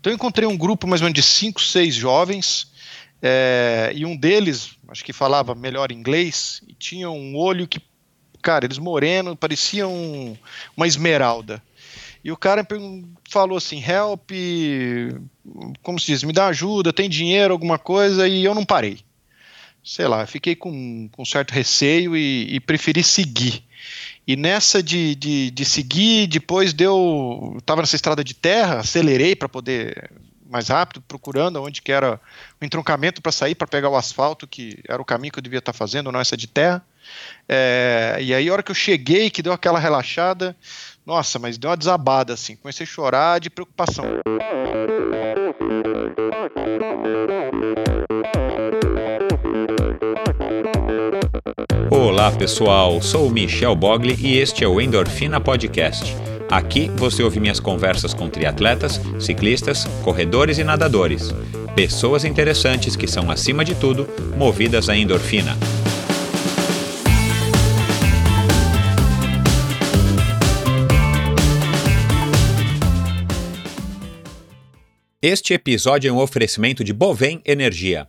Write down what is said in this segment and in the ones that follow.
Então eu encontrei um grupo mais ou menos de cinco, seis jovens, é, e um deles, acho que falava melhor inglês, e tinha um olho que, cara, eles morenos, pareciam uma esmeralda. E o cara falou assim: help, como se diz, me dá ajuda, tem dinheiro, alguma coisa, e eu não parei. Sei lá, fiquei com, com certo receio e, e preferi seguir. E nessa de, de, de seguir, depois deu. Estava nessa estrada de terra, acelerei para poder mais rápido, procurando onde que era o entroncamento para sair, para pegar o asfalto, que era o caminho que eu devia estar tá fazendo, não essa de terra. É, e aí, a hora que eu cheguei, que deu aquela relaxada, nossa, mas deu uma desabada assim. Comecei a chorar de preocupação. Olá pessoal, sou o Michel Bogli e este é o Endorfina Podcast. Aqui você ouve minhas conversas com triatletas, ciclistas, corredores e nadadores. Pessoas interessantes que são, acima de tudo, movidas à endorfina. Este episódio é um oferecimento de Bovem Energia.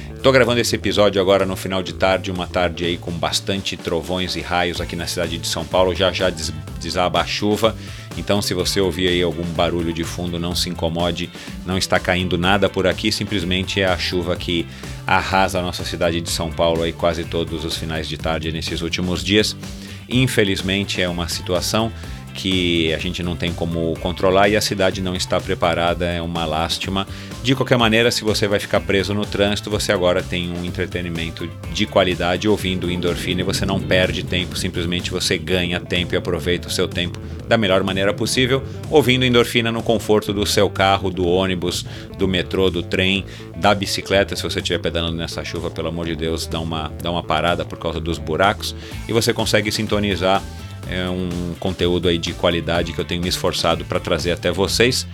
Estou gravando esse episódio agora no final de tarde, uma tarde aí com bastante trovões e raios aqui na cidade de São Paulo. Já já desaba a chuva, então se você ouvir aí algum barulho de fundo, não se incomode, não está caindo nada por aqui, simplesmente é a chuva que arrasa a nossa cidade de São Paulo aí quase todos os finais de tarde nesses últimos dias. Infelizmente é uma situação que a gente não tem como controlar e a cidade não está preparada, é uma lástima. De qualquer maneira, se você vai ficar preso no trânsito, você agora tem um entretenimento de qualidade ouvindo endorfina e você não perde tempo, simplesmente você ganha tempo e aproveita o seu tempo da melhor maneira possível, ouvindo endorfina no conforto do seu carro, do ônibus, do metrô, do trem, da bicicleta. Se você estiver pedalando nessa chuva, pelo amor de Deus, dá uma, dá uma parada por causa dos buracos e você consegue sintonizar é um conteúdo aí de qualidade que eu tenho me esforçado para trazer até vocês.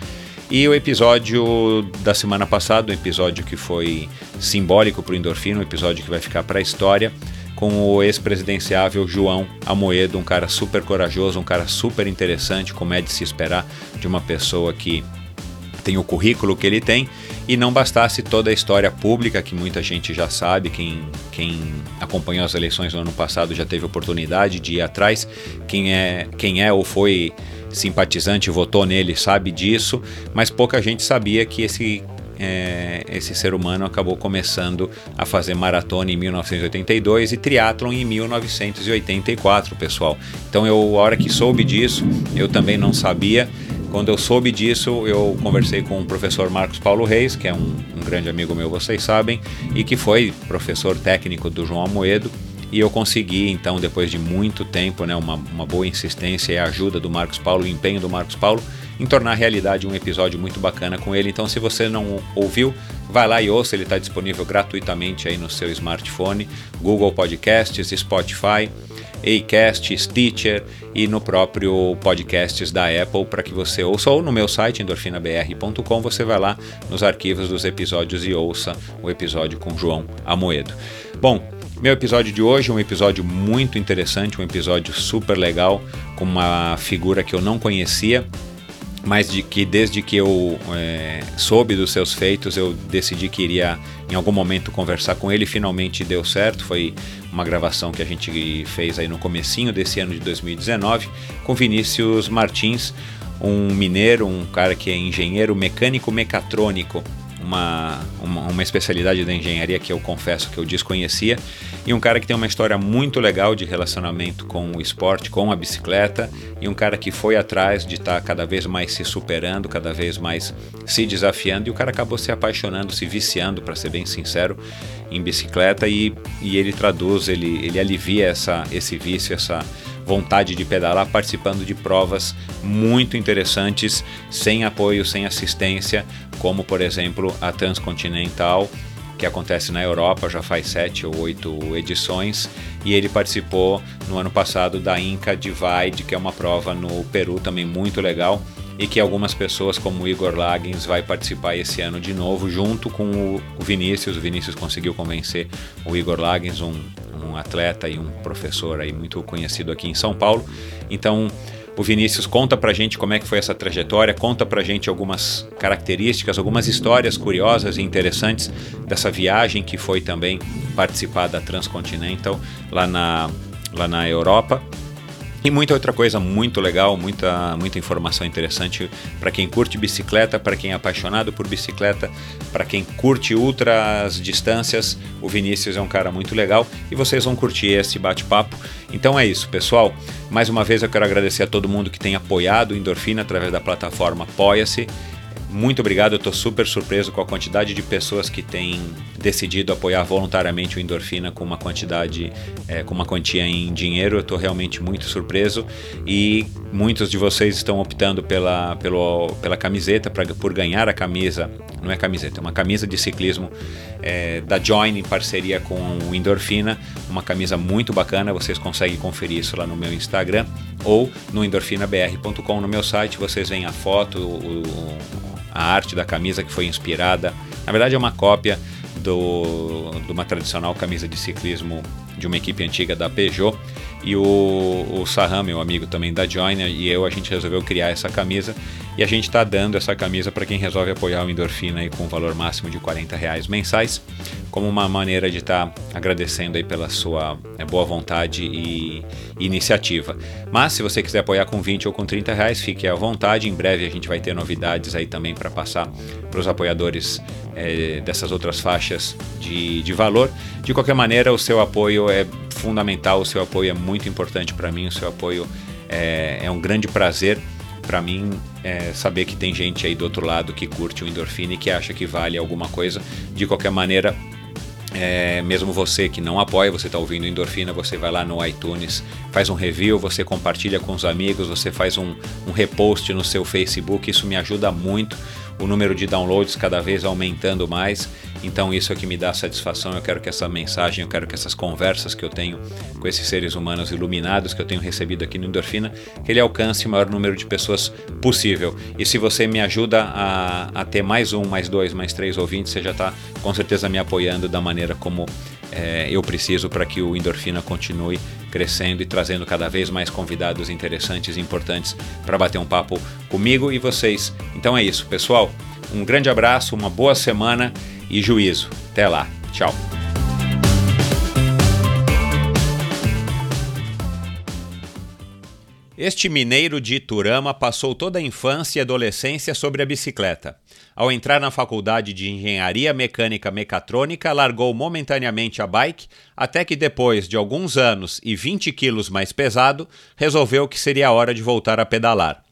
E o episódio da semana passada, um episódio que foi simbólico para o Endorfina, um episódio que vai ficar para a história, com o ex-presidenciável João Amoedo, um cara super corajoso, um cara super interessante, como é de se esperar de uma pessoa que tem o currículo que ele tem, e não bastasse toda a história pública que muita gente já sabe, quem, quem acompanhou as eleições no ano passado já teve oportunidade de ir atrás, quem é, quem é ou foi simpatizante votou nele sabe disso, mas pouca gente sabia que esse é, esse ser humano acabou começando a fazer maratona em 1982 e triatlon em 1984, pessoal. Então eu, a hora que soube disso, eu também não sabia. Quando eu soube disso, eu conversei com o professor Marcos Paulo Reis, que é um, um grande amigo meu, vocês sabem, e que foi professor técnico do João Amoedo. E eu consegui, então, depois de muito tempo, né, uma, uma boa insistência e ajuda do Marcos Paulo, o empenho do Marcos Paulo, em tornar realidade um episódio muito bacana com ele. Então, se você não ouviu, vai lá e ouça, ele está disponível gratuitamente aí no seu smartphone, Google Podcasts, Spotify. Acast, Stitcher e no próprio podcasts da Apple para que você ouça ou no meu site endorfinabr.com você vai lá nos arquivos dos episódios e ouça o episódio com João Amoedo. Bom, meu episódio de hoje é um episódio muito interessante, um episódio super legal com uma figura que eu não conhecia mas de que desde que eu é, soube dos seus feitos, eu decidi que iria em algum momento conversar com ele. Finalmente deu certo. Foi uma gravação que a gente fez aí no comecinho desse ano de 2019 com Vinícius Martins, um mineiro, um cara que é engenheiro mecânico mecatrônico, uma, uma, uma, especialidade da engenharia que eu confesso que eu desconhecia, e um cara que tem uma história muito legal de relacionamento com o esporte, com a bicicleta, e um cara que foi atrás de estar tá cada vez mais se superando, cada vez mais se desafiando, e o cara acabou se apaixonando, se viciando, para ser bem sincero, em bicicleta, e, e ele traduz, ele, ele alivia essa, esse vício, essa vontade de pedalar participando de provas muito interessantes, sem apoio, sem assistência, como por exemplo a Transcontinental, que acontece na Europa, já faz sete ou oito edições, e ele participou no ano passado da Inca Divide, que é uma prova no Peru também muito legal, e que algumas pessoas como Igor Lagins vai participar esse ano de novo, junto com o Vinícius. O Vinícius conseguiu convencer o Igor Lagins, um, um atleta e um professor aí muito conhecido aqui em São Paulo. Então, o Vinícius conta pra gente como é que foi essa trajetória, conta pra gente algumas características, algumas histórias curiosas e interessantes dessa viagem que foi também participar da Transcontinental lá na, lá na Europa. E muita outra coisa muito legal, muita, muita informação interessante para quem curte bicicleta, para quem é apaixonado por bicicleta, para quem curte ultras distâncias. O Vinícius é um cara muito legal e vocês vão curtir esse bate-papo. Então é isso, pessoal. Mais uma vez eu quero agradecer a todo mundo que tem apoiado Endorfina através da plataforma Apoia-se. Muito obrigado, eu estou super surpreso com a quantidade de pessoas que têm decidido apoiar voluntariamente o Endorfina com uma quantidade, é, com uma quantia em dinheiro. Eu estou realmente muito surpreso e muitos de vocês estão optando pela, pelo, pela camiseta, pra, por ganhar a camisa, não é camiseta, é uma camisa de ciclismo é, da Join em parceria com o Endorfina, uma camisa muito bacana. Vocês conseguem conferir isso lá no meu Instagram ou no endorfinabr.com. No meu site vocês veem a foto, o, o a arte da camisa que foi inspirada. Na verdade, é uma cópia do, de uma tradicional camisa de ciclismo de uma equipe antiga da Peugeot. E o, o Saham, meu amigo também da Joiner, e eu, a gente resolveu criar essa camisa. E a gente está dando essa camisa para quem resolve apoiar o Endorfina aí com um valor máximo de 40 reais mensais, como uma maneira de estar tá agradecendo aí pela sua é, boa vontade e iniciativa. Mas se você quiser apoiar com 20 ou com 30 reais, fique à vontade. Em breve a gente vai ter novidades aí também para passar para os apoiadores é, dessas outras faixas de, de valor. De qualquer maneira, o seu apoio é fundamental, o seu apoio é muito importante para mim, o seu apoio é, é um grande prazer para mim é, saber que tem gente aí do outro lado que curte o endorfina e que acha que vale alguma coisa. De qualquer maneira, é, mesmo você que não apoia, você está ouvindo endorfina, você vai lá no iTunes, faz um review, você compartilha com os amigos, você faz um, um repost no seu Facebook, isso me ajuda muito o número de downloads cada vez aumentando mais. Então isso é que me dá satisfação. Eu quero que essa mensagem, eu quero que essas conversas que eu tenho com esses seres humanos iluminados que eu tenho recebido aqui no Endorfina, que ele alcance o maior número de pessoas possível. E se você me ajuda a, a ter mais um, mais dois, mais três ouvintes, você já está com certeza me apoiando da maneira como é, eu preciso para que o Endorfina continue crescendo e trazendo cada vez mais convidados interessantes e importantes para bater um papo comigo e vocês. Então é isso, pessoal. Um grande abraço, uma boa semana e juízo. Até lá. Tchau. Este mineiro de Iturama passou toda a infância e adolescência sobre a bicicleta. Ao entrar na faculdade de Engenharia Mecânica Mecatrônica, largou momentaneamente a bike, até que depois de alguns anos e 20 quilos mais pesado, resolveu que seria hora de voltar a pedalar.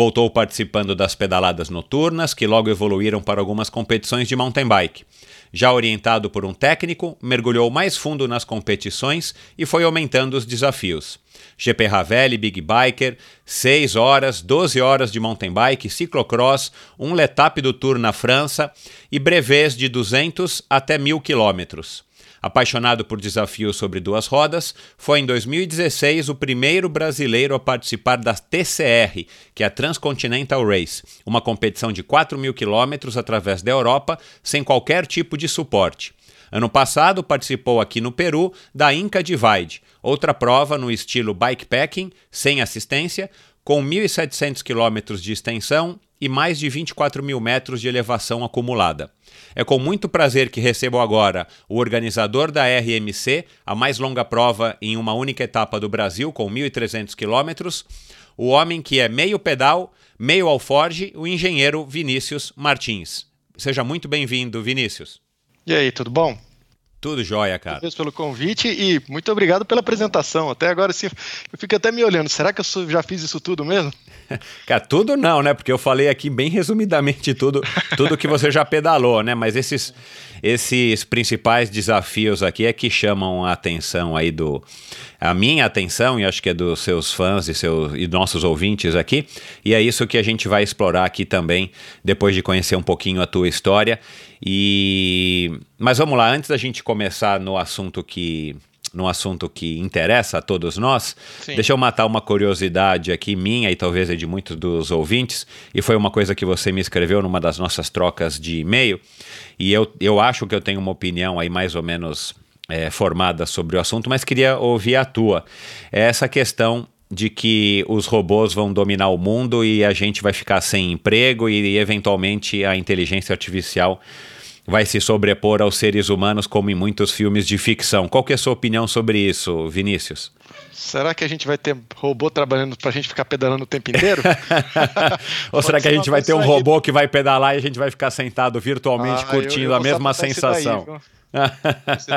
Voltou participando das pedaladas noturnas, que logo evoluíram para algumas competições de mountain bike. Já orientado por um técnico, mergulhou mais fundo nas competições e foi aumentando os desafios. GP Ravelli, Big Biker, 6 horas, 12 horas de mountain bike, ciclocross, um letap do Tour na França e brevês de 200 até 1000 quilômetros. Apaixonado por desafios sobre duas rodas, foi em 2016 o primeiro brasileiro a participar da TCR, que é a Transcontinental Race, uma competição de 4 mil quilômetros através da Europa, sem qualquer tipo de suporte. Ano passado participou aqui no Peru da Inca Divide, outra prova no estilo bikepacking, sem assistência, com 1.700 quilômetros de extensão e mais de 24 mil metros de elevação acumulada. É com muito prazer que recebo agora o organizador da RMC, a mais longa prova em uma única etapa do Brasil, com 1.300 quilômetros, o homem que é meio pedal, meio alforge, o engenheiro Vinícius Martins. Seja muito bem-vindo, Vinícius. E aí, tudo bom? Tudo jóia, cara. Obrigado pelo convite e muito obrigado pela apresentação. Até agora, sim, eu fico até me olhando. Será que eu já fiz isso tudo mesmo? Cara, tudo não, né? Porque eu falei aqui bem resumidamente tudo, tudo que você já pedalou, né? Mas esses, esses principais desafios aqui é que chamam a atenção aí do. A minha atenção, e acho que é dos seus fãs e, seus, e nossos ouvintes aqui. E é isso que a gente vai explorar aqui também, depois de conhecer um pouquinho a tua história. E mas vamos lá, antes da gente começar no assunto que no assunto que interessa a todos nós, Sim. deixa eu matar uma curiosidade aqui minha e talvez de muitos dos ouvintes, e foi uma coisa que você me escreveu numa das nossas trocas de e-mail, e eu, eu acho que eu tenho uma opinião aí mais ou menos é, formada sobre o assunto, mas queria ouvir a tua. É essa questão de que os robôs vão dominar o mundo e a gente vai ficar sem emprego e, eventualmente, a inteligência artificial vai se sobrepor aos seres humanos, como em muitos filmes de ficção. Qual que é a sua opinião sobre isso, Vinícius? Será que a gente vai ter robô trabalhando para a gente ficar pedalando o tempo inteiro? Ou será que a gente vai ter um robô que vai pedalar e a gente vai ficar sentado virtualmente ah, curtindo eu, eu a mesma sensação? Daí,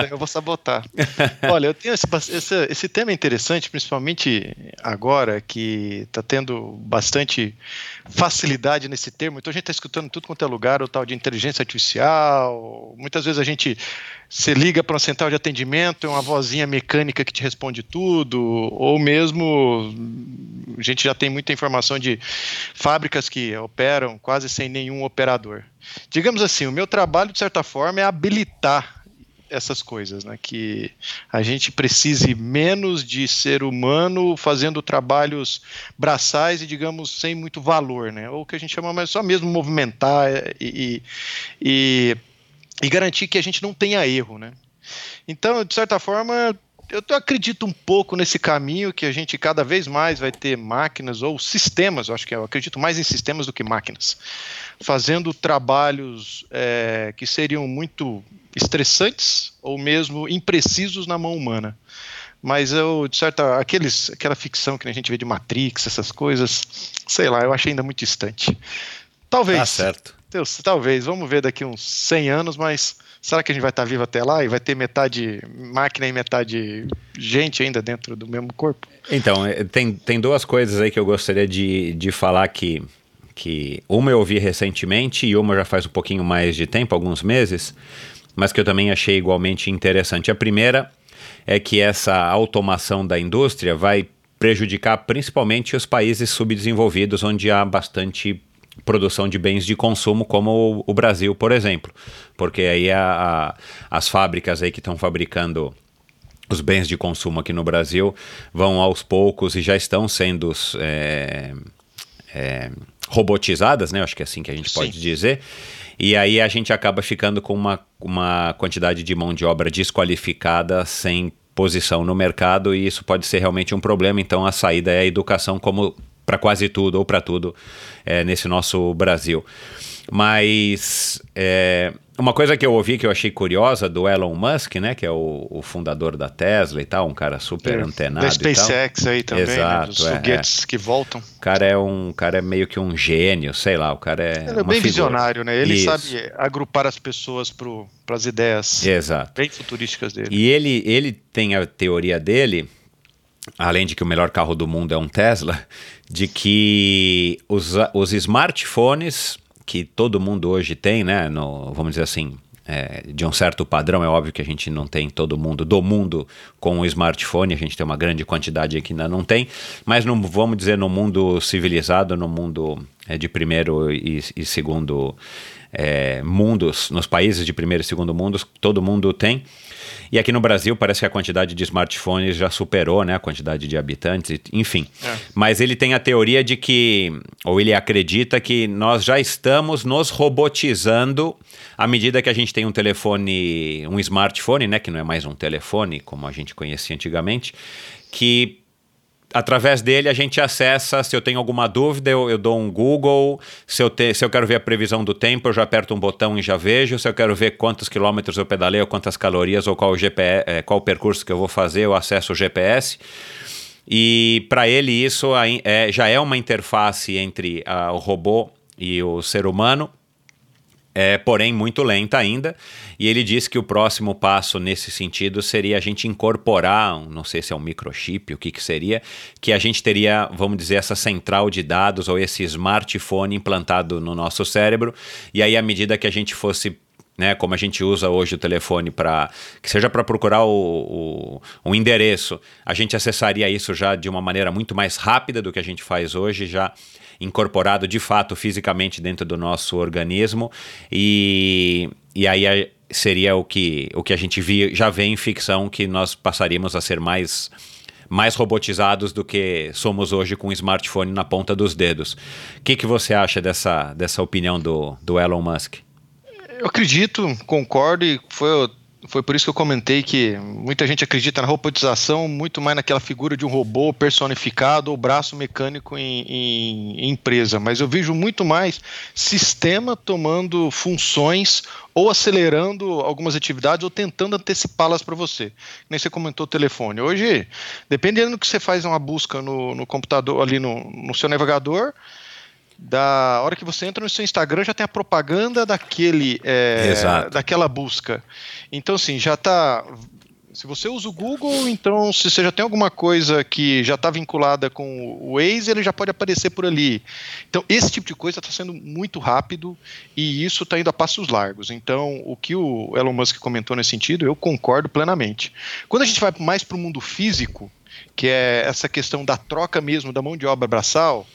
eu vou sabotar. Olha, eu tenho esse, esse, esse tema é interessante, principalmente agora que está tendo bastante facilidade nesse termo. Então a gente está escutando tudo quanto é lugar, o tal de inteligência artificial. Muitas vezes a gente se liga para uma central de atendimento, é uma vozinha mecânica que te responde tudo, ou mesmo a gente já tem muita informação de fábricas que operam quase sem nenhum operador. Digamos assim, o meu trabalho, de certa forma, é habilitar essas coisas, né? Que a gente precise menos de ser humano fazendo trabalhos braçais e, digamos, sem muito valor, né? Ou que a gente chama mais só mesmo movimentar e, e, e garantir que a gente não tenha erro, né? Então, de certa forma, eu acredito um pouco nesse caminho que a gente cada vez mais vai ter máquinas ou sistemas, eu acho que eu acredito mais em sistemas do que máquinas, fazendo trabalhos é, que seriam muito estressantes ou mesmo imprecisos na mão humana. Mas eu, de certa, aqueles, aquela ficção que a gente vê de Matrix, essas coisas, sei lá, eu achei ainda muito distante. Talvez. Tá certo. Deus, talvez, vamos ver daqui uns 100 anos, mas será que a gente vai estar vivo até lá e vai ter metade máquina e metade gente ainda dentro do mesmo corpo? Então, é, tem, tem duas coisas aí que eu gostaria de, de falar que, que uma eu ouvi recentemente e uma já faz um pouquinho mais de tempo, alguns meses, mas que eu também achei igualmente interessante. A primeira é que essa automação da indústria vai prejudicar principalmente os países subdesenvolvidos, onde há bastante produção de bens de consumo, como o, Brasil, por exemplo. Porque aí a, a, as fábricas aí que estão fabricando os bens de consumo aqui no Brasil vão aos poucos e já estão sendo é, é, robotizadas, né? Acho que é assim que a gente Sim. pode dizer. E aí a gente acaba ficando com uma, uma quantidade de mão de obra desqualificada sem posição no mercado e isso pode ser realmente um problema. Então a saída é a educação como para quase tudo ou para tudo é, nesse nosso Brasil. Mas é, uma coisa que eu ouvi que eu achei curiosa do Elon Musk, né, que é o, o fundador da Tesla e tal, um cara super é, antenado. Da SpaceX aí também, Exato, né, dos é, foguetes é. que voltam. O cara é um cara é meio que um gênio, sei lá, o cara é. Ele é bem figura. visionário, né? Ele Isso. sabe agrupar as pessoas para as ideias Exato. bem futurísticas dele. E ele, ele tem a teoria dele além de que o melhor carro do mundo é um Tesla, de que os, os smartphones que todo mundo hoje tem, né, no, vamos dizer assim, é, de um certo padrão, é óbvio que a gente não tem todo mundo do mundo com smartphone, a gente tem uma grande quantidade que ainda não tem, mas não vamos dizer no mundo civilizado, no mundo é, de primeiro e, e segundo é, mundos, nos países de primeiro e segundo mundos, todo mundo tem. E aqui no Brasil parece que a quantidade de smartphones já superou né, a quantidade de habitantes, enfim. É. Mas ele tem a teoria de que, ou ele acredita que nós já estamos nos robotizando à medida que a gente tem um telefone, um smartphone, né, que não é mais um telefone como a gente conhecia antigamente, que através dele a gente acessa, se eu tenho alguma dúvida, eu, eu dou um Google, se eu, te, se eu quero ver a previsão do tempo, eu já aperto um botão e já vejo, se eu quero ver quantos quilômetros eu pedalei, ou quantas calorias, ou qual GPS, é, qual percurso que eu vou fazer, eu acesso o GPS. E para ele isso é, já é uma interface entre o robô e o ser humano, é, porém muito lenta ainda. E ele disse que o próximo passo nesse sentido seria a gente incorporar, não sei se é um microchip, o que, que seria, que a gente teria, vamos dizer, essa central de dados ou esse smartphone implantado no nosso cérebro. E aí, à medida que a gente fosse né, como a gente usa hoje o telefone para que seja para procurar o, o, o, endereço, a gente acessaria isso já de uma maneira muito mais rápida do que a gente faz hoje, já incorporado de fato fisicamente dentro do nosso organismo e, e aí seria o que, o que a gente via, já vê em ficção que nós passaríamos a ser mais mais robotizados do que somos hoje com o smartphone na ponta dos dedos. O que, que você acha dessa, dessa opinião do, do Elon Musk? Eu acredito, concordo, e foi, foi por isso que eu comentei que muita gente acredita na robotização muito mais naquela figura de um robô personificado ou braço mecânico em, em, em empresa, mas eu vejo muito mais sistema tomando funções ou acelerando algumas atividades ou tentando antecipá-las para você. Nem você comentou o telefone. Hoje, dependendo do que você faz uma busca no, no computador, ali no, no seu navegador, da hora que você entra no seu Instagram já tem a propaganda daquele é, daquela busca. Então assim, já está se você usa o Google, então se você já tem alguma coisa que já está vinculada com o Waze, ele já pode aparecer por ali. Então esse tipo de coisa está sendo muito rápido e isso está indo a passos largos. Então o que o Elon Musk comentou nesse sentido, eu concordo plenamente. Quando a gente vai mais para o mundo físico, que é essa questão da troca mesmo da mão de obra braçal,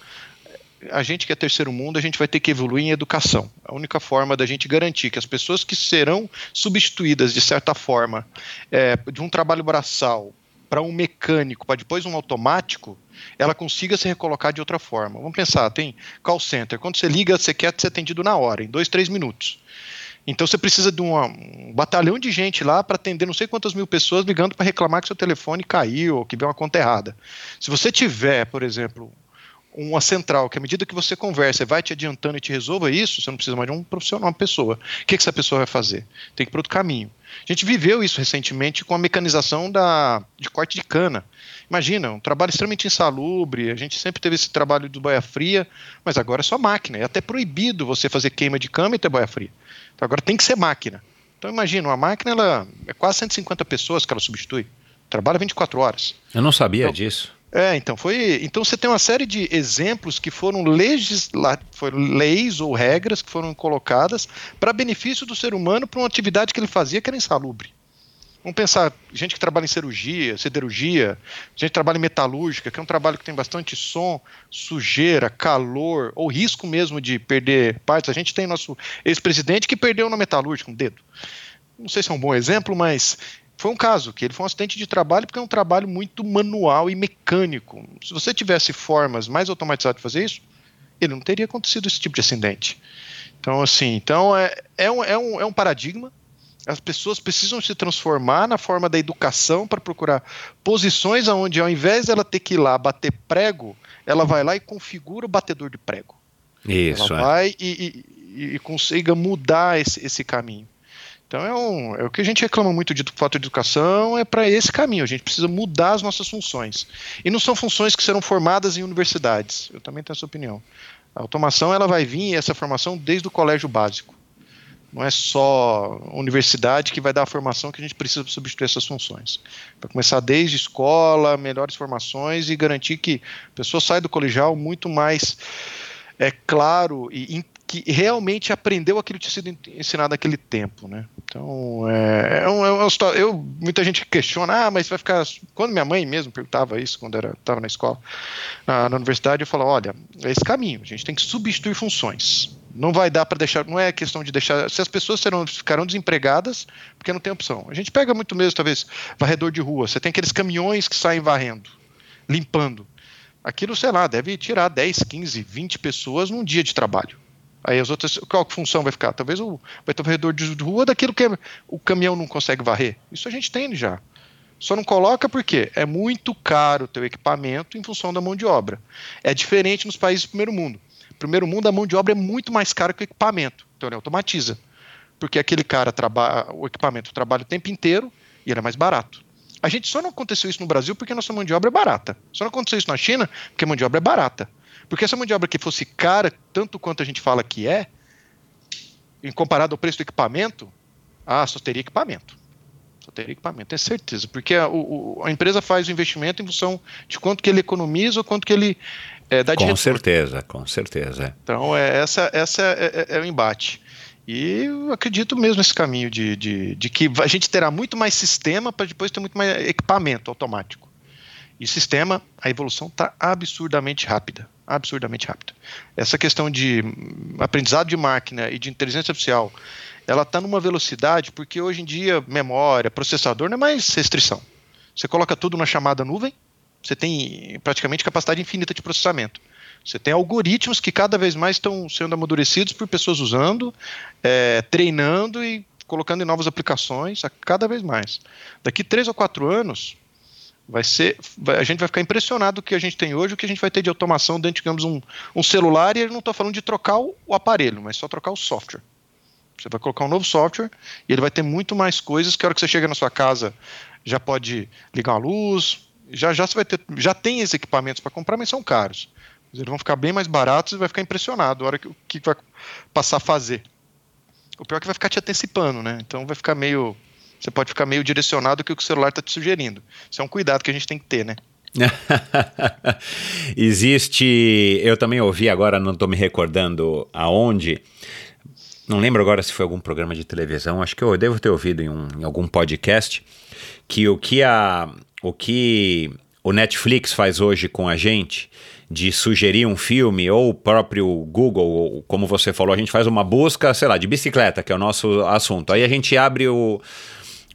a gente que é terceiro mundo, a gente vai ter que evoluir em educação. A única forma da gente garantir que as pessoas que serão substituídas, de certa forma, é, de um trabalho braçal para um mecânico, para depois um automático, ela consiga se recolocar de outra forma. Vamos pensar, tem call center. Quando você liga, você quer ser atendido na hora, em dois, três minutos. Então você precisa de uma, um batalhão de gente lá para atender não sei quantas mil pessoas ligando para reclamar que seu telefone caiu ou que veio uma conta errada. Se você tiver, por exemplo, uma central, que à medida que você conversa, vai te adiantando e te resolva isso, você não precisa mais de um profissional, uma pessoa. O que, que essa pessoa vai fazer? Tem que ir para outro caminho. A gente viveu isso recentemente com a mecanização da, de corte de cana. Imagina, um trabalho extremamente insalubre, a gente sempre teve esse trabalho do boia fria, mas agora é só máquina. É até proibido você fazer queima de cama e ter boia fria. Então agora tem que ser máquina. Então imagina, uma máquina ela é quase 150 pessoas que ela substitui. Trabalha 24 horas. Eu não sabia então, disso. É, então foi. Então você tem uma série de exemplos que foram, legisla, foram leis ou regras que foram colocadas para benefício do ser humano para uma atividade que ele fazia que era insalubre. Vamos pensar, gente que trabalha em cirurgia, siderurgia, gente que trabalha em metalúrgica, que é um trabalho que tem bastante som, sujeira, calor, ou risco mesmo de perder partes. A gente tem nosso ex-presidente que perdeu na metalúrgica um dedo. Não sei se é um bom exemplo, mas foi um caso, que ele foi um acidente de trabalho porque é um trabalho muito manual e mecânico. Se você tivesse formas mais automatizadas de fazer isso, ele não teria acontecido esse tipo de acidente. Então, assim, então é, é, um, é, um, é um paradigma. As pessoas precisam se transformar na forma da educação para procurar posições onde, ao invés dela ter que ir lá bater prego, ela vai lá e configura o batedor de prego. Isso. Ela é. vai e, e, e consiga mudar esse, esse caminho. Então é, um, é o que a gente reclama muito de falta de educação, é para esse caminho. A gente precisa mudar as nossas funções. E não são funções que serão formadas em universidades. Eu também tenho essa opinião. A automação ela vai vir, essa formação, desde o colégio básico. Não é só universidade que vai dar a formação que a gente precisa substituir essas funções. Para começar desde escola, melhores formações e garantir que a pessoa sai do colegial muito mais é claro e que realmente aprendeu aquilo que tinha sido ensinado naquele tempo, né? Então, é, é, um, é uma. Eu, muita gente questiona, ah, mas vai ficar. Quando minha mãe mesmo perguntava isso, quando estava na escola, na, na, universidade, eu falava: olha, é esse caminho, a gente tem que substituir funções. Não vai dar para deixar, não é questão de deixar. Se as pessoas serão, ficarão desempregadas, porque não tem opção. A gente pega muito mesmo, talvez, varredor de rua. Você tem aqueles caminhões que saem varrendo, limpando. Aquilo, sei lá, deve tirar 10, 15, 20 pessoas num dia de trabalho. Aí as outras, qual função vai ficar? Talvez o, vai ter um varredor de rua daquilo que o caminhão não consegue varrer. Isso a gente tem já. Só não coloca porque é muito caro o teu equipamento em função da mão de obra. É diferente nos países do primeiro mundo. Primeiro mundo a mão de obra é muito mais cara que o equipamento. Então ele automatiza. Porque aquele cara trabalha, o equipamento trabalha o tempo inteiro e ele é mais barato. A gente só não aconteceu isso no Brasil porque nossa mão de obra é barata. Só não aconteceu isso na China porque a mão de obra é barata. Porque essa mão de obra que fosse cara, tanto quanto a gente fala que é, em comparado ao preço do equipamento, ah, só teria equipamento. Só teria equipamento, é certeza. Porque a, o, a, empresa faz o investimento em função de quanto que ele economiza ou quanto que ele é, dá de Com certeza, com certeza. Então, é, essa, essa é, é, é o embate. E eu acredito mesmo nesse caminho de, de, de que a gente terá muito mais sistema para depois ter muito mais equipamento automático. E sistema, a evolução está absurdamente rápida. Absurdamente rápida. Essa questão de aprendizado de máquina e de inteligência artificial, ela está numa velocidade, porque hoje em dia, memória, processador não é mais restrição. Você coloca tudo na chamada nuvem, você tem praticamente capacidade infinita de processamento. Você tem algoritmos que cada vez mais estão sendo amadurecidos por pessoas usando, é, treinando e colocando em novas aplicações a cada vez mais. Daqui três ou quatro anos, vai ser, vai, a gente vai ficar impressionado o que a gente tem hoje, o que a gente vai ter de automação dentro, digamos, um, um celular, e eu não estou falando de trocar o, o aparelho, mas só trocar o software. Você vai colocar um novo software e ele vai ter muito mais coisas que a hora que você chega na sua casa já pode ligar uma luz, já já você vai ter, já tem esses equipamentos para comprar, mas são caros. Eles vão ficar bem mais baratos e vai ficar impressionado a hora que que vai passar a fazer. O pior é que vai ficar te antecipando, né? Então vai ficar meio. Você pode ficar meio direcionado do que o celular está te sugerindo. Isso é um cuidado que a gente tem que ter, né? Existe. Eu também ouvi agora, não estou me recordando aonde. Não lembro agora se foi algum programa de televisão, acho que eu devo ter ouvido em, um, em algum podcast, que o que a. O que o Netflix faz hoje com a gente de sugerir um filme, ou o próprio Google, ou, como você falou, a gente faz uma busca, sei lá, de bicicleta, que é o nosso assunto. Aí a gente abre o,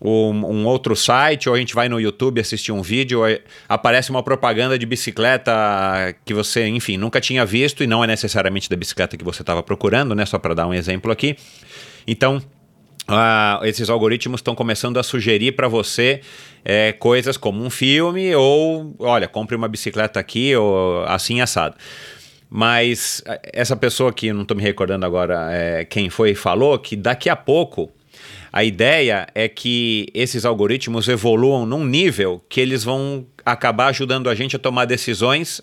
o, um outro site, ou a gente vai no YouTube assistir um vídeo, aparece uma propaganda de bicicleta que você, enfim, nunca tinha visto, e não é necessariamente da bicicleta que você estava procurando, né? Só para dar um exemplo aqui. Então, ah, esses algoritmos estão começando a sugerir para você é, coisas como um filme ou, olha, compre uma bicicleta aqui ou assim assado. Mas é, essa pessoa que não estou me recordando agora é, quem foi falou que daqui a pouco a ideia é que esses algoritmos evoluam num nível que eles vão acabar ajudando a gente a tomar decisões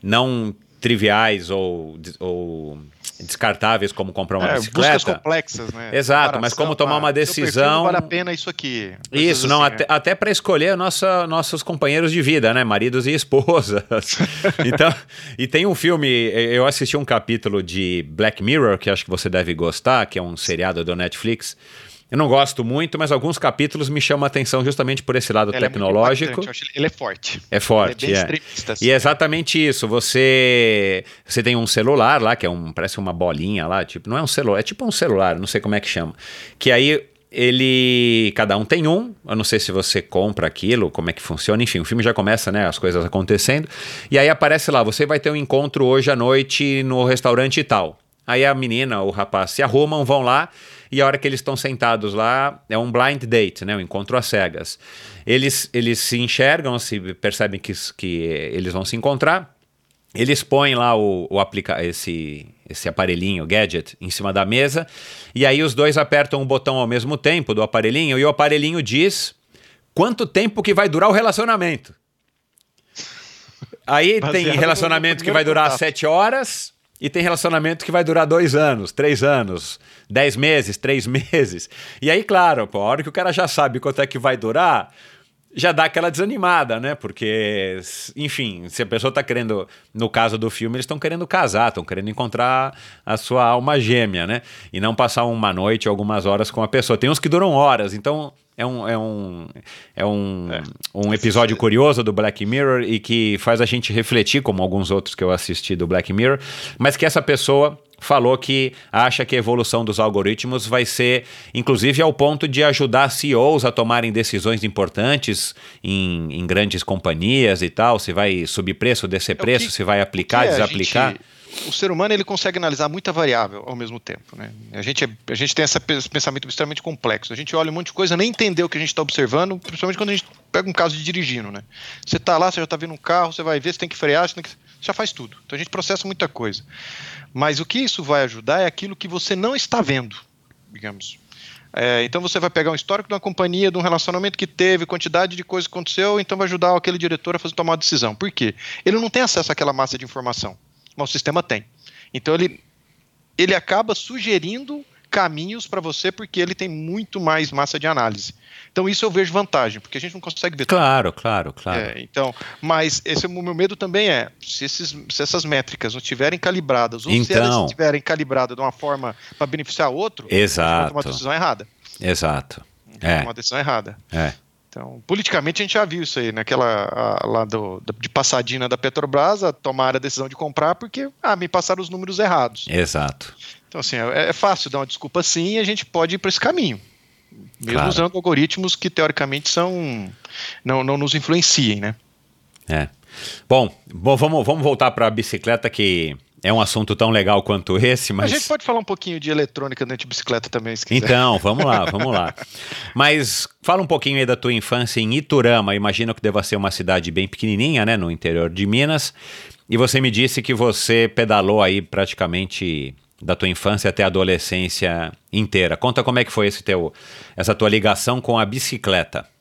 não triviais ou, ou descartáveis como comprar uma é, bicicleta. Buscas complexas, né? Exato, mas como tomar uma decisão. Vale a pena isso aqui. Isso, não, assim, até, é. até para escolher nossa, nossos companheiros de vida, né? Maridos e esposas. então, e tem um filme, eu assisti um capítulo de Black Mirror, que acho que você deve gostar, que é um seriado do Netflix. Eu não gosto muito, mas alguns capítulos me chamam a atenção justamente por esse lado ele é tecnológico. É ele é forte. É forte, ele é. Bem é. Assim, e é exatamente isso. Você você tem um celular lá que é um parece uma bolinha lá, tipo não é um celular, é tipo um celular, não sei como é que chama. Que aí ele cada um tem um. Eu não sei se você compra aquilo, como é que funciona. Enfim, o filme já começa, né? As coisas acontecendo. E aí aparece lá, você vai ter um encontro hoje à noite no restaurante e tal. Aí a menina, o rapaz se arrumam, vão lá e a hora que eles estão sentados lá é um blind date, né, um encontro às cegas. Eles, eles se enxergam, se percebem que, que eles vão se encontrar, eles põem lá o, o aplica esse, esse aparelhinho, gadget, em cima da mesa, e aí os dois apertam o botão ao mesmo tempo do aparelhinho, e o aparelhinho diz quanto tempo que vai durar o relacionamento. Aí Baseado tem relacionamento que vai durar contato. sete horas, e tem relacionamento que vai durar dois anos, três anos, dez meses, três meses. E aí, claro, pô, a hora que o cara já sabe quanto é que vai durar, já dá aquela desanimada, né? Porque, enfim, se a pessoa está querendo, no caso do filme, eles estão querendo casar, estão querendo encontrar a sua alma gêmea, né? E não passar uma noite, algumas horas com a pessoa. Tem uns que duram horas, então é um, é um, é um, é. um episódio curioso do Black Mirror e que faz a gente refletir, como alguns outros que eu assisti do Black Mirror, mas que essa pessoa falou que acha que a evolução dos algoritmos vai ser, inclusive, ao ponto de ajudar CEOs a tomarem decisões importantes em, em grandes companhias e tal, se vai subir preço, descer é preço, que, se vai aplicar, desaplicar. Gente o ser humano ele consegue analisar muita variável ao mesmo tempo. Né? A, gente, é, a gente tem esse pensamento extremamente complexo. A gente olha um monte de coisa, nem entender o que a gente está observando, principalmente quando a gente pega um caso de dirigindo. Né? Você está lá, você já está vendo um carro, você vai ver, você tem que frear, você, que, você já faz tudo. Então a gente processa muita coisa. Mas o que isso vai ajudar é aquilo que você não está vendo, digamos. É, então você vai pegar um histórico de uma companhia, de um relacionamento que teve, quantidade de coisa que aconteceu, então vai ajudar aquele diretor a fazer tomar uma decisão. Por quê? Ele não tem acesso àquela massa de informação mas o sistema tem. Então ele, ele acaba sugerindo caminhos para você porque ele tem muito mais massa de análise. Então isso eu vejo vantagem, porque a gente não consegue ver Claro, tudo. claro, claro. É, então, mas esse é o meu medo também é, se, esses, se essas métricas não estiverem calibradas, ou então, se elas estiverem calibradas de uma forma para beneficiar outro, exato. uma decisão errada. Exato. É. Uma decisão errada. É. Então, politicamente a gente já viu isso aí, naquela a, lá do, de passadina da Petrobras, a tomar a decisão de comprar porque ah, me passaram os números errados. Exato. Então, assim, é, é fácil dar uma desculpa sim e a gente pode ir para esse caminho. Mesmo claro. usando algoritmos que teoricamente são não, não nos influenciem, né? É. Bom, bom vamos, vamos voltar para a bicicleta que é um assunto tão legal quanto esse, mas. A gente pode falar um pouquinho de eletrônica dentro de bicicleta também, se quiser. Então, vamos lá, vamos lá. Mas fala um pouquinho aí da tua infância em Iturama. Imagino que deva ser uma cidade bem pequenininha, né, no interior de Minas. E você me disse que você pedalou aí praticamente da tua infância até a adolescência inteira. Conta como é que foi esse teu, essa tua ligação com a bicicleta.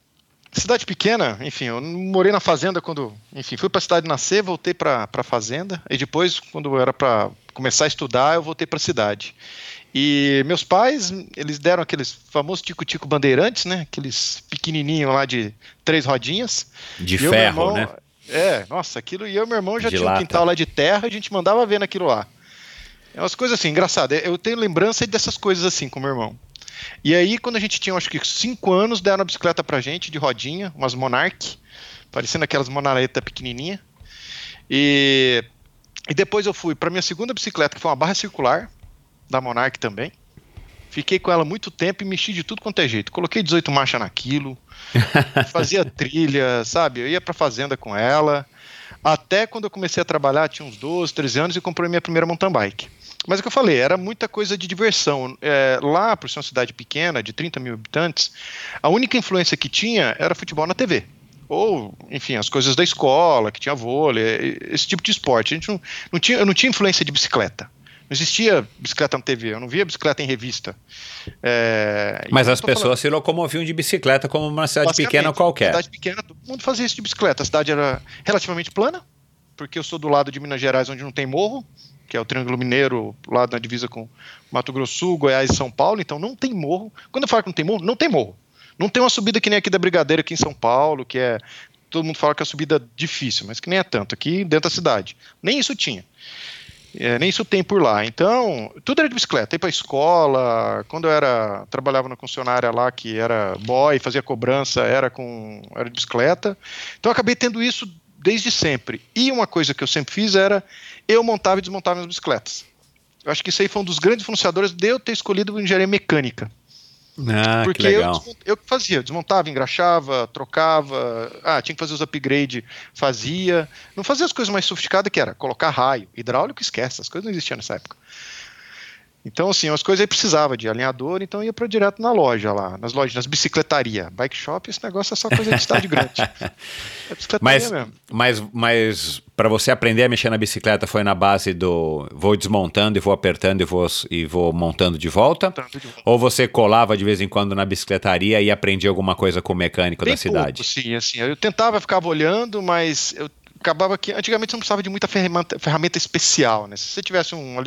Cidade pequena, enfim, eu morei na fazenda quando, enfim, fui para a cidade nascer, voltei para a fazenda e depois, quando era para começar a estudar, eu voltei para a cidade. E meus pais, eles deram aqueles famosos tico-tico bandeirantes, né? Aqueles pequenininhos lá de três rodinhas. De ferro, irmão, né? É, nossa, aquilo e eu e meu irmão já de tinha lata. um quintal lá de terra, a gente mandava ver naquilo lá. É umas coisas assim, engraçadas. Eu tenho lembrança dessas coisas assim com meu irmão. E aí, quando a gente tinha, acho que 5 anos, deram a bicicleta pra gente de rodinha, umas Monarch, parecendo aquelas monareta pequenininha. E, e depois eu fui para minha segunda bicicleta, que foi uma barra circular, da Monarch também. Fiquei com ela muito tempo e mexi de tudo quanto é jeito. Coloquei 18 marchas naquilo, fazia trilha, sabe? Eu ia pra fazenda com ela. Até quando eu comecei a trabalhar, tinha uns 12, 13 anos e comprei minha primeira mountain bike. Mas o que eu falei, era muita coisa de diversão. É, lá, por ser uma cidade pequena, de 30 mil habitantes, a única influência que tinha era futebol na TV. Ou, enfim, as coisas da escola, que tinha vôlei, esse tipo de esporte. A gente não, não tinha, eu não tinha influência de bicicleta. Não existia bicicleta na TV, eu não via bicicleta em revista. É, Mas as pessoas falando... se locomoviam de bicicleta como uma cidade pequena qualquer. cidade pequena, todo mundo fazia isso de bicicleta. A cidade era relativamente plana, porque eu sou do lado de Minas Gerais, onde não tem morro, que é o Triângulo Mineiro, lá na divisa com Mato Grosso Goiás e São Paulo, então não tem morro. Quando eu falo que não tem morro, não tem morro. Não tem uma subida que nem aqui da Brigadeira, aqui em São Paulo, que é. Todo mundo fala que é uma subida difícil, mas que nem é tanto, aqui dentro da cidade. Nem isso tinha. É, nem isso tem por lá. Então, tudo era de bicicleta. Ia para escola. Quando eu era trabalhava na concessionária lá, que era boy, fazia cobrança, era com era de bicicleta. Então, acabei tendo isso desde sempre. E uma coisa que eu sempre fiz era eu montava e desmontava minhas bicicletas. Eu acho que isso aí foi um dos grandes influenciadores de eu ter escolhido engenharia mecânica. Ah, Porque que eu, eu fazia, desmontava, engraxava, trocava, ah, tinha que fazer os upgrade, fazia. Não fazia as coisas mais sofisticadas que era colocar raio, hidráulico, esquece, as coisas não existiam nessa época. Então, assim, as coisas aí precisava de alinhador, então ia para direto na loja lá, nas lojas, nas bicicletaria. Bike shop, esse negócio é só coisa de estádio grande. É mas, mesmo. Mas, mas para você aprender a mexer na bicicleta foi na base do vou desmontando e vou apertando e vou, e vou montando de volta? Montando de volta. Ou você colava de vez em quando na bicicletaria e aprendia alguma coisa com o mecânico Bem da cidade? Pouco, sim, assim, eu tentava, ficava olhando, mas eu acabava que antigamente você não precisava de muita ferramenta, ferramenta especial, né? Se você tivesse um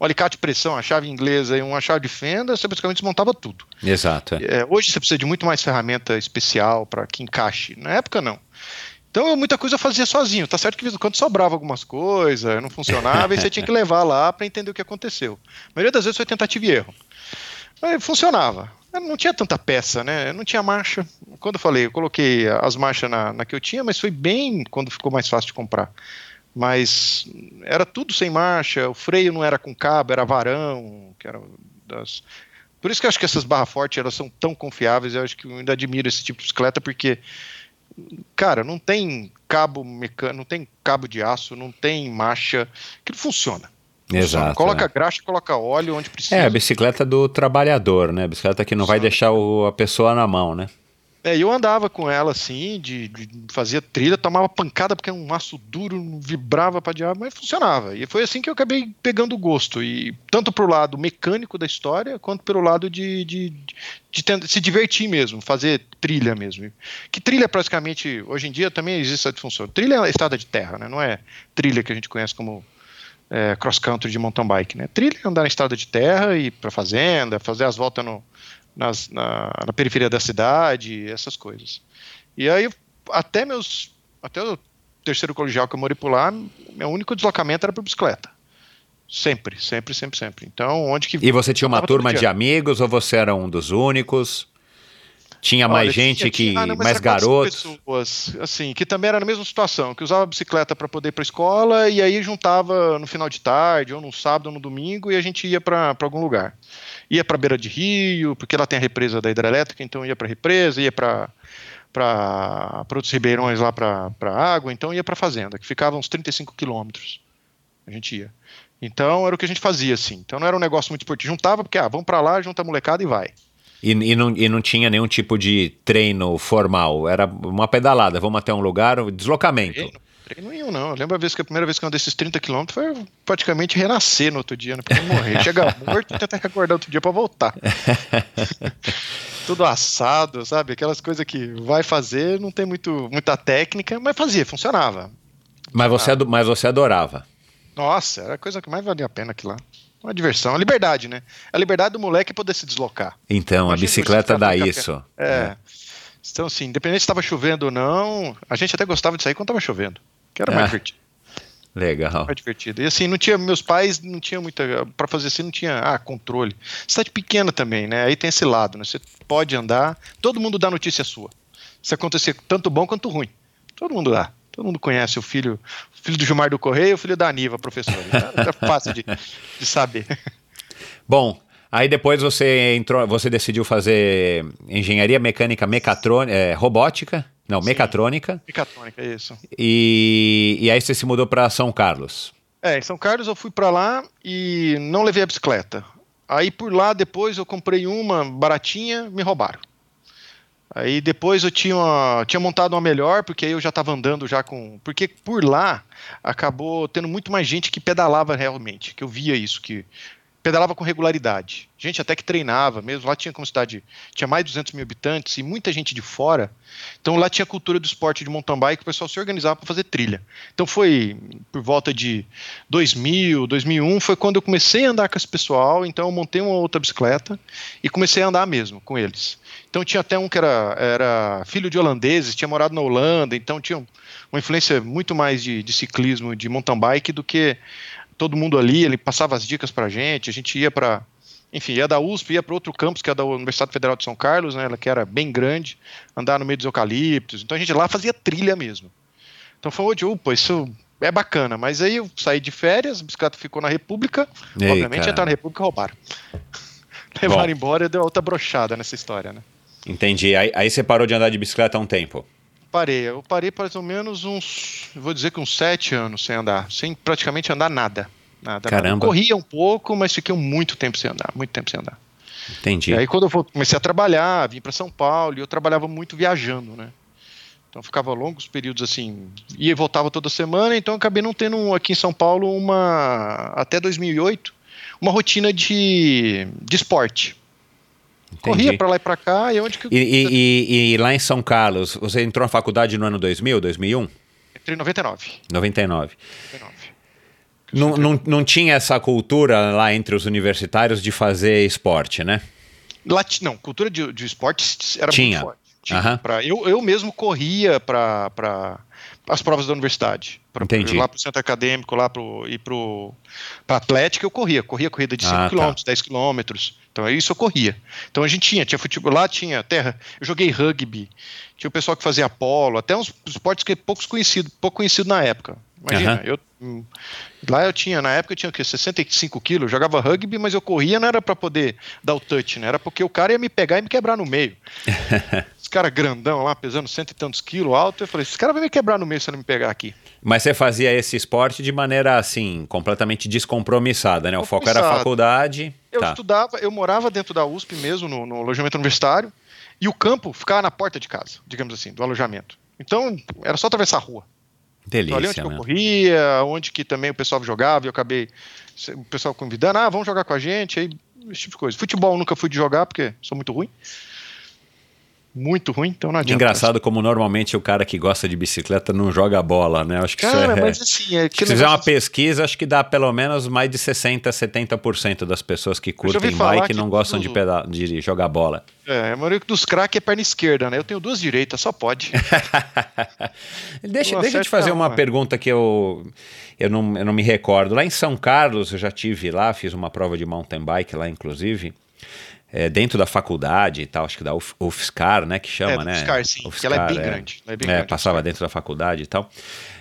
um alicate de pressão, a chave inglesa e uma chave de fenda, você basicamente desmontava tudo. Exato. É. É, hoje você precisa de muito mais ferramenta especial para que encaixe. Na época, não. Então, muita coisa eu fazia sozinho. Tá certo que de vez em quando sobrava algumas coisas, não funcionava, e você tinha que levar lá para entender o que aconteceu. A maioria das vezes foi tentativa e erro. Mas funcionava. Não tinha tanta peça, né? Não tinha marcha. Quando eu falei, eu coloquei as marchas na, na que eu tinha, mas foi bem quando ficou mais fácil de comprar mas era tudo sem marcha, o freio não era com cabo, era varão, que era das... Por isso que eu acho que essas barras fortes elas são tão confiáveis, eu acho que eu ainda admiro esse tipo de bicicleta, porque, cara, não tem cabo mecânico, não tem cabo de aço, não tem marcha, que não funciona. Exato. Coloca é. graxa, coloca óleo onde precisa. É, a bicicleta do trabalhador, né? A bicicleta que não vai deixar o, a pessoa na mão, né? É, eu andava com ela assim, de, de fazia trilha, tomava pancada porque um aço duro, vibrava para diabo, mas funcionava. E foi assim que eu acabei pegando o gosto, e tanto pro lado mecânico da história, quanto pelo lado de, de, de, de se divertir mesmo, fazer trilha mesmo. Que trilha praticamente, hoje em dia também existe essa disfunção. Trilha é estrada de terra, né? não é trilha que a gente conhece como é, cross country de mountain bike, né? Trilha é andar na estrada de terra e para fazenda, fazer as voltas no, nas, na, na, periferia da cidade, essas coisas. E aí até meus até o terceiro colegial que eu morei por lá, meu único deslocamento era por bicicleta. Sempre, sempre, sempre, sempre. Então, onde que E você tinha uma turma de amigos ou você era um dos únicos? Tinha mais Olha, gente tinha, que. Ah, não, mais garotos. pessoas, assim, que também era na mesma situação, que usava bicicleta para poder ir para escola e aí juntava no final de tarde, ou no sábado ou no domingo, e a gente ia para algum lugar. Ia para beira de rio, porque lá tem a represa da hidrelétrica, então ia para represa, ia para para outros ribeirões lá para água, então ia para fazenda, que ficava uns 35 quilômetros. A gente ia. Então era o que a gente fazia assim. Então não era um negócio muito esportivo. Juntava porque ah, vamos para lá, junta a molecada e vai. E, e, não, e não tinha nenhum tipo de treino formal, era uma pedalada, vamos até um lugar, um deslocamento. Treino, treino nenhum, não. Eu lembro a vez que a primeira vez que eu andei esses 30 quilômetros foi praticamente renascer no outro dia, né? Porque morrer. Chega morto e tentar recordar outro dia para voltar. Tudo assado, sabe? Aquelas coisas que vai fazer, não tem muito, muita técnica, mas fazia, funcionava. Mas você, mas você adorava. Nossa, era a coisa que mais valia a pena aquilo lá uma diversão, a liberdade, né? A liberdade do moleque poder se deslocar. Então, a bicicleta dá isso. É. é. Então, assim, independente se estava chovendo ou não, a gente até gostava de sair quando estava chovendo, que era mais ah, divertido. Legal. Mais divertido. E assim, não tinha, meus pais não tinham muita, para fazer assim, não tinha, ah, controle. Cidade pequena também, né? Aí tem esse lado, né? Você pode andar, todo mundo dá notícia sua. Se acontecer tanto bom quanto ruim, todo mundo dá. Todo mundo conhece o filho, o filho do Gilmar do Correio, o filho da Aniva, professor. É fácil de, de saber. Bom, Aí depois você entrou, você decidiu fazer engenharia mecânica mecatrônica, é, robótica, não, Sim, mecatrônica. Mecatrônica, isso. E, e aí você se mudou para São Carlos. É, em São Carlos eu fui para lá e não levei a bicicleta. Aí por lá depois eu comprei uma baratinha, me roubaram. Aí depois eu tinha, tinha montado uma melhor, porque aí eu já estava andando já com. Porque por lá acabou tendo muito mais gente que pedalava realmente, que eu via isso, que pedalava com regularidade. Gente até que treinava mesmo. Lá tinha como cidade, tinha mais de 200 mil habitantes e muita gente de fora. Então lá tinha cultura do esporte de mountain bike, o pessoal se organizava para fazer trilha. Então foi por volta de 2000, 2001, foi quando eu comecei a andar com esse pessoal. Então eu montei uma outra bicicleta e comecei a andar mesmo com eles. Então tinha até um que era, era filho de holandeses, tinha morado na Holanda, então tinha uma influência muito mais de, de ciclismo, de mountain bike do que todo mundo ali, ele passava as dicas para a gente, a gente ia para, enfim, ia da USP, ia para outro campus, que é da Universidade Federal de São Carlos, né, ela que era bem grande, andar no meio dos eucaliptos, então a gente lá fazia trilha mesmo. Então foi onde, opa, isso é bacana, mas aí eu saí de férias, a bicicleta ficou na República, Ei, obviamente cara. entrar na República roubaram. Levaram Bom. embora e deu outra brochada nessa história, né? Entendi. Aí, aí você parou de andar de bicicleta há um tempo? Parei. Eu parei mais ou menos uns, vou dizer que uns sete anos sem andar, sem praticamente andar nada. Nada, Caramba. Corria um pouco, mas fiquei muito tempo sem andar, muito tempo sem andar. Entendi. E aí quando eu comecei a trabalhar, vim para São Paulo, e eu trabalhava muito viajando, né? Então ficava longos períodos assim, ia e voltava toda semana, então acabei não tendo aqui em São Paulo uma até 2008, uma rotina de, de esporte. Entendi. Corria para lá e para cá, e onde que e, e, e, e, lá em São Carlos, você entrou na faculdade no ano 2000, 2001? Entrei em 99. 99. 99. Não, não, não tinha essa cultura lá entre os universitários de fazer esporte, né? Lá, não, cultura de, de esporte era tinha. muito forte. Tinha. Uhum. Pra, eu, eu mesmo corria para as provas da universidade. Pra, Entendi. Lá para o centro acadêmico, lá pro, e para a Atlética eu corria. Corria corrida de 5 ah, km, tá. 10 km. Então é isso eu corria. Então a gente tinha, tinha futebol, lá tinha terra. Eu joguei rugby, tinha o pessoal que fazia polo, até uns esportes que é poucos conhecido, pouco conhecido na época. Imagina, uhum. eu hum, lá eu tinha, na época eu tinha o quê? 65 quilos, jogava rugby, mas eu corria não era para poder dar o touch, né? Era porque o cara ia me pegar e me quebrar no meio. esse cara grandão lá, pesando cento e tantos quilos alto, eu falei, esse cara vai me quebrar no meio se não me pegar aqui. Mas você fazia esse esporte de maneira assim, completamente descompromissada, né? O foco era a faculdade. Eu tá. estudava, eu morava dentro da USP mesmo, no, no alojamento universitário, e o campo ficava na porta de casa, digamos assim, do alojamento. Então, era só atravessar a rua. Delícia, então, ali onde né? eu corria, onde que também o pessoal jogava, e eu acabei o pessoal convidando, ah, vamos jogar com a gente, aí esse tipo de coisa. Futebol nunca fui de jogar porque sou muito ruim. Muito ruim, então não adianta. Engraçado como normalmente o cara que gosta de bicicleta não joga bola, né? Acho que Cara, isso é... mas assim, é Se fizer uma pesquisa, acho que dá pelo menos mais de 60, 70% das pessoas que curtem bike não gostam de, tudo- peda- de jogar bola. É, a maioria dos craques é perna esquerda, né? Eu tenho duas direitas, só pode. deixa, Não deixa eu te fazer uma uma. pergunta que eu, eu, não, eu não me recordo. Lá em São Carlos, eu já tive lá, fiz uma prova de mountain bike lá, inclusive. É, dentro da faculdade e tal, acho que da UF, UFSCar, né? Que chama, É, né? UFSCar, sim, que ela é bem grande, ela é bem É, grande, passava UFSCar. dentro da faculdade e tal.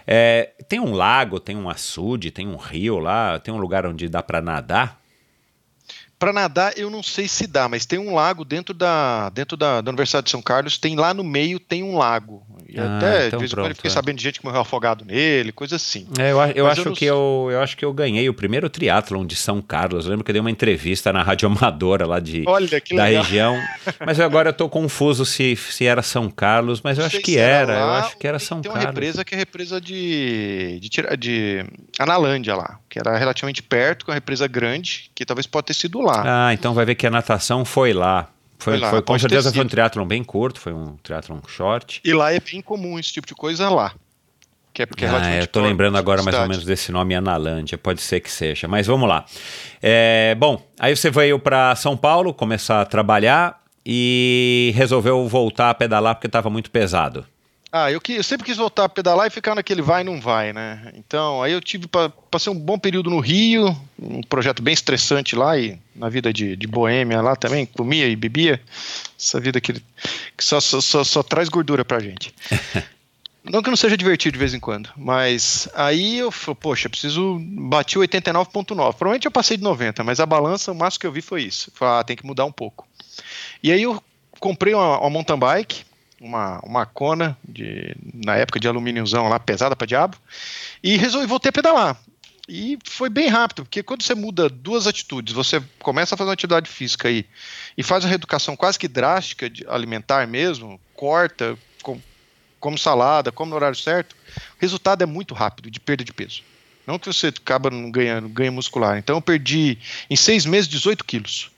É, tem um lago, tem um açude, tem um rio lá, tem um lugar onde dá pra nadar. Para nadar, eu não sei se dá, mas tem um lago dentro da dentro da, da Universidade de São Carlos, tem lá no meio tem um lago. E Ah, até então de vez em quando eu fiquei é. sabendo de gente que morreu afogado nele, coisa assim. É, eu, eu acho eu não que eu, eu acho que eu ganhei o primeiro triatlon de São Carlos. Eu lembro que eu dei uma entrevista na rádio amadora lá de, Olha da legal. região. Mas agora eu tô confuso se, se era São Carlos, mas eu acho que se era. Eu acho que era São Tem uma Carlos. represa que é a represa de, de, Tira- de Analândia lá, que era relativamente perto, com uma represa grande, que talvez pode ter sido lá. Ah, então vai ver que a natação foi lá. Foi, Foi lá, foi- com certeza foi um triatlon bem curto, foi um triatlon short. E lá é bem comum esse tipo de coisa lá. Que é porque é ah, relativamente eu tô lembrando agora mais ou menos desse nome Analândia, pode ser que seja, mas vamos lá. É, bom, aí você veio para São Paulo começar a trabalhar e resolveu voltar a pedalar porque estava muito pesado. Ah, eu, que- eu sempre quis voltar a pedalar e ficar naquele vai e não vai, né? Então, aí eu tive, pa- passei um bom período no Rio, um projeto bem estressante lá e na vida de, de boêmia lá também, comia e bebia. Essa vida que, que só, só, só, só traz gordura pra gente. Não que não seja divertido de vez em quando, mas aí eu falei, poxa, preciso. Bati 89,9. Provavelmente eu passei de 90, mas a balança, o máximo que eu vi foi isso. Falei, ah, tem que mudar um pouco. E aí eu comprei uma, uma mountain bike, uma, uma Kona, de, na época de alumíniozão lá, pesada pra diabo, e resolvi voltei a pedalar. E foi bem rápido, porque quando você muda duas atitudes, você começa a fazer uma atividade física aí e faz uma reeducação quase que drástica de alimentar mesmo, corta, com, come salada, come no horário certo, o resultado é muito rápido de perda de peso. Não que você acaba não ganhando ganho muscular. Então eu perdi em seis meses 18 quilos.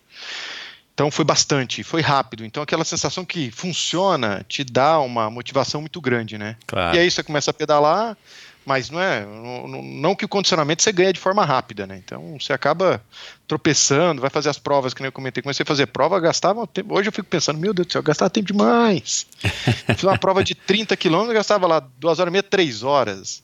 Então foi bastante, foi rápido. Então aquela sensação que funciona te dá uma motivação muito grande, né? Claro. E aí você começa a pedalar, mas não é, não, não- que o condicionamento você ganha de forma rápida, né? Então você acaba tropeçando, vai fazer as provas que nem eu comentei, comecei a fazer prova, gastava tempo. Hoje eu fico pensando, meu Deus do céu, eu gastava tempo demais. Fiz uma prova de 30 quilômetros, gastava lá duas horas e meia, três horas.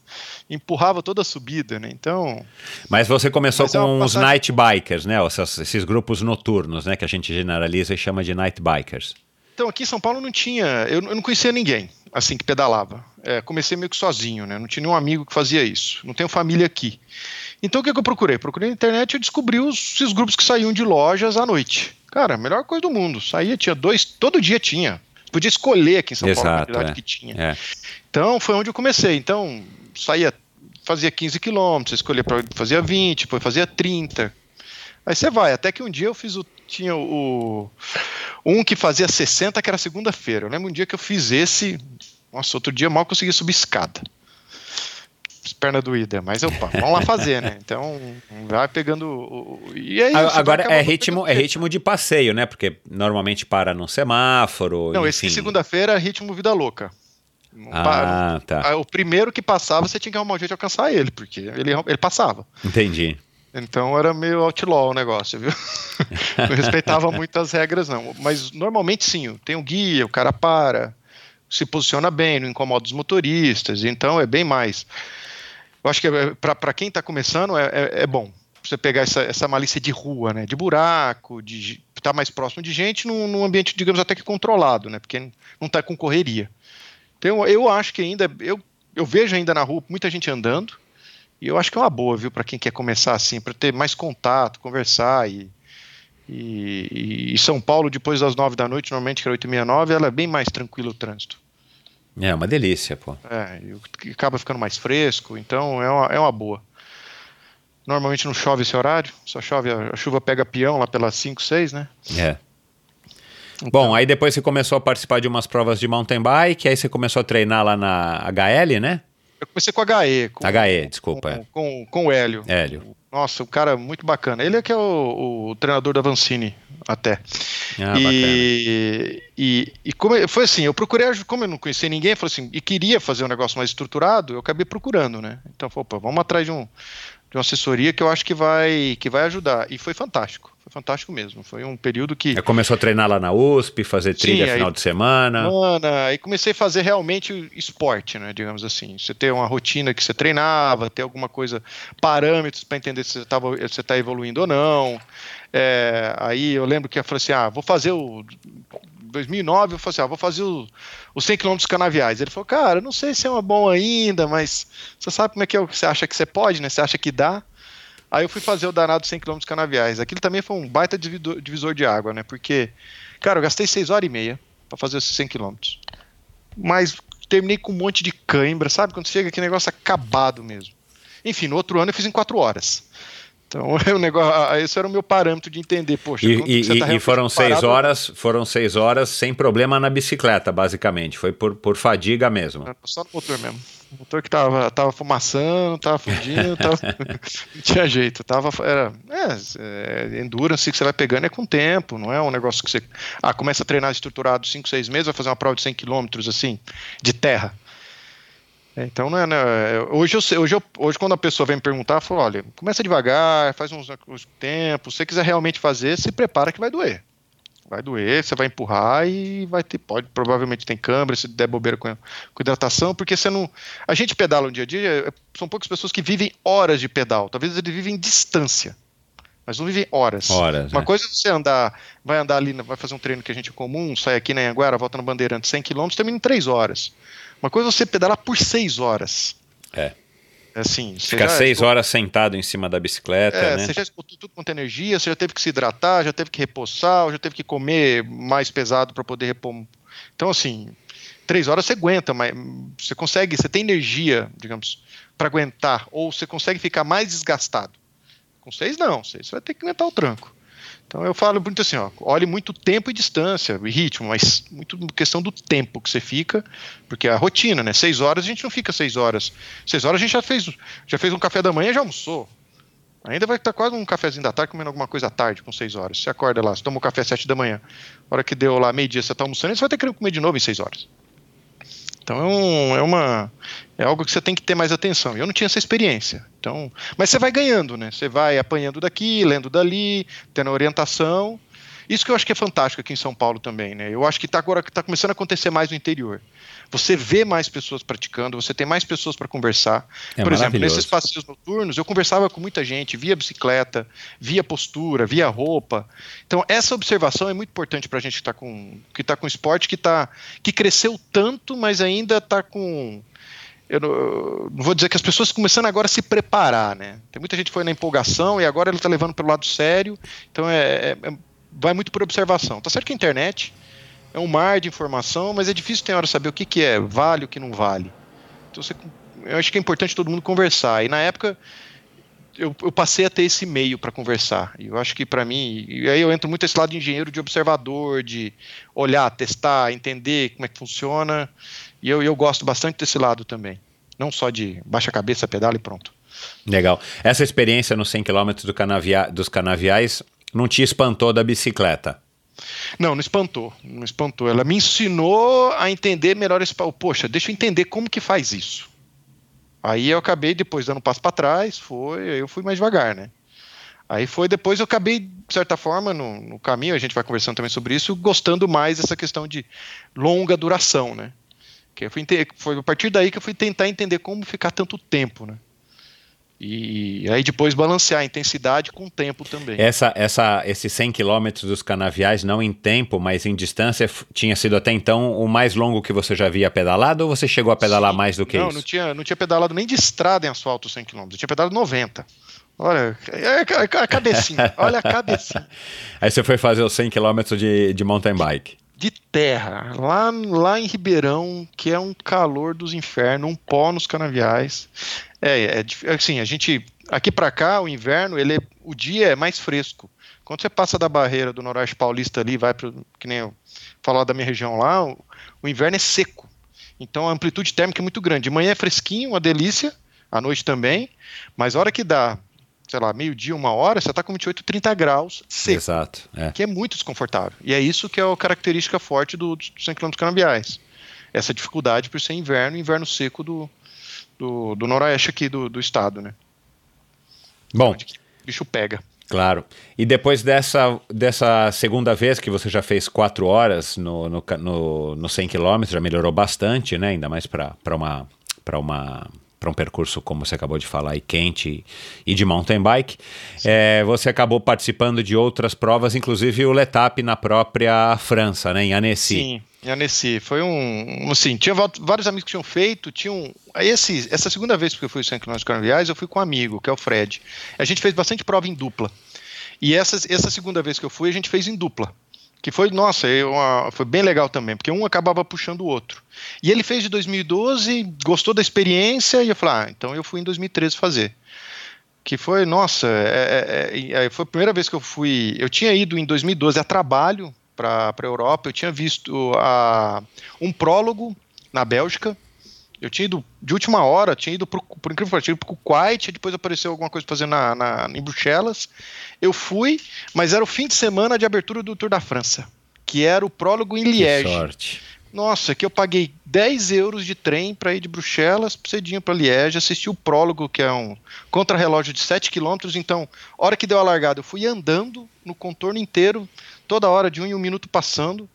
Empurrava toda a subida, né? Então, Mas você começou Mas é com os passagem- night bikers, né? Esses, esses grupos noturnos, né? Que a gente generaliza e chama de night bikers. Então, aqui em São Paulo não tinha. Eu, eu não conhecia ninguém assim que pedalava. É, comecei meio que sozinho, né? Não tinha nenhum amigo que fazia isso. Não tenho família aqui. Então o que, que eu procurei? Procurei na internet e descobri os, esses grupos que saíam de lojas à noite. Cara, a melhor coisa do mundo. Saía, tinha dois, todo dia tinha. Podia escolher aqui em São Paulo a Exato, quantidade é. que tinha. É. Então foi onde eu comecei. Então saía, fazia 15 quilômetros, escolhia para fazia 20, depois fazia 30. Aí você vai, até que um dia eu fiz o. Tinha o. Um que fazia 60, que era segunda-feira. Eu lembro um dia que eu fiz esse. Nossa, outro dia mal consegui subir escada. Perna doída, mas opa, vamos lá fazer, né? Então, vai pegando. E aí, A- você Agora vai é ritmo, é ritmo de passeio, né? Porque normalmente para num semáforo. Não, enfim. esse segunda-feira é ritmo vida louca. Ah, tá. Ah, O primeiro que passava, você tinha que arrumar um jeito de alcançar ele, porque ele, ele passava. Entendi. Então era meio outlaw o negócio, viu? não respeitava muito as regras, não. Mas normalmente sim, tem um guia, o cara para, se posiciona bem, não incomoda os motoristas, então é bem mais. Eu acho que para quem está começando é, é, é bom você pegar essa, essa malícia de rua, né? De buraco, de estar tá mais próximo de gente num, num ambiente, digamos, até que controlado, né? Porque não está com correria. Então eu acho que ainda, eu, eu vejo ainda na rua muita gente andando, e eu acho que é uma boa, viu, para quem quer começar assim, para ter mais contato, conversar e, e, e São Paulo depois das nove da noite, normalmente que era oito e meia nove, ela é bem mais tranquilo o trânsito. É uma delícia, pô. É, e acaba ficando mais fresco, então é uma, é uma boa. Normalmente não chove esse horário, só chove, a, chuva pega peão lá pelas 5, 6, né? É. Então, Bom, aí depois você começou a participar de umas provas de mountain bike, aí você começou a treinar lá na HL, né? eu comecei com a HE. Com, HE, desculpa. Com, com, com o Hélio. Hélio. Nossa, um cara muito bacana. Ele é que é o, o treinador da Vancini, até. Ah, e, e, e, como foi assim, eu procurei, como eu não conhecia ninguém, falei assim, e queria fazer um negócio mais estruturado, eu acabei procurando, né? Então, opa, vamos atrás de, um, de uma assessoria que eu acho que vai, que vai ajudar. E foi fantástico. Fantástico mesmo. Foi um período que. começou a treinar lá na USP, fazer trilha Sim, final de semana. Semana, aí comecei a fazer realmente esporte, né? Digamos assim. Você ter uma rotina que você treinava, ter alguma coisa, parâmetros para entender se você está tá evoluindo ou não. É, aí eu lembro que eu falei assim: ah, vou fazer o. 2009, eu falei assim: ah, vou fazer o, os 100 km canaviais. Ele falou: cara, não sei se é uma bom ainda, mas você sabe como é que é o que você acha que você pode, né? Você acha que dá. Aí eu fui fazer o danado 100 km canaviais. Aquilo também foi um baita divisor de água, né? Porque, cara, eu gastei 6 horas e meia para fazer esses 100 km. Mas terminei com um monte de cãibra, sabe? Quando chega aquele negócio acabado mesmo. Enfim, no outro ano eu fiz em 4 horas. Então, o negócio, esse era o meu parâmetro de entender, poxa, e, e, tá e foram seis horas, foram seis horas sem problema na bicicleta, basicamente. Foi por, por fadiga mesmo. Só no motor mesmo. O motor que tava, tava fumaçando, tava fundindo, tava... não tinha jeito. Tava, era, é, é, endurance que você vai pegando é com tempo, não é um negócio que você. Ah, começa a treinar estruturado 5, 6 meses, vai fazer uma prova de 100 km assim, de terra. É, então, não é, né, hoje, eu hoje, eu, hoje, quando a pessoa vem me perguntar, eu falo: olha, começa devagar, faz uns, uns tempos. Se você quiser realmente fazer, se prepara que vai doer. Vai doer, você vai empurrar e vai ter, pode, provavelmente tem câmera, se der bobeira com, com hidratação, porque você não. A gente pedala no dia a dia, é, são poucas pessoas que vivem horas de pedal, talvez eles vivem distância mas não vivem horas. horas Uma é. coisa é você andar, vai andar ali, vai fazer um treino que a gente é comum, sai aqui na Anguera, volta no Bandeirante 100 km, termina em 3 horas. Uma coisa é você pedalar por seis horas. É. assim, Ficar seis horas sentado em cima da bicicleta, é, né? Você já escutou tudo quanto é energia, você já teve que se hidratar, já teve que repousar, já teve que comer mais pesado para poder repor. Então, assim, três horas você aguenta, mas você consegue, você tem energia, digamos, para aguentar, ou você consegue ficar mais desgastado. Com seis, não, seis você vai ter que aguentar o tranco. Então eu falo muito assim, ó, olhe muito tempo e distância, e ritmo, mas muito questão do tempo que você fica, porque é a rotina, né? Seis horas a gente não fica seis horas. Seis horas a gente já fez, já fez um café da manhã e já almoçou. Ainda vai estar quase um cafezinho da tarde comendo alguma coisa à tarde com seis horas. Você acorda lá, você toma um café às sete da manhã. A hora que deu lá meio-dia, você está almoçando, você vai ter que comer de novo em seis horas. Então é, um, é, uma é algo que você tem que ter mais atenção. Eu não tinha essa experiência. Então, mas você vai ganhando, né? Você vai apanhando daqui, lendo dali, tendo orientação. Isso que eu acho que é fantástico aqui em São Paulo também, né? Eu acho que tá agora que está começando a acontecer mais no interior. Você vê mais pessoas praticando, você tem mais pessoas para conversar. É Por exemplo, nesses passeios noturnos, eu conversava com muita gente via bicicleta, via postura, via roupa. Então, essa observação é muito importante para a gente que está com, que tá com esporte que, tá, que cresceu tanto, mas ainda está com. Eu não, eu não, vou dizer que as pessoas começando agora a se preparar, né? Tem muita gente que foi na empolgação e agora ele está levando pelo lado sério. Então, é, é, é vai muito por observação. Tá certo que a internet é um mar de informação, mas é difícil ter hora saber o que, que é, vale o que não vale. Então você, eu acho que é importante todo mundo conversar. E na época eu, eu passei a ter esse meio para conversar. E eu acho que para mim, e aí eu entro muito esse lado de engenheiro, de observador, de olhar, testar, entender como é que funciona. E eu, eu gosto bastante desse lado também. Não só de baixa cabeça, pedala e pronto. Legal. Essa experiência nos 100 km do canavia, dos canaviais não te espantou da bicicleta? Não, não espantou, não espantou. Ela me ensinou a entender melhor esse. Poxa, deixa eu entender como que faz isso. Aí eu acabei depois dando um passo para trás, foi, eu fui mais devagar, né? Aí foi depois eu acabei, de certa forma, no, no, caminho, a gente vai conversando também sobre isso, gostando mais dessa questão de longa duração, né? Que fui, foi a partir daí que eu fui tentar entender como ficar tanto tempo, né? E aí depois balancear a intensidade com o tempo também. Essa, essa, esses 100 quilômetros dos canaviais, não em tempo, mas em distância, tinha sido até então o mais longo que você já havia pedalado ou você chegou a pedalar Sim. mais do que não, isso? Não, tinha, não tinha pedalado nem de estrada em asfalto 100 km, eu tinha pedalado 90. Olha, é a cabecinha, olha a cabecinha. Aí você foi fazer os 100 km de, de mountain bike. De terra, lá, lá em Ribeirão, que é um calor dos infernos, um pó nos canaviais. É, é assim, a gente aqui para cá o inverno, ele é, o dia é mais fresco. Quando você passa da barreira do Noroeste Paulista ali, vai para que nem eu falar da minha região lá, o, o, inverno é seco. Então a amplitude térmica é muito grande. De manhã é fresquinho, uma delícia, à noite também, mas a hora que dá sei lá, meio-dia, uma hora, você está com 28, 30 graus seco. Exato. É. Que é muito desconfortável. E é isso que é a característica forte do, dos 100 km canaviais. Essa dificuldade por ser inverno, inverno seco do, do, do noroeste aqui do, do estado, né? Bom. O bicho pega. Claro. E depois dessa, dessa segunda vez que você já fez quatro horas no, no, no, no 100 km, já melhorou bastante, né? Ainda mais para uma, uma para um percurso, como você acabou de falar, e quente e de mountain bike. É, você acabou participando de outras provas, inclusive o Letap na própria França, né, em Annecy. Sim, em Annecy. Foi um, assim, tinha vários amigos que tinham feito, tinham, esse, essa segunda vez que eu fui 100 km carnaviais, eu fui com um amigo, que é o Fred. A gente fez bastante prova em dupla. E essa, essa segunda vez que eu fui, a gente fez em dupla que foi, nossa, uma, foi bem legal também, porque um acabava puxando o outro. E ele fez de 2012, gostou da experiência, e eu falei, ah, então eu fui em 2013 fazer. Que foi, nossa, é, é, é, foi a primeira vez que eu fui. Eu tinha ido em 2012 a trabalho para a Europa, eu tinha visto a, um prólogo na Bélgica, eu tinha ido de última hora, tinha ido, pro, por incrível que pareça, para o Kuwait, depois apareceu alguma coisa para fazer na, na, em Bruxelas. Eu fui, mas era o fim de semana de abertura do Tour da França, que era o prólogo em Liège. Que sorte. Nossa, que eu paguei 10 euros de trem para ir de Bruxelas, cedinho para Liège, assisti o prólogo, que é um contra-relógio de 7 km. Então, hora que deu a largada, eu fui andando no contorno inteiro, toda hora, de um em um minuto passando.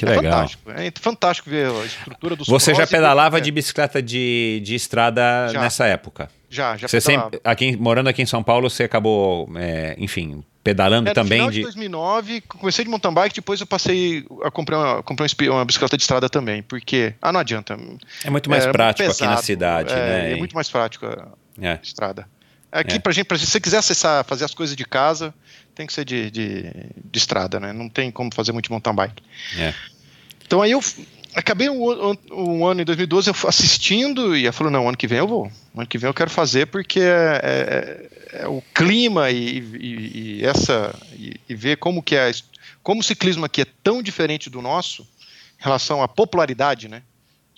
Que é legal. Fantástico, é fantástico ver a estrutura dos Você já pedalava de bicicleta de, de estrada já, nessa época? Já, já você pedalava. Sempre, aqui, morando aqui em São Paulo, você acabou, é, enfim, pedalando é, também? No final de... de 2009, comecei de mountain bike, depois eu passei a comprar uma, comprar uma bicicleta de estrada também, porque, ah, não adianta. É muito mais é, prático muito pesado, aqui na cidade, é, né? É muito mais prático a é. estrada. Aqui, é. pra gente, pra, se você quiser acessar, fazer as coisas de casa, tem que ser de, de, de estrada, né? Não tem como fazer muito mountain bike. É. Então aí eu acabei um, um, ano em 2012 assistindo e eu falei, não, ano que vem eu vou. Ano que vem eu quero fazer porque é, é, é o clima e, e, e essa e, e, ver como que é como o ciclismo aqui é tão diferente do nosso em relação à popularidade, né?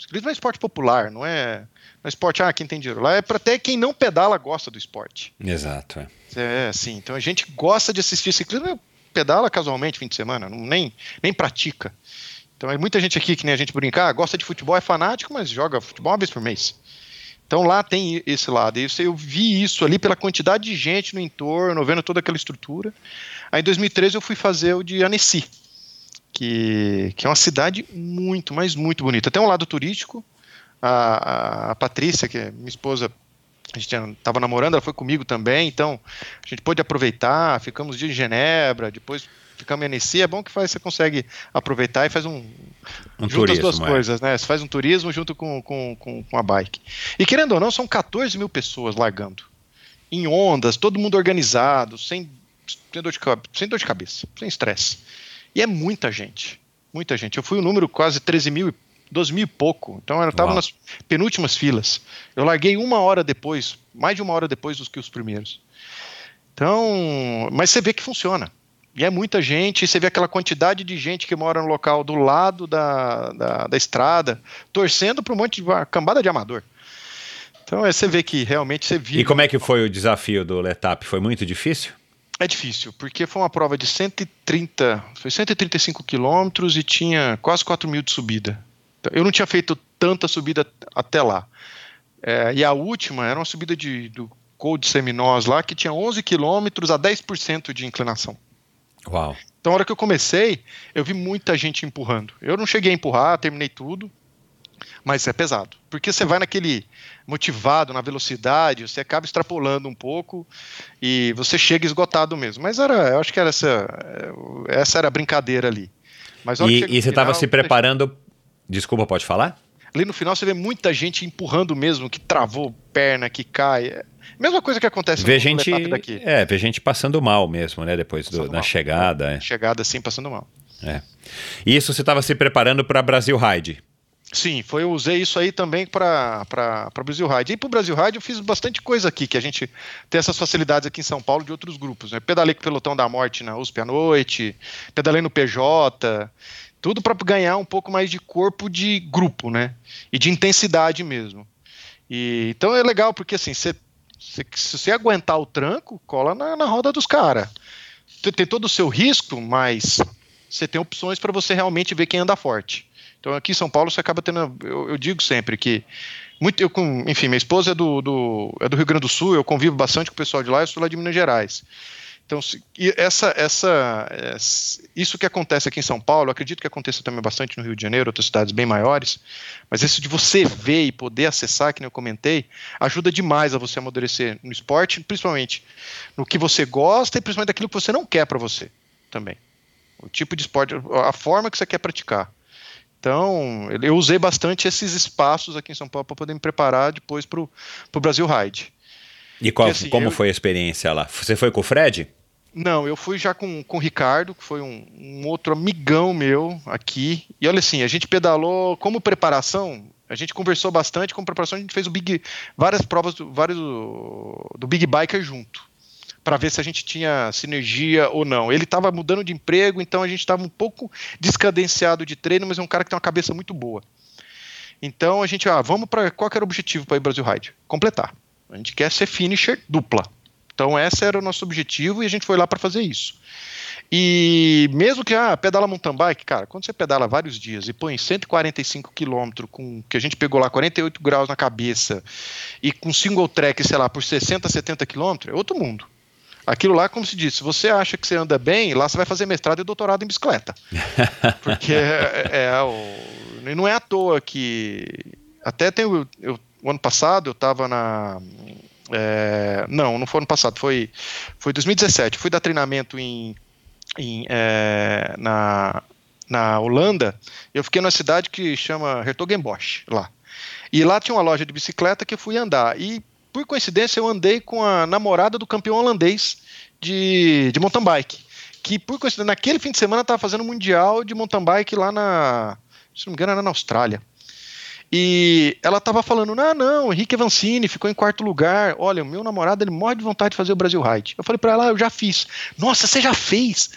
Ciclismo é esporte popular, não é, não é esporte, ah, quem tem dinheiro. Lá é para até quem não pedala gosta do esporte. Exato. É, é assim, então a gente gosta de assistir ciclismo, pedala casualmente fim de semana, não, nem, nem pratica. Então, é muita gente aqui que nem a gente brincar, ah, gosta de futebol, é fanático, mas joga futebol uma vez por mês. Então lá tem esse lado. E eu vi isso ali pela quantidade de gente no entorno, vendo toda aquela estrutura. Aí em 2013 eu fui fazer o de Annecy, que, que é uma cidade muito, mas muito bonita. Tem um lado turístico. A, a, a Patrícia, que é minha esposa, a gente estava namorando, ela foi comigo também, então a gente pôde aproveitar, ficamos dia em Genebra, depois ficamos em Annecy, é bom que faz, você consegue aproveitar e faz um, um junta turismo, as duas é. coisas, né? Você faz um turismo junto com, com, com, com a bike. E querendo ou não, são 14 mil pessoas largando. Em ondas, todo mundo organizado, sem, sem, dor, de, sem dor de cabeça, sem estresse. E é muita gente. Muita gente. Eu fui o um número quase 13 mil, 12 mil e pouco. Então eu estava nas penúltimas filas. Eu larguei uma hora depois, mais de uma hora depois dos que os primeiros. Então, mas você vê que funciona. E é muita gente, e você vê aquela quantidade de gente que mora no local do lado da, da, da estrada, torcendo para um monte de uma cambada de amador. Então é, você vê que realmente você vive. E como é que foi o desafio do Letap? Foi muito difícil? É difícil, porque foi uma prova de 130, foi 135 quilômetros e tinha quase 4 mil de subida. Então, eu não tinha feito tanta subida até lá. É, e a última era uma subida de, do Cold Seminós lá, que tinha 11 quilômetros a 10% de inclinação. Uau. Então, a hora que eu comecei, eu vi muita gente empurrando. Eu não cheguei a empurrar, terminei tudo, mas é pesado. Porque você vai naquele motivado, na velocidade, você acaba extrapolando um pouco e você chega esgotado mesmo. Mas era, eu acho que era essa, essa era a brincadeira ali. Mas e, e você estava se preparando. Desculpa, pode falar? Ali no final você vê muita gente empurrando mesmo, que travou perna, que cai. Mesma coisa que acontece vê no gente, daqui. É, vê gente passando mal mesmo, né? Depois do, na chegada. É. Chegada sim, passando mal. É. E isso você estava se preparando para Brasil Ride? Sim, foi, eu usei isso aí também para Brasil Ride. E para o Brasil Ride eu fiz bastante coisa aqui, que a gente tem essas facilidades aqui em São Paulo de outros grupos. Né? Pedalei com o Pelotão da Morte na USP à noite, pedalei no PJ, tudo para ganhar um pouco mais de corpo de grupo, né? E de intensidade mesmo. E, então é legal porque assim, você Se, se você aguentar o tranco, cola na, na roda dos caras. Tem todo o seu risco, mas você tem opções para você realmente ver quem anda forte. Então aqui em São Paulo você acaba tendo. Eu, eu digo sempre que. Muito, eu, enfim, minha esposa é do, do, é do Rio Grande do Sul, eu convivo bastante com o pessoal de lá, eu sou lá de Minas Gerais. Então, essa, essa, isso que acontece aqui em São Paulo, acredito que aconteça também bastante no Rio de Janeiro, outras cidades bem maiores, mas isso de você ver e poder acessar, que eu comentei, ajuda demais a você amadurecer no esporte, principalmente no que você gosta e principalmente daquilo que você não quer para você também. O tipo de esporte, a forma que você quer praticar. Então, eu usei bastante esses espaços aqui em São Paulo para poder me preparar depois para o Brasil Ride. E qual, assim, como eu... foi a experiência lá? Você foi com o Fred? Não, eu fui já com, com o Ricardo, que foi um, um, outro amigão meu aqui. E olha assim, a gente pedalou como preparação, a gente conversou bastante como preparação, a gente fez o Big, várias provas do, vários do, do Big Biker junto para ver se a gente tinha sinergia ou não. Ele estava mudando de emprego, então a gente estava um pouco descadenciado de treino, mas é um cara que tem uma cabeça muito boa. Então a gente, ah, vamos para qual era o objetivo para ir Brasil Ride? Completar. A gente quer ser finisher dupla. Então esse era o nosso objetivo e a gente foi lá para fazer isso. E mesmo que ah, pedala mountain bike, cara, quando você pedala vários dias e põe 145 km com que a gente pegou lá 48 graus na cabeça e com single track, sei lá, por 60, 70 km, é outro mundo. Aquilo lá, como se diz, se você acha que você anda bem, lá você vai fazer mestrado e doutorado em bicicleta. Porque é, é, é o, não é à toa que. Até tem. Eu, eu, o ano passado eu estava na. É, não, não foi ano passado, foi, foi 2017. Fui dar treinamento em, em é, na, na Holanda. Eu fiquei numa cidade que chama Hertogenbosch, lá. E lá tinha uma loja de bicicleta que eu fui andar. E por coincidência, eu andei com a namorada do campeão holandês de, de mountain bike. Que, por coincidência, naquele fim de semana estava fazendo um mundial de mountain bike lá na. Se não me engano, era na Austrália. E ela tava falando: não, não, Henrique Avancini ficou em quarto lugar. Olha, o meu namorado ele morre de vontade de fazer o Brasil Ride. Eu falei para ela: ah, eu já fiz. Nossa, você já fez?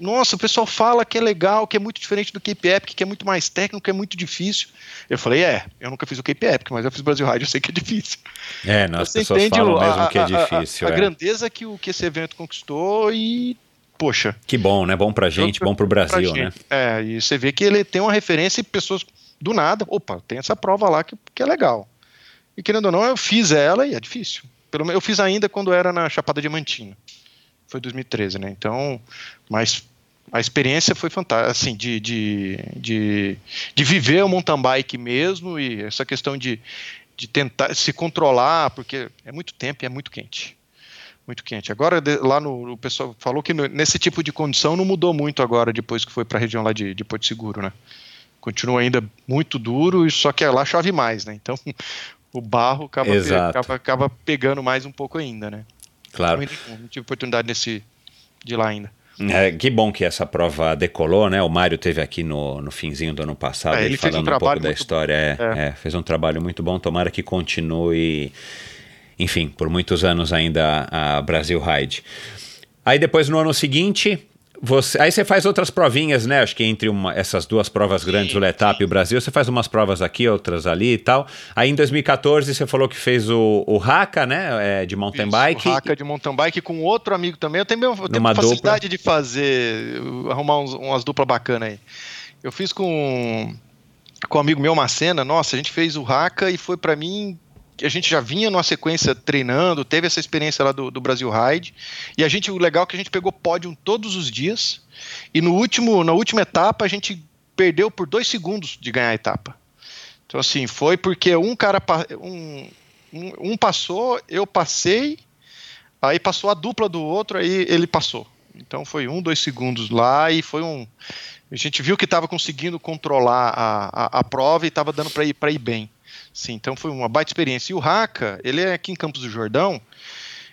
Nossa, o pessoal fala que é legal, que é muito diferente do Cape Epic, que é muito mais técnico, que é muito difícil. Eu falei: é, eu nunca fiz o Cape Epic, mas eu fiz o Brasil Ride, eu sei que é difícil. É, não, as você pessoas falam mesmo a, que é difícil. A, a, a é. grandeza que, o, que esse evento conquistou e poxa. Que bom, né? Bom pra gente, bom pro Brasil, né? É, e você vê que ele tem uma referência e pessoas do nada, opa, tem essa prova lá que, que é legal. E querendo ou não, eu fiz ela e é difícil. Pelo eu fiz ainda quando era na Chapada Diamantina. Foi 2013, né? Então, mas a experiência foi fantástica, assim, de, de, de, de viver o mountain bike mesmo e essa questão de, de tentar se controlar, porque é muito tempo e é muito quente. Muito quente. Agora, lá no. O pessoal falou que nesse tipo de condição não mudou muito agora, depois que foi para a região lá de, de Porto Seguro, né? Continua ainda muito duro, só que lá chove mais, né? Então o barro acaba, pe acaba, acaba, pegando mais um pouco ainda, né? Claro. Então, não tive oportunidade nesse, de lá ainda. É, que bom que essa prova decolou, né? O Mário teve aqui no, no finzinho do ano passado é, ele falando um, um pouco da história. É. É, fez um trabalho muito bom. Tomara que continue, enfim, por muitos anos ainda a Brasil Ride. Aí depois no ano seguinte, você, aí você faz outras provinhas, né? Acho que entre uma, essas duas provas grandes, sim, o Letap e o Brasil, você faz umas provas aqui, outras ali e tal. Aí em 2014 você falou que fez o, o Haka, né? É, de mountain Isso, bike. O Haka de mountain bike com outro amigo também. Eu tenho, eu tenho facilidade dupla. de fazer, arrumar uns, umas duplas bacanas aí. Eu fiz com, com um amigo meu, Macena. Nossa, a gente fez o Haka e foi para mim a gente já vinha numa sequência treinando, teve essa experiência lá do, do Brasil Ride, e a gente, o legal é que a gente pegou pódio todos os dias, e no último, na última etapa a gente perdeu por dois segundos de ganhar a etapa. Então assim, foi porque um cara, um, um, passou, eu passei, aí passou a dupla do outro, aí ele passou. Então foi um, dois segundos lá e foi um. A gente viu que estava conseguindo controlar a, a, a prova e estava dando para ir, ir bem. Sim, então foi uma baita experiência. E o Raca, ele é aqui em Campos do Jordão.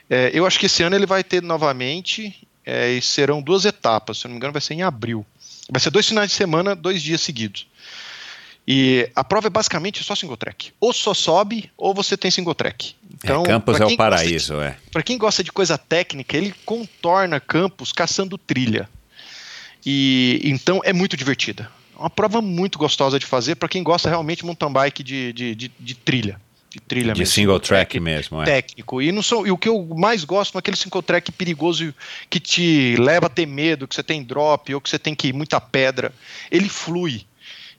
É, eu acho que esse ano ele vai ter novamente, é, e serão duas etapas, se não me engano, vai ser em abril. Vai ser dois finais de semana, dois dias seguidos. E a prova é basicamente só single track. Ou só sobe, ou você tem single track. Então, é, Campos é o paraíso, de, é. Para quem gosta de coisa técnica, ele contorna Campos caçando trilha. E então é muito divertida uma prova muito gostosa de fazer para quem gosta realmente de mountain bike de, de, de, de, trilha. de trilha de mesmo. single track, mesmo, é. Técnico. E, não sou, e o que eu mais gosto é aquele single track perigoso que te leva a ter medo, que você tem drop ou que você tem que ir muita pedra. Ele flui.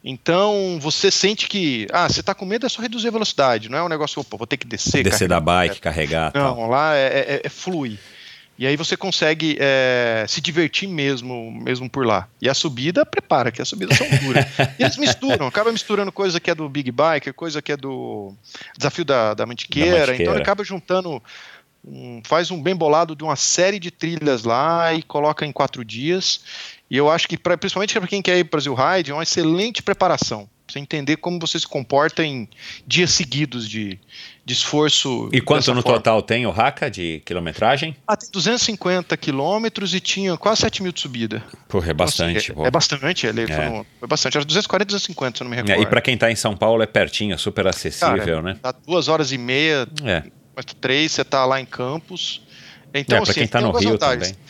Então você sente que, ah, você tá com medo é só reduzir a velocidade, não é um negócio, opa, vou ter que descer. Descer da bike, é. carregar. Não, tal. lá é, é, é flui. E aí você consegue é, se divertir mesmo, mesmo por lá. E a subida, prepara, que as subidas são duras. E eles misturam, acaba misturando coisa que é do Big Bike, coisa que é do desafio da, da, mantiqueira, da mantiqueira. Então ele acaba juntando, um, faz um bem bolado de uma série de trilhas lá e coloca em quatro dias. E eu acho que, pra, principalmente para quem quer ir para o Brasil Ride, é uma excelente preparação. Você entender como você se comporta em dias seguidos de, de esforço. E quanto no forma. total tem o Haka de quilometragem? Ah, tem 250 quilômetros e tinha quase 7 mil de subida. Porra, é Então, bastante. assim, pô. é, é bastante, ele É. foi, no- foi bastante. Era 240, 250, se eu não me É, recordo. e para quem tá em São Paulo é pertinho, é super acessível, Cara, né? Dá duas horas e meia, É. três, você tá lá em Campos. Então, é, para assim, quem tá no Rio vantagens. também.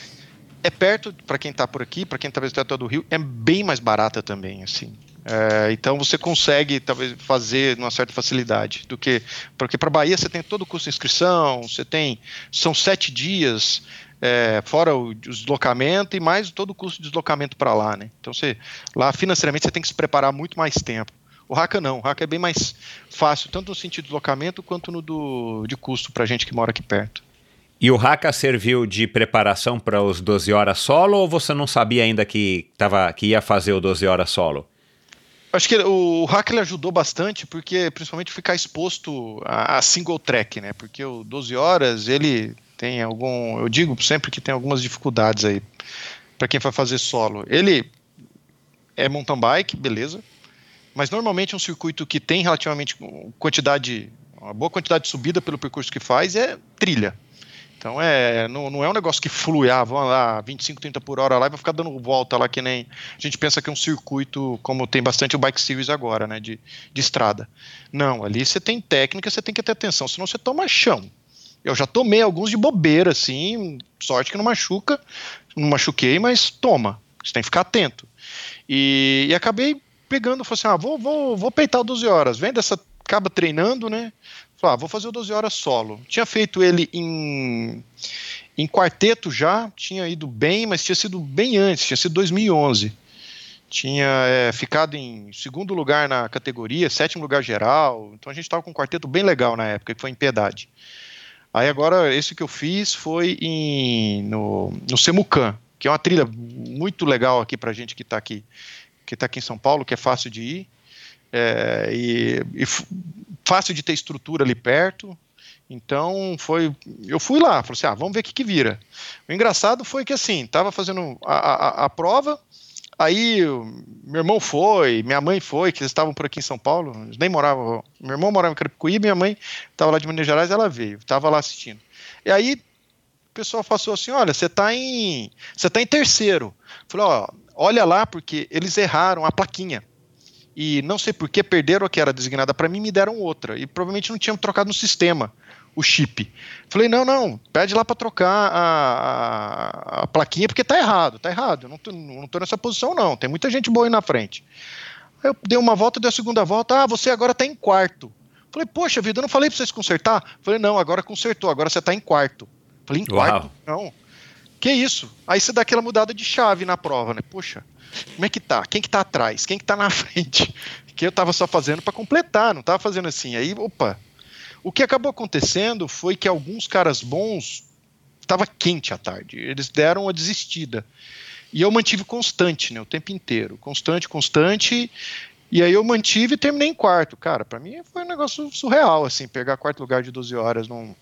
É perto, para quem tá por aqui, para quem tá visitando do Rio, é bem mais barata também, assim. É, então você consegue talvez fazer numa certa facilidade do que porque para Bahia você tem todo o custo de inscrição, você tem são sete dias é, fora o, o deslocamento e mais todo o custo de deslocamento para lá, né? Então você lá financeiramente você tem que se preparar muito mais tempo. O Haka não, o Haka é bem mais fácil tanto no sentido de deslocamento quanto no do, de custo para gente que mora aqui perto. E o Haka serviu de preparação para os 12 horas solo ou você não sabia ainda que, tava, que ia fazer o 12 horas solo? Acho que o hack ele ajudou bastante, porque principalmente ficar exposto a, a single track, né? Porque o 12 horas ele tem algum, eu digo sempre que tem algumas dificuldades aí para quem vai fazer solo. Ele é mountain bike, beleza, mas normalmente um circuito que tem relativamente quantidade, uma boa quantidade de subida pelo percurso que faz é trilha. Então é, não, não é um negócio que flui, ah, vamos lá, 25, 30 por hora lá e vai ficar dando volta lá que nem. A gente pensa que é um circuito, como tem bastante o Bike Series agora, né? De, de estrada. Não, ali você tem técnica, você tem que ter atenção, senão você toma chão. Eu já tomei alguns de bobeira, assim, sorte que não machuca, não machuquei, mas toma. Você tem que ficar atento. E, e acabei pegando, falei assim: ah, vou, vou, vou peitar o 12 horas. Vem dessa, acaba treinando, né? Falei, ah, vou fazer o 12 horas solo. Tinha feito ele em, em quarteto já, tinha ido bem, mas tinha sido bem antes, tinha sido 2011. Tinha é, ficado em segundo lugar na categoria, sétimo lugar geral. Então a gente estava com um quarteto bem legal na época, que foi em Piedade. Aí agora, esse que eu fiz foi em, no, no Semucan, que é uma trilha muito legal aqui pra gente que está aqui, que tá aqui em São Paulo, que é fácil de ir. É, e, e fácil de ter estrutura ali perto. Então foi, eu fui lá, falei assim, ah, vamos ver o que, que vira. O engraçado foi que assim, tava fazendo a, a, a prova, aí meu irmão foi, minha mãe foi, que eles estavam por aqui em São Paulo, eles nem moravam, meu irmão morava em Carapicuí, minha mãe estava lá de Minas Gerais, ela veio, estava lá assistindo. E aí o pessoal passou assim, olha, você está em, você tá em terceiro. Falei, ó, olha lá porque eles erraram a plaquinha e não sei por que perderam a que era designada para mim me deram outra e provavelmente não tinham trocado no sistema o chip. Falei, não, não, pede lá para trocar a, a, a, plaquinha porque tá errado, tá errado, eu não tô, não tô nessa posição não, tem muita gente boa aí na frente. Aí eu dei uma volta, dei a segunda volta, ah, você agora tá em quarto. Falei, poxa vida, eu não falei para vocês consertar? Falei, não, agora consertou, agora você tá em quarto. Falei, em quarto? Uau. Não. Que isso? Aí você dá aquela mudada de chave na prova, né? Poxa, como é que tá? Quem que tá atrás? Quem que tá na frente? Que eu tava só fazendo para completar, não tava fazendo assim. Aí, opa. O que acabou acontecendo foi que alguns caras bons estava quente à tarde. Eles deram uma desistida. E eu mantive constante, né, o tempo inteiro, constante, constante. E aí eu mantive e terminei em quarto. Cara, para mim foi um negócio surreal assim, pegar quarto lugar de 12 horas num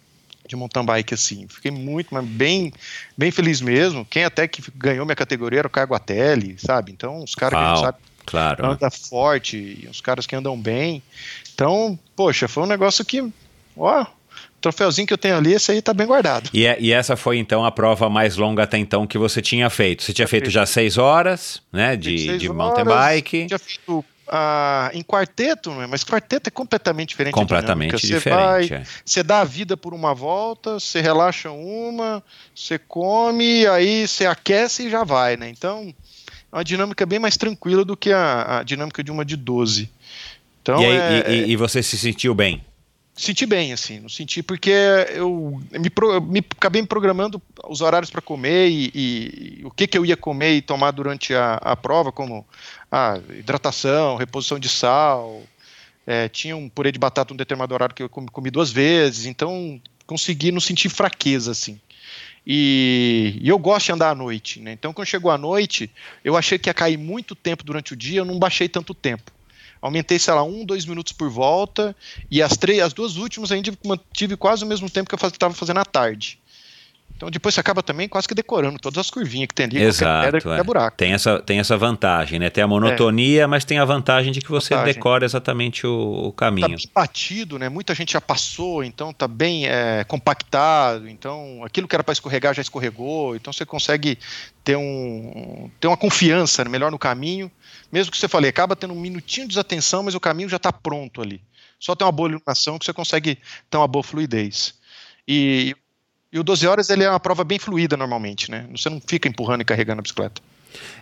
de mountain bike assim. Fiquei muito, mas bem, bem feliz mesmo. Quem até que ganhou minha categoria era o Caio Guatelli, sabe? Então, os caras que Uau, não sabem Claro. anda forte, os caras que andam bem. Então, poxa, foi um negócio que, ó, o troféuzinho que eu tenho ali, esse aí tá bem guardado. E, e, essa foi então a prova mais longa até então que você tinha feito. Você tinha feito já seis horas, né, de, de horas, mountain bike. Tinha feito ah, em quarteto, né, mas quarteto é completamente diferente. da Completamente. Você diferente. vai- é. Você dá a vida por uma volta, você relaxa uma, você come, aí você aquece e já vai, né? Então, é uma dinâmica bem mais tranquila do que a, a dinâmica de uma de 12. Então, e, aí, é, e- e- e você se sentiu bem? Senti bem, assim, não senti porque eu me, me acabei me programando os horários para comer e, e, o que, que eu ia comer e tomar durante a, a prova, como a hidratação, reposição de sal, é, tinha um purê de batata um determinado horário que eu comi, comi duas vezes, então consegui não sentir fraqueza, assim. E, e, eu gosto de andar à noite, né? Então, quando chegou à noite, eu achei que ia cair muito tempo durante o dia, eu não baixei tanto tempo aumentei, sei lá, um, dois minutos por volta, e as, três, as duas últimas ainda mantive quase o mesmo tempo que eu estava fazendo à tarde. Então depois você acaba também quase que decorando todas as curvinhas que tem ali, Exato, pedra, é. buraco. Tem essa, tem essa vantagem, né? Tem a monotonia, é. mas tem a vantagem de que você vantagem. decora exatamente o, o caminho. Tá bem batido, né? Muita gente já passou, então tá bem é, compactado, então aquilo que era para escorregar já escorregou, então você consegue ter, um, ter uma confiança melhor no caminho, mesmo que você falei, acaba tendo um minutinho de desatenção, mas o caminho já está pronto ali. Só tem uma boa iluminação que você consegue ter uma boa fluidez. E e o 12 horas ele é uma prova bem fluida normalmente, né? Você não fica empurrando e carregando a bicicleta.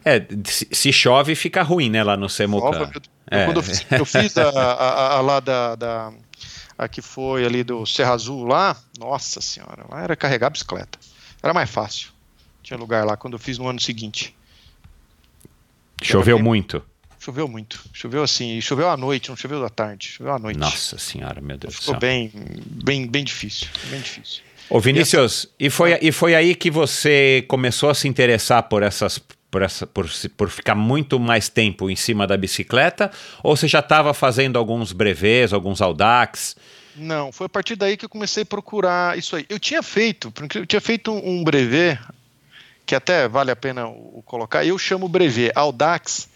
É, se chove fica ruim, né, lá no Semucan. É. Quando eu fiz, eu fiz a, a, a, lá da, da, a que foi ali do Serra Azul lá, nossa senhora, lá era carregar a bicicleta. Era mais fácil. Tinha lugar lá quando eu fiz no ano seguinte. Choveu muito. Choveu muito. Choveu assim, choveu à noite, não choveu à tarde, choveu à noite. Nossa senhora, meu Deus Ficou do céu. bem, bem, bem difícil, bem difícil. Ô Vinícius, e, foi, e foi aí que você começou a se interessar por essas por, essa, por, por ficar muito mais tempo em cima da bicicleta? Ou você já estava fazendo alguns brevês, alguns Audax? Não, foi a partir daí que eu comecei a procurar isso aí. Eu tinha feito, eu tinha feito um brevet, que até vale a pena colocar, eu chamo brevet Audax,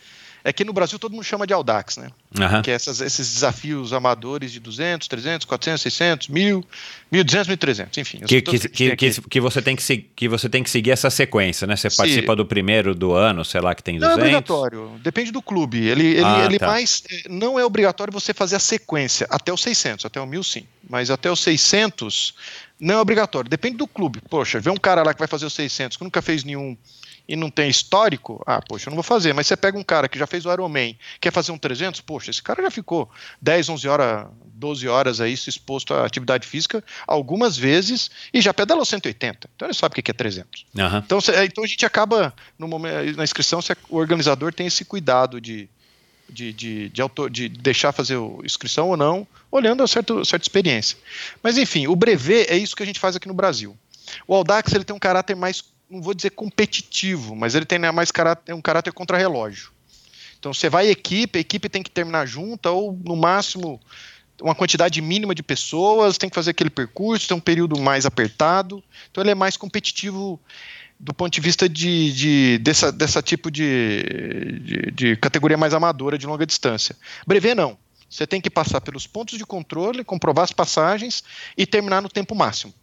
é que no Brasil todo mundo chama de Audax, né? Uhum. Que é essas, esses desafios amadores de 200, 300, 400, 600, 1000, 1200, 1300, enfim. Que, que, que, que, que, você tem que, que você tem que seguir essa sequência, né? Você participa do primeiro do ano, sei lá, que tem 200. Não é obrigatório, depende do clube. Ele, ele, ah, ele tá. mais. Eh, não é obrigatório você fazer a sequência até os 600, até o 1000 sim. Mas até os 600 não é obrigatório, depende do clube. Poxa, vê um cara lá que vai fazer os 600 que nunca fez nenhum e não tem histórico, ah, poxa, eu não vou fazer. Mas você pega um cara que já fez o Ironman, quer fazer um 300, poxa, esse cara já ficou 10, 11 horas, 12 horas aí exposto à atividade física algumas vezes e já pedalou 180. Então ele sabe o que é 300. Uhum. Então, então a gente acaba, no momento, na inscrição, o organizador tem esse cuidado de, de, de, de, autor, de deixar fazer a inscrição ou não, olhando a certa, certa experiência. Mas enfim, o brevet é isso que a gente faz aqui no Brasil. O Audax ele tem um caráter mais não vou dizer competitivo, mas ele tem né, mais caráter, um caráter contra-relógio. Então você vai equipe, a equipe tem que terminar junta, ou no máximo uma quantidade mínima de pessoas, tem que fazer aquele percurso, tem um período mais apertado. Então ele é mais competitivo do ponto de vista de, de dessa, dessa tipo de, de, de, categoria mais amadora de longa distância. Brevet não. Você tem que passar pelos pontos de controle, comprovar as passagens e terminar no tempo máximo.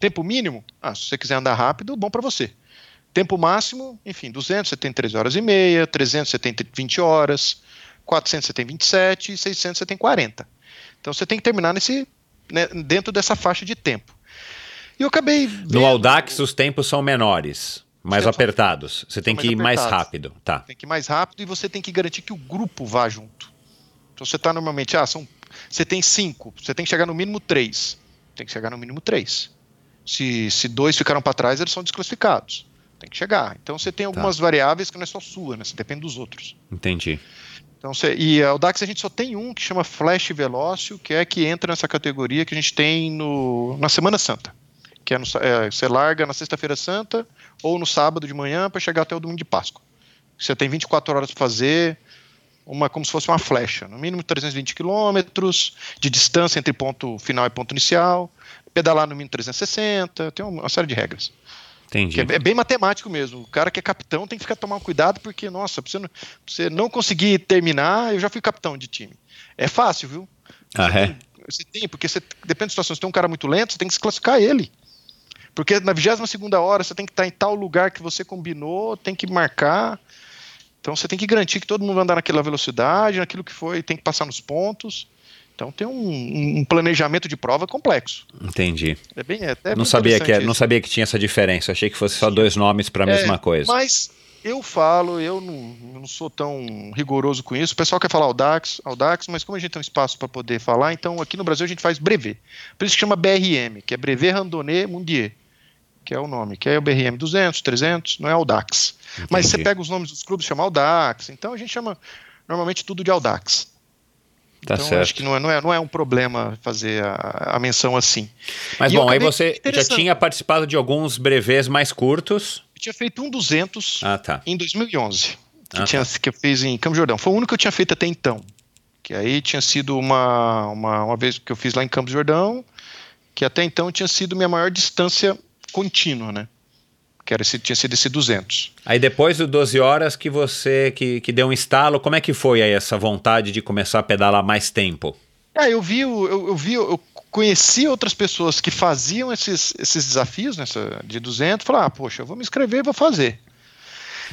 Tempo mínimo? Ah, se você quiser andar rápido, bom para você. Tempo máximo, enfim, 200 você tem 13 horas e meia, 300 você tem 20 horas, 400 você tem 27 e 600 você tem 40. Então você tem que terminar nesse, né, dentro dessa faixa de tempo. E eu acabei. Vendo... No Audax os tempos são menores, mais apertados. Você tem que ir mais rápido. Tá. Tem que ir mais rápido e você tem que garantir que o grupo vá junto. Então você está normalmente, ah, são, você tem cinco, você tem que chegar no mínimo três. Tem que chegar no mínimo três. Se, se dois ficaram para trás, eles são desclassificados. Tem que chegar. Então você tem algumas tá. variáveis que não é só sua, né? Você depende dos outros. Entendi. Então, você, e o DAX a gente só tem um que chama Flash Velócio, que é que entra nessa categoria que a gente tem no, na Semana Santa. Que é, no, é você larga na Sexta-feira Santa ou no sábado de manhã para chegar até o domingo de Páscoa. Você tem 24 horas para fazer, uma como se fosse uma flecha, no mínimo 320 quilômetros de distância entre ponto final e ponto inicial pedalar no mínimo 360, tem uma série de regras. Entendi. É, bem matemático mesmo. O cara que é capitão tem que ficar tomando cuidado, porque, nossa, pra você, não, pra você não conseguir terminar, eu já fui capitão de time. É fácil, viu? Ah, você é? Tem, você tem, porque você, depende da situação. Se tem um cara muito lento, você tem que se classificar ele. Porque na 22 hora você tem que estar em tal lugar que você combinou, tem que marcar. Então você tem que garantir que todo mundo vai andar naquela velocidade, naquilo que foi, tem que passar nos pontos. Então tem um, um, planejamento de prova complexo. Entendi. É bem, é até não sabia que não sabia que tinha essa diferença. Achei que fosse só dois nomes para a é, mesma coisa. Mas Eu falo, eu não, não, sou tão rigoroso com isso. O pessoal quer falar Audax, Audax, mas como a gente tem um espaço para poder falar, então aqui no Brasil a gente faz brevet. Por isso que chama BRM, que é Brevet Randonnée Mundier, que é o nome, que é o BRM 200, 300, não é Audax. Entendi. Mas você pega os nomes dos clubes, chama Audax, então a gente chama normalmente tudo de Audax. Tá então, certo. acho que não é, não, é, não é um problema fazer a, a menção assim. Mas e bom, aí você já tinha participado de alguns brevês mais curtos. Eu tinha feito um 200 ah, tá. em 2011, que, ah, tinha, tá. que eu fiz em Campos Jordão. Foi o único que eu tinha feito até então. Que aí tinha sido uma, uma, uma vez que eu fiz lá em Campos Jordão, que até então tinha sido minha maior distância contínua, né? que era, tinha sido esse 200. Aí depois do 12 horas que você que, que deu um estalo, como é que foi aí essa vontade de começar a pedalar mais tempo? Ah, eu vi, eu, eu vi, eu conheci outras pessoas que faziam esses, esses desafios nessa de 200, falei, ah, poxa, eu vou me inscrever, vou fazer.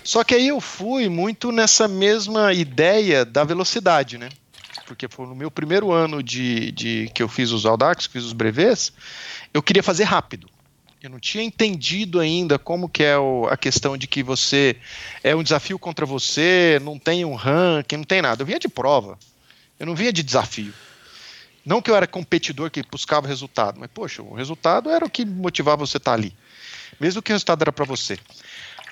Só que aí eu fui muito nessa mesma ideia da velocidade, né? Porque foi no meu primeiro ano de, de que eu fiz os Audax, fiz os brevets, eu queria fazer rápido. Eu não tinha entendido ainda como que é o, a questão de que você é um desafio contra você, não tem um ranking, não tem nada. Eu vinha de prova, eu não vinha de desafio. Não que eu era competidor que buscava resultado, mas poxa, o resultado era o que motivava você estar ali. Mesmo que o resultado era para você.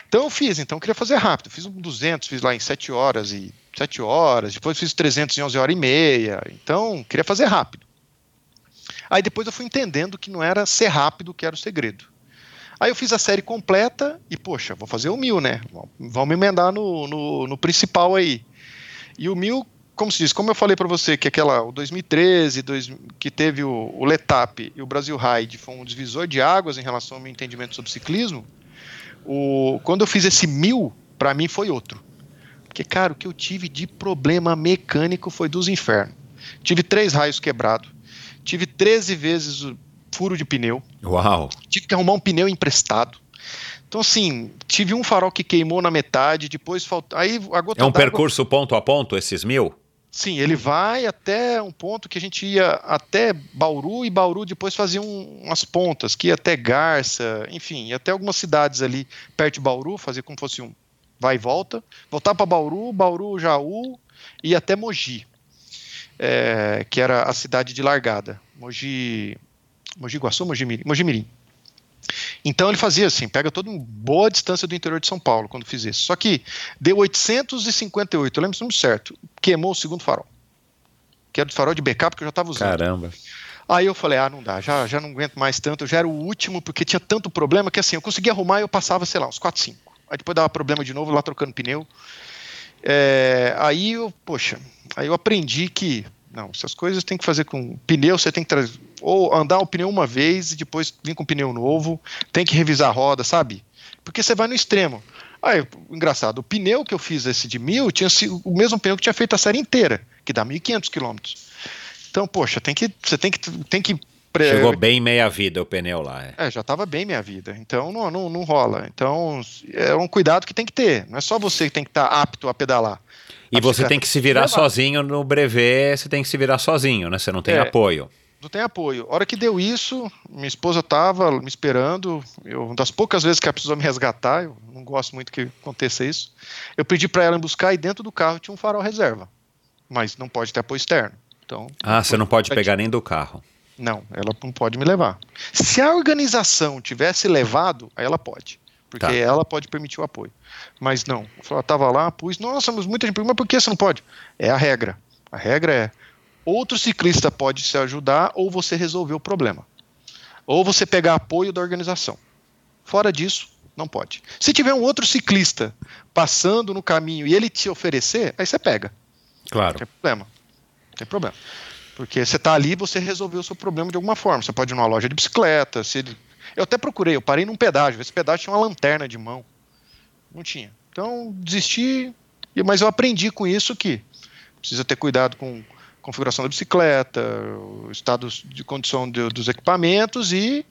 Então eu fiz, então eu queria fazer rápido. Fiz um 200, fiz lá em 7 horas e 7 horas, depois fiz 300 em 11 horas e meia. Então, queria fazer rápido. Aí depois eu fui entendendo que não era ser rápido que era o segredo. Aí eu fiz a série completa e, poxa, vou fazer o mil, né? Vamos emendar no, no, no principal aí. E o mil, como se diz, como eu falei para você que aquela, o 2013, dois, que teve o, o Letap e o Brasil Ride foi um divisor de águas em relação ao meu entendimento sobre ciclismo, o, quando eu fiz esse mil, para mim foi outro. Porque, cara, o que eu tive de problema mecânico foi dos infernos. Tive três raios quebrados, Tive 13 vezes o furo de pneu. Uau! Tive que arrumar um pneu emprestado. Então, assim, tive um farol que queimou na metade, depois faltou. Aí a gota É um percurso ponto a ponto, esses mil? Sim, ele vai até um ponto que a gente ia até Bauru e Bauru depois fazia um, umas pontas, que ia até Garça, enfim, ia até algumas cidades ali perto de Bauru, fazia como fosse um vai e volta. Voltar para Bauru, Bauru, Jaú e até Mogi é, que era a cidade de largada, Mogi, Mogi Guaçu, Mogi Mirim, Mogi Mirim. Então ele fazia assim, pega toda uma boa distância do interior de São Paulo quando fiz isso. Só que deu 858, eu lembro isso certo, queimou o segundo farol. Que era do farol de backup que eu já estava usando. Caramba. Aí eu falei, ah, não dá, já, já não aguento mais tanto, eu já era o último, porque tinha tanto problema que assim, eu conseguia arrumar e eu passava, sei lá, uns 4, 5. Aí depois dava problema de novo lá trocando pneu. É, aí eu, poxa, aí eu aprendi que não, essas coisas tem que fazer com pneu, você tem que trazer, ou andar o pneu uma vez e depois vir com pneu novo, tem que revisar a roda, sabe? Porque você vai no extremo. Aí, engraçado, o pneu que eu fiz esse de mil tinha o mesmo pneu que tinha feito a série inteira, que dá 1.500 quilômetros. Então, poxa, tem que, você tem que, tem que Chegou bem meia vida o pneu lá. É, é já estava bem meia vida. Então não, não, não rola. Então é um cuidado que tem que ter. Não é só você que tem que estar tá apto a pedalar. E você tem que se virar sozinho no brevet, você tem que se virar sozinho, né? Você não tem é, apoio. Não tem apoio. A hora que deu isso, minha esposa estava me esperando. Eu, uma das poucas vezes que ela precisou me resgatar, eu não gosto muito que aconteça isso. Eu pedi para ela me buscar e dentro do carro tinha um farol reserva. Mas não pode ter apoio externo. Então, ah, você não pode pegar nem do carro. Não, ela não pode me levar. Se a organização tivesse levado, aí ela pode. Porque tá. ela pode permitir o apoio. Mas não. Ela estava lá, pus, nossa, mas muita gente pergunta, mas por que você não pode? É a regra. A regra é outro ciclista pode se ajudar ou você resolver o problema. Ou você pegar apoio da organização. Fora disso, não pode. Se tiver um outro ciclista passando no caminho e ele te oferecer, aí você pega. Claro. Não tem problema. Não tem problema. Porque você está ali você resolveu o seu problema de alguma forma. Você pode ir numa loja de bicicleta. Se ele... Eu até procurei, eu parei num pedágio. Esse pedágio tinha uma lanterna de mão. Não tinha. Então, desisti. Mas eu aprendi com isso que precisa ter cuidado com configuração da bicicleta, o estado de condição de, dos equipamentos e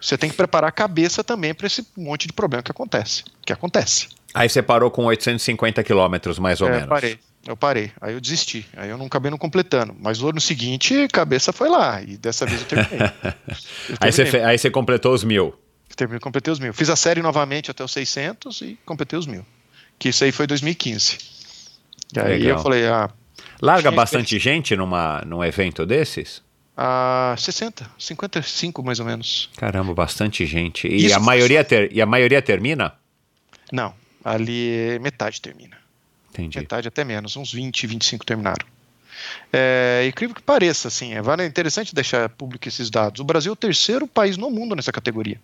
você tem que preparar a cabeça também para esse monte de problema que acontece. Que acontece. Aí você parou com 850 quilômetros, mais ou é, menos. Parei. Eu parei, aí eu desisti, aí eu não acabei não completando. Mas no ano seguinte, a cabeça foi lá, e dessa vez eu terminei. eu terminei. aí, você, aí completou os mil. Terminei, completei os mil. Fiz a série novamente até os 600 e completei os mil. Que isso aí foi 2015. E aí Legal. eu falei, ah. Larga bastante gente numa, num evento desses? Ah, 60, 55 mais ou menos. Caramba, bastante gente. E, a maioria, ter, e a maioria termina? Não, ali metade termina. Entendi. Metade até menos, uns 20, 25 terminaram. É incrível que pareça, assim, é interessante deixar público esses dados. O Brasil é o terceiro país no mundo nessa categoria.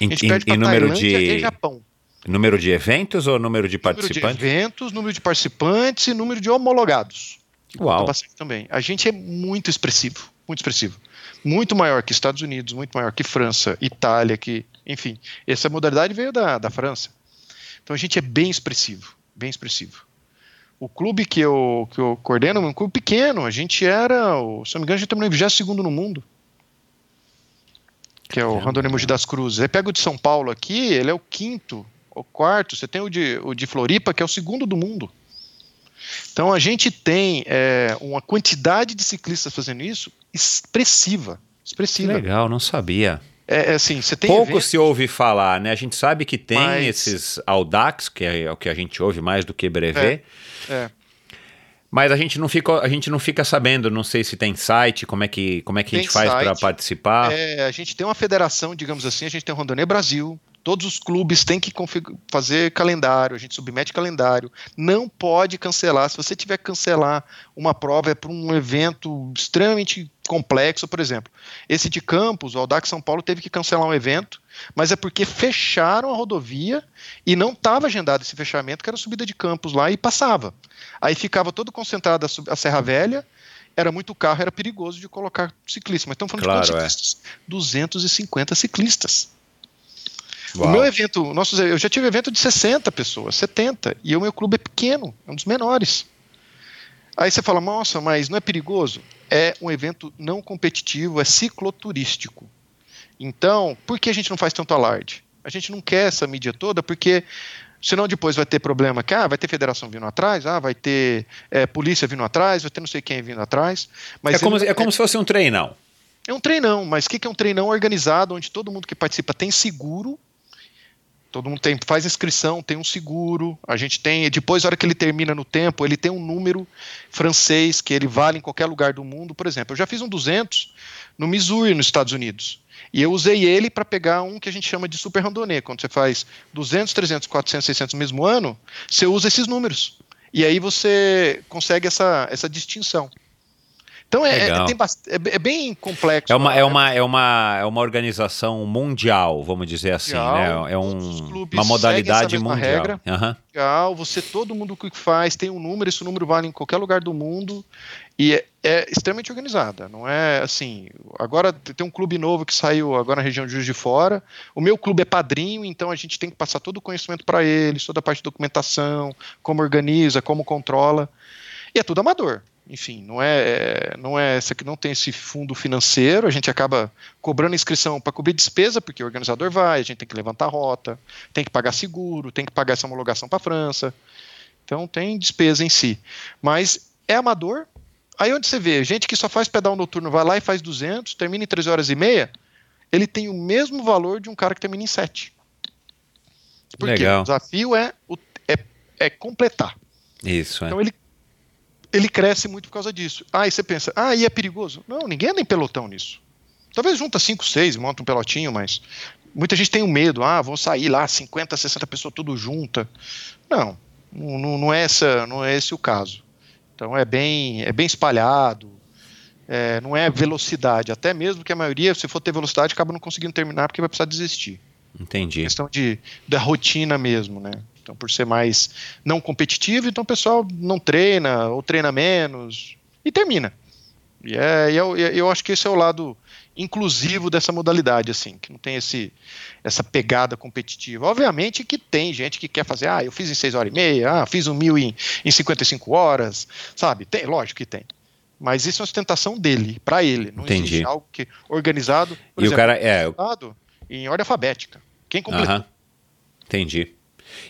Em, em, em número de e Japão. Número de eventos ou número de participantes? Número de eventos, número de participantes e número de homologados. Uau. Também. A gente é muito expressivo, muito expressivo. Muito maior que Estados Unidos, muito maior que França, Itália, que, enfim. Essa modalidade veio da, da França. Então a gente é bem expressivo, bem expressivo. O clube que eu, que eu coordeno é um clube pequeno. A gente era, se não me engano, a gente terminou em 22 no mundo. Que é o Randonê Mogi das Cruzes. Aí pega o de São Paulo aqui, ele é o quinto, o quarto. Você tem o de, o de Floripa, que é o segundo do mundo. Então a gente tem é, uma quantidade de ciclistas fazendo isso expressiva. expressiva. Legal, não sabia. É, é assim, você tem Pouco eventos, se ouve falar, né? A gente sabe que tem mas... esses Audax, que é o que a gente ouve mais do que Brevet. É, é. Mas a gente não fica, a gente não fica sabendo, não sei se tem site, como é que, como é que a gente faz para participar. É, a gente tem uma federação, digamos assim, a gente tem o Rondonê Brasil, Todos os clubes têm que fazer calendário, a gente submete calendário. Não pode cancelar. Se você tiver que cancelar uma prova, é para um evento extremamente complexo, por exemplo. Esse de Campos, o Audax São Paulo teve que cancelar um evento, mas é porque fecharam a rodovia e não estava agendado esse fechamento, que era a subida de Campos lá, e passava. Aí ficava todo concentrado a, Serra Velha, era muito carro, era perigoso de colocar ciclista. Mas estamos falando claro, de quantos é. ciclistas? 250 ciclistas. Uau. O meu evento, nossos, eu já tive evento de 60 pessoas, 70, e o meu clube é pequeno, é um dos menores. Aí você fala, nossa, mas não é perigoso? É um evento não competitivo, é cicloturístico. Então, por que a gente não faz tanto alarde? A gente não quer essa mídia toda, porque senão depois vai ter problema que ah, vai ter federação vindo atrás, ah, vai ter é, polícia vindo atrás, vai ter não sei quem vindo atrás. Mas é como, é como se fosse um treinão. É um treinão, mas o que é um treinão organizado, onde todo mundo que participa tem seguro Todo mundo tem, faz inscrição, tem um seguro. A gente tem, depois, na hora que ele termina no tempo, ele tem um número francês que ele vale em qualquer lugar do mundo. Por exemplo, eu já fiz um 200 no Missouri, nos Estados Unidos. E eu usei ele para pegar um que a gente chama de super randonnée. Quando você faz 200, 300, 400, 600 no mesmo ano, você usa esses números. E aí você consegue essa, essa distinção. Então é, é, é, é, bem complexo. É uma, é, uma, é, uma, é uma organização mundial, vamos dizer assim, né? É um, uma modalidade mundial. Regra. Uhum. Legal, você, todo mundo que faz tem um número, esse número vale em qualquer lugar do mundo e é, é, extremamente organizada. Não é assim. Agora tem um clube novo que saiu agora na região de Juiz de Fora. O meu clube é padrinho, então a gente tem que passar todo o conhecimento para eles, toda a parte de documentação, como organiza, como controla. E é tudo amador enfim, não é, não é essa que não tem esse fundo financeiro, a gente acaba cobrando inscrição para cobrir despesa, porque o organizador vai, a gente tem que levantar a rota, tem que pagar seguro, tem que pagar essa homologação para a França. Então tem despesa em si. Mas é amador. Aí onde você vê, gente que só faz pedal noturno, vai lá e faz 200, termina em 3 horas e meia, ele tem o mesmo valor de um cara que termina em 7. Porque Legal. o desafio é, é, é completar. Isso, é. Então ele ele cresce muito por causa disso. Ah, e você pensa, ah, e é perigoso? Não, ninguém anda em pelotão nisso. Talvez junta 5, 6, monta um pelotinho, mas muita gente tem o um medo, ah, vão sair lá 50, 60 pessoas tudo junta. Não, não, não, é essa, não é esse o caso. Então é bem, é bem espalhado, é, não é velocidade. Até mesmo que a maioria, se for ter velocidade, acaba não conseguindo terminar porque vai precisar desistir. Entendi. É questão de, da rotina mesmo, né? Então, por ser mais não competitivo, então o pessoal não treina ou treina menos e termina. E é, eu, eu acho que esse é o lado inclusivo dessa modalidade, assim, que não tem esse, essa pegada competitiva. Obviamente que tem gente que quer fazer, ah, eu fiz em 6 horas e meia, ah, fiz um mil em, em 55 horas, sabe? Tem, lógico que tem. Mas isso é uma ostentação dele, para ele. Não Entendi. existe algo que organizado. e exemplo, o cara é em ordem alfabética. Quem completou? Uh -huh. Entendi.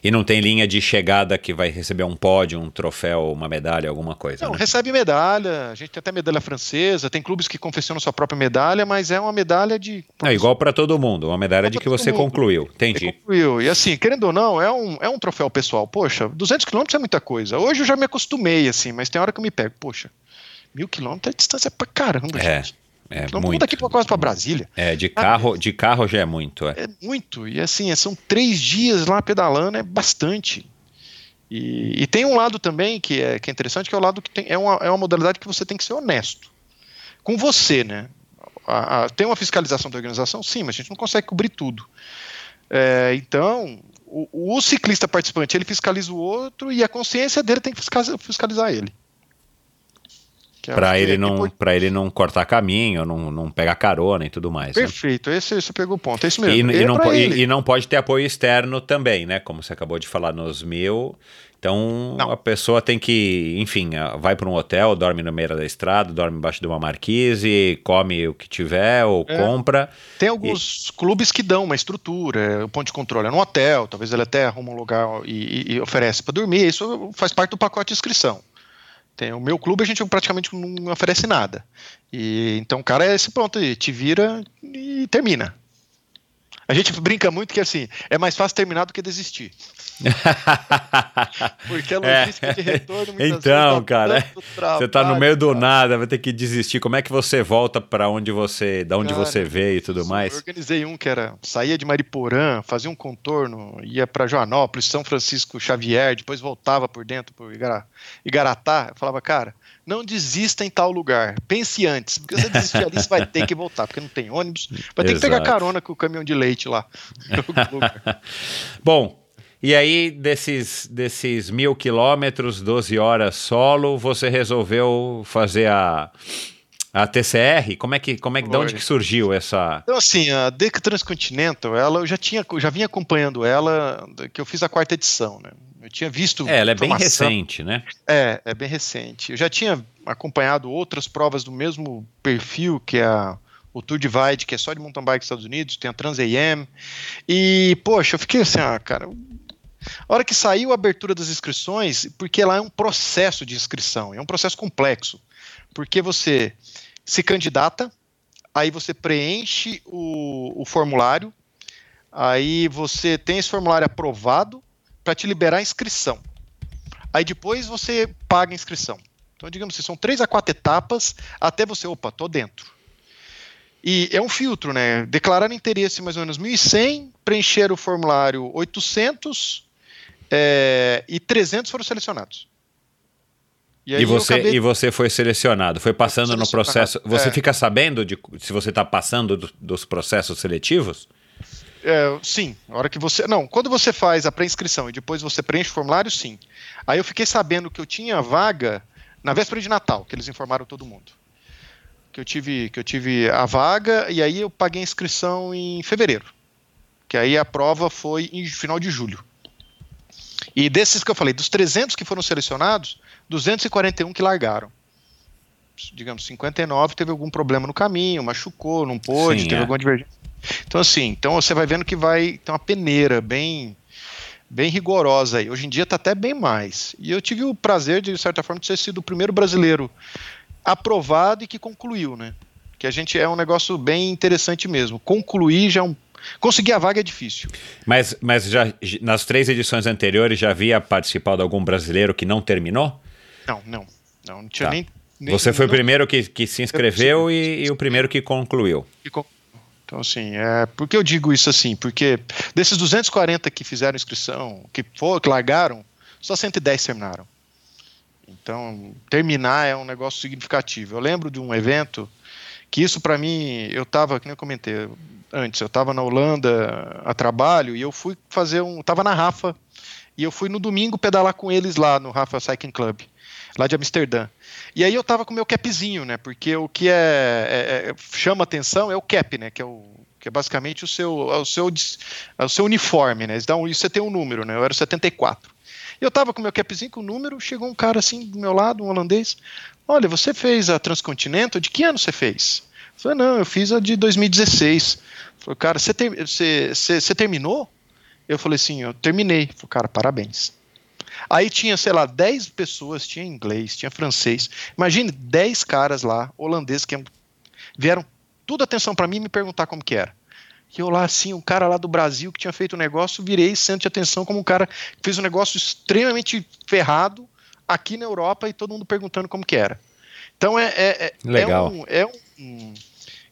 E não tem linha de chegada que vai receber um pódio, um troféu, uma medalha, alguma coisa. Não, né? recebe medalha. A gente tem até medalha francesa. Tem clubes que confeccionam sua própria medalha, mas é uma medalha de. É igual para todo mundo, uma medalha de que você mundo. concluiu. Entendi. Concluiu. E assim, querendo ou não, é um, é um troféu pessoal. Poxa, 200 quilômetros é muita coisa. Hoje eu já me acostumei, assim, mas tem hora que eu me pego. Poxa, mil quilômetros é distância pra caramba, é. gente. É, então, muito. daqui quase para Brasília. É, de carro, de carro já é muito. É. é muito. E assim, são três dias lá pedalando, é bastante. E, e, tem um lado também que é, que é interessante, que é o lado que tem, é, uma, é uma modalidade que você tem que ser honesto com você, né? A, a, tem uma fiscalização da organização, sim, mas a gente não consegue cobrir tudo. É, então, o, o, ciclista participante ele fiscaliza o outro e a consciência dele tem que fiscalizar ele. Para ele, não, depois... ele não cortar caminho, não, não pegar carona e tudo mais. Né? Perfeito, né? esse você pegou o ponto, é isso mesmo. E, e, não, e, e, não pode ter apoio externo também, né? Como você acabou de falar nos mil. Então não. a pessoa tem que, enfim, vai para um hotel, dorme no meio da estrada, dorme embaixo de uma marquise, come o que tiver ou é. compra. Tem alguns clubes que dão uma estrutura, o ponto de controle é no hotel, talvez ele até arruma um lugar e, e oferece para dormir. Isso faz parte do pacote de inscrição. Tem o meu clube a gente praticamente não oferece nada. E então o cara é esse ponto aí, te vira e termina. A gente brinca muito que assim, é mais fácil terminar do que desistir. Porque a logística é. de retorno Então, cara, você tá no meio do cara. nada, vai ter que desistir. Como é que você volta para onde você, da onde cara, você veio e tudo mais? Eu organizei um que era saía de Mariporã, fazia um contorno, ia para Joanópolis, São Francisco Xavier, depois voltava por dentro por Igaratá. Eu falava, cara, não desista em tal lugar. Pense antes, porque se você desistir ali, você vai ter que voltar, porque não tem ônibus, vai ter Exato. que pegar carona com o caminhão de leite lá. Bom, e aí, desses, desses mil quilômetros, 12 horas solo, você resolveu fazer a, a TCR? Como é que, como é que, de onde que surgiu essa? Então, assim, a Deca Transcontinental, ela, eu já tinha, já vinha acompanhando ela, que eu fiz a quarta edição, né? Eu tinha visto. É, ela é bem recente, né? É, é bem recente. Eu já tinha acompanhado outras provas do mesmo perfil, que é a o Tour Divide, que é só de mountain bike nos Estados Unidos, tem a Trans AM. E, poxa, eu fiquei assim, ah, cara, a hora que saiu a abertura das inscrições, porque lá é um processo de inscrição, é um processo complexo, porque você se candidata, aí você preenche o, o formulário, aí você tem esse formulário aprovado para te liberar a inscrição. Aí depois você paga a inscrição. Então, digamos assim, são três a quatro etapas até você, opa, tô dentro. E é um filtro, né? Declarar interesse mais ou menos 1.100, preencher o formulário 800, é, e 300 foram selecionados. E, e você, acabei... e você foi selecionado, foi passando no processo. Você é. fica sabendo de se você está passando do, dos processos seletivos? É, sim, a hora que você. Não, quando você faz a pré-inscrição e depois você preenche o formulário, sim. Aí eu fiquei sabendo que eu tinha vaga na véspera de Natal, que eles informaram todo mundo. Que eu tive, que eu tive a vaga e aí eu paguei a inscrição em fevereiro. Que aí a prova foi em final de julho. E desses que eu falei, dos 300 que foram selecionados, 241 que largaram. Digamos, 59 teve algum problema no caminho, machucou, não pôde, Sim, teve é. alguma divergência. Então, assim, então você vai vendo que vai ter uma peneira bem bem rigorosa aí. Hoje em dia está até bem mais. E eu tive o prazer, de certa forma, de ter sido o primeiro brasileiro aprovado e que concluiu, né? Que a gente é um negócio bem interessante mesmo. Concluir já é um Conseguir a vaga é difícil. Mas, mas já nas três edições anteriores já havia participado algum brasileiro que não terminou? Não, não. Não, não tinha tá. nem, nem, Você foi não, o primeiro que, que se inscreveu e, e, o primeiro que concluiu. Então, assim, é, por que eu digo isso assim? Porque desses 240 que fizeram inscrição, que, for, que largaram, só 110 terminaram. Então, terminar é um negócio significativo. Eu lembro de um evento que isso para mim, eu estava, como eu comentei, antes. Eu estava na Holanda a trabalho e eu fui fazer um. Estava na Rafa e eu fui no domingo pedalar com eles lá no Rafa Cycling Club, lá de Amsterdã. E aí eu tava com meu capzinho, né? Porque o que é, é, é chama atenção é o cap, né? Que é o que é basicamente o seu, o seu, o seu uniforme, né? Então, isso você tem um número, né? Eu era o 74. E eu tava com meu capzinho com o número, chegou um cara assim do meu lado, um holandês. Olha, você fez a Transcontinental? De que ano você fez? Eu falei, não, eu fiz a de 2016. Falei, cara, você, ter, você, você, você terminou? Eu falei assim, eu terminei. Falei, cara, parabéns. Aí tinha, sei lá, 10 pessoas, tinha inglês, tinha francês. Imagine 10 caras lá, holandeses, que vieram tudo atenção para mim e me perguntar como que era. E eu lá, assim, um cara lá do Brasil que tinha feito o um negócio, virei centro de atenção como um cara que fez um negócio extremamente ferrado aqui na Europa e todo mundo perguntando como que era. Então é, é, é, Legal. é um, é um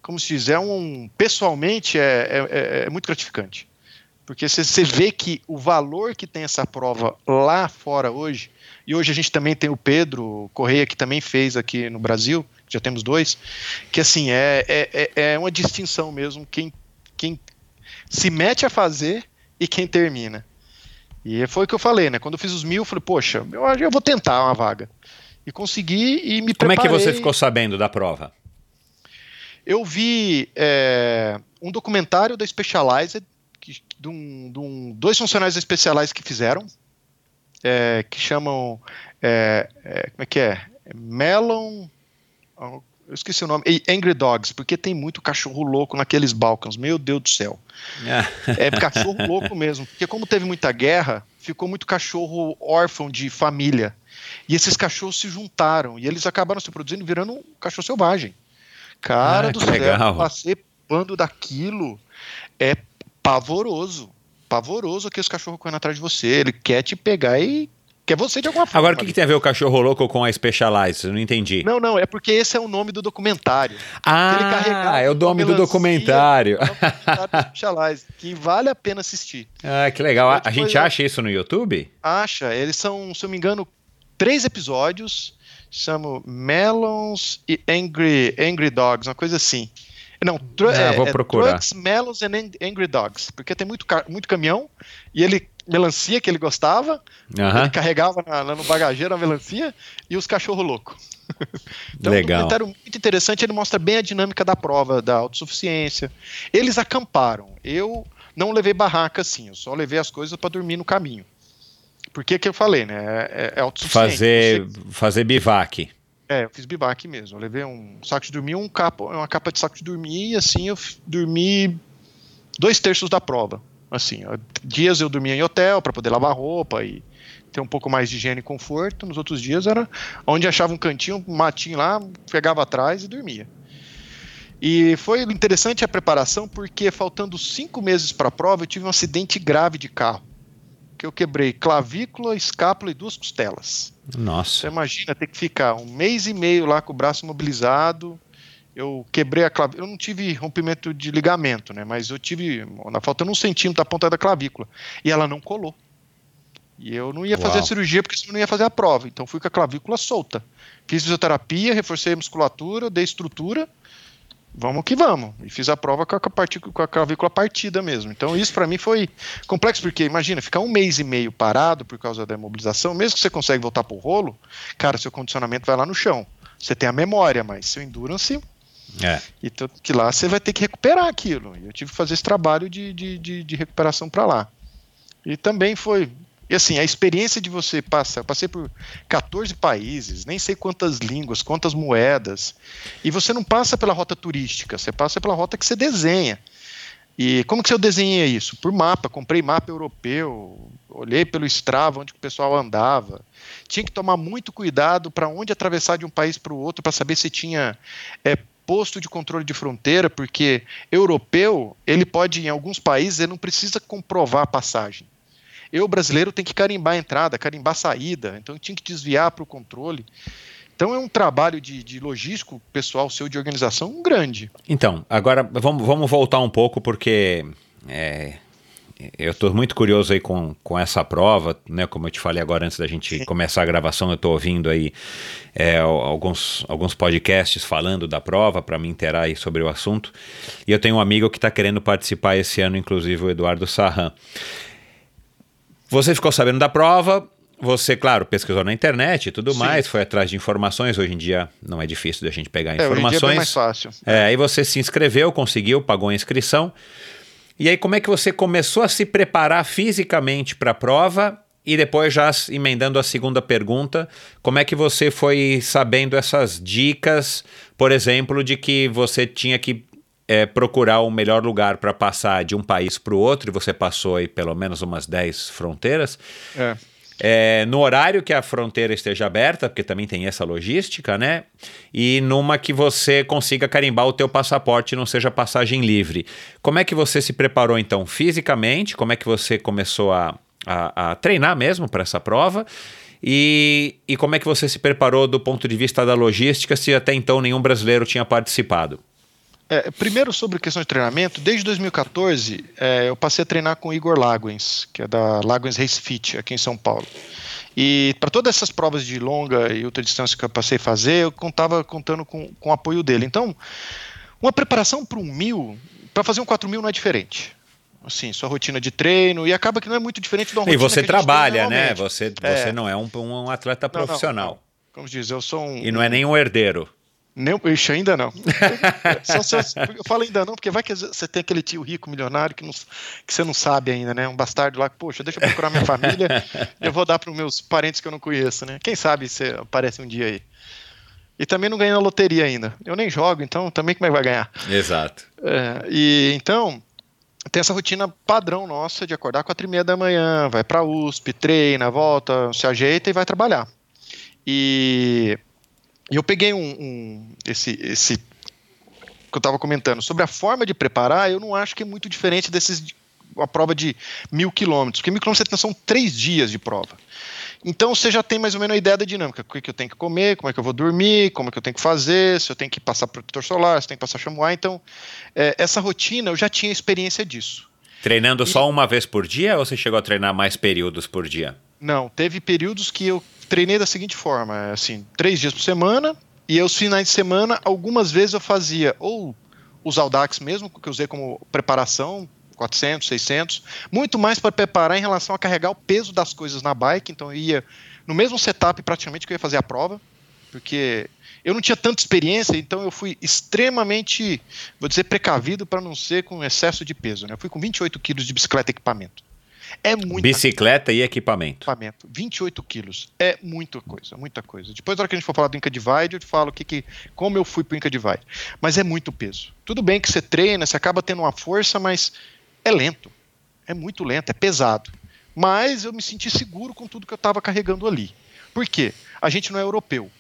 como se diz, é um pessoalmente é, é, é, é muito gratificante. Porque você vê que o valor que tem essa prova lá fora hoje, e hoje a gente também tem o Pedro Correia, que também fez aqui no Brasil, já temos dois, que assim, é, é, é, é uma distinção mesmo quem, quem se mete a fazer e quem termina. E foi o que eu falei, né? Quando eu fiz os mil, eu falei, poxa, eu, eu vou tentar uma vaga. E consegui e me Como preparei. é que você ficou sabendo da prova? Eu vi é, um documentário da Specialized, que, de, um, de um, dois funcionários da Specialized que fizeram, é, que chamam. É, é como é que é? Melon. Eu esqueci o nome. Angry Dogs, porque tem muito cachorro louco naqueles balcãs. Meu Deus do céu. é cachorro louco mesmo. Porque, como teve muita guerra, ficou muito cachorro órfão de família. E esses cachorros se juntaram e eles acabaram se produzindo virando um cachorro selvagem. Cara ah, do céu, legal. participando daquilo é pavoroso. Pavoroso que esse cachorro correndo atrás de você. Ele quer te pegar e quer você de alguma forma. Agora, o que, que, tem a ver o cachorro louco com a Specialized? Eu não entendi. Não, não, é porque esse é o nome do documentário. Ah, é o nome do documentário. É o documentário Specialized, que vale a pena assistir. Ah, que legal. A, a gente acha isso no YouTube? Acha. Eles são, se eu me engano, três episódios. Chama Melons e Angry, Angry Dogs, uma coisa assim. Não, ah, é, vou procurar. Trucks, Melons and Angry Dogs, porque tem muito, muito caminhão e ele melancia que ele gostava, ele carregava na, no bagageiro a melancia e os cachorro louco. então, Legal. um documentário muito interessante, ele mostra bem a dinâmica da prova da autossuficiência. Eles acamparam. Eu não levei barraca assim, eu só levei as coisas para dormir no caminho. Porque que eu falei, né? É, é autossuficiente. Fazer, fazer bivac. É, eu fiz bivac mesmo. Eu levei um saco de dormir, um capa, uma capa de saco de dormir, e assim eu dormi dois terços da prova. Assim, dias eu dormia em hotel para poder lavar roupa e ter um pouco mais de higiene e conforto. Nos outros dias era onde achava um cantinho, um matinho lá, pegava atrás e dormia. E foi interessante a preparação porque faltando cinco meses para a prova eu tive um acidente grave de carro que eu quebrei clavícula, escápula e duas costelas. Nossa. Você imagina ter que ficar um mês e meio lá com o braço imobilizado. Eu quebrei a clavícula. Eu não tive rompimento de ligamento, né? Mas eu tive. Faltando um centímetro da ponta da clavícula. E ela não colou. E eu não ia Uau. fazer a cirurgia porque senão não ia fazer a prova. Então fui com a clavícula solta. Fiz fisioterapia, reforcei a musculatura, dei estrutura vamos que vamos. E fiz a prova com a, com a clavícula partida mesmo. Então isso para mim foi complexo, porque imagina, ficar um mês e meio parado por causa da imobilização, mesmo que você consegue voltar pro rolo, cara, seu condicionamento vai lá no chão. Você tem a memória, mas seu endurance... É. E tanto que lá você vai ter que recuperar aquilo. E eu tive que fazer esse trabalho de, de, de, de recuperação para lá. E também foi e assim, a experiência de você passar, passei por 14 países, nem sei quantas línguas, quantas moedas, e você não passa pela rota turística, você passa pela rota que você desenha. E como que eu desenhei isso? Por mapa, comprei mapa europeu, olhei pelo Strava onde o pessoal andava. Tinha que tomar muito cuidado para onde atravessar de um país para o outro para saber se tinha é, posto de controle de fronteira, porque europeu, ele pode, em alguns países, ele não precisa comprovar a passagem. Eu, brasileiro, tenho que carimbar a entrada, carimbar a saída, então eu tinha que desviar para o controle. Então é um trabalho de, de logístico pessoal seu de organização grande. Então, agora vamos, vamos voltar um pouco, porque é, eu estou muito curioso aí com, com essa prova, né? Como eu te falei agora antes da gente começar a gravação, eu estou ouvindo aí é, alguns, alguns podcasts falando da prova para me inteirar aí sobre o assunto. E eu tenho um amigo que está querendo participar esse ano, inclusive o Eduardo Sarran. Você ficou sabendo da prova, você, claro, pesquisou na internet e tudo Sim. mais, foi atrás de informações. Hoje em dia não é difícil da gente pegar é, informações. Hoje em dia é mais fácil. É, aí você se inscreveu, conseguiu, pagou a inscrição. E aí, como é que você começou a se preparar fisicamente para a prova? E depois, já emendando a segunda pergunta, como é que você foi sabendo essas dicas, por exemplo, de que você tinha que é, procurar o melhor lugar para passar de um país para o outro, e você passou aí pelo menos umas 10 fronteiras. É. É, no horário que a fronteira esteja aberta, porque também tem essa logística, né? E numa que você consiga carimbar o teu passaporte e não seja passagem livre. Como é que você se preparou então fisicamente? Como é que você começou a, a, a treinar mesmo para essa prova? E, e como é que você se preparou do ponto de vista da logística, se até então nenhum brasileiro tinha participado? É, primeiro, sobre questão de treinamento, desde 2014 é, eu passei a treinar com o Igor Laguens, que é da Laguens Race Fit, aqui em São Paulo. E para todas essas provas de longa e ultra distância que eu passei a fazer, eu contava contando com, com o apoio dele. Então, uma preparação para um mil, para fazer um 4 mil não é diferente assim, sua rotina de treino, e acaba que não é muito diferente da rotina E você trabalha, né? Você, é. você não é um, um atleta profissional. Não, não, Como diz, eu sou um. E não é nem um herdeiro. Nem, ixi, ainda não. só, só, eu falo ainda não, porque vai que você tem aquele tio rico, milionário, que, não, que você não sabe ainda, né? Um bastardo lá, poxa, deixa eu procurar minha família, eu vou dar para os meus parentes que eu não conheço, né? Quem sabe você aparece um dia aí. E também não ganha na loteria ainda. Eu nem jogo, então também como é que vai ganhar? Exato. É, e então, tem essa rotina padrão nossa de acordar quatro e meia da manhã, vai para USP, treina, volta, se ajeita e vai trabalhar. E, e eu peguei um, um esse, esse que eu estava comentando sobre a forma de preparar. Eu não acho que é muito diferente desses a prova de mil quilômetros, porque mil quilômetros são três dias de prova. Então você já tem mais ou menos a ideia da dinâmica, o que, eu tenho que comer, como é que eu vou dormir, como é que eu tenho que fazer, se eu tenho que passar protetor solar, se eu tenho que passar chamois. Então, é, essa rotina eu já tinha experiência disso. Treinando e... só uma vez por dia ou você chegou a treinar mais períodos por dia? Não, teve períodos que eu treinei da seguinte forma, é assim, três dias por semana, e aos finais de semana, algumas vezes eu fazia ou os Audax mesmo, que eu usei como preparação 400, 600, muito mais para preparar em relação a carregar o peso das coisas na bike, então eu ia no mesmo setup praticamente que eu ia fazer a prova, porque eu não tinha tanta experiência, então eu fui extremamente, vou dizer, precavido para não ser com excesso de peso, né? Eu fui com 28 quilos de bicicleta e equipamento. É muita Bicicleta e equipamento. equipamento. 28 quilos. É muita coisa, muita coisa. Depois, na hora que a gente for falar do Inca Divide, eu te falo que, que, como eu fui pro Inca Divide. Mas é muito peso. Tudo bem que você treina, você acaba tendo uma força, mas é lento, é muito lento, é pesado. Mas eu me senti seguro com tudo que eu estava carregando ali. Por quê? A gente não é europeu.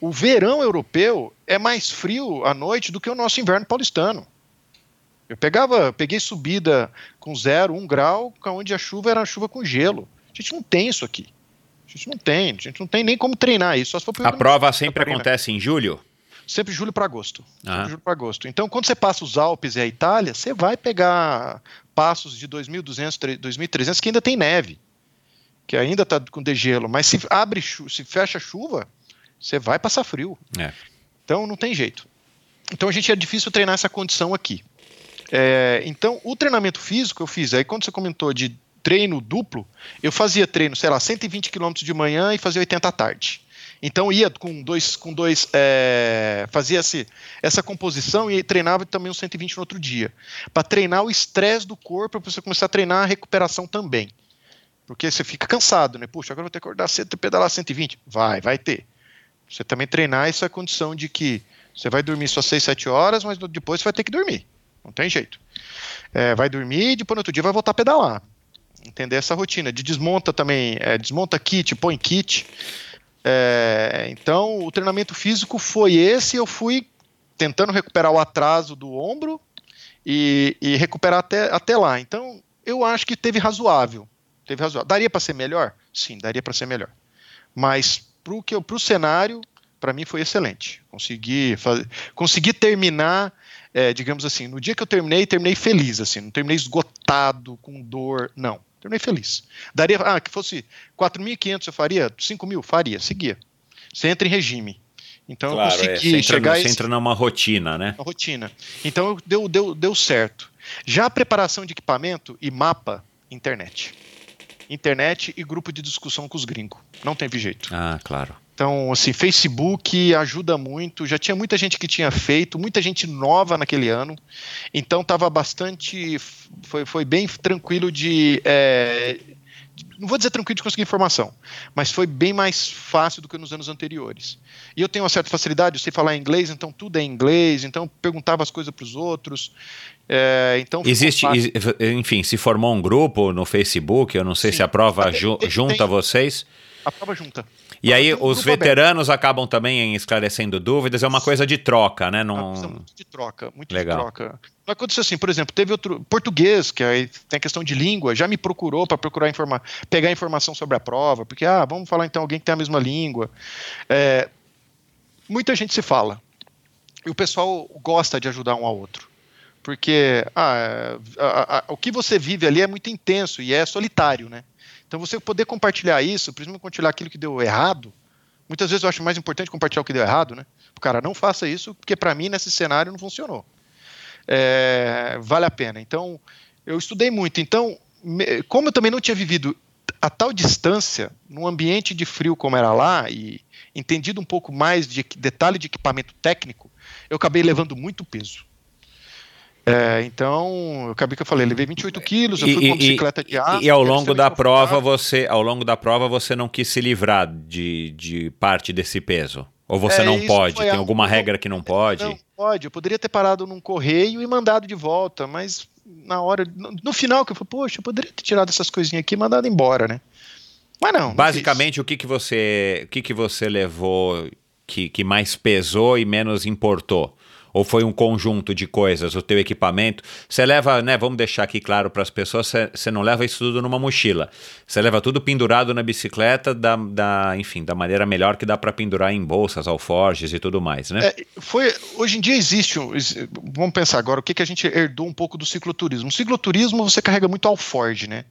O verão europeu é mais frio à noite do que o nosso inverno paulistano. Eu pegava, peguei subida com zero, um grau, onde a chuva era chuva com gelo. A gente não tem isso aqui. A gente não tem, a gente não tem nem como treinar isso. a prova sempre acontece em julho? sempre julho para agosto. Ah. julho para agosto. Então, quando você passa os Alpes e a Itália, você vai pegar passos de 2.200, 2.300 que ainda tem neve, que ainda está com degelo. Mas se abre, se fecha chuva, você vai passar frio. É. Então, não tem jeito. Então, a gente é difícil treinar essa condição aqui. É, então, o treinamento físico eu fiz. Aí, quando você comentou de treino duplo, eu fazia treino, sei lá, 120 km de manhã e fazia 80 à tarde. Então ia com dois, com dois é, fazia essa composição e treinava também os 120 no outro dia, para treinar o estresse do corpo, para você começar a treinar a recuperação também. Porque você fica cansado, né? Puxa, agora vou ter que acordar cedo e pedalar 120. Vai, vai ter. Você também treinar essa condição de que você vai dormir só 6, 7 horas, mas depois você vai ter que dormir. Não tem jeito. É, vai dormir e depois no outro dia vai voltar a pedalar. Entender essa rotina. De desmonta também, é, desmonta kit, põe kit. É, então, o treinamento físico foi esse. Eu fui tentando recuperar o atraso do ombro e, e recuperar até, até lá. Então, eu acho que teve razoável. Teve razoável. Daria para ser melhor? Sim, daria para ser melhor. Mas para o cenário, para mim foi excelente. Consegui, fazer, consegui terminar, é, digamos assim, no dia que eu terminei, terminei feliz, assim, não terminei esgotado, com dor, não. Terminei feliz. Daria, ah, que fosse 4.500 eu faria, 5.000 faria, seguia. Você entra em regime. Então claro, eu consegui é, chegar. Entra, você entra numa rotina, né? Uma rotina. Então deu, deu, deu certo. Já a preparação de equipamento e mapa, internet. Internet e grupo de discussão com os gringos. Não teve jeito. Ah, claro. Então, assim, Facebook ajuda muito. Já tinha muita gente que tinha feito, muita gente nova naquele ano. Então, estava bastante. Foi, foi bem tranquilo de, é, não vou dizer tranquilo de conseguir informação, mas foi bem mais fácil do que nos anos anteriores. E eu tenho uma certa facilidade, eu sei falar inglês, então tudo é inglês, então perguntava as coisas para os outros. É, então Existe, enfim, se formou um grupo no Facebook, eu não sei Sim. se a prova ju tem, junta tem, vocês. A prova junta. E aí os veteranos aberto. acabam também esclarecendo dúvidas, é uma coisa de troca, né? Não... É uma coisa muito de troca, muito Legal. de troca. Não aconteceu assim, por exemplo, teve outro português, que aí tem a questão de língua, já me procurou para procurar informa pegar informação sobre a prova, porque, ah, vamos falar então alguém que tem a mesma língua. É, muita gente se fala. E o pessoal gosta de ajudar um ao outro. Porque ah, a, a, a, o que você vive ali é muito intenso e é solitário, né? Então você poder compartilhar isso, principalmente compartilhar aquilo que deu errado, muitas vezes eu acho mais importante compartilhar o que deu errado, né? O cara, não faça isso, porque para mim nesse cenário não funcionou. É, vale a pena. Então, eu estudei muito. Então, como eu também não tinha vivido a tal distância, num ambiente de frio como era lá, e entendido um pouco mais de detalhe de equipamento técnico, eu acabei levando muito peso. É, então, eu acabei que eu falei, levei 28 quilos, eu fui e, com bicicleta de aço. E ao longo da prova, você, ao longo da prova, você não quis se livrar de, de parte desse peso? Ou você é, não pode? Tem alguma regra que não pode? Não pode. Eu poderia ter parado num correio e mandado de volta, mas na hora, no, no final, que eu falei, poxa, eu poderia ter tirado essas coisinhas aqui e mandado embora, né? Mas não. Basicamente, não o que, que você, o que, que você levou que, que mais pesou e menos importou? Ou foi um conjunto de coisas, o teu equipamento? Você leva, né, vamos deixar aqui claro para as pessoas, você não leva isso tudo numa mochila. Você leva tudo pendurado na bicicleta da, da enfim, da maneira melhor que dá para pendurar em bolsas, alforjes e tudo mais, né? É, foi, hoje em dia existe, vamos pensar agora, o que, que a gente herdou um pouco do cicloturismo. No cicloturismo você carrega muito alforge, né?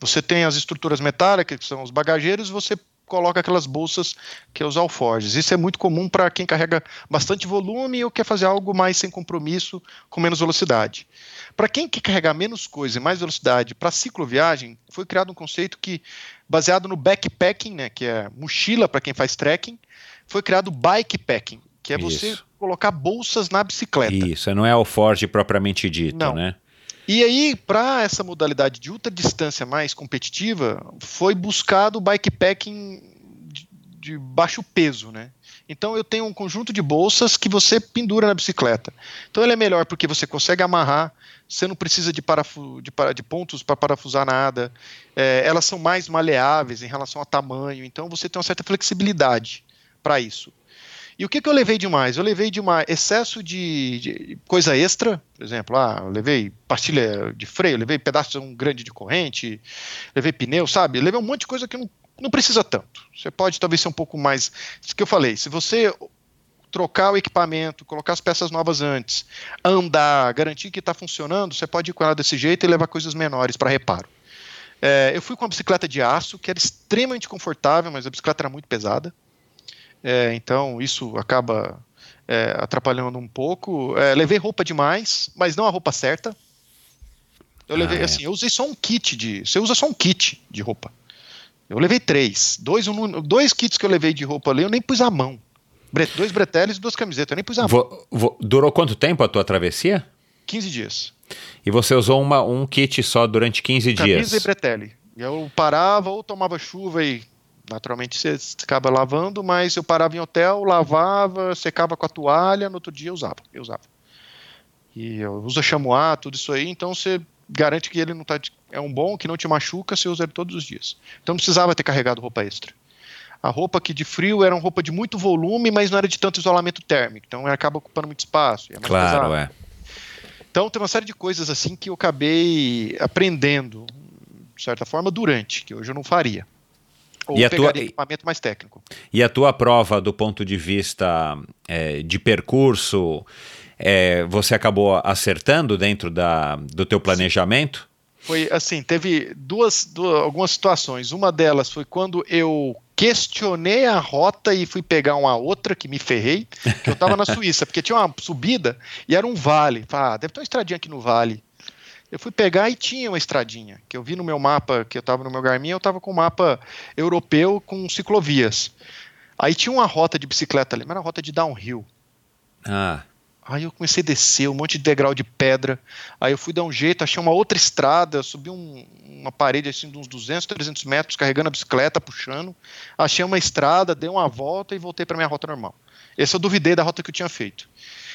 Você tem as estruturas metálicas, que são os bagageiros, você coloca aquelas bolsas que é os alforjes. Isso é muito comum para quem carrega bastante volume ou quer fazer algo mais sem compromisso, com menos velocidade. Para quem quer carregar menos coisa e mais velocidade, para cicloviagem, foi criado um conceito que, baseado no backpacking, né, que é mochila para quem faz trekking, foi criado bikepacking, que é Isso. você colocar bolsas na bicicleta. Isso, não é alforge propriamente dito, não. né? E aí, para essa modalidade de ultra distância mais competitiva, foi buscado o bikepacking de, de baixo peso, né? Então eu tenho um conjunto de bolsas que você pendura na bicicleta. Então ele é melhor porque você consegue amarrar, você não precisa de, parafu de, de pontos para parafusar nada. É, elas são mais maleáveis em relação a tamanho, então você tem uma certa flexibilidade para isso. E o que, que eu levei demais? Eu levei de uma excesso de, de, coisa extra, por exemplo, ah, levei pastilha de freio, levei pedaço grande de corrente, levei pneu, sabe? Eu levei um monte de coisa que não, não precisa tanto. Você pode talvez ser um pouco mais. Isso que eu falei, se você trocar o equipamento, colocar as peças novas antes, andar, garantir que está funcionando, você pode ir com ela desse jeito e levar coisas menores para reparo. É, eu fui com uma bicicleta de aço, que era extremamente confortável, mas a bicicleta era muito pesada. É, então isso acaba é, atrapalhando um pouco. É, levei roupa demais, mas não a roupa certa. Eu levei ah, é. assim, eu usei só um kit de. Você usa só um kit de roupa. Eu levei três. Dois, um, dois kits que eu levei de roupa ali, eu nem pus a mão. Dois breteles e duas camisetas, eu nem pus a mão. Vou, durou quanto tempo a tua travessia? 15 dias. E você usou uma, um kit só durante 15 Camisa dias? Camisa e bretelle. Eu parava ou tomava chuva e Naturalmente você acaba lavando, mas eu parava em hotel, lavava, secava com a toalha, no outro dia eu usava. Eu usava. E eu uso chamois, tudo isso aí, então você garante que ele não tá é um bom que não te machuca, você usa ele todos os dias. Então não precisava ter carregado roupa extra. A roupa que de frio era uma roupa de muito volume, mas não era de tanto isolamento térmico, então acaba ocupando muito espaço. É claro, pesado. é. Então tem uma série de coisas assim que eu acabei aprendendo, de certa forma, durante, que hoje eu não faria. Ou e a tua, equipamento mais técnico. E a tua prova, do ponto de vista é, de percurso, é, você acabou acertando dentro da, do teu planejamento? Foi assim, teve duas, duas, algumas situações. Uma delas foi quando eu questionei a rota e fui pegar uma outra que me ferrei, que eu estava na Suíça, porque tinha uma subida e era um vale. Ah, deve ter uma estradinha aqui no vale. Eu fui pegar e tinha uma estradinha, que eu vi no meu mapa, que eu estava no meu Garmin, eu estava com um mapa europeu com ciclovias. Aí tinha uma rota de bicicleta ali, mas era uma rota de downhill. Ah. Aí eu comecei a descer um monte de degrau de pedra. Aí eu fui dar um jeito, achei uma outra estrada, subi um, uma parede assim de uns 200, 300 metros, carregando a bicicleta, puxando. Achei uma estrada, dei uma volta e voltei para minha rota normal. Esse eu duvidei da rota que eu tinha feito.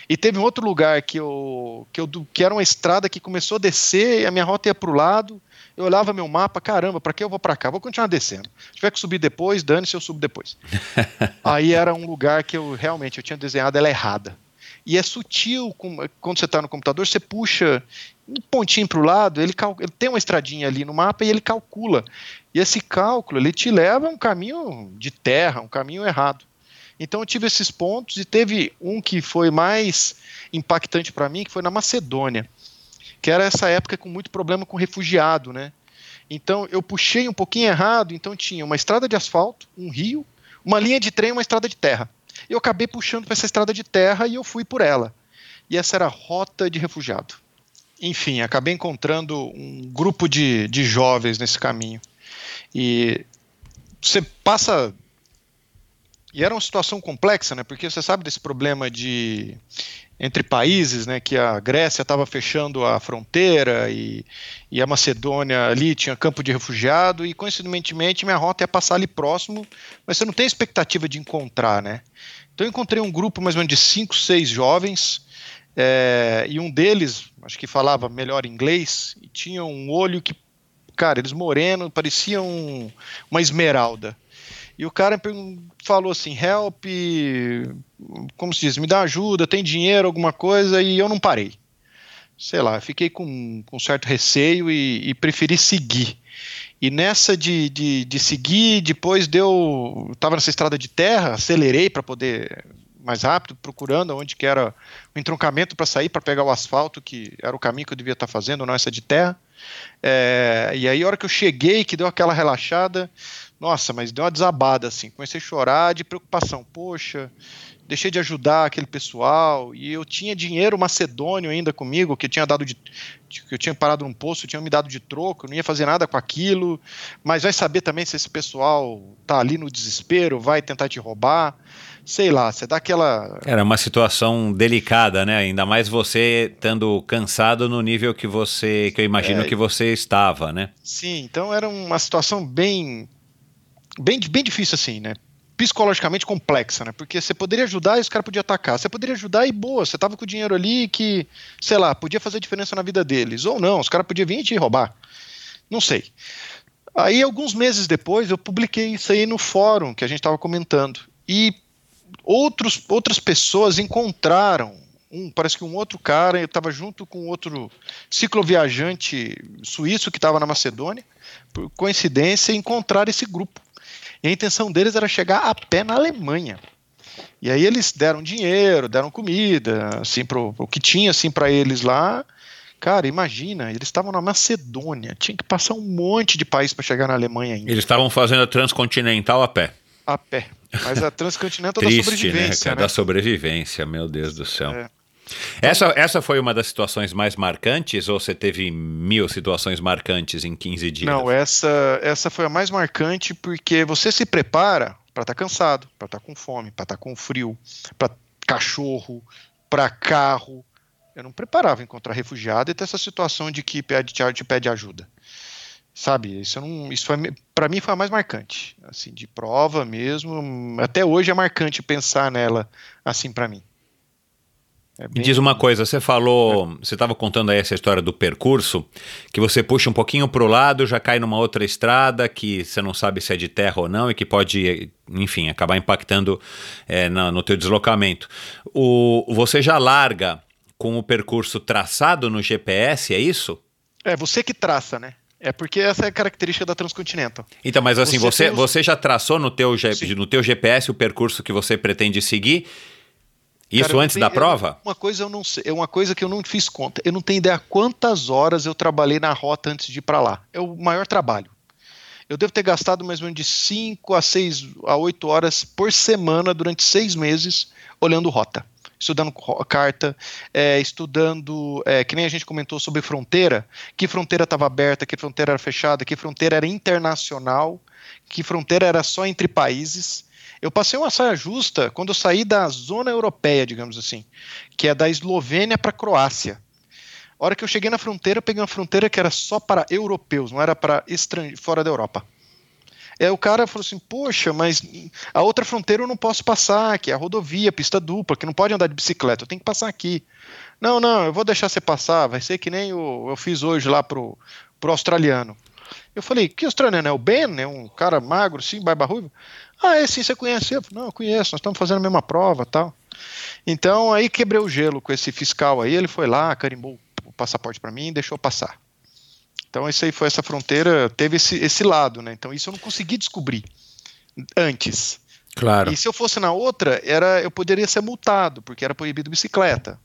E teve um outro lugar que eu, que eu que era uma estrada que começou a descer e a minha rota ia para o lado. Eu olhava meu mapa, caramba, para que eu vou para cá? Vou continuar descendo. Se tiver que subir depois, dane-se, eu subo depois. Aí era um lugar que eu realmente eu tinha desenhado ela errada e é sutil quando você está no computador, você puxa um pontinho para o lado, ele, ele, tem uma estradinha ali no mapa e ele calcula. E esse cálculo ele te leva a um caminho de terra, um caminho errado. Então eu tive esses pontos e teve um que foi mais impactante para mim, que foi na Macedônia, que era essa época com muito problema com refugiado, né? Então eu puxei um pouquinho errado, então tinha uma estrada de asfalto, um rio, uma linha de trem, uma estrada de terra. Eu acabei puxando para essa estrada de terra e eu fui por ela. E essa era a rota de refugiado. Enfim, acabei encontrando um grupo de, de jovens nesse caminho. E você passa e era uma situação complexa, né? Porque você sabe desse problema de entre países, né? Que a Grécia estava fechando a fronteira e, e a Macedônia ali tinha campo de refugiado e coincidentemente minha rota ia passar ali próximo, mas você não tem expectativa de encontrar, né? Então eu encontrei um grupo mais ou menos de cinco, seis jovens é, e um deles, acho que falava melhor inglês e tinha um olho que, cara, eles moreno, pareciam uma esmeralda. E o cara falou assim: help, como se diz, me dá ajuda, tem dinheiro, alguma coisa, e eu não parei. Sei lá, fiquei com, com certo receio e, e preferi seguir. E nessa de, de, de seguir, depois deu. Estava nessa estrada de terra, acelerei para poder mais rápido, procurando onde que era o entroncamento para sair, para pegar o asfalto, que era o caminho que eu devia estar tá fazendo, não essa de terra. É, e aí, a hora que eu cheguei, que deu aquela relaxada, nossa, mas deu uma desabada assim. Comecei a chorar de preocupação. Poxa, deixei de ajudar aquele pessoal e eu tinha dinheiro macedônio ainda comigo que eu tinha dado de, que eu tinha parado num poço, tinha me dado de troco, eu não ia fazer nada com aquilo, mas vai saber também se esse pessoal tá ali no desespero, vai tentar te roubar. Sei lá, você dá aquela. Era uma situação delicada, né? Ainda mais você estando cansado no nível que você, que eu imagino é, que você estava, né? Sim, então era uma situação bem bem, bem difícil assim, né? Psicologicamente complexa, né? Porque você poderia ajudar e os caras podiam atacar. Você poderia ajudar e boa, você tava com o dinheiro ali que, sei lá, podia fazer diferença na vida deles. Ou não, os caras podiam vir e te roubar. Não sei. Aí, alguns meses depois, eu publiquei isso aí no fórum que a gente estava comentando. E outros, outras pessoas encontraram um, parece que um outro cara, estava junto com outro cicloviajante suíço que estava na Macedônia, por coincidência, encontrar esse grupo. E a intenção deles era chegar a pé na Alemanha. E aí eles deram dinheiro, deram comida, assim, pro, pro que tinha assim para eles lá. Cara, imagina, eles estavam na Macedônia, tinha que passar um monte de país para chegar na Alemanha ainda. Eles estavam fazendo a transcontinental a pé. A pé. Mas a transcontinental Triste, da né, sobrevivência, né? né? Da sobrevivência, meu Deus do céu. É. Essa, essa foi uma das situações mais marcantes ou você teve mil situações marcantes em 15 dias? Não, essa, essa foi a mais marcante porque você se prepara para estar tá cansado, para estar tá com fome, para estar tá com frio, para cachorro, para carro. Eu não preparava encontrar refugiado e ter essa situação de que pede, te pede ajuda. Sabe, isso, não, isso para mim foi a mais marcante, assim, de prova mesmo. Até hoje é marcante pensar nela assim para mim. É bem... Diz uma coisa, você falou, é. você estava contando aí essa história do percurso, que você puxa um pouquinho para o lado, já cai numa outra estrada que você não sabe se é de terra ou não e que pode, enfim, acabar impactando é, no, no teu deslocamento. O, você já larga com o percurso traçado no GPS, é isso? É, você que traça, né? É porque essa é a característica da Transcontinental. Então, mas assim, você, você, você já traçou no teu, no teu GPS o percurso que você pretende seguir isso Cara, antes tenho, da prova? uma coisa eu não sei, é uma coisa que eu não fiz conta. Eu não tenho ideia quantas horas eu trabalhei na rota antes de ir para lá. É o maior trabalho. Eu devo ter gastado mais ou menos de 5 a 6 a 8 horas por semana durante seis meses olhando rota. Estudando carta, é, estudando, é, que nem a gente comentou sobre fronteira, que fronteira estava aberta, que fronteira era fechada, que fronteira era internacional, que fronteira era só entre países Eu passei uma saia justa quando eu saí da zona europeia, digamos assim, que é da Eslovênia para a Croácia. A hora que eu cheguei na fronteira, eu peguei uma fronteira que era só para europeus, não era para estrange... fora da Europa. Aí o cara falou assim: Poxa, mas a outra fronteira eu não posso passar, que é a rodovia, pista dupla, que não pode andar de bicicleta, eu tenho que passar aqui. Não, não, eu vou deixar você passar, vai ser que nem o, eu fiz hoje lá pro, pro australiano. Eu falei: Que australiano? É o Ben? É um cara magro, sim, barba ruiva? Ah, é sim, você conhece? Eu não, eu conheço, nós estamos fazendo a mesma prova tal. Então aí quebrei o gelo com esse fiscal aí, ele foi lá, carimbou o passaporte para mim e deixou passar. Então isso aí foi essa fronteira, teve esse, esse lado, né? Então isso eu não consegui descobrir antes. Claro. E se eu fosse na outra, era eu poderia ser multado, porque era proibido bicicleta.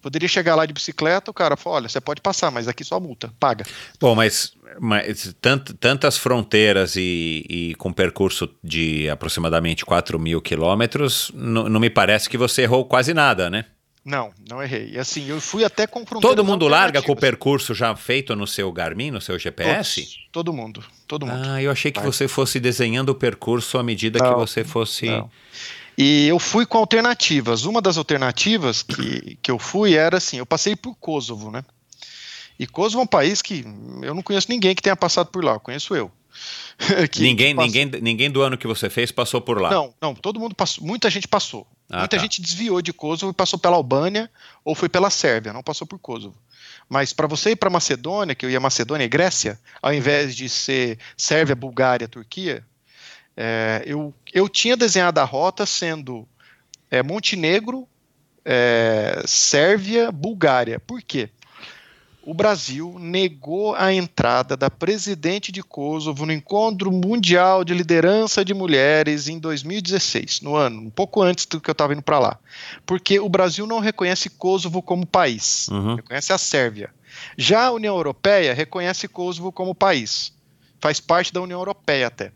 Poderia chegar lá de bicicleta, o cara fala, olha, você pode passar, mas aqui só multa, paga. Bom, mas, mas tant, tantas fronteiras e, e, com percurso de aproximadamente 4 mil quilômetros, não me parece que você errou quase nada, né? Não, não errei. E assim, eu fui até com Todo mundo larga com o percurso já feito no seu Garmin, no seu GPS? Todos, todo mundo, todo mundo. Ah, eu achei que Vai. você fosse desenhando o percurso à medida não, que você fosse. Não. E eu fui com alternativas. Uma das alternativas que, que eu fui era assim: eu passei por Kosovo, né? E Kosovo é um país que eu não conheço ninguém que tenha passado por lá, conheço eu. ninguém, ninguém, ninguém do ano que você fez passou por lá. Não, não, todo mundo passou, muita gente passou. Ah, muita tá. gente desviou de Kosovo e passou pela Albânia ou foi pela Sérvia, não passou por Kosovo. Mas para você ir para Macedônia, que eu ia Macedônia e Grécia, ao invés de ser Sérvia, Bulgária, Turquia, é, eu, eu tinha desenhado a rota sendo é, Montenegro, é, Sérvia, Bulgária. Por quê? o Brasil negou a entrada da presidente de Kosovo no Encontro Mundial de Liderança de Mulheres em 2016, no ano, um pouco antes do que eu estava indo para lá. Porque o Brasil não reconhece Kosovo como país, uhum. reconhece a Sérvia. Já a União Europeia reconhece Kosovo como país, faz parte da União Europeia até.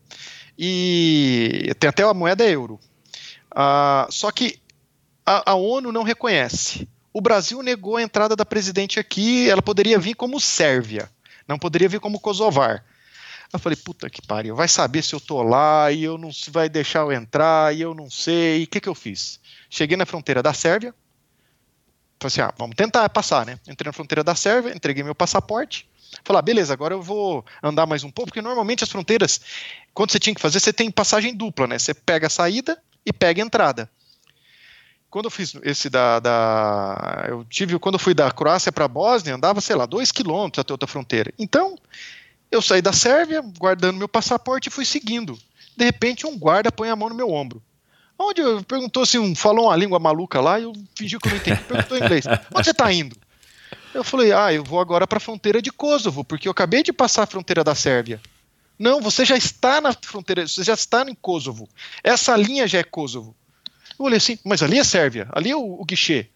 E tem até a moeda euro. Uh, só que a, a ONU não reconhece o Brasil negou a entrada da presidente aqui, ela poderia vir como Sérvia, não poderia vir como Kosovar. Eu falei, puta que pariu, vai saber se eu tô lá e eu não se vai deixar eu entrar e eu não sei. O que, que eu fiz? Cheguei na fronteira da Sérvia, falei assim, ah, vamos tentar passar, né? Entrei na fronteira da Sérvia, entreguei meu passaporte, falei, ah, beleza, agora eu vou andar mais um pouco, porque normalmente as fronteiras, quando você tinha que fazer, você tem passagem dupla, né? Você pega a saída e pega a entrada. Quando eu fiz esse da, da eu tive quando eu fui da Croácia para a Bósnia andava sei lá dois quilômetros até outra fronteira. Então eu saí da Sérvia guardando meu passaporte e fui seguindo. De repente um guarda põe a mão no meu ombro. Onde eu perguntou se um falou uma língua maluca lá e eu fingi que eu não entendi perguntou em inglês. Onde você está indo? Eu falei ah eu vou agora para a fronteira de Kosovo porque eu acabei de passar a fronteira da Sérvia não você já está na fronteira você já está em Kosovo essa linha já é Kosovo eu olhei assim, mas ali é Sérvia, ali é o, o guichê.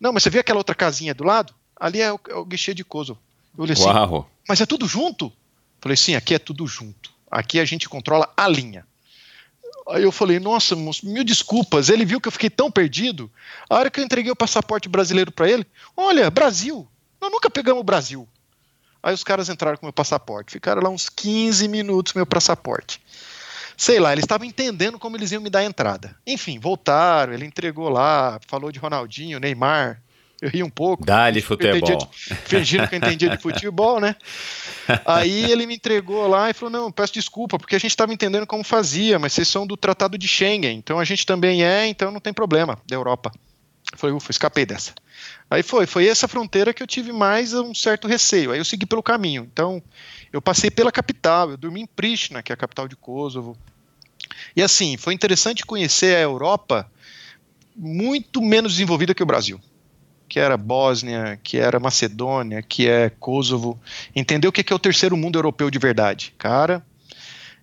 Não, mas você vê aquela outra casinha do lado? Ali é o, é o guichê de Kosovo. Eu olhei assim, Uau. mas é tudo junto? Falei, sim, aqui é tudo junto. Aqui a gente controla a linha. Aí eu falei, nossa, moço, mil desculpas. Ele viu que eu fiquei tão perdido. A hora que eu entreguei o passaporte brasileiro para ele, olha, Brasil. Nós nunca pegamos o Brasil. Aí os caras entraram com meu passaporte. Ficaram lá uns 15 minutos com meu passaporte sei lá, eles estavam entendendo como eles iam me dar a entrada. Enfim, voltaram, ele entregou lá, falou de Ronaldinho, Neymar. Eu ri um pouco. Dá-lhe futebol. fingindo que eu entendia de futebol, né? Aí ele me entregou lá e falou: Não, peço desculpa, porque a gente estava entendendo como fazia, mas vocês são do Tratado de Schengen, então a gente também é, então não tem problema, da Europa. Falei: Ufa, escapei dessa. Aí foi, foi essa fronteira que eu tive mais um certo receio. Aí eu segui pelo caminho. Então, eu passei pela capital, eu dormi em Pristina, que é a capital de Kosovo. E assim, foi interessante conhecer a Europa muito menos desenvolvida que o Brasil. Que era Bósnia, que era Macedônia, que é Kosovo. Entender o que é o terceiro mundo europeu de verdade. Cara,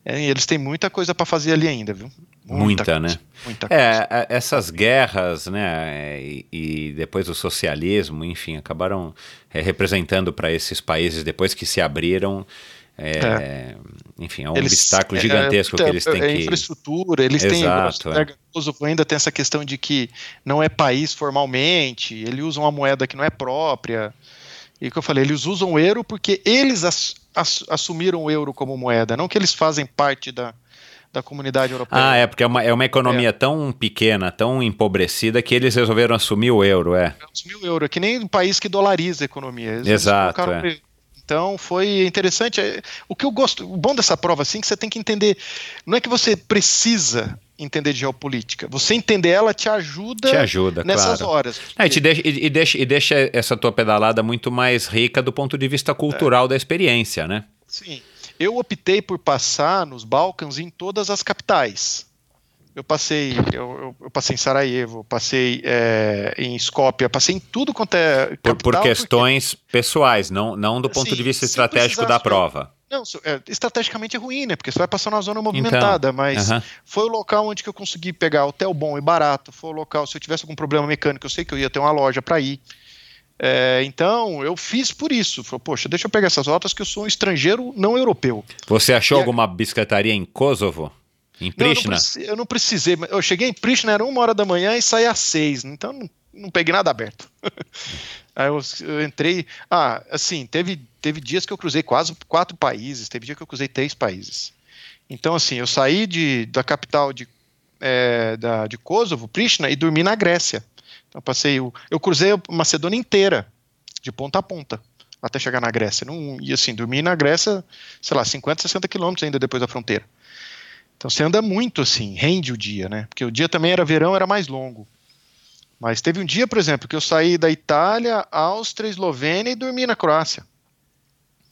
é, eles têm muita coisa para fazer ali ainda, viu? Muita, muita né? Muita é, é, essas guerras, né, e, e, depois o socialismo, enfim, acabaram é, representando para esses países depois que se abriram. É, é. Enfim, é um eles, obstáculo é, gigantesco que eles têm que. infraestrutura, eles Exato, têm. O ainda tem essa questão de que não é país formalmente, eles usam uma moeda que não é própria. E o que eu falei, eles usam o euro porque eles as, as, assumiram o euro como moeda, não que eles fazem parte da, da comunidade europeia. Ah, é, porque é uma, é uma economia é. tão pequena, tão empobrecida, que eles resolveram assumir o euro, é. Assumir o euro, é que nem um país que dolariza a economia. Eles Exato. É. Então foi interessante. É, o que eu gosto, o bom dessa prova assim, é que você tem que entender. Não é que você precisa entender de geopolítica. Você entender ela te ajuda, te ajuda nessas claro. horas. É, e, te deixa, e, e, deixa, e deixa essa tua pedalada muito mais rica do ponto de vista cultural é. da experiência, né? Sim. Eu optei por passar nos Balcãs em todas as capitais. Eu passei, eu, eu passei em Sarajevo, passei é, em Skopje, passei em tudo quanto é capital. Por, por questões porque... pessoais, não, não do ponto de vista estratégico da prova. Não, é, estrategicamente é ruim, né? Porque você vai passar numa zona movimentada, então, mas uh -huh. foi o local onde eu consegui pegar hotel bom e barato, foi o local, se eu tivesse algum problema mecânico, eu sei que eu ia ter uma loja para ir. É, então, eu fiz por isso. Falei, poxa, deixa eu pegar essas rotas que eu sou um estrangeiro não europeu. Você achou e alguma a... bicicletaria em Kosovo? Em Prishna? Não, eu, não precisei. Eu cheguei em Prishna, era uma hora da manhã e saí às seis. Então, não, não peguei nada aberto. Aí eu, eu, entrei. Ah, assim, teve, teve dias que eu cruzei quase quatro países, teve dia que eu cruzei três países. Então, assim, eu saí de, da capital de, é, da, de Kosovo, Prishna, e dormi na Grécia. Então, passei. Eu, eu cruzei a Macedônia inteira, de ponta a ponta, até chegar na Grécia. Não, e assim, dormi na Grécia, sei lá, 50, 60 quilômetros ainda depois da fronteira. Então você anda muito assim, rende o dia, né? Porque o dia também era verão, era mais longo. Mas teve um dia, por exemplo, que eu saí da Itália, Áustria, Eslovênia e dormi na Croácia.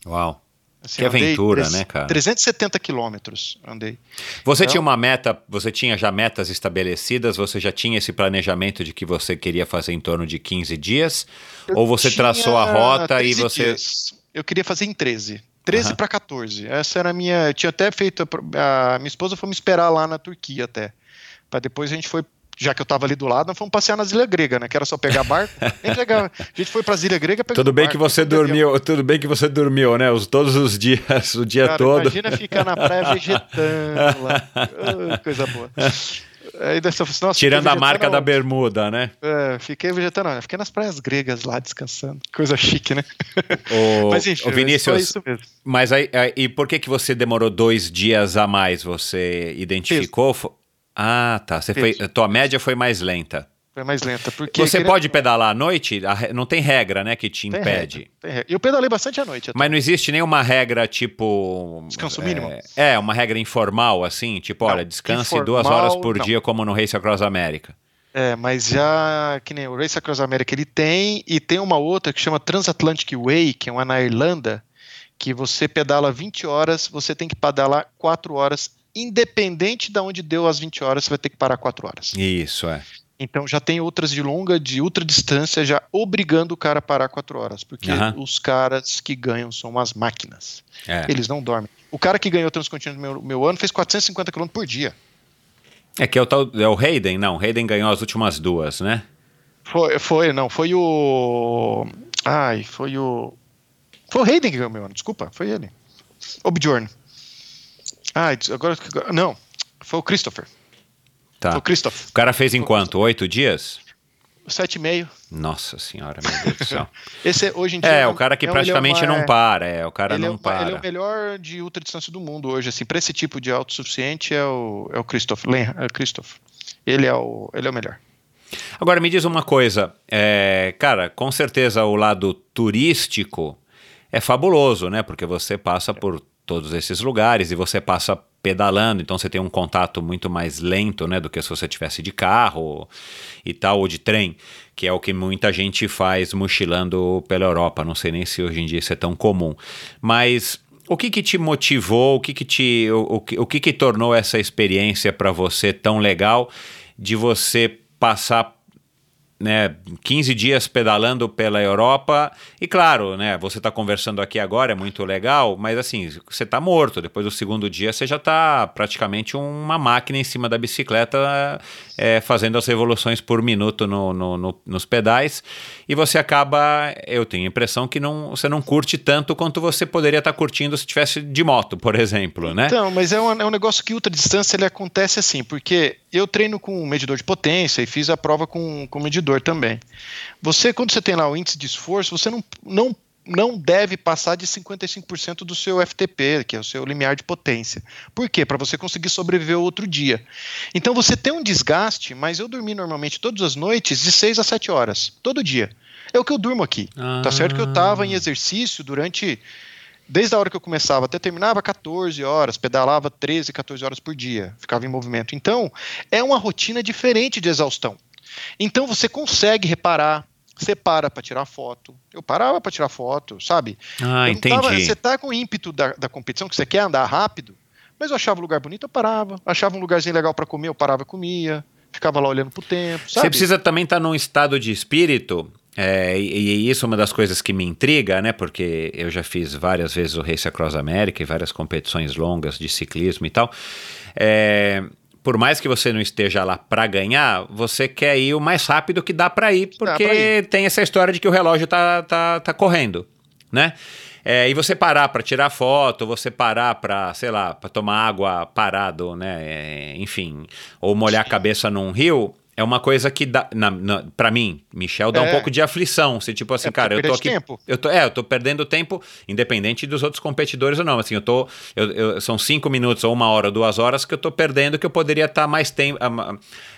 Uau. Assim, que aventura, né, cara? 370 quilômetros andei. Você então, tinha uma meta, você tinha já metas estabelecidas, você já tinha esse planejamento de que você queria fazer em torno de 15 dias? Ou você traçou a rota e você. Dias. Eu queria fazer em 13. 13 uhum. para 14. Essa era a minha. Eu tinha até feito. A, a minha esposa foi me esperar lá na Turquia até. Para depois a gente foi já que eu estava ali do lado, nós fomos passear nas Ilhas Gregas, né? Que era só pegar barco. pegar, a gente foi para as Ilhas Gregas Tudo bem barco, que você dormiu, tudo bem que você dormiu, né? Os, todos os dias, o dia Cara, todo. Imagina ficar na praia vegetando lá. Oh, coisa boa. Aí dessa, nossa, Tirando a marca da bermuda, né? É, fiquei vegetando, fiquei nas praias gregas lá descansando. Coisa chique, né? O, mas enfim, o Vinícius, isso mesmo. Mas aí, aí, e por que, que você demorou dois dias a mais? Você identificou? Peso. Ah, tá. Você foi, a tua média foi mais lenta. Foi mais lenta. Porque você pode pedalar à noite? Não tem regra, né, que te impede. Tem regra, tem regra. Eu pedalei bastante à noite. Mas não existe nenhuma regra tipo. Descanso mínimo? É, é uma regra informal, assim, tipo, não, olha, descanse informal, duas horas por não. dia, como no Race Across America. É, mas já que nem o Race Across America ele tem, e tem uma outra que chama Transatlantic Way, que é uma na Irlanda, que você pedala 20 horas, você tem que pedalar 4 horas independente de onde deu as 20 horas, você vai ter que parar 4 horas. Isso, é. Então já tem outras de longa, de ultra distância, já obrigando o cara a parar 4 horas. Porque uhum. os caras que ganham são umas máquinas. É. Eles não dormem. O cara que ganhou o Transcontinental meu, meu ano fez 450 km por dia. É que é o, tal, é o Hayden, não. Hayden ganhou as últimas duas, né? Foi, foi, não. Foi o. Ai, foi o. Foi o Hayden que ganhou meu ano, desculpa, foi ele. O Bjorn. Ah, agora. Não, foi o Christopher. Tá. Foi o Christopher. O cara fez em quanto? Oito dias? Sete e meio. Nossa senhora, meu Deus do céu. Esse é, hoje em dia. É, o cara que é, praticamente é uma, não para, é, o cara não é, para. Ele é o melhor de ultradistância do mundo hoje, assim, para esse tipo de autossuficiente é o, é o Christopher, é o Christopher. Ele é o, ele é o melhor. Agora me diz uma coisa, é, cara, com certeza o lado turístico é fabuloso, né? Porque você passa por todos esses lugares e você passa pedalando, então você tem um contato muito mais lento, né, do que se você tivesse de carro e tal ou de trem, que é o que muita gente faz mochilando pela Europa. Não sei nem se hoje em dia isso é tão comum, mas o que, que te motivou, o que, que te, o, o, o que, que tornou essa experiência para você tão legal de você passar né, 15 dias pedalando pela Europa. E claro, né, você está conversando aqui agora, é muito legal, mas assim, você está morto. Depois do segundo dia, você já está praticamente uma máquina em cima da bicicleta, é, fazendo as revoluções por minuto no, no, no, nos pedais. E você acaba, eu tenho a impressão que não, você não curte tanto quanto você poderia estar tá curtindo se tivesse de moto, por exemplo, né? Então, mas é um, é um negócio que ultra distância ele acontece assim, porque eu treino com um medidor de potência e fiz a prova com, com medidor também. Você, quando você tem lá o índice de esforço, você não, não não deve passar de 55% do seu FTP, que é o seu limiar de potência. Por quê? Para você conseguir sobreviver outro dia. Então você tem um desgaste, mas eu dormi normalmente todas as noites de 6 a 7 horas, todo dia. É o que eu durmo aqui. Ah. Tá certo que eu estava em exercício durante desde a hora que eu começava até terminava 14 horas, pedalava 13, 14 horas por dia, ficava em movimento. Então, é uma rotina diferente de exaustão. Então você consegue reparar, você para para tirar foto. Eu parava para tirar foto, sabe? Ah, entendi. Tava, você tá com o ímpeto da, da competição, que você quer andar rápido, mas eu achava um lugar bonito, eu parava. Achava um lugarzinho legal para comer, eu parava e comia. Ficava lá olhando pro tempo, sabe? Você precisa também estar tá num estado de espírito é, e, e, isso é uma das coisas que me intriga, né? Porque eu já fiz várias vezes o Race Across America e várias competições longas de ciclismo e tal. É, por mais que você não esteja lá para ganhar, você quer ir o mais rápido que dá para ir, porque ir. tem essa história de que o relógio tá, tá, tá correndo, né? É, e você parar para tirar foto, você parar para, sei lá, para tomar água parado, né? É, enfim, ou molhar a cabeça num rio, é uma coisa que dá, na, na, pra mim, Michel, dá é. um pouco de aflição. Se tipo assim, é, cara, eu tô aqui. Tempo. Eu tô, é, eu tô perdendo tempo, independente dos outros competidores ou não. Assim, eu tô. Eu, eu, são cinco minutos ou uma hora, duas horas que eu tô perdendo, que eu poderia estar tá mais tempo.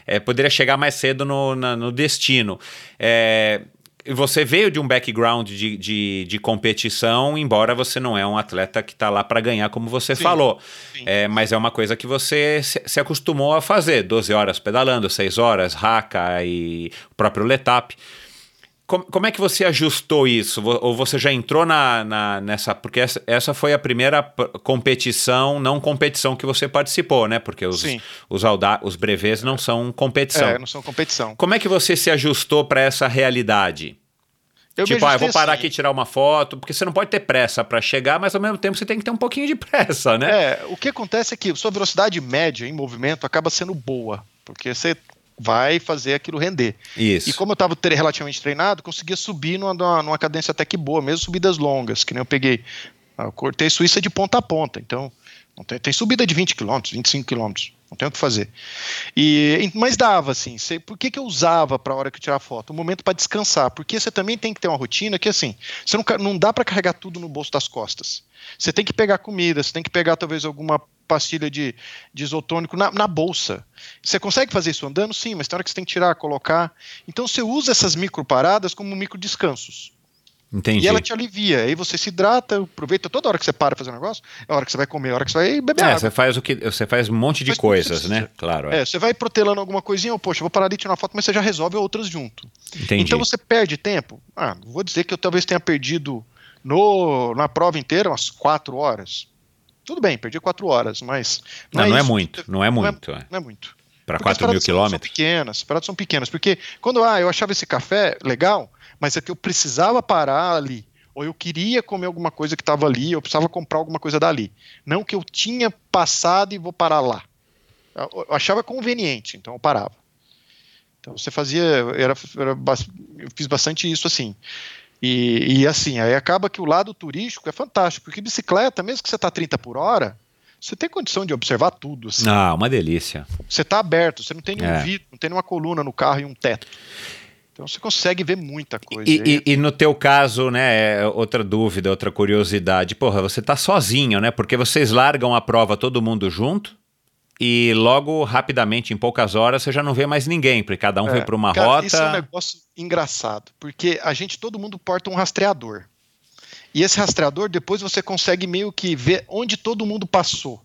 É, poderia chegar mais cedo no, na, no destino. É, você veio de um background de, de, de, competição, embora você não é um atleta que está lá para ganhar, como você sim, falou. Sim. É, mas é uma coisa que você se, se, acostumou a fazer. 12 horas pedalando, 6 horas, raca e o próprio Letap. Como, como é que você ajustou isso? Ou você já entrou na, na, nessa. Porque essa, essa foi a primeira competição, não competição que você participou, né? Porque os, os, alda, os brevês não são competição. É, não são competição. Como é que você se ajustou para essa realidade? Eu tipo, ah, eu vou parar assim. aqui e tirar uma foto, porque você não pode ter pressa para chegar, mas ao mesmo tempo você tem que ter um pouquinho de pressa, né? É, o que acontece é que sua velocidade média em movimento acaba sendo boa, porque você vai fazer aquilo render. Isso. E como eu estava relativamente treinado, conseguia subir numa, numa cadência até que boa, mesmo subidas longas, que nem eu peguei. Eu cortei Suíça de ponta a ponta, então tem, tem, subida de 20 km, 25 km, não tem o que fazer. E, mas dava, assim. Cê, por que, que eu usava para a hora que eu tirar foto? Um momento para descansar. Porque você também tem que ter uma rotina que, assim, você não, não dá para carregar tudo no bolso das costas. Você tem que pegar comida, você tem que pegar talvez alguma pastilha de, de isotônico na, na, bolsa. Você consegue fazer isso andando? Sim, mas tem hora que você tem que tirar, colocar. Então você usa essas micro paradas como micro descansos. Entendi. E ela te alivia. Aí você se hidrata, aproveita toda hora que você para fazer um negócio, é a hora que você vai comer, é a hora que você vai beber é, água. Você faz o que você faz um monte de coisas, né? Claro. É. é. você vai protelando alguma coisinha, ou, poxa, vou parar de tirar uma foto, mas você já resolve outras junto. Entendi. Então você perde tempo. Ah, vou dizer que eu talvez tenha perdido no, na prova inteira umas quatro horas. Tudo bem, perdi quatro horas, mas. Não, não, é, não é, muito, não é muito. Não é, não é muito. Para 4 mil quilômetros? São pequenas, as paradas são pequenas, porque quando ah, eu achava esse café legal, mas é que eu precisava parar ali ou eu queria comer alguma coisa que estava ali, eu precisava comprar alguma coisa dali. Não que eu tinha passado e vou parar lá. Eu, achava conveniente, então eu parava. Então você fazia, era, era eu fiz bastante isso assim. E, e, assim, aí acaba que o lado turístico é fantástico, porque bicicleta, mesmo que você está 30 por hora, você tem condição de observar tudo. Assim. Ah, uma delícia. Você está aberto, você não tem nenhum é. vidro, não tem nenhuma coluna no carro e um teto. Então você consegue ver muita coisa. E, e, e, no teu caso, né, é outra dúvida, outra curiosidade, porra, você tá sozinho, né? Porque vocês largam a prova todo mundo junto e logo, rapidamente, em poucas horas, você já não vê mais ninguém, porque cada um é, foi para uma cara, rota. Isso é um negócio engraçado, porque a gente, todo mundo porta um rastreador. E esse rastreador, depois você consegue meio que ver onde todo mundo passou.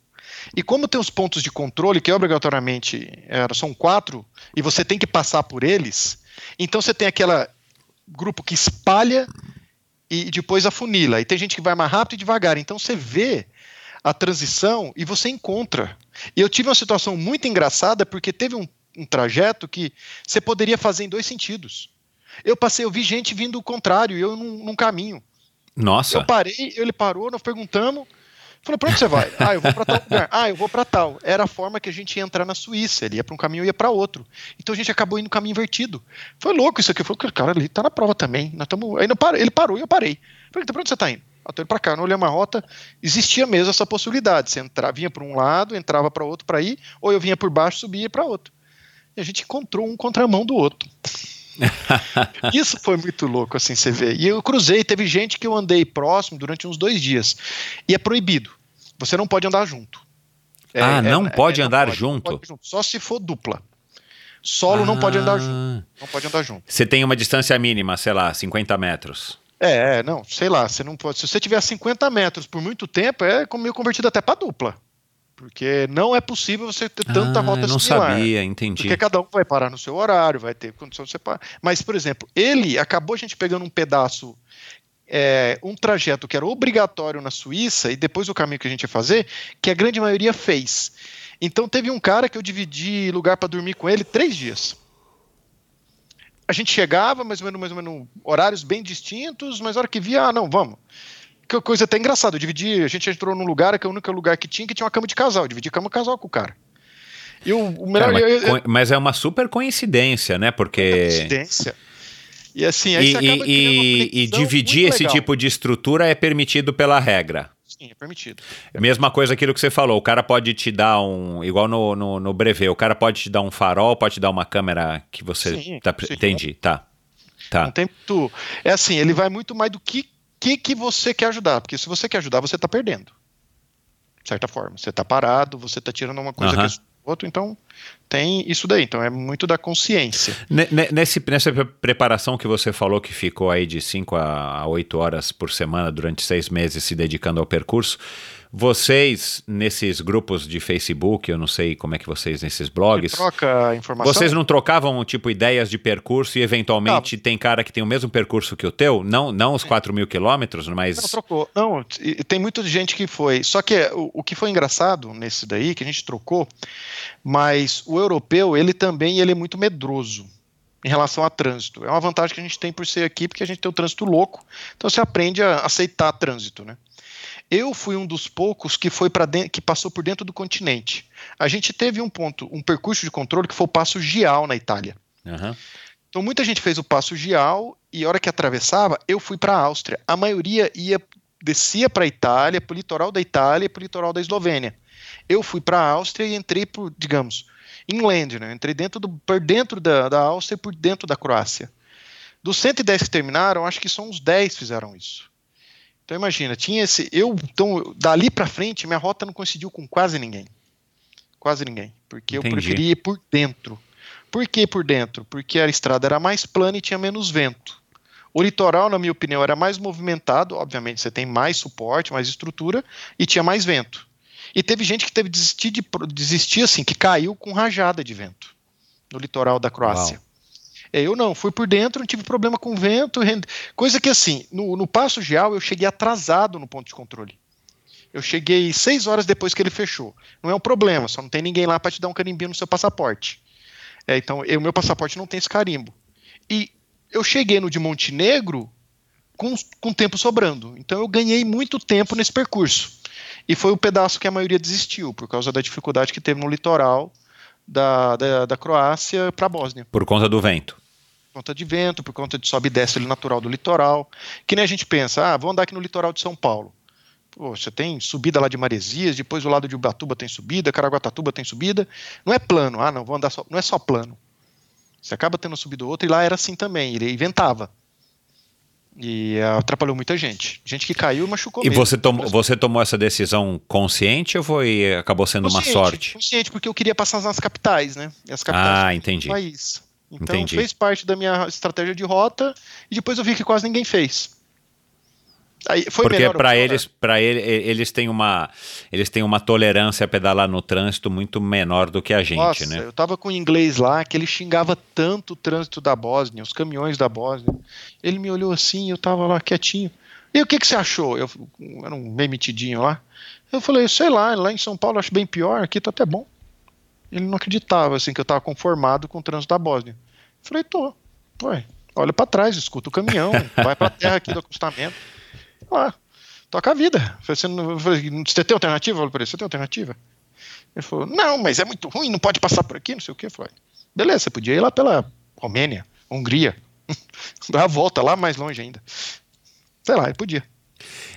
E como tem os pontos de controle, que obrigatoriamente era, são quatro, e você tem que passar por eles, então você tem aquele grupo que espalha e depois afunila. E tem gente que vai mais rápido e devagar. Então você vê a transição e você encontra. E eu tive uma situação muito engraçada porque teve um, um trajeto que você poderia fazer em dois sentidos. Eu passei, eu vi gente vindo o contrário, eu num, num caminho. Nossa. Eu parei, ele parou, nós perguntamos. Falou, pra onde você vai? Ah, eu vou para tal lugar. Ah, eu vou para tal. Era a forma que a gente ia entrar na Suíça. Ele ia para um caminho e ia para outro. Então a gente acabou indo no caminho invertido. Foi louco isso aqui. Eu falei, cara, ali tá na prova também. Nós tamo... Aí ele parou e eu parei. Eu falei, então pra onde você tá indo? Eu tô indo pra cá. Não olhei uma rota. Existia mesmo essa possibilidade. Você entrava, vinha para um lado, entrava para outro para ir, ou eu vinha por baixo, subia para outro. E a gente encontrou um contramão do outro. Isso foi muito louco, assim, você vê. E eu cruzei, teve gente que eu andei próximo durante uns dois dias. E é proibido. Você não pode andar junto. É, ah, não, é, pode, é, andar não pode, junto? Pode junto? Só se for dupla. Solo ah. não pode andar junto. Ah. Não pode andar junto. Você tem uma distância mínima, sei lá, 50 metros. É, não, sei lá, você não pode. Se você tiver 50 metros por muito tempo, é meio convertido até para dupla. Porque não é possível você ter tanta ah, rota não similar. sabia, entendi. Porque cada um vai parar no seu horário, vai ter condição de separar. Mas, por exemplo, ele acabou a gente pegando um pedaço, é, um trajeto que era obrigatório na Suíça, e depois o caminho que a gente ia fazer, que a grande maioria fez. Então teve um cara que eu dividi lugar para dormir com ele três dias. A gente chegava, mais ou menos, mais ou menos horários bem distintos, mas a hora que via, ah, não, vamos que coisa até engraçada. Eu dividi, a gente entrou num lugar que é o único lugar que tinha que tinha uma cama de casal. Eu dividi cama casal com o cara. E o, o melhor. Cara, mas, eu, eu, mas, é uma super coincidência, né? Porque. É coincidência. E assim, aí e, você acaba e, e dividir esse tipo de estrutura é permitido pela regra. Sim, é permitido. Mesma coisa aquilo que você falou, o cara pode te dar um. Igual no, no, no brevet, o cara pode te dar um farol, pode te dar uma câmera que você. Sim, tá, sim. Entendi, tá. Tá. Não tem muito. É assim, ele vai muito mais do que que, que você quer ajudar? Porque se você quer ajudar, você está perdendo. De certa forma. Você está parado, você está tirando uma coisa uhum. que é outro, então tem isso daí. Então é muito da consciência. Nesse, nessa preparação que você falou que ficou aí de 5 a 8 horas por semana durante seis meses se dedicando ao percurso, vocês, nesses grupos de Facebook, eu não sei como é que vocês, nesses blogs. Você troca informação? Vocês não trocavam, tipo, ideias de percurso e eventualmente não. tem cara que tem o mesmo percurso que o teu? Não, não os 4 mil quilômetros, mas. Não, trocou. Não, tem muita gente que foi. Só que o, o que foi engraçado nesse daí, que a gente trocou, mas o europeu, ele também ele é muito medroso em relação a trânsito. É uma vantagem que a gente tem por ser aqui, porque a gente tem o trânsito louco, então você aprende a aceitar trânsito, né? Eu fui um dos poucos que foi para que passou por dentro do continente. A gente teve um ponto, um percurso de controle que foi o Passo Gial na Itália. Uhum. Então muita gente fez o Passo Gial e a hora que atravessava, eu fui para a Áustria. A maioria ia descia para a Itália, para o litoral da Itália e para o litoral da Eslovênia. Eu fui para a Áustria e entrei por, digamos, inland, né? Entrei dentro do, por dentro da, da Áustria e por dentro da Croácia. Dos 110 que terminaram, acho que só uns 10 fizeram isso. Então imagina, tinha esse. Eu, então, dali para frente, minha rota não coincidiu com quase ninguém. Quase ninguém. Porque Entendi. eu preferia ir por dentro. Por que por dentro? Porque a estrada era mais plana e tinha menos vento. O litoral, na minha opinião, era mais movimentado. Obviamente, você tem mais suporte, mais estrutura e tinha mais vento. E teve gente que teve desistir, de, desistir assim, que caiu com rajada de vento no litoral da Croácia. Uau. É, eu não, fui por dentro, não tive problema com vento, coisa que assim, no, no Passo Geal eu cheguei atrasado no ponto de controle. Eu cheguei seis horas depois que ele fechou. Não é um problema, só não tem ninguém lá para te dar um carimbinho no seu passaporte. É, então, o meu passaporte não tem esse carimbo. E eu cheguei no de Montenegro com, com tempo sobrando. Então eu ganhei muito tempo nesse percurso. E foi o pedaço que a maioria desistiu, por causa da dificuldade que teve no litoral da, da, da Croácia para a Bósnia. Por conta do vento. Por conta de vento, por conta de sobe e desce natural do litoral. Que nem a gente pensa, ah, vou andar aqui no litoral de São Paulo. Pô, você tem subida lá de Maresias, depois o lado de Ubatuba tem subida, Caraguatatuba tem subida. Não é plano, ah, não, vou andar só. Não é só plano. Você acaba tendo subido outro, e lá era assim também, ele inventava. E atrapalhou muita gente. Gente que caiu e machucou E mesmo. você, tom, você tomou essa decisão consciente ou foi acabou sendo consciente, uma sorte? Consciente, porque eu queria passar nas capitais, né? E as capitais ah, entendi. do país. Então entendi. fez parte da minha estratégia de rota e depois eu vi que quase ninguém fez. Aí foi Porque para eles, para ele, eles têm uma, eles têm uma tolerância a pedalar no trânsito muito menor do que a gente, Nossa, né? Eu tava com um inglês lá que ele xingava tanto o trânsito da Bósnia, os caminhões da Bósnia. Ele me olhou assim, eu tava lá quietinho. E o que que você achou? Eu era um meio metidinho lá. Eu falei, sei lá, lá em São Paulo acho bem pior, aqui tá até bom. Ele não acreditava assim que eu tava conformado com o trânsito da Bósnia. Eu falei, tô. Ué, olha para trás, escuta o caminhão, vai para a terra aqui do acostamento lá, toca a vida. Você, não, você tem alternativa? Eu falei você tem alternativa? Ele falou, não, mas é muito ruim, não pode passar por aqui, não sei o que. Eu falei, beleza, você podia ir lá pela Romênia, Hungria, dar a volta lá mais longe ainda. Sei lá, ele podia.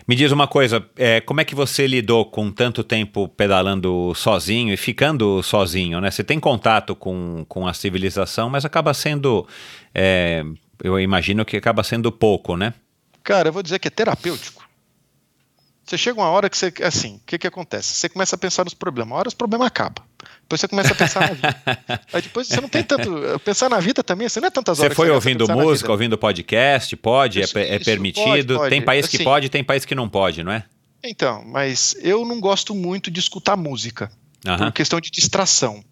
Me diz uma coisa, é, como é que você lidou com tanto tempo pedalando sozinho e ficando sozinho, né? Você tem contato com, com a civilização, mas acaba sendo, é, eu imagino que acaba sendo pouco, né? Cara, eu vou dizer que é terapêutico. Você chega uma hora que você, assim, o que que acontece? Você começa a pensar nos problemas, uma hora os problemas acabam. Depois você começa a pensar na vida. Aí depois você não tem tanto. Pensar na vida também, você não é tantas horas. Você foi ouvindo música, ouvindo podcast? Pode? Isso, é, é permitido? Pode, pode. Tem país que assim, pode, tem país que não pode, não é? Então, mas eu não gosto muito de escutar música. Uhum. Por questão de distração.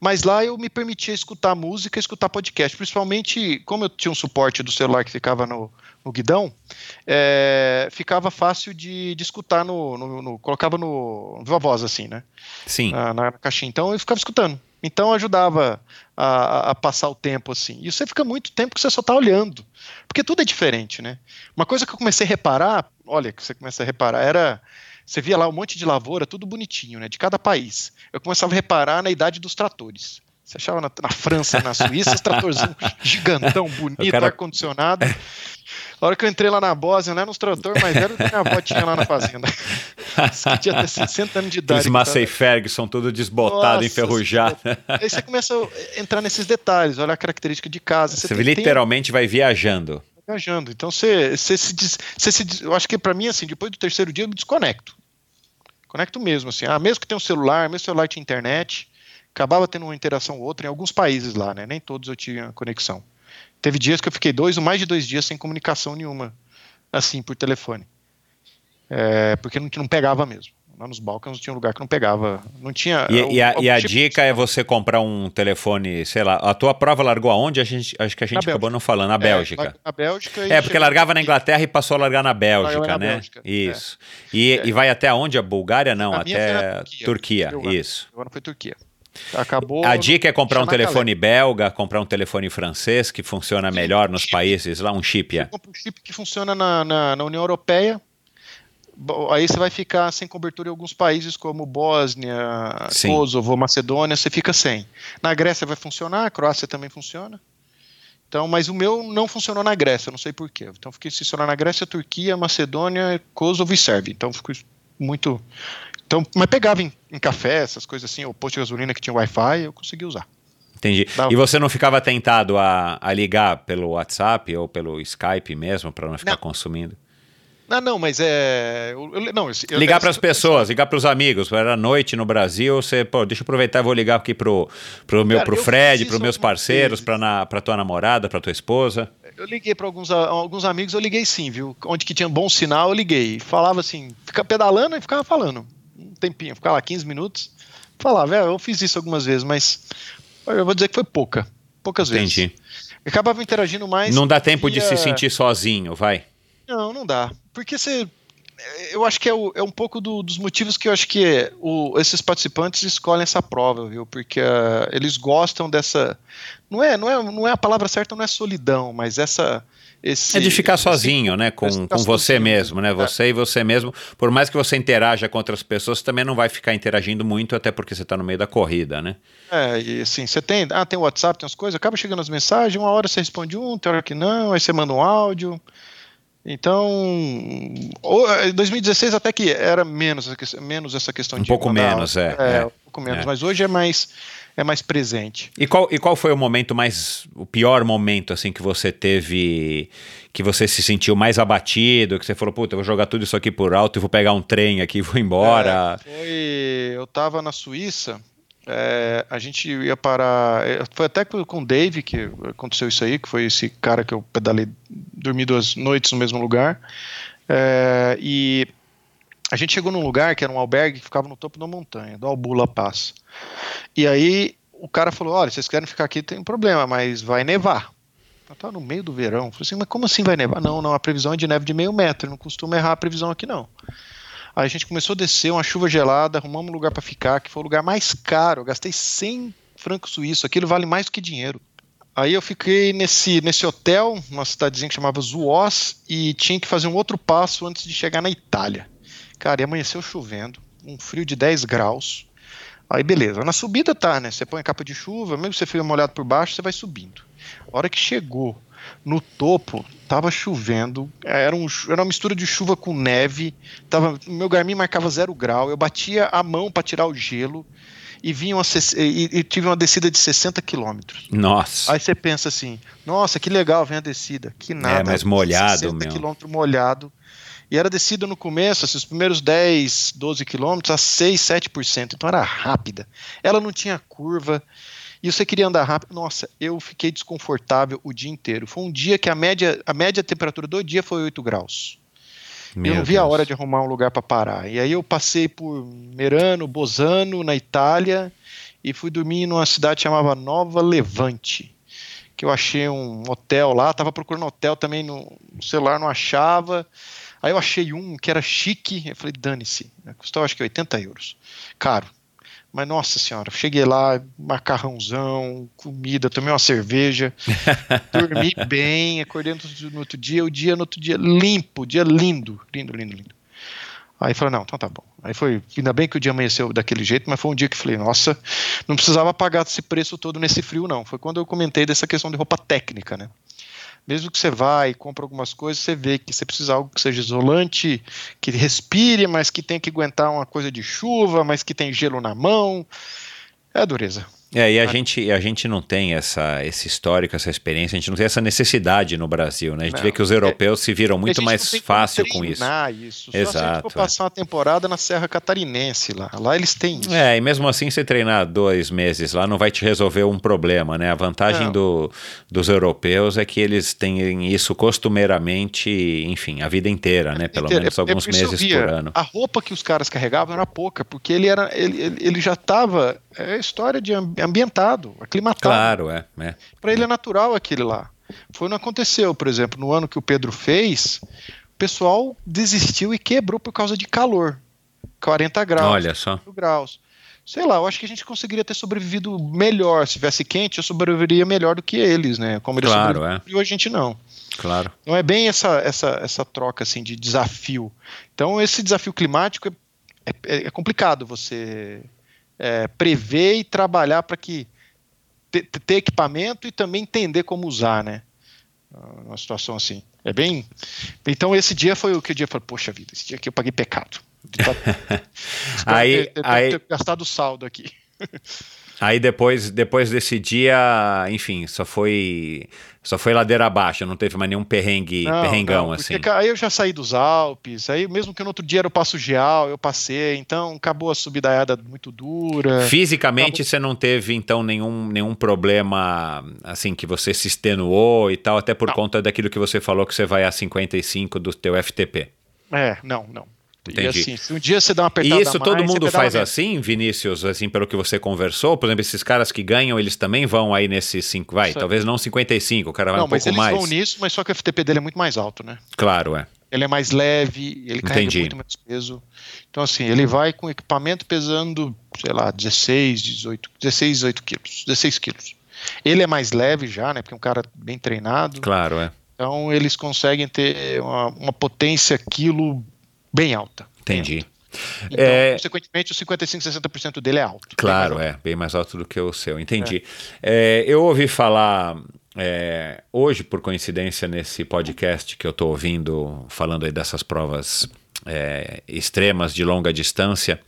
Mas lá eu me permitia escutar música, escutar podcast, principalmente como eu tinha um suporte do celular que ficava no, no guidão, é, ficava fácil de, de escutar no, no, no, colocava no viva voz assim, né? Sim. Na, na, caixinha. Então eu ficava escutando. Então ajudava a, a, passar o tempo assim. E você fica muito tempo que você só está olhando, porque tudo é diferente, né? Uma coisa que eu comecei a reparar, olha, que você começa a reparar era você via lá um monte de lavoura, tudo bonitinho, né? De cada país. Eu começava a reparar na idade dos tratores. Você achava na, na França, na Suíça, os tratorzinhos gigantão, bonito, cara... ar-condicionado. A hora que eu entrei lá na Bósnia, não era uns trator mais velho que minha avó tinha lá na fazenda. que tinha até 60 anos de idade. Os Massey Ferguson, tudo desbotado, Nossa, enferrujado. Aí você começa a entrar nesses detalhes, olha a característica de casa. Você, você literalmente vai viajando viajando. Então você, você se, você se eu acho que para mim assim, depois do terceiro dia eu me desconecto. Conecto mesmo assim. Ah, mesmo que tenha um celular, mesmo celular tinha internet, acabava tendo uma interação ou outra em alguns países lá, né? Nem todos eu tinha conexão. Teve dias que eu fiquei dois ou mais de dois dias sem comunicação nenhuma, assim, por telefone. É, porque não, não pegava mesmo lá nos Balcãs tinha um lugar que não pegava, não tinha... E, e a, e a tipo dica é você comprar um telefone, sei lá, a tua prova largou aonde? A gente, acho que a gente acabou não falando, na é, Bélgica. Na Bélgica. É, porque largava na Inglaterra e passou a largar na Bélgica, na né? Bélgica, Isso. É. E, é. e vai até onde? A Bulgária? Não, a até Turquia, Turquia. isso. Agora foi Turquia. Acabou. A dica é comprar um telefone belga, comprar um telefone francês que funciona Sim, melhor nos chip. países lá, um chip. É. um chip que funciona na, na, na União Europeia, aí você vai ficar sem cobertura em alguns países como Bósnia, Sim. Kosovo, Macedônia, você fica sem. Na Grécia vai funcionar, a Croácia também funciona. Então, mas o meu não funcionou na Grécia, não sei porquê. Então, fiquei funcionar na Grécia, Turquia, Macedônia, Kosovo e Sérvia. Então, ficou muito. Então, mas pegava em, em, café, essas coisas assim, ou posto de gasolina que tinha Wi-Fi, eu consegui usar. Entendi. Dava. E você não ficava tentado a, a ligar pelo WhatsApp ou pelo Skype mesmo, para não ficar não. consumindo? Não, não, mas é. Eu, não, eu, ligar para as pessoas, ligar para os amigos. Era noite no Brasil, você, pô, deixa eu aproveitar e vou ligar aqui pro, pro meu, Cara, pro Fred, para meus parceiros, para tua namorada, para tua esposa. Eu liguei para alguns, alguns amigos, eu liguei sim, viu? Onde que tinha bom sinal, eu liguei. Falava assim, fica pedalando e ficava falando. Um tempinho, ficava lá 15 minutos. Falava, é, eu fiz isso algumas vezes, mas eu vou dizer que foi pouca. Poucas Entendi. vezes. Eu acabava interagindo mais. Não dá tempo de se sentir sozinho, vai. Não, não dá. Porque você. Eu acho que é, o, é um pouco do, dos motivos que eu acho que o, esses participantes escolhem essa prova, viu? Porque uh, eles gostam dessa. Não é, não, é, não é a palavra certa, não é solidão, mas essa esse, é de ficar sozinho, esse, né? Com, com você mesmo, né? Você é. e você mesmo. Por mais que você interaja com outras pessoas, você também não vai ficar interagindo muito, até porque você está no meio da corrida, né? É, e assim, você tem. Ah, tem o WhatsApp, tem as coisas, acaba chegando as mensagens, uma hora você responde um, outra hora que não, aí você manda um áudio. Então, 2016 até que era menos, menos essa questão um de. Um pouco mandar, menos, é, é, é. Um pouco menos, é. mas hoje é mais é mais presente. E qual, e qual foi o momento mais. o pior momento assim que você teve. que você se sentiu mais abatido, que você falou, puta, eu vou jogar tudo isso aqui por alto e vou pegar um trem aqui e vou embora? É, foi, eu tava na Suíça. É, a gente ia parar. É, foi até com o Dave que aconteceu isso aí, que foi esse cara que eu pedalei, dormi duas noites no mesmo lugar. É, e a gente chegou num lugar que era um albergue que ficava no topo da montanha, do Albula Pass. E aí o cara falou: Olha, vocês querem ficar aqui, tem um problema, mas vai nevar. Eu tava no meio do verão. falei assim, mas como assim vai nevar? Não, não, a previsão é de neve de meio metro, não costuma errar a previsão aqui não. Aí a gente começou a descer, uma chuva gelada, arrumamos um lugar para ficar, que foi o lugar mais caro. Eu gastei 100 francos suíços, aquilo vale mais do que dinheiro. Aí eu fiquei nesse, nesse hotel, uma cidadezinha que chamava Zuós, e tinha que fazer um outro passo antes de chegar na Itália. Cara, e amanheceu chovendo, um frio de 10 graus. Aí beleza, na subida tá, né? Você põe a capa de chuva, mesmo que você fique molhado por baixo, você vai subindo. A hora que chegou no topo tava chovendo, era, um, era uma mistura de chuva com neve, tava, meu Garmin marcava zero grau, eu batia a mão para tirar o gelo e, vinha uma, e, e tive uma descida de 60 quilômetros. Nossa. Aí você pensa assim, nossa, que legal, vem a descida. Que nada. É, mas molhado, 60 meu. quilômetros molhado. E era descida no começo, assim, os primeiros 10, 12 quilômetros, a 6, 7%. Então era rápida. Ela não tinha curva. E você queria andar rápido. Nossa, eu fiquei desconfortável o dia inteiro. Foi um dia que a média, a média temperatura do dia foi 8 graus. Meu eu não vi Deus. a hora de arrumar um lugar para parar. E aí eu passei por Merano, Bosano, na Itália, e fui dormir numa cidade chamada Nova Levante. Que eu achei um hotel lá, tava procurando hotel também no celular, não achava. Aí eu achei um que era chique, eu falei, dane-se, custou acho que 80 euros. Caro. Mas nossa senhora, cheguei lá, macarrãozão, comida, tomei uma cerveja, dormi bem, acordei no, no outro dia, o dia no outro dia limpo, dia lindo, lindo, lindo, lindo. Aí falei, não, então tá bom. Aí foi, ainda bem que o dia amanheceu daquele jeito, mas foi um dia que falei, nossa, não precisava pagar esse preço todo nesse frio, não. Foi quando eu comentei dessa questão de roupa técnica, né? Mesmo que você vá e compra algumas coisas, você vê que você precisa de algo que seja isolante, que respire, mas que tenha que aguentar uma coisa de chuva, mas que tem gelo na mão. É dureza. É, e a, gente, a gente não tem essa, esse histórico, essa experiência, a gente não tem essa necessidade no Brasil, né? A gente Não, vê que os europeus se viram muito mais fácil com isso. isso. Só se a gente Exato, for é. passar uma temporada na Serra Catarinense lá. Lá eles têm isso. É, e mesmo assim, você treinar dois meses lá não vai te resolver um problema, né? A vantagem Não. do, dos europeus é que eles têm isso costumeiramente, enfim, a vida inteira, né? Pelo Inteiro. menos É- é alguns meses por ano. A roupa que os caras carregavam era pouca, porque ele era ele, ele já estava é história de ambi- ambientado, aclimatado. Claro, é. é. Para ele é natural aquele lá. Foi não aconteceu, por exemplo, no ano que o Pedro fez, o pessoal desistiu e quebrou por causa de calor. 40 graus. Olha só. 4 graus. Sei lá, eu acho que a gente conseguiria ter sobrevivido melhor. Se tivesse quente, eu sobreviveria melhor do que eles, né? Como eles Claro, sobreviveram, e a gente não. Claro. Então é bem essa, essa, essa troca assim de desafio. Então esse desafio climático é, é- é complicado você é, prever e trabalhar para que te- te- ter equipamento e também entender como usar, né? Uma situação assim. É bem. Então esse dia foi o que o dia falou, poxa vida, esse dia aqui eu paguei pecado. Aí- ter, aí- ter gastado saldo aqui. Aí depois, depois desse dia, enfim, só foi só foi ladeira abaixo, não teve mais nenhum perrengue, Não, perrengão não, assim. Aí eu já saí dos Alpes, aí mesmo que no outro dia era o Passo Geal, eu passei, então acabou a subidaiada muito dura. Fisicamente você não teve então nenhum, nenhum problema assim que você se extenuou e tal, até por Não. conta daquilo que você falou que você vai a 55 do teu FTP. É, não, não. Entendi. E assim, se um dia você dá uma apertada E isso todo mais, você mundo faz assim, Vinícius, assim, pelo que você conversou? Por exemplo, esses caras que ganham, eles também vão aí nesses 5, vai, Isso talvez não 55, o cara vai Não, um mas pouco eles mais. vão nisso, mas só que o FTP dele é muito mais alto, né? Claro, é. Ele é mais leve, ele carrega Entendi. muito menos peso. Então, assim, ele vai com equipamento pesando, sei lá, 16, 18, 16, 18 quilos, 16 quilos. Ele é mais leve já, né? Porque é um cara bem treinado. Claro, é. Então, eles conseguem ter uma, uma potência quilo bem alta. Entendi. Então, É- consequentemente, os 55, 60% dele é alto. Bem Claro, é, bem mais alto do que o seu, entendi. É, eu ouvi falar é, hoje, por coincidência, nesse podcast que eu estou ouvindo, falando aí dessas provas é, extremas de longa distância,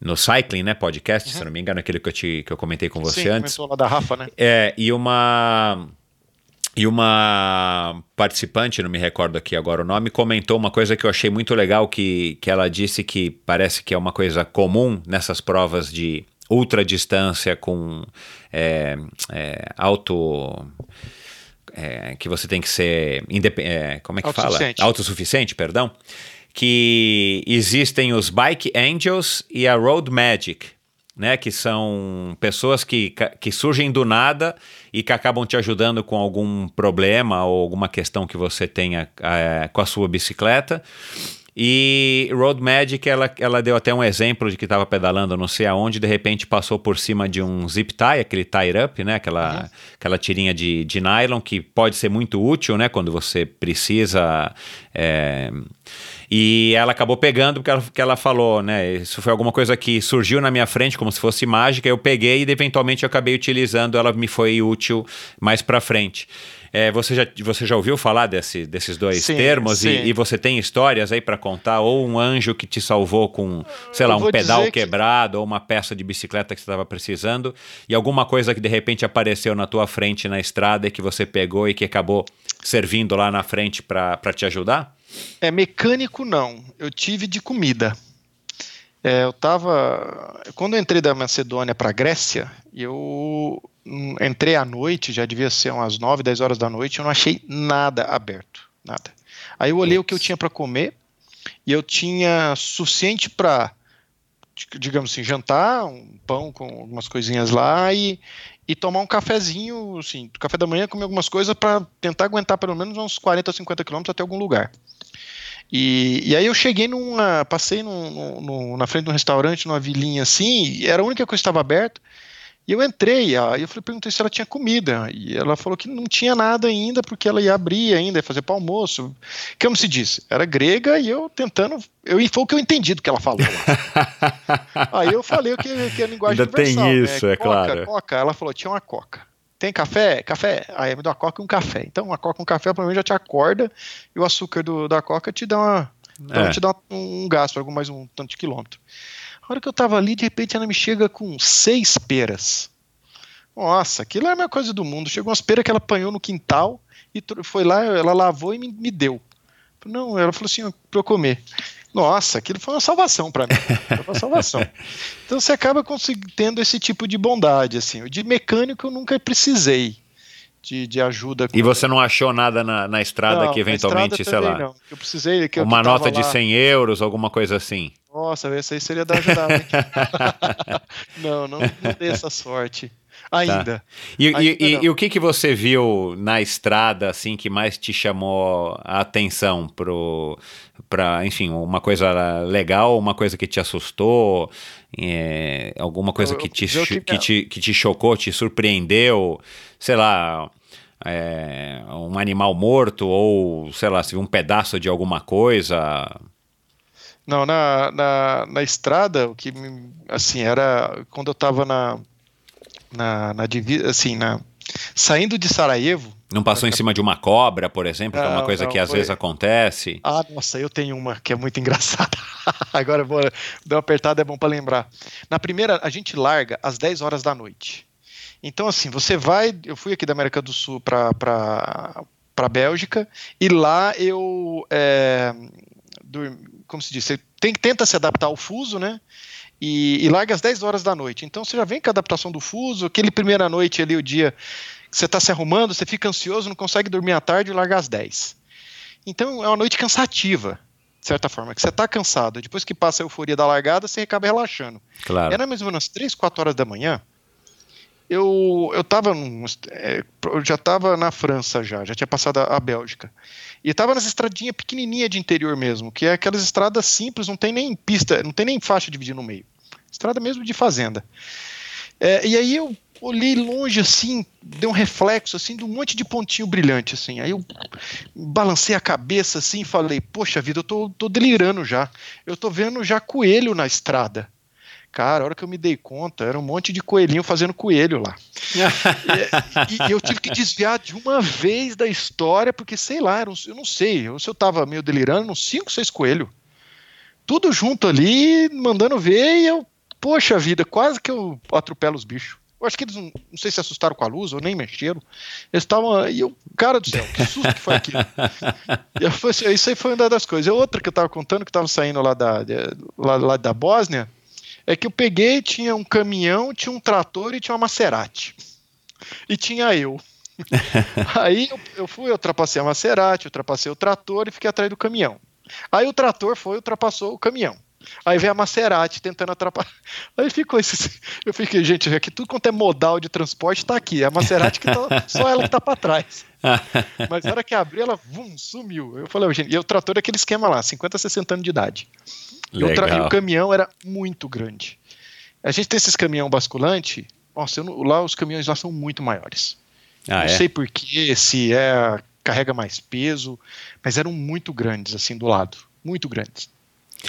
no Cycling, né, podcast, se eu não me engano, aquele que eu, te, que eu comentei com você Sim, antes. lá da Rafa, né? É, e uma e uma participante, não me recordo aqui agora o nome, comentou uma coisa que eu achei muito legal, que, que ela disse que parece que é uma coisa comum nessas provas de ultra distância com é, é, auto... é, que você tem que ser independente, é, como é que fala? Autossuficiente, perdão. Que existem os Bike Angels e a Road Magic, né? Que são pessoas que, que surgem do nada e que acabam te ajudando com algum problema ou alguma questão que você tenha eh, com a sua bicicleta. E Road Magic, ela, ela deu até um exemplo de que estava pedalando não sei aonde, de repente passou por cima de um zip tie, aquele tie up, né? Aquela, aquela tirinha de, de nylon que pode ser muito útil, né? Quando você precisa. é, E ela acabou pegando porque ela, porque ela falou, né? Isso foi alguma coisa que surgiu na minha frente como se fosse mágica. Eu peguei e eventualmente eu acabei utilizando. Ela me foi útil mais para frente. É, você, já, você já ouviu falar desse, desses dois sim, termos sim. E, e, você tem histórias aí para contar? Ou um anjo que te salvou com, sei lá, um pedal quebrado, que... ou uma peça de bicicleta que você estava precisando, e alguma coisa que de repente apareceu na tua frente na estrada e que você pegou e que acabou servindo lá na frente para te ajudar? É, mecânico não. Eu tive de comida. É, eu tava. Quando eu entrei da Macedônia para a Grécia, eu entrei à noite, já devia ser umas 9, 10 horas da noite, eu não achei nada aberto, nada. Aí eu olhei o que eu tinha para comer e eu tinha suficiente para, digamos assim, jantar, um pão com algumas coisinhas lá e, e tomar um cafezinho, assim, café da manhã, comer algumas coisas para tentar aguentar pelo menos uns 40, 50 quilômetros até algum lugar. E, e, aí eu cheguei numa. Passei no, no, na frente de um restaurante, numa vilinha assim, era a única coisa que estava aberta. E eu entrei, aí eu falei, perguntei se ela tinha comida. E ela falou que não tinha nada ainda, porque ela ia abrir ainda, ia fazer para almoço. Como se disse, era grega e eu tentando. Eu, foi o que eu entendi do que ela falou. aí eu falei o que, que é a linguagem ainda universal. tem né? isso, né? é coca, claro. Coca. Ela falou, tinha uma coca. Tem café? Café. Aí me deu uma coca e um café. Então, uma coca e um café, provavelmente já te acorda e o açúcar do, da coca te dá uma. É. te dá um, um gasto, algum mais um tanto de quilômetro. A hora que eu tava ali, de repente ela me chega com seis peras. Nossa, aquilo é a melhor coisa do mundo. Chegou umas peras que ela apanhou no quintal e foi lá, ela lavou e me, me deu. Não, ela falou assim, para eu comer. Nossa, aquilo foi uma salvação para mim. Foi uma salvação. Então você acaba tendo esse tipo de bondade, assim. De mecânico eu nunca precisei de, de ajuda. E você não achou nada na, na estrada não, que eventualmente, sei lá. Não. Eu precisei. Que uma eu nota de 100 euros, alguma coisa assim. Nossa, esse aí seria da ajudar. não, não, não dei essa sorte. Ainda. Tá. E, Ainda e, e, e, o que, que você viu na estrada assim que mais te chamou a atenção pro, pra, enfim, uma coisa legal, uma coisa que te assustou, é, alguma coisa eu, que, te, que, que, te, que te chocou, te surpreendeu, sei lá, é, um animal morto ou, sei lá, se um pedaço de alguma coisa. Não, na, na, na estrada, o que, assim, era quando eu estava na, na, na divisa, assim, na, saindo de Sarajevo. Não passou em cima de uma cobra, por exemplo, não, que é uma coisa não, que às foi... vezes acontece. Ah, nossa, eu tenho uma que é muito engraçada. Agora vou dar uma apertada, é bom para lembrar. Na primeira, a gente larga às 10 horas da noite. Então, assim, você vai. Eu fui aqui da América do Sul para para Bélgica e lá eu é, como se diz, você tem, tenta se adaptar ao fuso, né? E, e, larga às 10 horas da noite. Então você já vem com a adaptação do fuso, aquele primeira noite ali, o dia que você está se arrumando, você fica ansioso, não consegue dormir à tarde e larga às 10. Então é uma noite cansativa, de certa forma, que você está cansado. Depois que passa a euforia da largada, você acaba relaxando. Claro. Era mais ou menos 3, 4 horas da manhã. Eu, eu, tava num, é, eu já estava na França já, já tinha passado a, a Bélgica. E estava nas estradinhas pequenininhas de interior mesmo, que é aquelas estradas simples, não tem nem pista, não tem nem faixa dividida no meio. Estrada mesmo de fazenda. É, e aí eu olhei longe assim, deu um reflexo assim de um monte de pontinho brilhante assim. Aí eu balancei a cabeça assim e falei: "Poxa vida, eu tô, tô delirando já. Eu tô vendo já coelho na estrada". Cara, a hora que eu me dei conta, era um monte de coelhinho fazendo coelho lá. e, e, e, eu tive que desviar de uma vez da história, porque sei lá, eu não sei, se eu tava meio delirando, uns 5, 6 coelhos. Tudo junto ali, mandando ver, e eu Poxa vida, quase que eu atropelo os bichos. Eu acho que eles não, não sei se assustaram com a luz ou nem mexeram. Eles estavam. E eu, cara do céu, que susto que foi aquilo. eu, assim, isso aí foi uma das coisas. Outra que eu estava contando, que estava saindo lá da, lá, lá da Bósnia, é que eu peguei, tinha um caminhão, tinha um trator e tinha uma Maserati. E tinha eu. aí eu, eu fui, eu ultrapassei a Maserati, ultrapassei o trator e fiquei atrás do caminhão. Aí o trator foi, ultrapassou o caminhão. Aí vem a Maserati tentando atrapalhar. Aí ficou esse. Eu fiquei, gente, aqui tudo quanto é modal de transporte tá aqui. A Maserati que tá, só ela que tá para trás. Mas na hora que abriu, ela vum, sumiu. Eu falei, gente, e o trator é aquele esquema lá, 50, 60 anos de idade. E o, tra... e o, caminhão era muito grande. A gente tem esses caminhão basculante. Nossa, não... lá os caminhões lá são muito maiores. Ah, não é? sei porquê, se é carrega mais peso, mas eram muito grandes assim do lado muito grandes.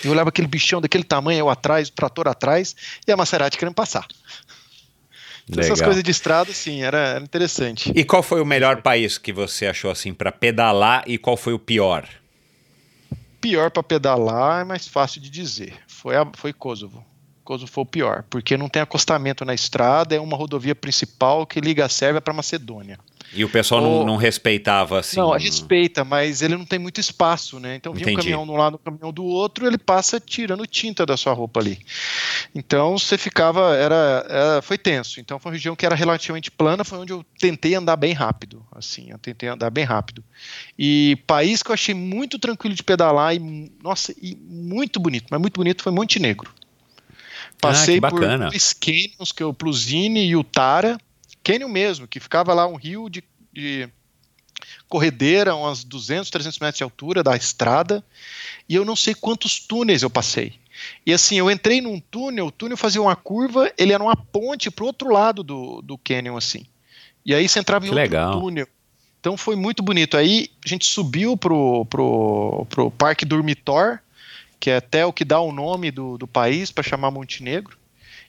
Eu olhava aquele bichão daquele tamanho, eu atrás, o trator atrás, e a Maserati querendo passar. Então, essas coisas de estrada, sim, era, era, interessante. E qual foi o melhor país que você achou assim para pedalar e qual foi o pior? Pior para pedalar é mais fácil de dizer. Foi, a, foi Kosovo. Kosovo foi o pior, porque não tem acostamento na estrada, é uma rodovia principal que liga a Sérvia para Macedônia. E o pessoal não, não, respeitava assim? Não, respeita, mas ele não tem muito espaço, né? Então vinha um caminhão de um lado, um caminhão do outro, ele passa tirando tinta da sua roupa ali. Então você ficava, era, era, foi tenso. Então foi uma região que era relativamente plana, foi onde eu tentei andar bem rápido, assim, eu tentei andar bem rápido. E país que eu achei muito tranquilo de pedalar e, nossa, e muito bonito, mas muito bonito foi Montenegro. Passei ah, por dois canyons, que é o Pluzine e o Tara, cânion mesmo, que ficava lá um rio de, de corredeira, uns 200, 300 metros de altura da estrada, e eu não sei quantos túneis eu passei. E assim, eu entrei num túnel, o túnel fazia uma curva, ele era uma ponte para o outro lado do, do canyon, assim. E aí você entrava em que outro legal. túnel. Então foi muito bonito. Aí a gente subiu pro, pro, pro Parque Dormitor, que é até o que dá o nome do, do país para chamar Montenegro.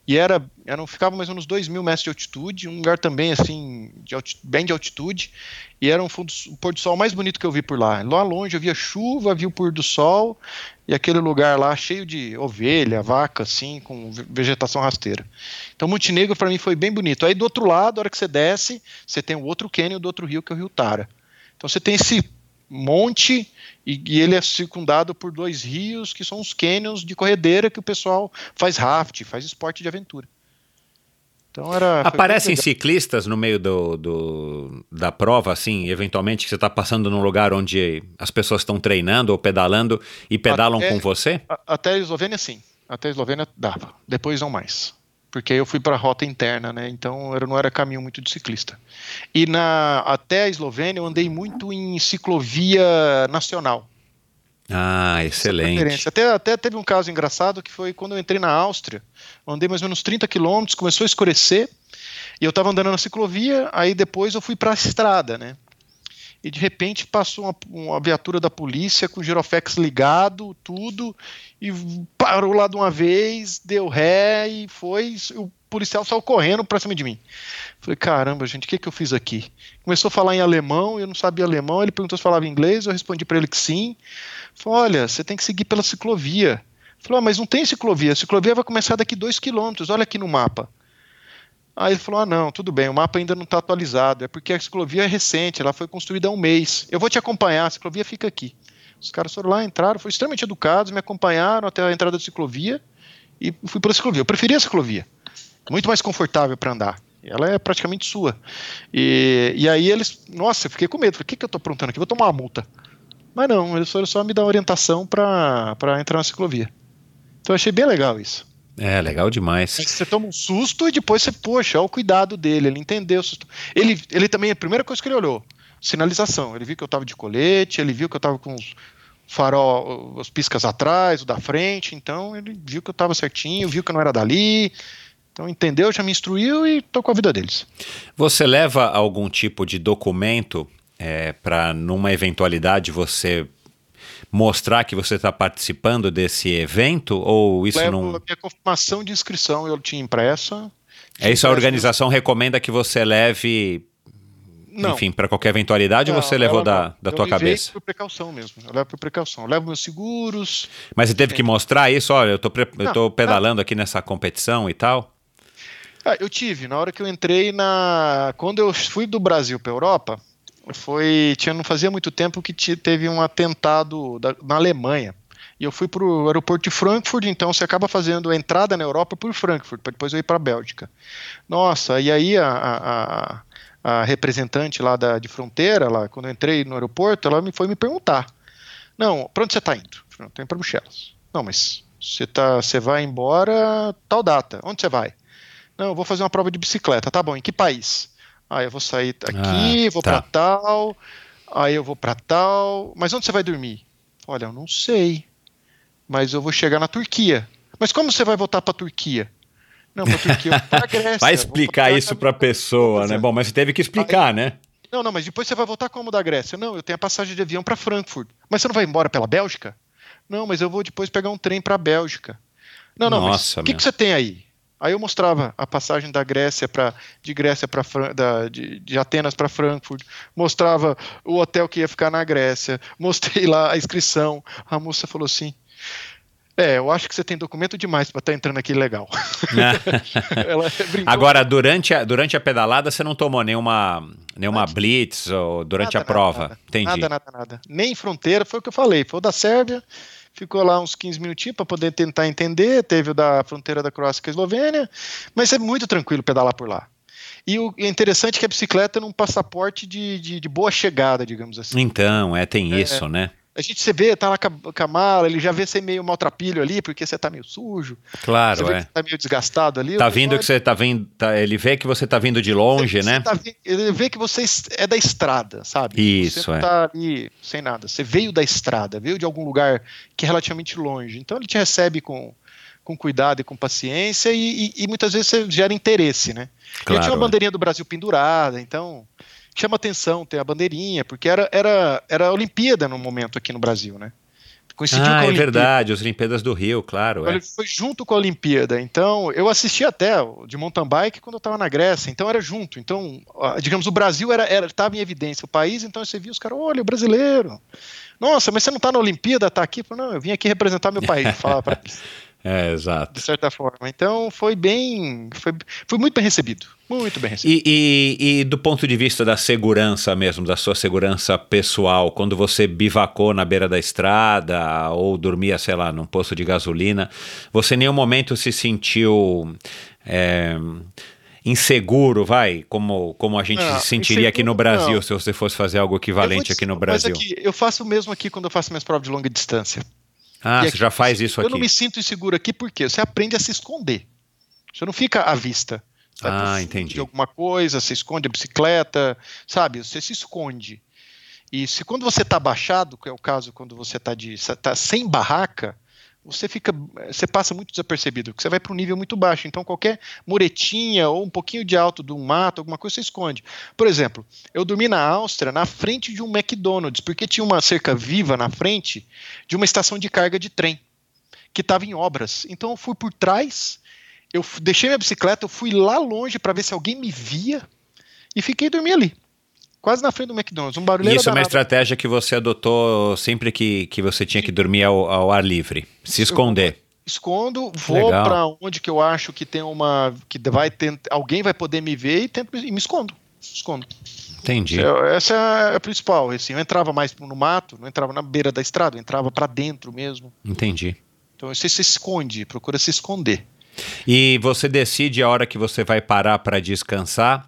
E era, era ficava mais ou menos 2 mil metros de altitude, um lugar também assim, de bem de altitude, e era um, um pôr do sol mais bonito que eu vi por lá. Lá longe eu via chuva, via o pôr do sol, e aquele lugar lá cheio de ovelha, vaca, assim, com vegetação rasteira. Então Montenegro para mim foi bem bonito. Aí do outro lado, a hora que você desce, você tem o outro cânion do outro rio, que é o Rio Tara. Então você tem esse monte e, e, ele é circundado por dois rios que são os canyons de corredeira que o pessoal faz raft, faz esporte de aventura. Então era. Aparecem ciclistas no meio do, do, da prova, assim, eventualmente, que você está passando num lugar onde as pessoas estão treinando ou pedalando e pedalam até, com você? até a Eslovênia, sim. Até a Eslovênia dava. Depois não mais porque eu fui para a rota interna, né? Então eu não era caminho muito de ciclista. E na até a Eslovênia eu andei muito em ciclovia nacional. Ah, excelente. Até, até teve um caso engraçado que foi quando eu entrei na Áustria. Eu andei mais ou menos 30 quilômetros, começou a escurecer e eu estava andando na ciclovia. Aí depois eu fui para a estrada, né? E de repente passou uma, uma, viatura da polícia com o giroflex ligado, tudo, e parou lá de uma vez, deu ré e foi. O policial saiu correndo pra cima de mim. Falei, caramba, gente, o que, que eu fiz aqui? Começou a falar em alemão, eu não sabia alemão, ele perguntou se falava inglês, eu respondi para ele que sim. Falei, olha, você tem que seguir pela ciclovia. Falou, ah, mas não tem ciclovia, a ciclovia vai começar daqui dois quilômetros, olha aqui no mapa. Aí ele falou: ah, não, tudo bem, o mapa ainda não está atualizado, é porque a ciclovia é recente, ela foi construída há um mês. Eu vou te acompanhar, a ciclovia fica aqui. Os caras foram lá, entraram, foram extremamente educados, me acompanharam até a entrada da ciclovia e fui pela ciclovia. Eu preferia a ciclovia, muito mais confortável para andar. Ela é praticamente sua. E, e aí eles, nossa, eu fiquei com medo. Falei, o que, que eu estou aprontando aqui? Vou tomar uma multa. Mas não, eles foram só me dar orientação para entrar na ciclovia. Então eu achei bem legal isso. É, legal demais. Você toma um susto e depois você, poxa, olha o cuidado dele, ele entendeu o susto. Ele, ele também, a primeira coisa que ele olhou, sinalização. Ele viu que eu tava de colete, ele viu que eu tava com os farol, os piscas atrás, o da frente, então ele viu que eu tava certinho, viu que eu não era dali. Então entendeu, já me instruiu e tô com a vida deles. Você leva algum tipo de documento é, para numa eventualidade você mostrar que você está participando desse evento ou isso Levo não? A minha confirmação de inscrição eu tinha impressa. É isso a organização recomenda que você leve não. enfim, para qualquer eventualidade não, ou você levou da, da tua cabeça? por precaução mesmo. Eu levo por precaução. Eu levo meus seguros. Mas você teve que mostrar isso? Olha, eu tô, eu tô pedalando aqui nessa competição e tal? Ah, eu tive. Na hora que eu entrei na. Quando eu fui do Brasil para Europa, foi tinha não fazia muito tempo que teve um atentado da, na Alemanha e eu fui para o aeroporto de Frankfurt, então você acaba fazendo a entrada na Europa por Frankfurt, para depois eu ir para a Bélgica. Nossa, e aí a, a, a, representante lá da, de fronteira, lá, quando eu entrei no aeroporto, ela me foi me perguntar: Não, para onde você está indo? Não, estou indo para Bruxelas. Não, mas você, tá, você vai embora tal data. Onde você vai? Não, eu vou fazer uma prova de bicicleta. Tá bom, em que país? Ah, eu vou sair aqui, ah, vou tá. para tal, aí eu vou para tal. Mas onde você vai dormir? Olha, eu não sei. Mas eu vou chegar na Turquia. Mas como você vai voltar para a Turquia? Não, para Turquia, para Grécia. Vai explicar isso para a pessoa, né? Bom, mas você teve que explicar, aí, né? Não, não, mas depois você vai voltar como da Grécia? Não, eu tenho a passagem de avião para Frankfurt. Mas você não vai embora pela Bélgica? Não, mas eu vou depois pegar um trem para a Bélgica. Não, não, Nossa, mas o que, que você tem aí? Aí eu mostrava a passagem da Grécia para de Grécia para de, de Atenas para Frankfurt, mostrava o hotel que ia ficar na Grécia, mostrei lá a inscrição. A moça falou assim: é, eu acho que você tem documento demais para estar tá entrando aqui legal. Agora, durante a, durante a pedalada, você não tomou nenhuma, nenhuma blitz ou durante nada, a prova? Nada, Entendi. Nada, nada, nada. Nem fronteira, foi o que eu falei. Foi o da Sérvia, ficou lá uns 15 minutinhos para poder tentar entender. Teve o da fronteira da Croácia com a Eslovênia, mas é muito tranquilo pedalar por lá. E o é interessante é que a bicicleta é um passaporte de, de, de boa chegada, digamos assim. Então, é, tem é, isso, né? A gente você vê, tá lá com a mala, ele já vê você meio maltrapilho ali, porque você tá meio sujo. Claro, você é. Você tá meio desgastado ali. Tá vindo que você tá vindo, tá, ele vê que você tá vindo de longe, né? Tá, ele vê que você é da estrada, sabe? Isso, você não é. tá ali sem nada. Você veio da estrada, veio de algum lugar que é relativamente longe. Então ele te recebe com, com cuidado e com paciência e, e, e muitas vezes você gera interesse, né? Claro, eu tinha uma é. bandeirinha do Brasil pendurada, então chama atenção ter a bandeirinha, porque era, era, era a Olimpíada no momento aqui no Brasil, né? Coincidiu ah, com a é verdade, as Olimpíadas do Rio, claro. É. foi junto com a Olimpíada. Então, eu assisti até de mountain bike quando eu estava na Grécia. Então, era junto. Então, digamos, o Brasil era estava em evidência. O país, então, você via os caras, olha, o brasileiro. Nossa, mas você não está na Olimpíada, está aqui? Não, eu vim aqui representar meu país, falar para eles. É, exato. De certa forma. Então, foi bem. Foi, foi muito bem recebido. Muito bem recebido. E, e, e, do ponto de vista da segurança mesmo, da sua segurança pessoal, quando você bivacou na beira da estrada ou dormia, sei lá, num posto de gasolina, você em nenhum momento se sentiu. É, inseguro, vai, como, como a gente Não, se sentiria aqui no Brasil não. se você fosse fazer algo equivalente aqui no Brasil. Mas aqui, eu faço o mesmo aqui quando eu faço minhas provas de longa distância. Ah, E você aqui, já faz isso eu aqui. não me sinto inseguro aqui porque você aprende a se esconder. Você não fica à vista. Vai Ah, entendi. De alguma coisa, você esconde a bicicleta, sabe? Você se esconde. E se quando você está baixado, que é o caso quando você está tá sem barraca, você fica, você passa muito desapercebido, porque você vai para um nível muito baixo. Então qualquer muretinha ou um pouquinho de alto de um mato, alguma coisa você esconde. Por exemplo, eu dormi na Áustria na frente de um McDonald's, porque tinha uma cerca viva na frente de uma estação de carga de trem que estava em obras. Então eu fui por trás, eu deixei minha bicicleta, eu fui lá longe para ver se alguém me via e fiquei dormir ali. Quase na frente do McDonald's, um barulho isso é uma danado. estratégia que você adotou sempre que, que você tinha que dormir ao, ao ar livre. Se esconder. escondo, vou para onde que eu acho que tem uma que vai ter, alguém vai poder me ver e tento e me escondo. Escondo. Entendi. É, Essa é a principal, assim, eu entrava mais no mato, não entrava na beira da estrada, eu entrava para dentro mesmo. Entendi. Então você se esconde, procura se esconder. E você decide a hora que você vai parar para descansar,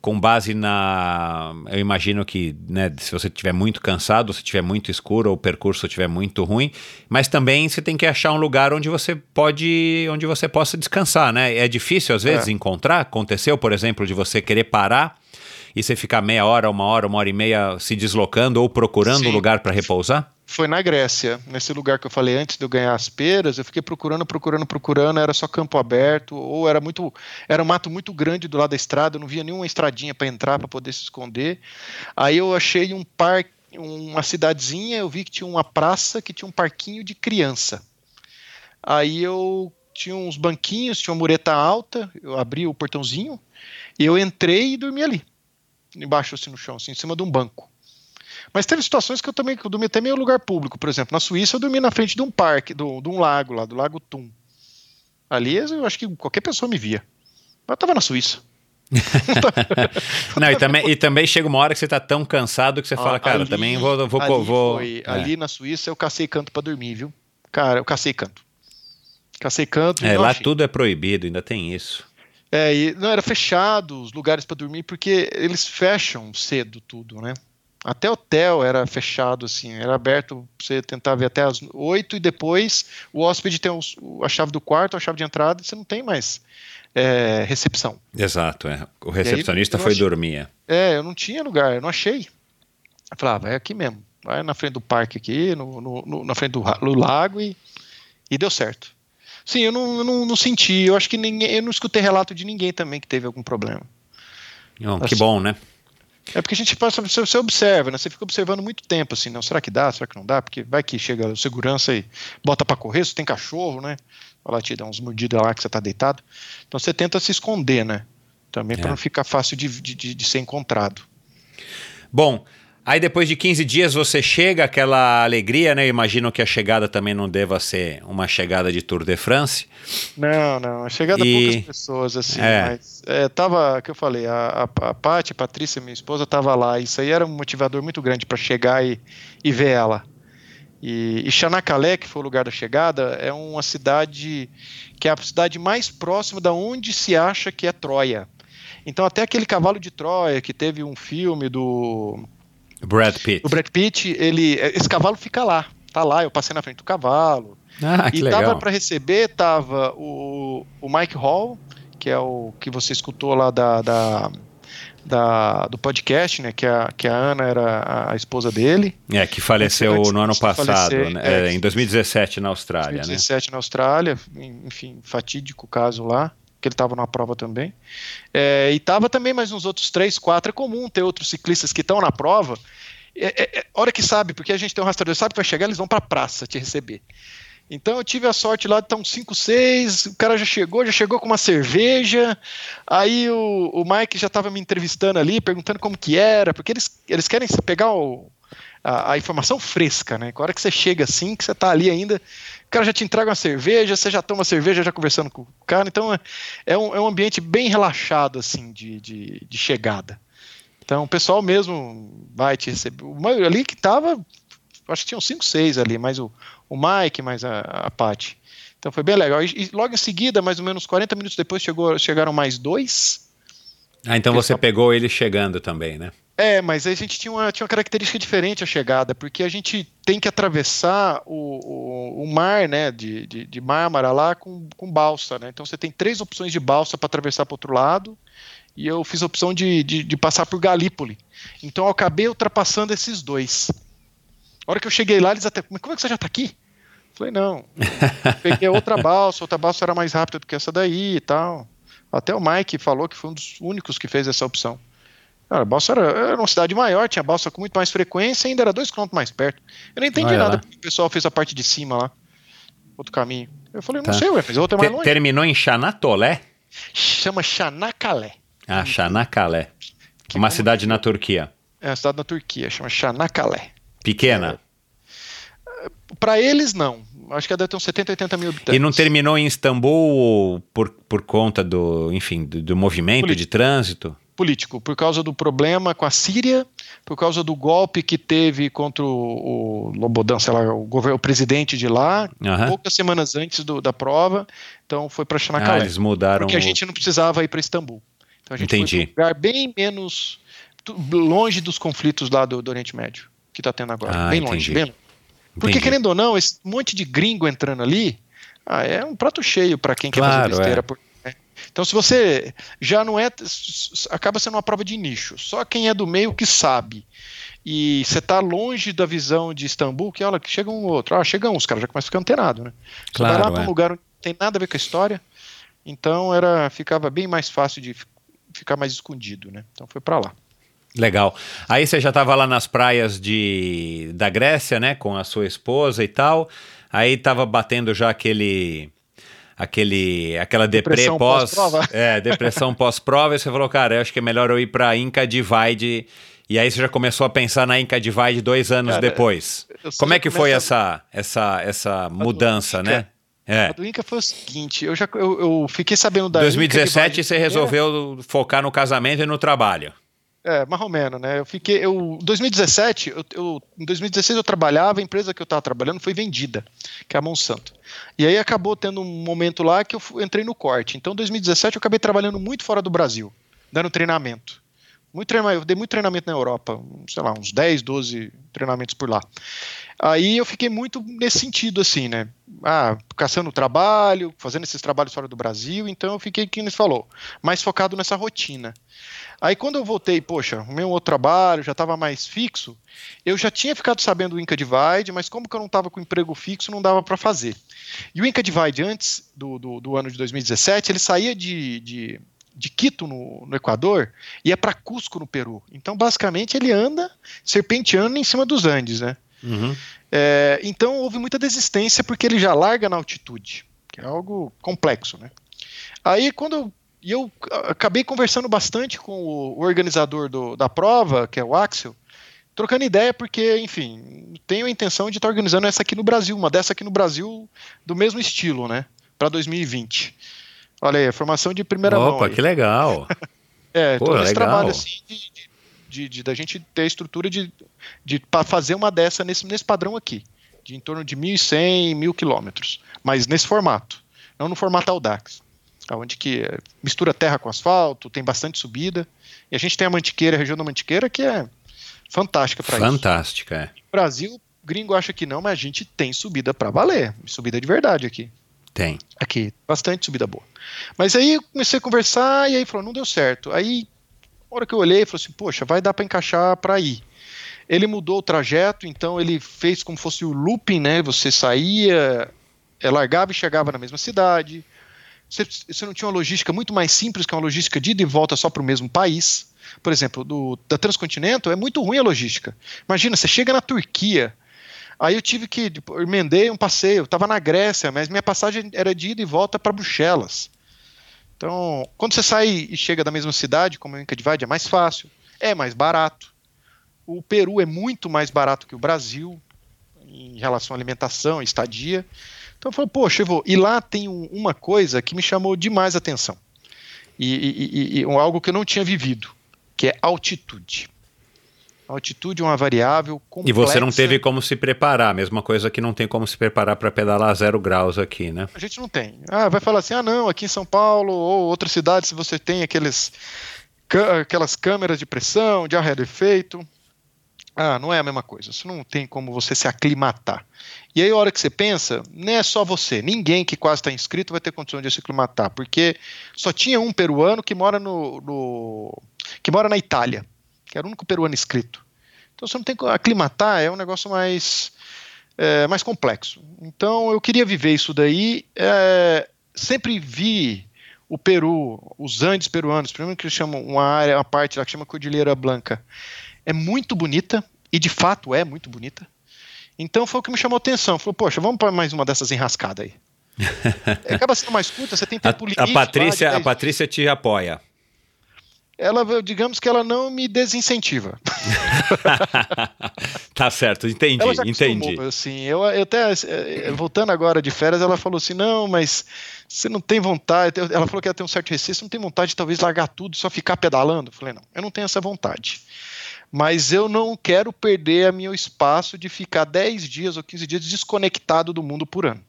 com base na. Eu imagino que, né, se você estiver muito cansado, se estiver muito escuro ou o percurso estiver muito ruim, mas também você tem que achar um lugar onde você pode. onde você possa descansar, né? É difícil às vezes É. encontrar. Aconteceu, por exemplo, de você querer parar e você ficar meia hora, uma hora, uma hora e meia se deslocando ou procurando um Sim. lugar para repousar? Foi na Grécia, nesse lugar que eu falei antes de eu ganhar as peras, eu fiquei procurando, procurando, procurando, era só campo aberto, ou era muito, era um mato muito grande do lado da estrada, eu não via nenhuma estradinha para entrar para poder se esconder. Aí eu achei um parque, uma cidadezinha, eu vi que tinha uma praça que tinha um parquinho de criança. Aí eu tinha uns banquinhos, tinha uma mureta alta, eu abri o portãozinho e eu entrei e dormi ali, embaixo assim no chão, assim, em cima de um banco. Mas teve situações que eu também que eu dormi até meio lugar público. Por exemplo, na Suíça eu dormi na frente de um parque, do, de um lago lá, do Lago Thun. Ali eu acho que qualquer pessoa me via. Mas eu tava na Suíça. Não, e também, e também chega uma hora que você tá tão cansado que você fala, Ah, cara, ali- também vou. vou, ali, vou foi- é. ali na Suíça eu cacei canto pra dormir, viu? Cara, eu cacei canto. Cacei canto. É, lá achei. tudo é proibido, ainda tem isso. É, e não era fechado os lugares para dormir porque eles fecham cedo tudo, né? Até hotel era fechado assim, era aberto pra você tentar ver até as 8 e depois o hóspede tem os- a chave do quarto, a chave de entrada, e você não tem mais é, recepção. Exato, é. O recepcionista eu foi achei- dormir. É, eu não tinha lugar, eu não achei. Eu falava, ah, vai aqui mesmo, vai na frente do parque aqui, no, no- no- na frente do, do lago e, e deu certo. Sim, eu não, eu não, não senti, eu acho que ninguém, eu não escutei relato de ninguém também que teve algum problema. Que Assim. bom, né? É porque a gente passa, você observa, né? Você fica observando muito tempo, assim, não, será que dá, será que não dá? Porque vai que chega o segurança e bota para correr, você tem cachorro, né? Vai lá te dar uns mordidas lá que você tá deitado. Então você tenta se esconder, né? Também é. para não ficar fácil de, de, de ser encontrado. Bom, Aí depois de 15 dias você chega, aquela alegria, né? Eu imagino que a chegada também não deva ser uma chegada de Tour de France. Não, não. A chegada e... poucas pessoas, assim. É. Mas é, tava, que eu falei, a, a, a Paty, a Patrícia, minha esposa, tava lá. Isso aí era um motivador muito grande para chegar e, e ver ela. E, e Chanacalé, que foi o lugar da chegada, é uma cidade que é a cidade mais próxima da onde se acha que é Troia. Então até aquele cavalo de Troia que teve um filme do Brad Pitt. O Brad Pitt, ele, esse cavalo fica lá, tá lá, eu passei na frente do cavalo. Ah, que e legal. tava para receber, tava o, o Mike Hall, que é o que você escutou lá da, da, da, do podcast, né? Que a, que a Ana era a esposa dele. É, que faleceu antes, no ano passado, né, é, em 2017 na Austrália, 2017 né? na Austrália, enfim, fatídico caso lá que ele estava na prova também. É, e estava também mais uns outros três, quatro. É comum ter outros ciclistas que estão na prova. É, é, é, hora que sabe, porque a gente tem um rastreador, sabe que vai chegar, eles vão para a praça te receber. Então eu tive a sorte lá de estar uns 5, 6, o cara já chegou, já chegou com uma cerveja, aí o, o Mike já estava me entrevistando ali, perguntando como que era, porque eles, eles querem pegar o, a, a, informação fresca, né? Com a hora que você chega assim, que você está ali ainda, o cara já te entrega uma cerveja, você já toma cerveja já conversando com o cara, então é, é, um, é um ambiente bem relaxado, assim, de, de, de chegada. Então o pessoal mesmo vai te receber. Ali que tava, acho que tinham cinco, seis ali, mais o, o Mike, mais a, a Paty. Então foi bem legal. E, e, logo em seguida, mais ou menos 40 minutos depois, chegou, chegaram mais dois. Ah, então você pegou ele chegando também, né? É, mas a gente tinha uma, tinha uma característica diferente a chegada, porque a gente tem que atravessar o, o, o mar né, de, de, de Mármara lá com, com balsa. Né? Então você tem três opções de balsa para atravessar para o outro lado, e eu fiz a opção de, de, de, passar por Galípoli. Então eu acabei ultrapassando esses dois. A hora que eu cheguei lá, eles até. Mas como é que você já está aqui? falei, não. Peguei outra balsa, outra balsa era mais rápida do que essa daí e tal. Até o Mike falou que foi um dos únicos que fez essa opção. Cara, balsa era, era, uma cidade maior, tinha balsa com muito mais frequência e ainda era dois quilômetros mais perto. Eu não entendi Olha nada lá. porque o pessoal fez a parte de cima lá, outro caminho. Eu falei, não tá. sei, ué, mas outra é mais longe. Terminou em Xanatolé? Chama Xanacalé. Ah, Xanacalé. Que uma cidade na Turquia. É uma cidade na Turquia, chama Xanacalé. Pequena? É, Para eles, não. Acho que deve ter uns 70, 80 mil habitantes. E não terminou em Istambul por, por conta do, enfim, do, do movimento Político. de trânsito? Político, por causa do problema com a Síria, por causa do golpe que teve contra o, o Lobodan, sei lá, o, governo, o presidente de lá, uhum. poucas semanas antes do, da prova. Então foi para Xanacalé. Ah, eles mudaram. Porque a gente não precisava ir para Istambul. Então a gente Entendi. foi um lugar bem menos longe dos conflitos lá do, do Oriente Médio que está tendo agora, ah, bem entendi. longe, bem longe. Porque entendi. querendo ou não, esse monte de gringo entrando ali, ah, é um prato cheio para quem claro, quer fazer besteira. É. Por então, se você já não é, acaba sendo uma prova de nicho. Só quem é do meio que sabe. E você está longe da visão de Istambul, que olha, que chega um outro. Ah, chega um, os caras já começam a ficar antenado, né? Você claro, vai lá para um é. lugar onde não tem nada a ver com a história. Então era, ficava bem mais fácil de ficar mais escondido, né? Então foi para lá. Legal. Aí você já estava lá nas praias de, da Grécia, né, com a sua esposa e tal. Aí estava batendo já aquele aquele, aquela deprê pós, pós é, depressão pós-prova, e você falou, cara, eu acho que é melhor eu ir para Inca Divide. E aí você já começou a pensar na Inca Divide dois anos cara, depois. Como é que foi essa, essa, essa mudança, né? É. A do Inca foi o seguinte, eu já eu, eu fiquei sabendo da 2017 você resolveu focar no casamento e no trabalho. É, menos, né? Eu fiquei. Eu, 2017, eu, eu, em 2016 eu trabalhava, a empresa que eu estava trabalhando foi vendida, que é a Monsanto. E aí acabou tendo um momento lá que eu entrei no corte. Então, em 2017 eu acabei trabalhando muito fora do Brasil, dando treinamento. Muito treinamento, eu dei muito treinamento na Europa, sei lá, uns 10, 12 treinamentos por lá. Aí eu fiquei muito nesse sentido, assim, né? Ah, caçando trabalho, fazendo esses trabalhos fora do Brasil, então eu fiquei, como você falou, mais focado nessa rotina. Aí quando eu voltei, poxa, o meu outro trabalho já estava mais fixo, eu já tinha ficado sabendo do Inca Divide, mas como que eu não estava com emprego fixo, não dava para fazer. E o Inca Divide, antes do, do, do, ano de 2017, ele saía de, de, de Quito, no, no Equador, e é para Cusco, no Peru. Então, basicamente, ele anda serpenteando em cima dos Andes, né? Uhum. É, então, houve muita desistência porque ele já larga na altitude, que é algo complexo, né? Aí, quando e eu acabei conversando bastante com o, organizador do, da prova, que é o Axel, trocando ideia, porque, enfim, tenho a intenção de estar organizando essa aqui no Brasil, uma dessa aqui no Brasil, do mesmo estilo, né? Para 2020. Olha aí, a formação de primeira Opa, mão. Opa, que legal! é, Pô, todo esse trabalho assim de, de, de, da gente ter a estrutura de, de para fazer uma dessa nesse, nesse padrão aqui, de em torno de 1.100, 1.000 quilômetros, mas nesse formato, não no formato Audax onde que mistura terra com asfalto, tem bastante subida. E a gente tem a Mantiqueira, a região da Mantiqueira, que é fantástica para isso. Fantástica, é. No Brasil, gringo acha que não, mas a gente tem subida para valer, subida de verdade aqui. Tem. Aqui, bastante subida boa. Mas aí comecei a conversar e aí falou, não deu certo. Aí, na hora que eu olhei, falou assim, poxa, vai dar para encaixar para ir. Ele mudou o trajeto, então ele fez como fosse o looping, né? Você saía, é, largava e chegava na mesma cidade você, você não tinha uma logística muito mais simples que uma logística de ida e volta só para o mesmo país. Por exemplo, do, da Transcontinental é muito ruim a logística. Imagina, você chega na Turquia, aí eu tive que, tipo, eu emendei um passeio, estava na Grécia, mas minha passagem era de ida e volta para Bruxelas. Então, quando você sai e chega da mesma cidade, como o Inca Divide, é mais fácil, é mais barato. O Peru é muito mais barato que o Brasil em relação à alimentação, estadia. Então eu falei, poxa, eu vou. E lá tem um, uma coisa que me chamou demais a atenção. E, e, e, e, algo que eu não tinha vivido, que é altitude. A altitude é uma variável complexa. E você não teve como se preparar, mesma coisa que não tem como se preparar para pedalar zero graus aqui, né? A gente não tem. Ah, vai falar assim, ah não, aqui em São Paulo ou outras cidades, se você tem aqueles, aquelas câmeras de pressão, de ar efeito, ah, não é a mesma coisa. Isso não tem como você se aclimatar. E aí, a hora que você pensa, não é só você. Ninguém que quase está inscrito vai ter condição de se aclimatar, porque só tinha um peruano que mora no, no, que mora na Itália, que era o único peruano inscrito. Então, você não tem aclimatar, é um negócio mais é, mais complexo. Então, eu queria viver isso daí. É, sempre vi o Peru, os Andes peruanos, primeiro que eles chamam uma área, uma parte lá que chama Cordilheira Blanca é muito bonita, e de fato é muito bonita. Então foi o que me chamou a atenção. Falou, poxa, vamos para mais uma dessas enrascadas aí. Acaba sendo mais curta, você tem tempo a, limite. A Patrícia, a Patrícia te apoia. Ela, digamos que ela não me desincentiva. tá certo, entendi, ela já entendi. Assim, eu, eu até eh, voltando agora de férias, ela falou assim: "Não, mas você não tem vontade". Ela falou que ela tem um certo receio, você não tem vontade de talvez largar tudo e só ficar pedalando. Eu falei: "Não, eu não tenho essa vontade" mas eu não quero perder a meu espaço de ficar 10 dias ou 15 dias desconectado do mundo por ano,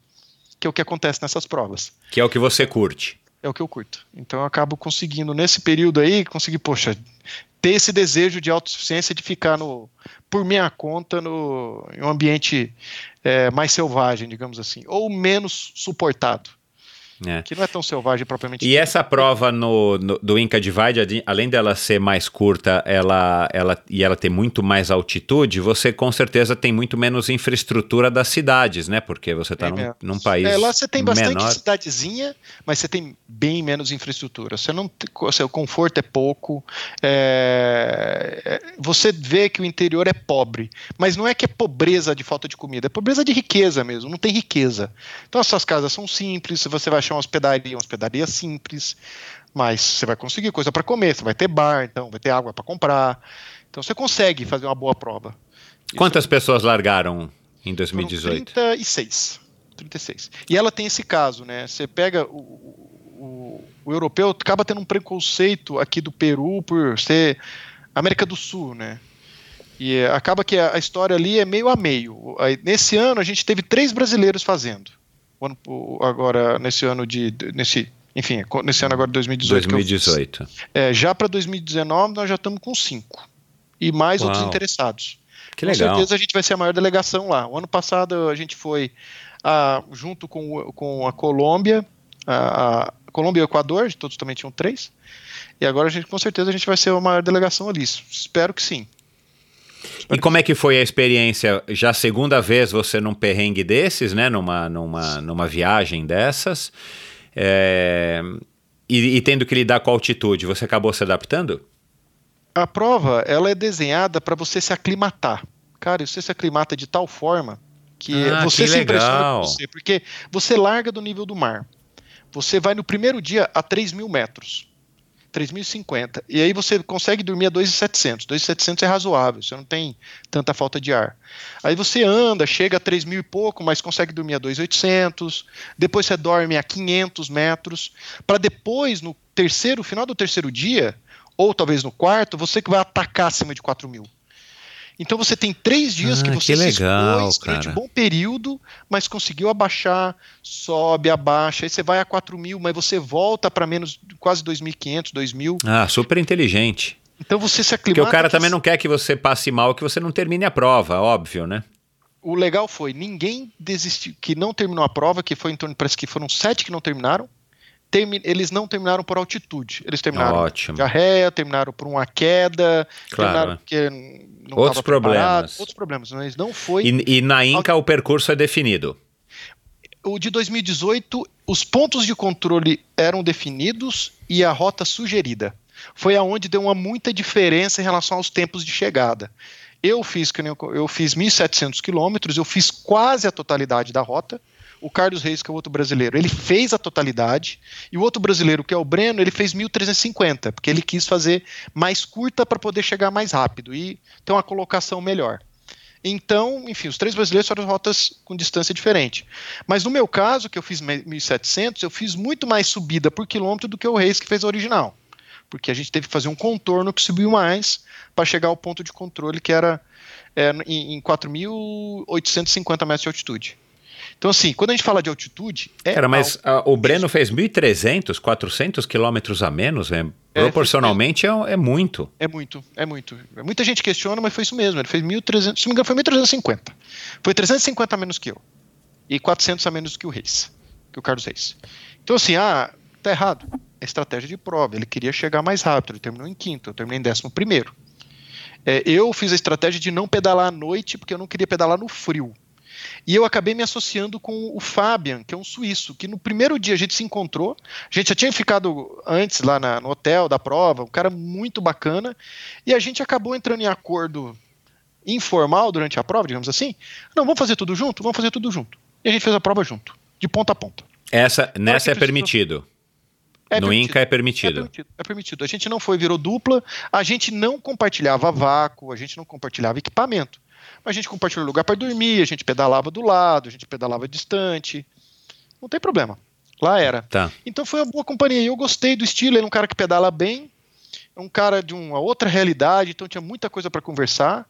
que é o que acontece nessas provas. Que é o que você curte. É o que eu curto. Então eu acabo conseguindo, nesse período aí, conseguir, poxa, ter esse desejo de autossuficiência de ficar no, por minha conta no, em um ambiente é, mais selvagem, digamos assim, ou menos suportado. É. Que não é tão selvagem propriamente. E essa prova no, no, do Inca Divide, além dela ser mais curta ela, ela, e ela ter muito mais altitude, você com certeza tem muito menos infraestrutura das cidades, né? Porque você está num, num, país. É, lá você tem bastante menor. cidadezinha, mas você tem bem menos infraestrutura. Você não, seu conforto é pouco. É, é, você vê que o interior é pobre, mas não é que é pobreza de falta de comida, é pobreza de riqueza mesmo. Não tem riqueza. Então as suas casas são simples, você vai achar uma hospedaria, uma hospedaria simples, mas você vai conseguir coisa para comer, você vai ter bar, então vai ter água para comprar. Então você consegue fazer uma boa prova. Quantas Isso, pessoas largaram em 2018? 36. 36. E ela tem esse caso, né? Você pega o, o, o europeu acaba tendo um preconceito aqui do Peru por ser América do Sul, né? E acaba que a, história ali é meio a meio. Nesse ano a gente teve três brasileiros fazendo ano, agora nesse ano de nesse enfim nesse ano agora de 2018 2018 é, já para 2019 nós já estamos com cinco. E mais Uau. outros interessados. Que legal. com certeza a gente vai ser a maior delegação lá. O ano passado a gente foi a, junto com, com a Colômbia a, a Colômbia e o Equador todos também tinham três. E agora a gente com certeza a gente vai ser a maior delegação ali. Espero que sim e como é que foi a experiência? Já segunda vez você num perrengue desses, né? Numa, numa, numa viagem dessas. É... E, e tendo que lidar com a altitude, você acabou se adaptando? A prova, ela é desenhada para você se aclimatar. Cara, você se aclimata de tal forma que ah, você que se impressiona com você, porque você larga do nível do mar. Você vai no primeiro dia a 3 mil metros. 3.050. E aí você consegue dormir a 2.700. 2.700 é razoável, você não tem tanta falta de ar. Aí você anda, chega a 3.000 e pouco, mas consegue dormir a 2.800. Depois você dorme a 500 metros. Para depois, no terceiro, final do terceiro dia, ou talvez no quarto, você que vai atacar acima de 4.000. Então você tem três dias ah, que você que legal, se durante um bom período, mas conseguiu abaixar, sobe, abaixa, aí você vai a 4 mil, mas você volta para menos quase 2.500, 2.000. Ah, super inteligente. Então você se aclimata... Porque o cara também não quer que você passe mal, que você não termine a prova, óbvio, né? O legal foi, ninguém desistiu, que não terminou a prova, que foi em torno, parece que foram sete que não terminaram, termi eles não terminaram por altitude. Eles terminaram Ótimo. diarreia, terminaram por uma queda, claro. terminaram porque não outros problemas. Outros problemas, mas não foi. E, e na Inca o percurso é definido. O de 2018, os pontos de controle eram definidos e a rota sugerida. Foi aonde deu uma muita diferença em relação aos tempos de chegada. Eu fiz, eu fiz 1.700 quilômetros, eu fiz quase a totalidade da rota o Carlos Reis, que é o outro brasileiro, ele fez a totalidade, e o outro brasileiro, que é o Breno, ele fez 1.350, porque ele quis fazer mais curta para poder chegar mais rápido e ter uma colocação melhor. Então, enfim, os três brasileiros foram rotas com distância diferente. Mas no meu caso, que eu fiz 1.700, eu fiz muito mais subida por quilômetro do que o Reis, que fez a original. Porque a gente teve que fazer um contorno que subiu mais para chegar ao ponto de controle que era é, em, em 4.850 metros de altitude. Então, assim, quando a gente fala de altitude. É Cara, mas o Breno fez 1.300, 400 quilômetros a menos, né? Proporcionalmente é, é, muito. É muito, é muito. Muita gente questiona, mas foi isso mesmo. Ele fez 1.300, se não me engano, foi 1.350. Foi 350 a menos que eu. E 400 a menos que o Reis, que o Carlos Reis. Então, assim, ah, tá errado. É estratégia de prova. Ele queria chegar mais rápido. Ele terminou em quinto, eu terminei em décimo primeiro. É, eu fiz a estratégia de não pedalar à noite, porque eu não queria pedalar no frio. E eu acabei me associando com o Fabian, que é um suíço, que no primeiro dia a gente se encontrou, a gente já tinha ficado antes lá na, no hotel da prova, um cara muito bacana, e a gente acabou entrando em acordo informal durante a prova, digamos assim. Não, vamos fazer tudo junto? Vamos fazer tudo junto. E a gente fez a prova junto, de ponta a ponta. Essa, nessa é permitido. É no permitido. Inca é permitido. é permitido. É permitido. A gente não foi, virou dupla, a gente não compartilhava vácuo, a gente não compartilhava equipamento a gente compartilhou lugar para dormir, a gente pedalava do lado, a gente pedalava distante. Não tem problema. Lá era. Tá. Então foi uma boa companhia. Eu gostei do estilo, ele é um cara que pedala bem, é um cara de uma outra realidade, então tinha muita coisa para conversar.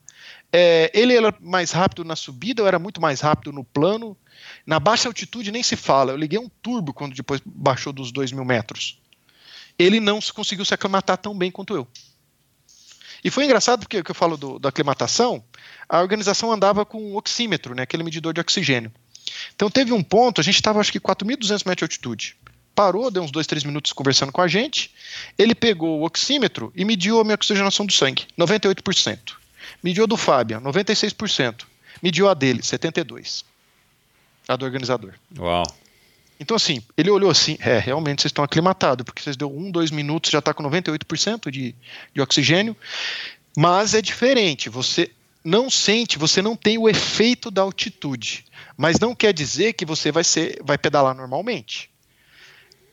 É, ele era mais rápido na subida, eu era muito mais rápido no plano. Na baixa altitude nem se fala. Eu liguei um turbo quando depois baixou dos 2 mil metros. Ele não conseguiu se aclimatar tão bem quanto eu. E foi engraçado porque que eu falo do, da aclimatação, a organização andava com um oxímetro, né, aquele medidor de oxigênio. Então teve um ponto, a gente estava acho que 4.200 metros de altitude. Parou, deu uns 2, 3 minutos conversando com a gente. Ele pegou o oxímetro e mediu a minha oxigenação do sangue, 98%. Mediu a do Fábio, 96%. Mediu a dele, 72%. A do organizador. Uau. Então, assim, ele olhou assim: é, realmente vocês estão aclimatados, porque vocês deu um, dois minutos, já está com 98% de, de oxigênio. Mas é diferente, você não sente, você não tem o efeito da altitude. Mas não quer dizer que você vai, ser, vai pedalar normalmente.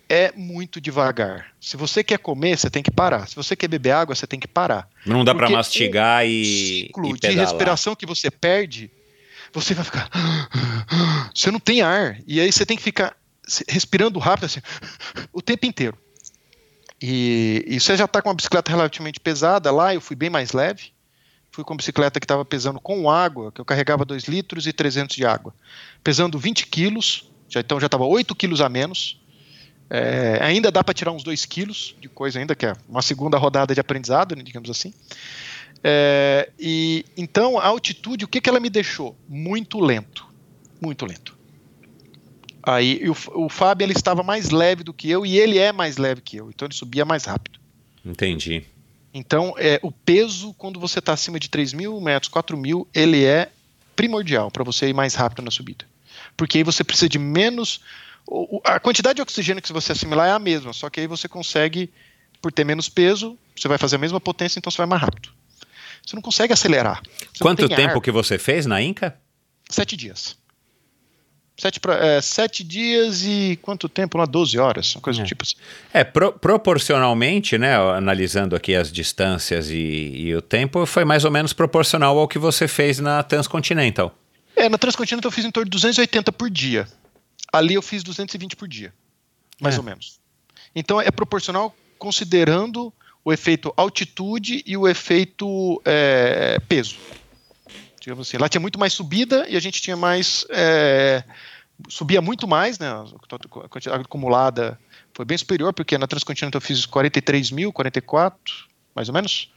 É muito devagar. Se você quer comer, você tem que parar. Se você quer beber água, você tem que parar. Não dá para mastigar e. ciclo e de respiração que você perde, você vai ficar. Você não tem ar. E aí você tem que ficar respirando rápido assim, o tempo inteiro. E, e você já está com uma bicicleta relativamente pesada lá, eu fui bem mais leve. Fui com uma bicicleta que estava pesando com água, que eu carregava 2 litros e 300 de água. Pesando 20 quilos, já, então já estava 8 quilos a menos. É, ainda dá para tirar uns 2 quilos de coisa ainda, que é uma segunda rodada de aprendizado, né, digamos assim. É, e então a altitude, o que, que ela me deixou? Muito lento, muito lento. Aí o, o Fábio ele estava mais leve do que eu e ele é mais leve que eu, então ele subia mais rápido. Entendi. Então, é, o peso, quando você está acima de 3 mil metros, 4 mil, ele é primordial para você ir mais rápido na subida. Porque aí você precisa de menos a quantidade de oxigênio que você assimilar é a mesma, só que aí você consegue, por ter menos peso, você vai fazer a mesma potência, então você vai mais rápido. Você não consegue acelerar. Você Quanto tempo ar. que você fez na Inca? Sete dias. Sete, é, sete dias e quanto tempo lá? 12 horas, uma coisa é. do tipo assim. É, pro, proporcionalmente, né, analisando aqui as distâncias e, e, o tempo, foi mais ou menos proporcional ao que você fez na Transcontinental. É, na Transcontinental eu fiz em torno de 280 por dia. Ali eu fiz 220 por dia, mais é. ou menos. Então é proporcional considerando o efeito altitude e o efeito é, peso digamos assim. Lá tinha muito mais subida e a gente tinha mais. É, subia muito mais, né? A quantidade acumulada foi bem superior, porque na Transcontinental eu fiz 43 mil, 44, mais ou menos.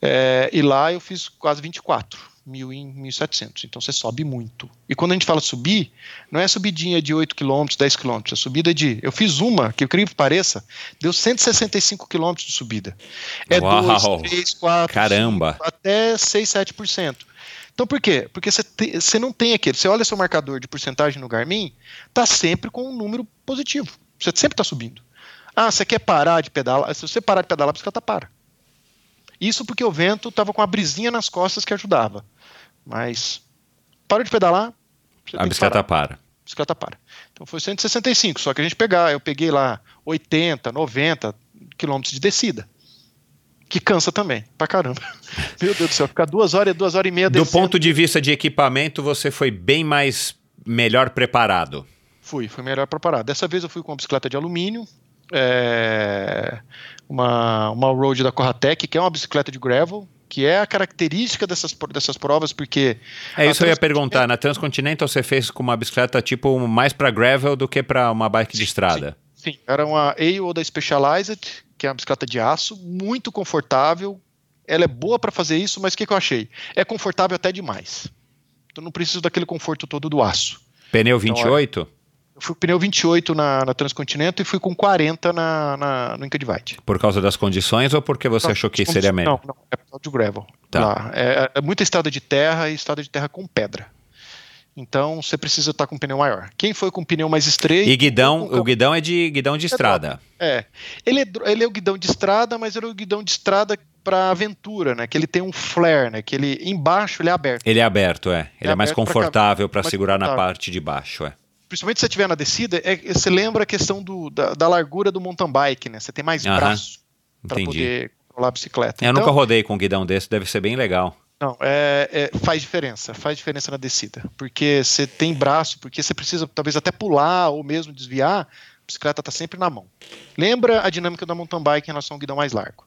É, e lá eu fiz quase 24 mil em 1.700. Então você sobe muito. E quando a gente fala subir, não é subidinha de 8 km, 10 km, é subida de. Eu fiz uma, que eu creio que pareça, deu 165 km de subida. É Uau, 2, 3, 4, Caramba. 5, até 6, 7%. Então por quê? Porque você não tem aquele. Você olha seu marcador de porcentagem no Garmin, tá sempre com um número positivo. Você sempre está subindo. Ah, você quer parar de pedalar? Se você parar de pedalar, a bicicleta para. Isso porque o vento estava com a brisinha nas costas que ajudava. Mas parou de pedalar, a bicicleta para. A bicicleta para. Então foi 165, só que a gente pegar, eu peguei lá 80, 90 quilômetros de descida que cansa também, pra caramba. Meu Deus do céu, ficar duas horas, duas horas e meia descendo. Do ponto de vista de equipamento, você foi bem mais melhor preparado. Fui, fui melhor preparado. Dessa vez eu fui com uma bicicleta de alumínio, é, uma, uma road da Corratec, que é uma bicicleta de gravel, que é a característica dessas, dessas provas, porque... É isso eu ia perguntar, na Transcontinental você fez com uma bicicleta tipo mais para gravel do que para uma bike de estrada? Sim, sim. era uma AO da Specialized, que é uma bicicleta de aço, muito confortável. Ela é boa para fazer isso, mas o que, que eu achei? É confortável até demais. Então não preciso daquele conforto todo do aço. Pneu 28? Então, eu fui com pneu 28 na, na Transcontinental e fui com 40 na, na, no Inca Divide. Por causa das condições ou porque você achou que seria melhor? Não, não, é por causa de gravel. Tá. É, é, muita estrada de terra e estrada de terra com pedra. Então você precisa estar com um pneu maior. Quem foi com um pneu mais estreito. E guidão, o guidão é de guidão de estrada. É. Ele é, ele é o guidão de estrada, mas ele é o guidão de estrada para aventura, né? Que ele tem um flare, né? Que ele embaixo ele é aberto. Ele é aberto, é. Ele é, é mais confortável para segurar na parte de baixo, é. Principalmente se você estiver na descida, é, você lembra a questão do, da, da largura do mountain bike, né? Você tem mais braço para poder controlar a bicicleta. É, eu então, nunca rodei com um guidão desse, deve ser bem legal. Não, é, é, faz diferença, faz diferença na descida, porque você tem braço, porque você precisa talvez até pular ou mesmo desviar, a bicicleta está sempre na mão. Lembra a dinâmica da mountain bike em relação ao guidão mais largo.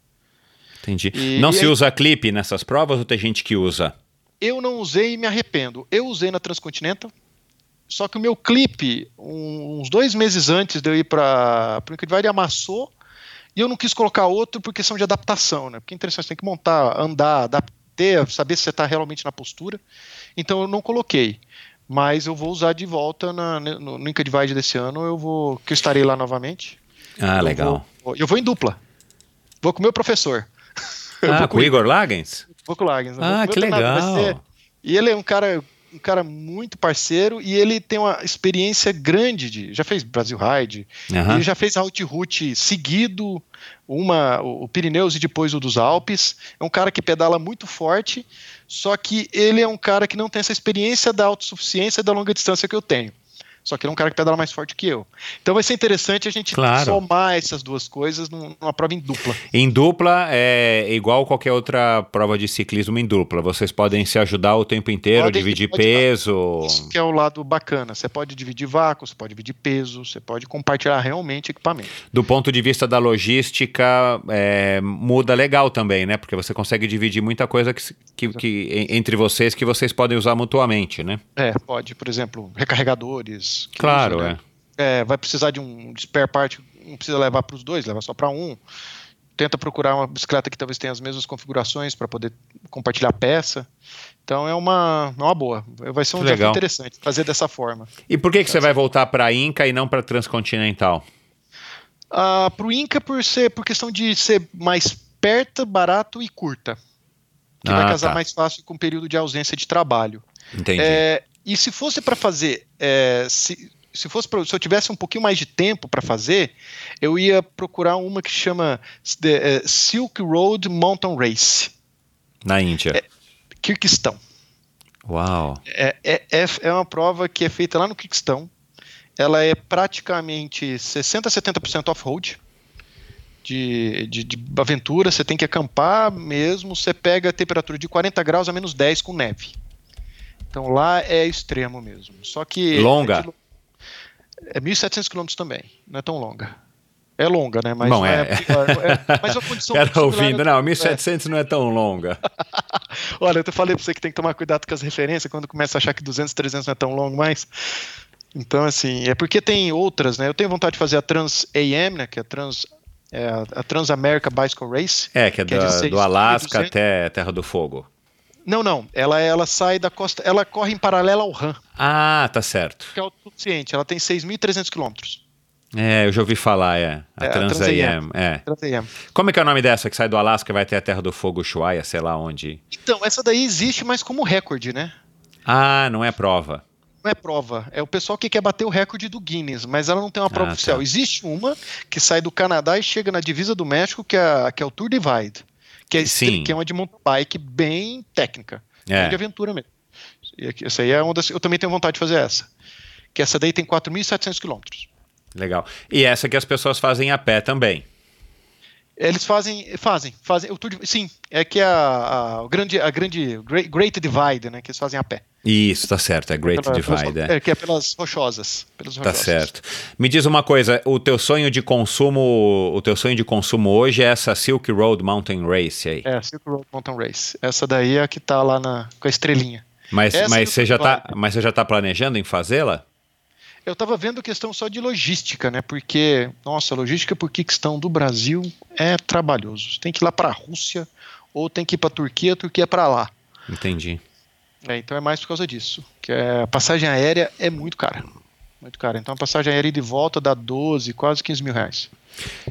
Entendi. E, não e se aí, usa clipe nessas provas ou tem gente que usa? Eu não usei e me arrependo. Eu usei na Transcontinental, só que o meu clipe, um, uns dois meses antes de eu ir para o Incredible, amassou e eu não quis colocar outro por questão de adaptação, né? Porque é interessante, você tem que montar, andar, adaptar ter, saber se você está realmente na postura. Então eu não coloquei. Mas eu vou usar de volta na, no, no Inca Divide desse ano, eu vou. que eu estarei lá novamente. Ah, eu legal. Vou, eu vou em dupla. Vou com o meu professor. Ah, com o Igor Lagens? Vou com o Lagens. Ah, que legal. Ser, e ele é um cara um cara muito parceiro e ele tem uma experiência grande de. Já fez Brasil Ride, uhum. ele já fez Route Route seguido, uma, o Pirineus e depois o dos Alpes. É um cara que pedala muito forte, só que ele é um cara que não tem essa experiência da autossuficiência da longa distância que eu tenho. Só que ele é um cara que pedala mais forte que eu. Então vai ser interessante a gente claro. somar essas duas coisas numa prova em dupla. Em dupla é igual qualquer outra prova de ciclismo em dupla. Vocês podem se ajudar o tempo inteiro, dividir peso. Isso que é o lado bacana. Você pode dividir vácuo, você pode dividir peso, você pode compartilhar realmente equipamento. Do ponto de vista da logística, é, muda legal também, né? Porque você consegue dividir muita coisa que, que, que, entre vocês que vocês podem usar mutuamente, né? É, pode, por exemplo, recarregadores Claro, usa, né? é. é. Vai precisar de um spare part, não precisa levar para os dois, leva só para um. Tenta procurar uma bicicleta que talvez tenha as mesmas configurações para poder compartilhar peça. Então é uma, é uma boa. Vai ser um desafio interessante fazer dessa forma. E por que, que você vai voltar para a Inca e não para a Transcontinental? Uh, para o Inca por ser por questão de ser mais perto, barato e curta. Que ah, vai casar tá. mais fácil com o período de ausência de trabalho. Entendi. É, e se fosse para fazer, é, se, se fosse pra, se eu tivesse um pouquinho mais de tempo para fazer, eu ia procurar uma que chama The, uh, Silk Road Mountain Race. Na Índia. É, Kirguistão. Uau. É, é, é, é uma prova que é feita lá no Kirguistão. Ela é praticamente 60 a 70% off-road. De, de, de, aventura, você tem que acampar mesmo, você pega a temperatura de 40 graus a menos 10 com neve. Então lá é extremo mesmo. Só que. Longa? É, é 1.700 quilômetros também, não é tão longa. É longa, né? Mas Bom, é. é, é mas a condição. Era ouvindo, não, 1.700 é. não é tão longa. Olha, eu falei pra você que tem que tomar cuidado com as referências quando começa a achar que 200, 300 não é tão longo mais. Então, assim, é porque tem outras, né? Eu tenho vontade de fazer a Trans AM, né? Que é a Trans. É a Transamerica Bicycle Race. É, que é, que do, é do Alasca até Terra do Fogo. Não, não. Ela, ela sai da costa. Ela corre em paralelo ao RAM. Ah, tá certo. Que é o suficiente. Ela tem 6.300 quilômetros. É, eu já ouvi falar, é. A é, Trans-AM. É. Trans Como é que é o nome dessa que sai do Alasca e vai até a Terra do Fogo, Ushuaia, sei lá onde? Então, essa daí existe, mas como recorde, né? Ah, não é prova. Não é prova. É o pessoal que quer bater o recorde do Guinness, mas ela não tem uma prova ah, oficial. Tá. Existe uma que sai do Canadá e chega na divisa do México, que é, que é o Tour Divide. Que é, Sim. que é uma de mountain bike bem técnica. É. de aventura mesmo. Essa aí é uma das, eu também tenho vontade de fazer essa. Que essa daí tem 4.700 quilômetros. Legal. E essa que as pessoas fazem a pé também. Eles fazem, fazem, fazem. O tour, sim, é que a, a, grande, a grande great, great, Divide, né, que eles fazem a pé. Isso, tá certo, é Great Pela, Divide. Pelas, é. é. que é pelas rochosas, pelas tá rochosas. Tá certo. Me diz uma coisa, o teu sonho de consumo, o teu sonho de consumo hoje é essa Silk Road Mountain Race aí? É, Silk Road Mountain Race. Essa daí é a que tá lá na, com a estrelinha. Mas, mas, você já tá, mas você já tá planejando em fazê-la? Eu estava vendo questão só de logística, né? Porque, nossa, logística por questão do Brasil é trabalhoso. Você tem que ir lá para a Rússia ou tem que ir para a Turquia, a Turquia é para lá. Entendi. É, então é mais por causa disso. Que é, a passagem aérea é muito cara. Muito cara. Então a passagem aérea de volta dá 12, quase 15 mil reais.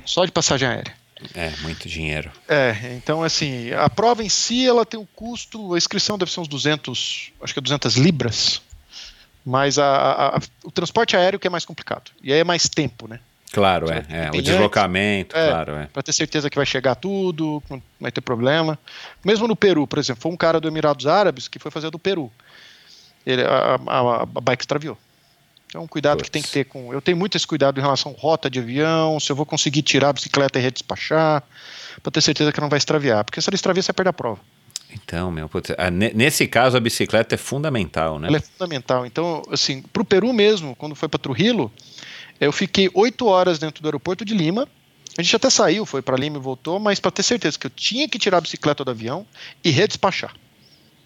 Só de passagem aérea. É, muito dinheiro. É, então assim, a prova em si, ela tem um custo, a inscrição deve ser uns 200, acho que é 200 libras, mas a, a, a, o transporte aéreo que é mais complicado. E aí é mais tempo, né? Claro, é. é. O deslocamento, é, claro, é. Para ter certeza que vai chegar tudo, não vai ter problema. Mesmo no Peru, por exemplo, foi um cara do Emirados Árabes que foi fazer do Peru. Ele, a, a, a bike extraviou. Então, um cuidado Puts. que tem que ter com. Eu tenho muito esse cuidado em relação à rota de avião, se eu vou conseguir tirar a bicicleta e redespachar, para ter certeza que não vai extraviar. Porque se ela extraviar, você perde a prova. Então, meu, putz, nesse caso a bicicleta é fundamental, né? Ela é fundamental. Então, assim, para o Peru mesmo, quando foi para Trujillo, eu fiquei oito horas dentro do aeroporto de Lima. A gente até saiu, foi para Lima e voltou, mas para ter certeza que eu tinha que tirar a bicicleta do avião e redespachar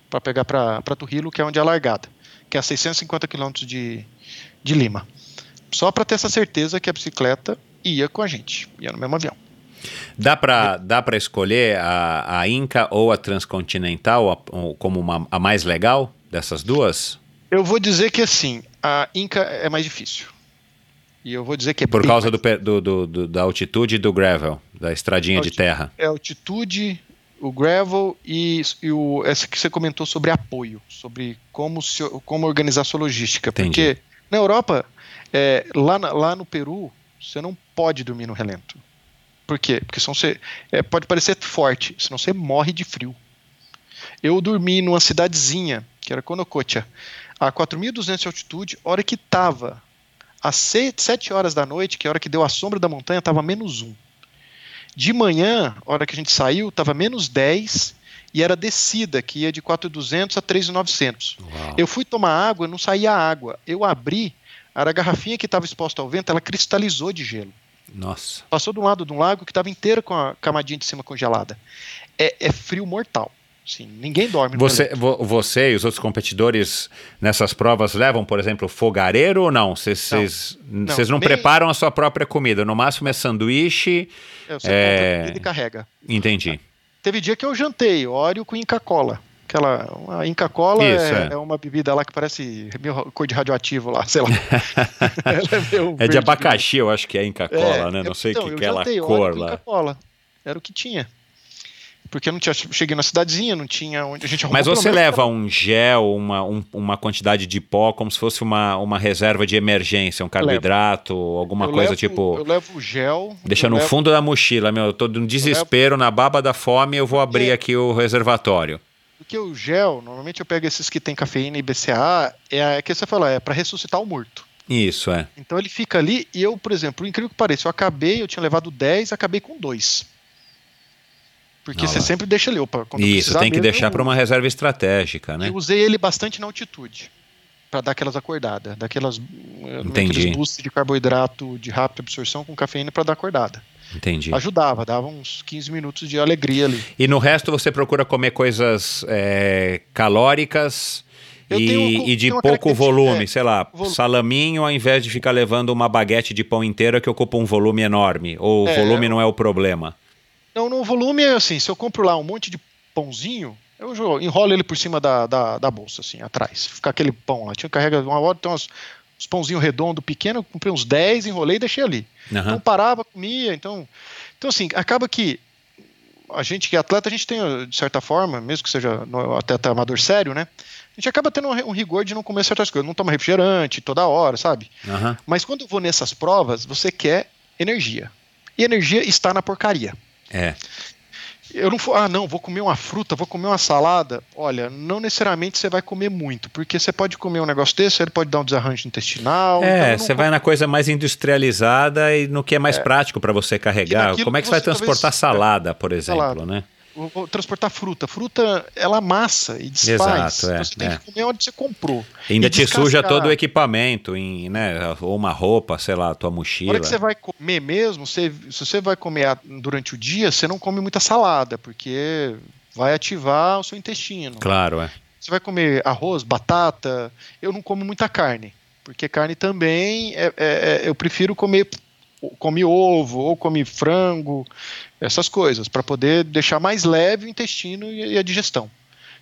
para pegar para Trujillo, que é onde é a largada, que é a 650 quilômetros de, de Lima. Só para ter essa certeza que a bicicleta ia com a gente, ia no mesmo avião. Dá para dá escolher a, a Inca ou a Transcontinental a, como uma, a mais legal dessas duas? Eu vou dizer que assim, a Inca é mais difícil. E eu vou dizer que é Por causa do, do, do, da altitude do gravel, da estradinha de terra. É altitude, o gravel e, e o, essa que você comentou sobre apoio, sobre como, se, como organizar sua logística. Entendi. Porque na Europa, é, lá, na, lá no Peru, você não pode dormir no relento. Por quê? Porque senão você. É, pode parecer forte, senão você morre de frio. Eu dormi numa cidadezinha, que era Conocotia, a 4.200 de altitude, hora que estava às 7 horas da noite, que é a hora que deu a sombra da montanha, estava menos 1. De manhã, hora que a gente saiu, estava menos 10 e era descida, que ia de 4.200 a 3.900. Eu fui tomar água, não saía água. Eu abri, era a garrafinha que estava exposta ao vento, ela cristalizou de gelo. Nossa. Passou de um lado de um lago que estava inteiro com a camadinha de cima congelada. É, é frio mortal. Sim, ninguém dorme. Você, vo, você e os outros competidores nessas provas levam, por exemplo, fogareiro ou não? Vocês não, não, não preparam a sua própria comida? No máximo é sanduíche. É, você é... ele carrega. Entendi. Teve dia que eu jantei óleo com Inca Cola. Aquela, a Inca Cola Isso, é, é. é, uma bebida lá que parece meio cor de radioativo lá, sei lá. é, é de abacaxi, eu acho que é Inca Cola, é, né? Não sei o então, que, que é aquela cor lá. Inca Cola. Era o que tinha. porque eu não tinha cheguei na cidadezinha, não tinha onde a gente Mas você leva um gel, uma, um, uma quantidade de pó, como se fosse uma, uma reserva de emergência, um carboidrato, alguma eu coisa levo, tipo. Eu levo gel. Deixa no levo, fundo da mochila, meu. Eu tô num desespero, na baba da fome, eu vou abrir É. aqui o reservatório. Porque o gel, normalmente eu pego esses que tem cafeína e BCA, é, é que você fala, é para ressuscitar o morto. Isso, é. Então ele fica ali e eu, por exemplo, incrível que pareça, eu acabei, eu tinha levado 10, acabei com 2. Porque você sempre deixa ali, opa, quando Isso, precisar tem que mesmo, deixar para uma reserva estratégica, né? Eu usei ele bastante na altitude. Pra dar aquelas acordadas, daquelas eh, Entendi. aqueles boosts de carboidrato de rápida absorção com cafeína pra dar acordada. Entendi. Ajudava, dava uns 15 minutos de alegria ali. E no resto você procura comer coisas é, calóricas e, tenho- e de pouco volume, é, sei lá, volume. salaminho ao invés de ficar levando uma baguete de pão inteira que ocupa um volume enorme. Ou o É, volume não é o problema. Então, no volume, é assim, se eu compro lá um monte de pãozinho, eu enrolo ele por cima da, da, da bolsa, assim, atrás. Fica aquele pão lá. Tinha carrega uma hora, tem uns, uns pãozinhos redondos pequenos, eu comprei uns 10, enrolei e deixei ali. Então parava, comia, então. Então, assim, acaba que a gente que é atleta, a gente tem, de certa forma, mesmo que seja no atleta amador sério, né? A gente acaba tendo um, um rigor de não comer certas coisas, não toma refrigerante toda hora, sabe? Aham. Mas quando eu vou nessas provas, você quer energia. E energia está na porcaria. É. Eu não vou, ah, não, vou comer uma fruta, vou comer uma salada. Olha, não necessariamente você vai comer muito, porque você pode comer um negócio desse, ele pode dar um desarranjo intestinal. então É, eu não você vai na coisa mais industrializada e no que é mais prático para você carregar. Como é que você vai você talvez- transportar salada, por exemplo, Salada. né? Vou, transportar fruta. Fruta, ela amassa e desfaz. Exato, é, então você tem é. que comer onde você comprou. Ainda E te suja todo o equipamento, em, né? Ou uma roupa, sei lá, tua Na mochila. hora que você vai comer mesmo, você, se você vai comer durante o dia, você não come muita salada, porque vai ativar o seu intestino. Claro, é. Você vai comer arroz, batata. Eu não como muita carne, porque carne também é, é- é- eu prefiro comer come ovo ou come frango, essas coisas, para poder deixar mais leve o intestino e, e a digestão.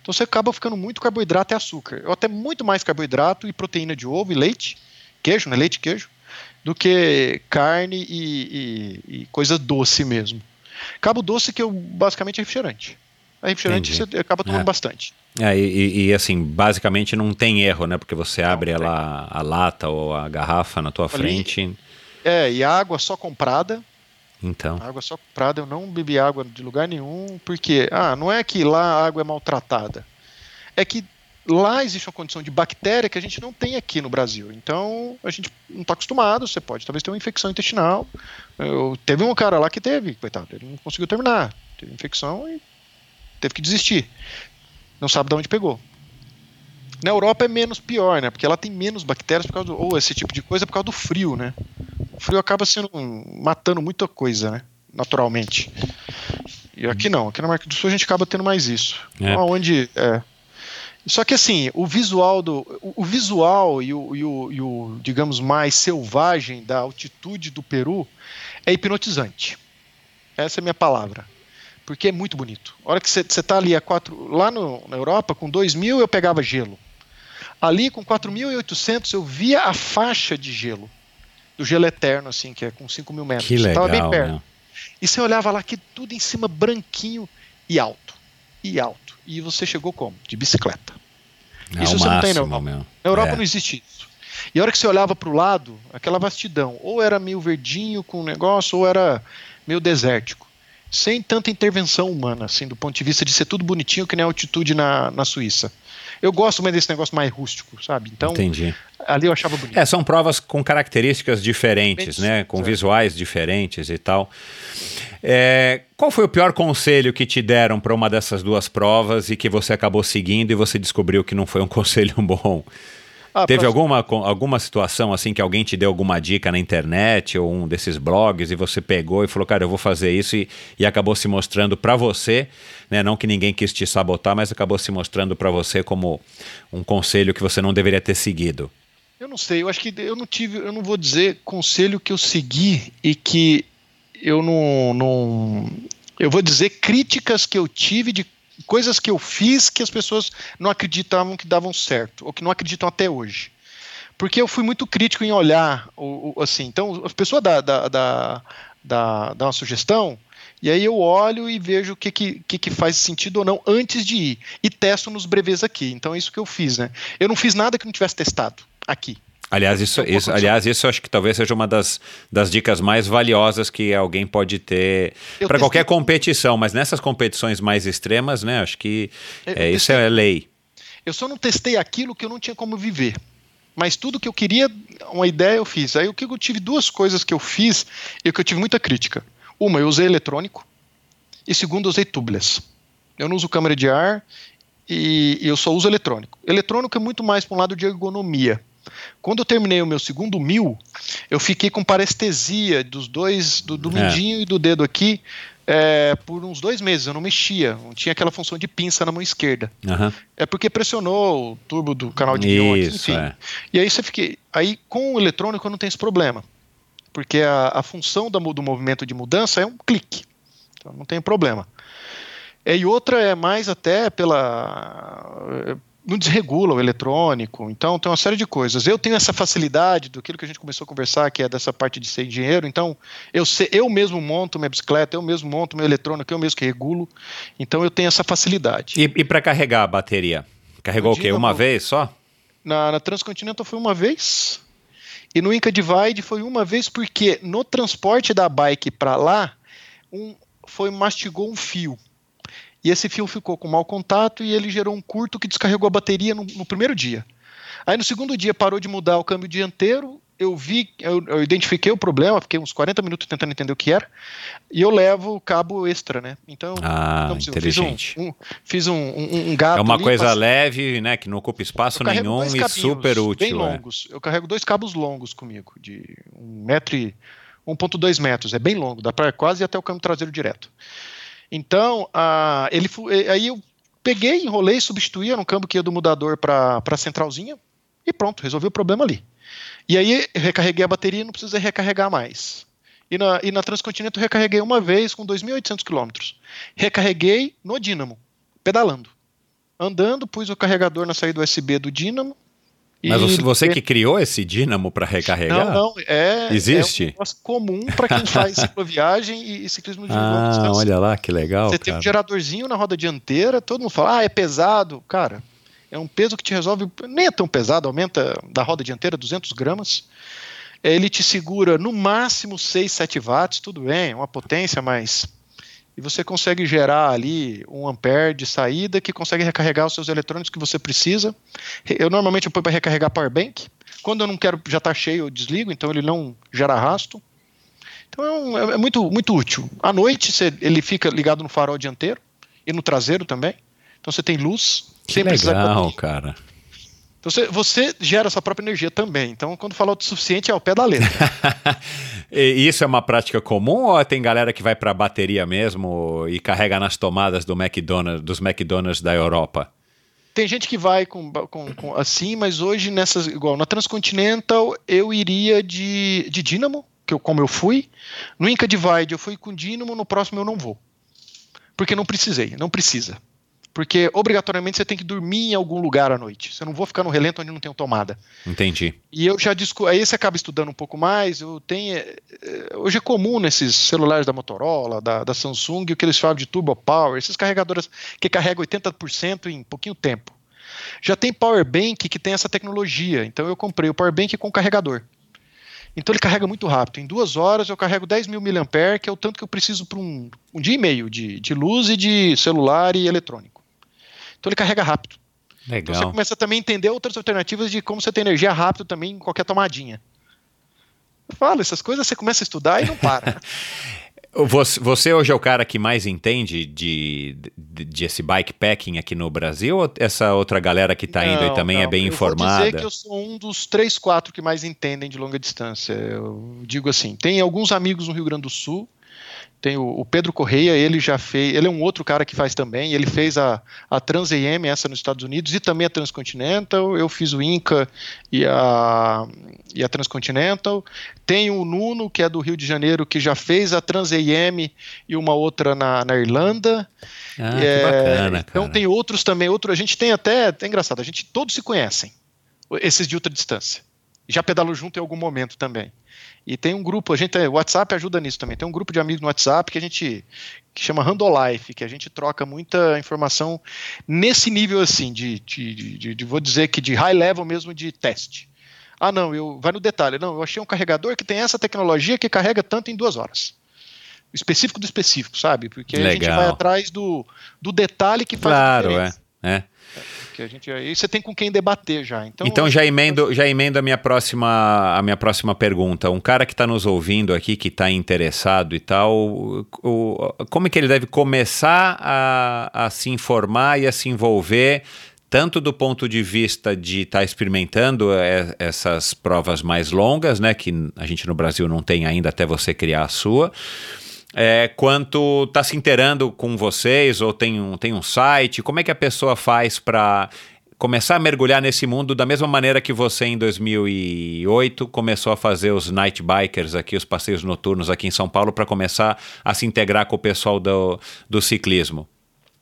Então você acaba ficando muito carboidrato e açúcar. Eu até muito mais carboidrato e proteína de ovo e leite, queijo, né? Leite e queijo, do que carne e, e, e coisa doce mesmo. Cabo doce que eu basicamente é refrigerante. A refrigerante Entendi. você acaba tomando É. bastante. É, e, e- assim, basicamente não tem erro, né? Porque você abre não tem. lá a lata ou a garrafa na tua Ali- frente. É, e água só comprada. Então, Água só comprada, eu não bebi água de lugar nenhum, porque, ah, não é que lá a água é maltratada. É que lá existe uma condição de bactéria que a gente não tem aqui no Brasil. Então, a gente não está acostumado, você pode talvez ter uma infecção intestinal. Eu, teve um cara lá que teve, coitado, ele não conseguiu terminar. Teve infecção e teve que desistir. Não sabe de onde pegou. Na Europa é menos pior, né? Porque ela tem menos bactérias por causa do, ou esse tipo de coisa por causa do frio, né? O frio acaba sendo matando muita coisa, né? Naturalmente. E aqui não, aqui na América do Sul a gente acaba tendo mais isso. É. Onde é. Só que assim, o visual do o, o visual e o, e o- e o, digamos mais selvagem da altitude do Peru é hipnotizante. Essa é a minha palavra. Porque é muito bonito. A hora que você está ali a quatro. Lá no, na Europa, com 2 mil eu pegava gelo. Ali com 4.800 eu via a faixa de gelo. Do gelo eterno, assim, que é com 5 mil metros. que legal, tava bem perto. né? E você olhava lá que tudo em cima branquinho e alto. E alto. E você chegou como? De bicicleta. É Isso você não tem, máximo, não. meu. Na Europa É. não existe isso. E a hora que você olhava para o lado, aquela vastidão, ou era meio verdinho com o negócio, ou era meio desértico. Sem tanta intervenção humana, assim, do ponto de vista de ser tudo bonitinho, que nem a altitude na, na Suíça. Eu gosto mais desse negócio mais rústico, sabe? Então, Entendi. ali eu achava bonito. É, são provas com características diferentes, né? Com é. visuais diferentes e tal. É, qual foi o pior conselho que te deram para uma dessas duas provas e que você acabou seguindo e você descobriu que não foi um conselho bom? Ah, Teve pra- alguma, alguma situação assim que alguém te deu alguma dica na internet ou um desses blogs e você pegou e falou, cara, eu vou fazer isso e, e acabou se mostrando para você, né? Não que ninguém quis te sabotar, mas acabou se mostrando para você como um conselho que você não deveria ter seguido. Eu não sei, eu acho que eu não tive, eu não vou dizer conselho que eu segui e que eu não, não eu vou dizer críticas que eu tive de coisas que eu fiz que as pessoas não acreditavam que davam certo, ou que não acreditam até hoje. Porque eu fui muito crítico em olhar, o, assim, então a pessoa dá, dá, dá, dá, dá uma sugestão, E aí eu olho e vejo o que, que, que, faz sentido ou não antes de ir. E testo nos brevês aqui. Então é isso que eu fiz, né? Eu não fiz nada que não tivesse testado aqui. Aliás, isso, isso, aliás, isso acho que talvez seja uma das, das dicas mais valiosas que alguém pode ter para qualquer competição, mas nessas competições mais extremas, né? Acho que é, isso é lei. Eu só não testei aquilo que eu não tinha como viver. Mas tudo que eu queria, uma ideia eu fiz. Aí o que eu tive duas coisas que eu fiz e que eu tive muita crítica. Uma, eu usei eletrônico. E segundo, eu usei tubeless. Eu não uso câmera de ar e eu só uso eletrônico. Eletrônico é muito mais para um lado de ergonomia. Quando eu terminei o meu segundo mil, eu fiquei com parestesia dos dois, do, do é. mindinho e do dedo aqui, é, por uns dois meses. Eu não mexia, não tinha aquela função de pinça na mão esquerda. Uhum. É porque pressionou o turbo do canal de guion, enfim. É. E aí você fiquei. Aí com o eletrônico eu não tenho esse problema. Porque a, a função do, do movimento de mudança é um clique. Então não tem problema. E outra é mais até pela não desregula o eletrônico, então tem uma série de coisas. Eu tenho essa facilidade do que a gente começou a conversar, que é dessa parte de ser engenheiro, então eu, sei, eu mesmo monto minha bicicleta, eu mesmo monto meu eletrônico, eu mesmo que regulo, então eu tenho essa facilidade. E, e para carregar a bateria? Carregou o quê? Uma vez só? Na, na Transcontinental foi uma vez, e no Inca Divide foi uma vez porque no transporte da bike para lá, um, foi mastigou um fio. E esse fio ficou com mau contato e ele gerou um curto que descarregou a bateria no, no primeiro dia. Aí no segundo dia parou de mudar o câmbio dianteiro, eu vi, eu, eu, identifiquei o problema, fiquei uns 40 minutos tentando entender o que era, e eu levo o cabo extra, né? Então, ah, inteligente. Fiz um, um, fiz um, um, um gato. É uma ali, coisa leve, né? Que não ocupa espaço nenhum e super útil. Bem é. longos. Eu carrego dois cabos longos comigo, de um metro e 1,2 metros. É bem longo, dá para quase ir até o câmbio traseiro direto. Então, a, ele, aí eu peguei, enrolei, substituí, era um câmbio que ia do mudador para a centralzinha e pronto, resolvi o problema ali. E aí recarreguei a bateria e não precisei recarregar mais. E na, e na Transcontinental recarreguei uma vez com 2.800 km. Recarreguei no dínamo, pedalando. Andando, pus o carregador na saída USB do dínamo, mas você, você que criou esse dínamo para recarregar? Não, não. É, Existe? É um negócio comum para quem faz cicloviagem e, e ciclismo de ah, longa olha lá, que legal. Você cara. tem um geradorzinho na roda dianteira, todo mundo fala, ah, é pesado. Cara, é um peso que te resolve, nem é tão pesado, aumenta da roda dianteira 200 gramas. Ele te segura no máximo 6, 7 watts, tudo bem, uma potência, mas e você consegue gerar ali um ampere de saída que consegue recarregar os seus eletrônicos que você precisa. Eu normalmente ponho para recarregar power bank. Quando eu não quero já estar tá cheio, eu desligo, então ele não gera arrasto. Então é, um, é, é muito, muito útil. À noite você, ele fica ligado no farol dianteiro e no traseiro também. Então você tem luz. Que legal, cara. Você, você gera sua própria energia também. Então, quando fala autossuficiente, é ao pé da letra. e isso é uma prática comum ou tem galera que vai para bateria mesmo e carrega nas tomadas do McDonald's, dos McDonald's da Europa? Tem gente que vai com, com, com, assim, mas hoje nessas igual na Transcontinental eu iria de, de Dynamo, que eu, como eu fui. No Inca Divide eu fui com Dynamo, no próximo eu não vou. Porque não precisei, não precisa. Porque obrigatoriamente você tem que dormir em algum lugar à noite. Você não vou ficar no relento onde não tem tomada. Entendi. E eu já discuto. Aí você acaba estudando um pouco mais. Eu tenho. Eh, hoje é comum nesses celulares da Motorola, da, da Samsung, o que eles falam de Turbo Power, esses carregadores que carregam 80% em pouquinho tempo. Já tem Power Bank que tem essa tecnologia. Então eu comprei o Power Bank com carregador. Então ele carrega muito rápido. Em duas horas eu carrego 10 mil mAh, que é o tanto que eu preciso para um, um dia e meio de, de luz e de celular e eletrônico. Então ele carrega rápido. Legal. Então você começa também a entender outras alternativas de como você tem energia rápido também em qualquer tomadinha. Eu falo, essas coisas você começa a estudar e não para. Você hoje é o cara que mais entende de, de, de, esse bikepacking aqui no Brasil ou essa outra galera que está indo e também é não, é bem eu informada? Eu dizer que eu sou um dos três, quatro que mais entendem de longa distância. Eu digo assim, tem alguns amigos no Rio Grande do Sul tem o, o, Pedro Correia, ele já fez, ele é um outro cara que faz também, ele fez a, a Trans AM, essa nos Estados Unidos, e também a Transcontinental, eu fiz o Inca e a, e a Transcontinental. Tem o Nuno, que é do Rio de Janeiro, que já fez a Trans AM e uma outra na, na Irlanda. Ah, é, que bacana, então tem outros também, outro, a gente tem até, é engraçado, a gente todos se conhecem, esses de ultra distância. Já pedalou junto em algum momento também. E tem um grupo, a gente, o WhatsApp ajuda nisso também. Tem um grupo de amigos no WhatsApp que a gente que chama Randolife, que a gente troca muita informação nesse nível assim, de, de, de, de, vou dizer que de high level mesmo de teste. Ah, não, eu vai no detalhe. Não, eu achei um carregador que tem essa tecnologia que carrega tanto em duas horas. O específico do específico, sabe? Porque a gente vai atrás do, do detalhe que faz claro, a diferença. É. é que a gente aí você tem com quem debater já. Então, então já emendo, já emendo a minha próxima a minha próxima pergunta. Um cara que está nos ouvindo aqui, que está interessado e tal, o, como é que ele deve começar a, a se informar e a se envolver? Tanto do ponto de vista de estar tá experimentando é, essas provas mais longas, né, que a gente no Brasil não tem ainda até você criar a sua, é, quanto está se inteirando com vocês ou tem um, tem um site? Como é que a pessoa faz para começar a mergulhar nesse mundo da mesma maneira que você em 2008 começou a fazer os night bikers aqui, os passeios noturnos aqui em São Paulo para começar a se integrar com o pessoal do, do ciclismo?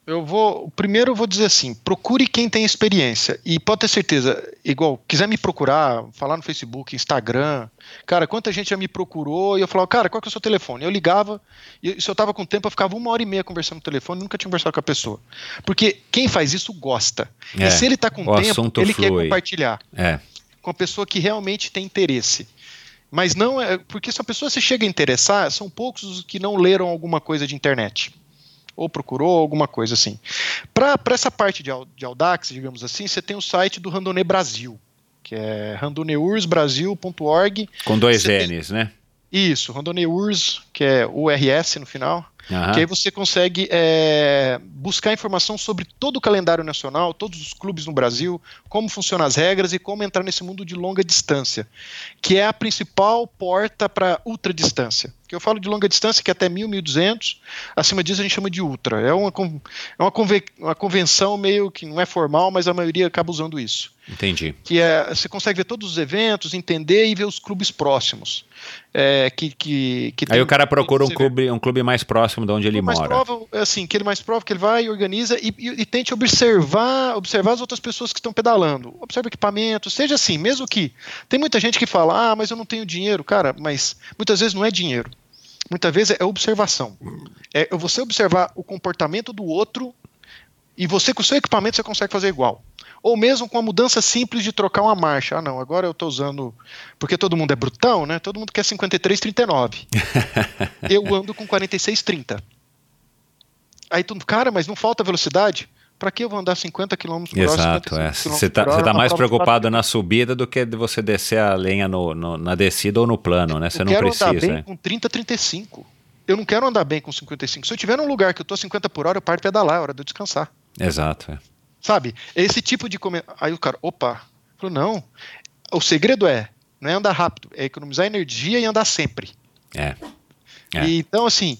Eu vou. Primeiro eu vou dizer assim: procure quem tem experiência. E pode ter certeza, igual, quiser me procurar, falar no Facebook, Instagram. Cara, quanta gente já me procurou e eu falava, cara, qual que é o seu telefone? Eu ligava, e se eu tava com tempo, eu ficava uma hora e meia conversando no telefone, nunca tinha conversado com a pessoa. Porque quem faz isso gosta. É, e se ele tá com tempo, ele flui. quer compartilhar. É. Com a pessoa que realmente tem interesse. Mas não é. Porque se a pessoa se chega a interessar, são poucos os que não leram alguma coisa de internet ou procurou alguma coisa assim. Para essa parte de, de Audax, digamos assim, você tem o site do Randonê Brasil, que é randoneursbrasil.org. Com dois N's, tem... né? Isso, Randoneurs, que é URS no final. Uhum. Que aí você consegue é, buscar informação sobre todo o calendário nacional, todos os clubes no Brasil, como funcionam as regras e como entrar nesse mundo de longa distância, que é a principal porta para ultradistância. Que eu falo de longa distância, que é até 1.000, 1.200, acima disso a gente chama de ultra. É uma, é uma, conven, uma convenção meio que não é formal, mas a maioria acaba usando isso. Entendi. Que é, você consegue ver todos os eventos, entender e ver os clubes próximos. É, que, que, que Aí o cara procura um clube, um clube mais próximo de onde ele mais mora. Prova, assim, que ele mais prova, que ele vai, organiza e, e, e, tente observar, observar as outras pessoas que estão pedalando. Observe equipamento, seja assim, mesmo que. Tem muita gente que fala, ah, mas eu não tenho dinheiro. Cara, mas muitas vezes não é dinheiro. Muitas vezes é observação. É você observar o comportamento do outro e você, com o seu equipamento, você consegue fazer igual. Ou mesmo com a mudança simples de trocar uma marcha. Ah, não, agora eu estou usando. Porque todo mundo é brutão, né? Todo mundo quer 53,39. eu ando com 46,30. Aí tu, cara, mas não falta velocidade? Para que eu vou andar 50 km por hora? Exato, é. Você está tá mais preocupado na subida do que de você descer a lenha no, no, na descida ou no plano, né? Você não precisa. Eu quero andar bem com 30, 35. Eu não quero andar bem com 55. Se eu tiver num lugar que eu tô 50 por hora, eu paro pedalar, é hora de eu descansar. Exato, é. Sabe? Esse tipo de. Aí o cara, opa, falou, não. O segredo é, não é andar rápido, é economizar energia e andar sempre. É. é. E, então, assim,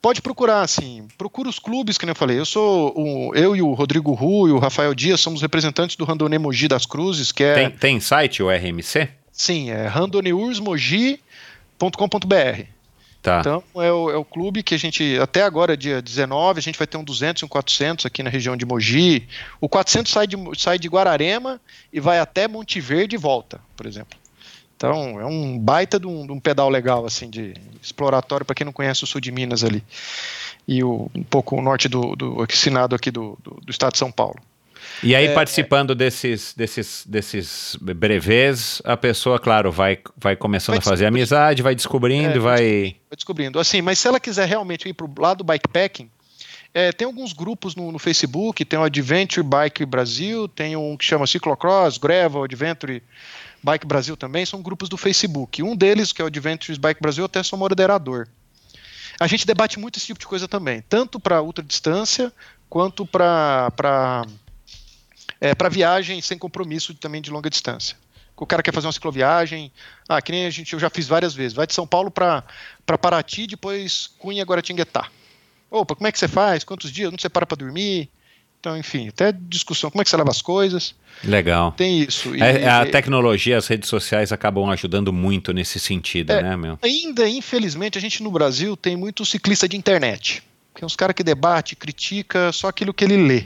pode procurar, assim, procura os clubes, que nem eu falei. Eu sou o, eu e o Rodrigo Ru e o Rafael Dias somos representantes do Randonê Mogi das Cruzes, que é. Tem, tem site o RMC? Sim, é randoneursmogi.com.br. Tá. Então é o, é o clube que a gente, até agora, dia 19, a gente vai ter um 200 e um 400 aqui na região de Mogi. O 400 sai de, sai de Guararema e vai até Monte Verde e volta, por exemplo. Então é um baita de um, de um pedal legal, assim, de exploratório para quem não conhece o sul de Minas ali. E o, um pouco o norte do, do aqui do, do, do estado de São Paulo. E aí, é, participando é, desses, desses, desses brevês, a pessoa, claro, vai, vai começando vai a fazer amizade, vai descobrindo, é, vai... vai descobrindo. Assim, mas se ela quiser realmente ir para o lado do bikepacking, é, tem alguns grupos no, no, Facebook, tem o Adventure Bike Brasil, tem um que chama Ciclocross, Gravel, Adventure Bike Brasil também, são grupos do Facebook. Um deles, que é o Adventure Bike Brasil, eu até sou moderador. A gente debate muito esse tipo de coisa também, tanto para ultradistância quanto para é, para viagem sem compromisso também de longa distância. O cara quer fazer uma cicloviagem, ah, que nem a gente, eu já fiz várias vezes, vai de São Paulo para Paraty, depois Cunha, Guaratinguetá. Opa, como é que você faz? Quantos dias? Onde você para para dormir? Então, enfim, até discussão, como é que você leva as coisas? Legal. Tem isso. E, é, a tecnologia, as redes sociais acabam ajudando muito nesse sentido, é, né, meu? Ainda, infelizmente, a gente no Brasil tem muito ciclista de internet. Que é uns caras que debate, critica só aquilo que ele lê.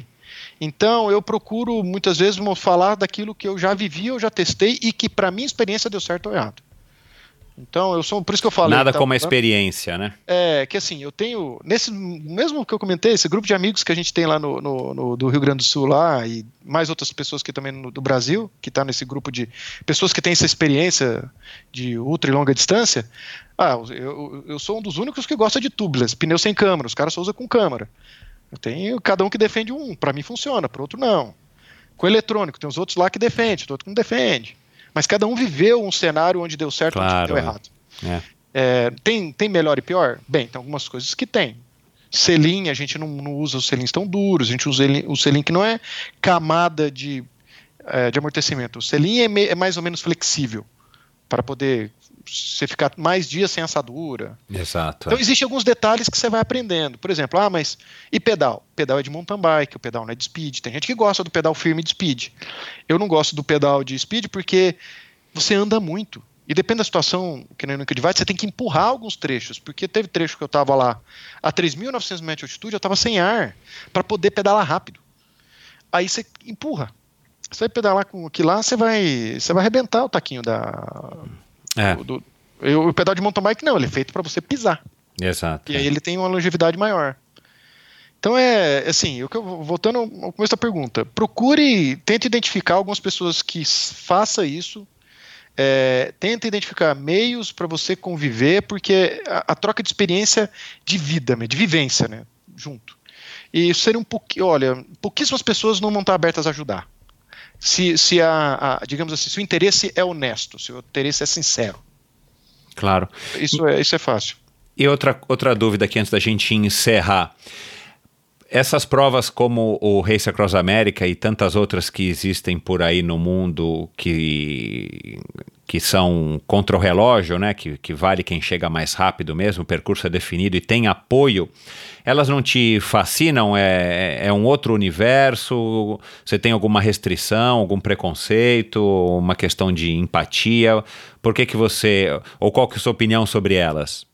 Então eu procuro muitas vezes falar daquilo que eu já vivi, eu já testei e que para minha experiência deu certo ou errado. Então, eu sou por isso que eu falo. Nada então, como a experiência, né? É, que assim, eu tenho. Nesse mesmo que eu comentei, esse grupo de amigos que a gente tem lá no, no, no do Rio Grande do Sul lá, e mais outras pessoas que também no, do Brasil, que está nesse grupo de pessoas que têm essa experiência de ultra e longa distância. Ah, eu, eu sou um dos únicos que gosta de tubeless, pneu sem câmara, os caras só usam com câmara. Eu tenho cada um que defende um, para mim funciona, para outro não. Com eletrônico, tem os outros lá que defende, outro que não defende. Mas cada um viveu um cenário onde deu certo claro, onde deu errado. É. É, tem, tem melhor e pior? Bem, tem algumas coisas que tem. Selim, a gente não, não usa os selins tão duros, a gente usa o selim que não é camada de, é, de amortecimento. O selim é, me, é mais ou menos flexível para poder você ficar mais dias sem assadura. Exato. Então existem alguns detalhes que você vai aprendendo. Por exemplo, ah, mas e pedal? Pedal é de mountain bike, o pedal não é de speed. Tem gente que gosta do pedal firme de speed. Eu não gosto do pedal de speed porque você anda muito. E depende da situação, que nem no Divide, você tem que empurrar alguns trechos, porque teve trecho que eu estava lá a 3.900 metros de altitude, eu estava sem ar para poder pedalar rápido. Aí você empurra. Você vai pedalar com aquilo lá, você vai, você vai arrebentar o taquinho da, é. Do, do, o pedal de mountain bike não, ele é feito para você pisar. Exato. E aí ele tem uma longevidade maior. Então é assim, eu, voltando ao começo da pergunta, procure, tente identificar algumas pessoas que façam isso, é, tenta identificar meios para você conviver, porque a, a, troca de experiência de vida, de vivência, né, junto. E isso seria um pouquinho, olha, pouquíssimas pessoas não vão estar abertas a ajudar se, se a, a, digamos assim, se o interesse é honesto, se o interesse é sincero. Claro. Isso é, isso é fácil. E outra, outra dúvida aqui antes da gente encerrar. Essas provas como o Race Across America e tantas outras que existem por aí no mundo que, que são contra o relógio, né, que, que vale quem chega mais rápido mesmo, o percurso é definido e tem apoio, elas não te fascinam? É, é um outro universo? Você tem alguma restrição, algum preconceito, uma questão de empatia? Por que que você, ou qual que é a sua opinião sobre elas?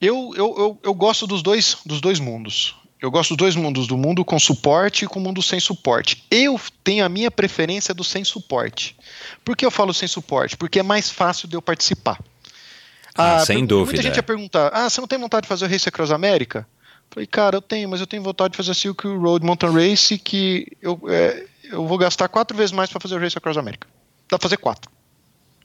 Eu, eu, eu, eu gosto dos dois, dos dois mundos. Eu gosto dos dois mundos, do mundo com suporte e com o mundo sem suporte. Eu tenho a minha preferência do sem suporte. Por que eu falo sem suporte? Porque é mais fácil de eu participar. Ah, ah sem dúvida. Muita gente ia perguntar: ah, você não tem vontade de fazer o Race Across América? Falei, cara, eu tenho, mas eu tenho vontade de fazer a Silk Road Mountain Race que eu, é, eu vou gastar quatro vezes mais para fazer o Race Across América. Dá pra fazer quatro.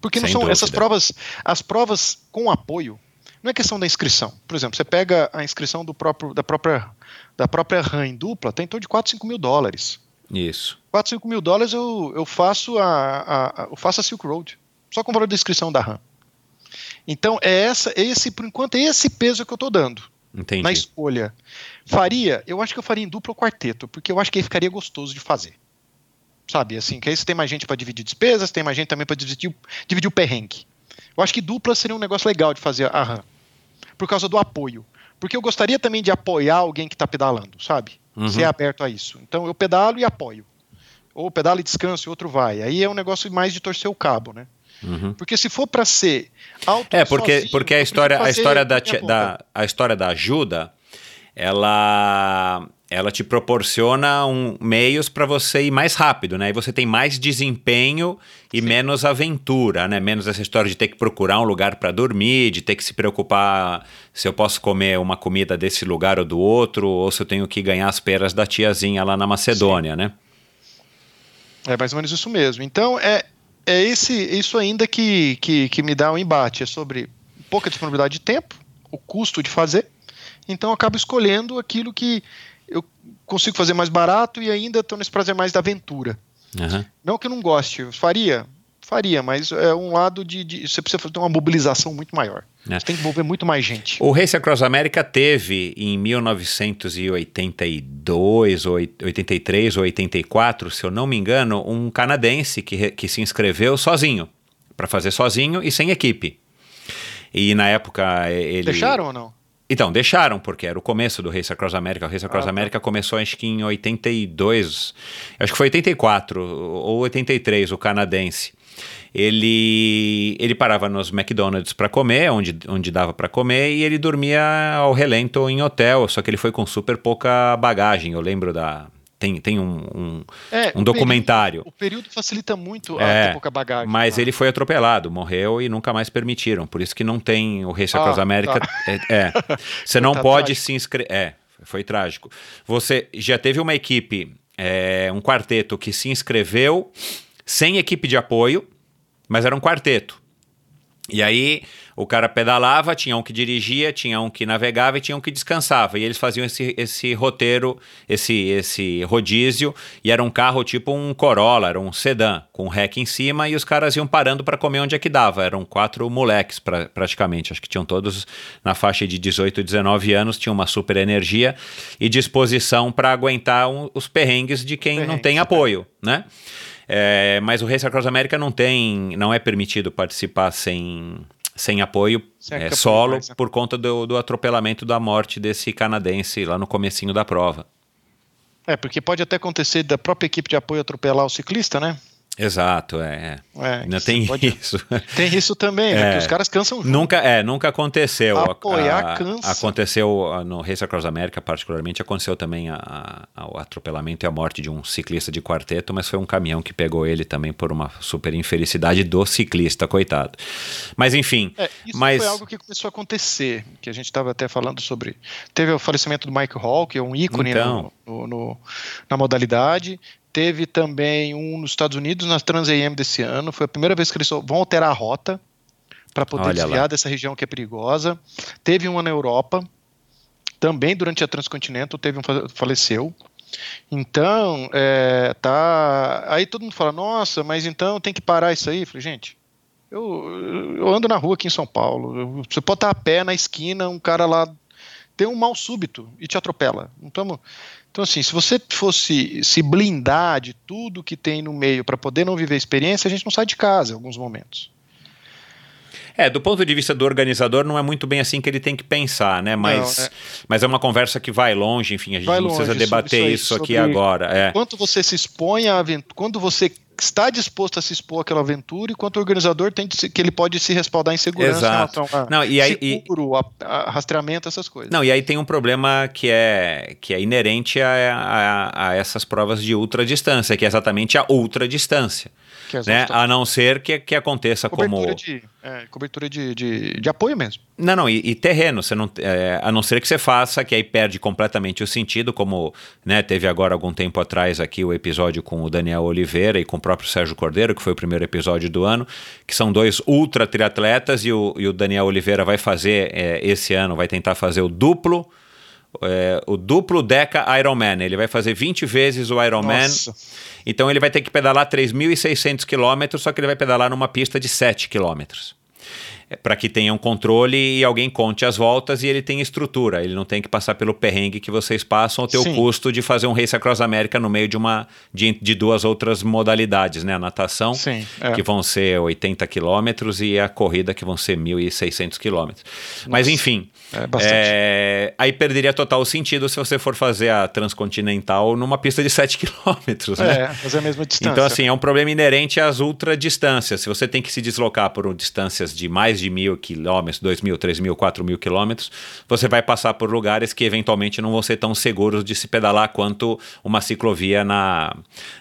Porque não Sem são dúvida. essas provas, as provas com apoio, não é questão da inscrição. Por exemplo, você pega a inscrição do próprio, da própria da própria RAM em dupla, tem em torno de 4, 5 mil dólares. Isso. 4, 5 mil dólares eu, eu faço a, a, a, eu faço a Silk Road. Só com o valor da inscrição da RAM. Então, é essa, esse, por enquanto, é esse peso que eu estou dando. Entendi. Na escolha. Faria, eu acho que eu faria em dupla ou quarteto, porque eu acho que aí ficaria gostoso de fazer. Sabe, assim, que aí você tem mais gente para dividir despesas, tem mais gente também para dividir, dividir o perrengue. Eu acho que dupla seria um negócio legal de fazer a RAM. Por causa do apoio. Porque eu gostaria também de apoiar alguém que está pedalando, sabe? Uhum. Ser aberto a isso. Então eu pedalo e apoio. Ou pedalo e descanso e outro vai. Aí é um negócio mais de torcer o cabo, né? Uhum. Porque se for para ser auto É, porque, sozinho, porque a história, a história da, da, a história da ajuda, ela ela te proporciona um, meios para você ir mais rápido, né? E você tem mais desempenho e Sim. menos aventura, né? Menos essa história de ter que procurar um lugar para dormir, de ter que se preocupar se eu posso comer uma comida desse lugar ou do outro, ou se eu tenho que ganhar as peras da tiazinha lá na Macedônia, Sim. né? É mais ou menos isso mesmo. Então, é, é esse, isso ainda que, que, que me dá um embate. É sobre pouca disponibilidade de tempo, o custo de fazer. Então, eu acabo escolhendo aquilo que eu consigo fazer mais barato e ainda estou nesse prazer mais da aventura. Uhum. Não que eu não goste, faria, faria, mas é um lado de, de você precisa fazer uma mobilização muito maior. É. Você tem que envolver muito mais gente. O Race Across America teve em 1982, ou 83 ou 84, se eu não me engano, um canadense que, que se inscreveu sozinho, para fazer sozinho e sem equipe. E na época ele. Deixaram ou não? Então, deixaram, porque era o começo do Race Across America. O Race Across ah, tá. America começou acho que em 82, acho que foi 84 ou 83, o canadense. Ele, ele parava nos McDonald's para comer, onde, onde dava para comer, e ele dormia ao relento em hotel, só que ele foi com super pouca bagagem. Eu lembro da, tem, tem um, um, é, um documentário. Período, o período facilita muito é, a pouca bagagem. Mas ele foi atropelado, morreu e nunca mais permitiram. Por isso que não tem o Race Across ah, América. Tá. É, é, Você não tá pode trágico. se inscrever. É, foi trágico. Você já teve uma equipe, é, um quarteto que se inscreveu sem equipe de apoio, mas era um quarteto. E aí o cara pedalava, tinha um que dirigia, tinha um que navegava e tinha um que descansava. E eles faziam esse, esse roteiro, esse, esse rodízio, e era um carro tipo um Corolla, era um sedã, com um rec em cima, e os caras iam parando para comer onde é que dava. Eram quatro moleques, pra, praticamente. Acho que tinham todos na faixa de 18, 19 anos, tinham uma super energia e disposição para aguentar um, os perrengues de quem não tem apoio, né? É, mas o Race Across America não tem, não é permitido participar sem sem apoio é, solo né? por conta do, do atropelamento da morte desse canadense lá no comecinho da prova. É, porque pode até acontecer da própria equipe de apoio atropelar o ciclista, né? Exato, é. é Ainda tem pode... isso. Tem isso também, é, né? Que os caras cansam junto. Nunca, é, nunca aconteceu. Apoiar a, cansa. Aconteceu no Race Across America, particularmente, aconteceu também a, a, o atropelamento e a morte de um ciclista de quarteto, mas foi um caminhão que pegou ele também por uma super infelicidade do ciclista, coitado. Mas enfim. É, isso mas... foi algo que começou a acontecer, que a gente estava até falando sobre. Teve o falecimento do Mike Hall, que é um ícone então... no, no, no, na modalidade. Teve também um nos Estados Unidos, na Trans AM desse ano. Foi a primeira vez que eles vão alterar a rota para poder Olha desviar lá. dessa região que é perigosa. Teve uma na Europa, também durante a Transcontinental, teve um faleceu. Então, é, tá. Aí todo mundo fala, nossa, mas então tem que parar isso aí. Eu falei, gente, eu, eu ando na rua aqui em São Paulo. Você pode estar a pé na esquina, um cara lá tem um mal súbito e te atropela. Estamos então, assim, se você fosse se blindar de tudo que tem no meio para poder não viver a experiência, a gente não sai de casa em alguns momentos. É, do ponto de vista do organizador, não é muito bem assim que ele tem que pensar, né? Mas, não, é. mas é uma conversa que vai longe, enfim, a gente vai não precisa debater isso, isso, isso aqui agora. É. Quanto você se expõe a quando você está disposto a se expor àquela aventura e quanto o organizador tem que, que ele pode se respaldar em segurança Exato. em a não, e aí, seguro, e... a, a rastreamento, essas coisas. Não, e aí tem um problema que é, que é inerente a, a, a essas provas de ultradistância, que é exatamente a ultradistância. É né? A não ser que, que aconteça cobertura como. De, é, cobertura de, de, de, apoio mesmo. Não, não, e, e terreno, você não, é, a não ser que você faça, que aí perde completamente o sentido, como né, teve agora algum tempo atrás aqui o episódio com o Daniel Oliveira e com o próprio Sérgio Cordeiro, que foi o primeiro episódio do ano, que são dois ultra triatletas e o, e o Daniel Oliveira vai fazer é, esse ano, vai tentar fazer o duplo é, o duplo Deca Ironman. Ele vai fazer 20 vezes o Ironman. Então ele vai ter que pedalar 3.600 quilômetros, só que ele vai pedalar numa pista de 7 quilômetros. É, para que tenha um controle e alguém conte as voltas e ele tem estrutura. Ele não tem que passar pelo perrengue que vocês passam ou ter Sim. o custo de fazer um Race Across América no meio de uma de, de duas outras modalidades, né? A natação, Sim, é. que vão ser 80 quilômetros, e a corrida, que vão ser 1.600 quilômetros. Mas enfim, é é, aí perderia total sentido se você for fazer a Transcontinental numa pista de 7 quilômetros. Né? É, fazer a mesma distância. Então, assim, é um problema inerente às ultradistâncias. Se você tem que se deslocar por distâncias de mais de mil quilômetros, dois mil, três mil, quatro mil quilômetros, você vai passar por lugares que eventualmente não vão ser tão seguros de se pedalar quanto uma ciclovia na,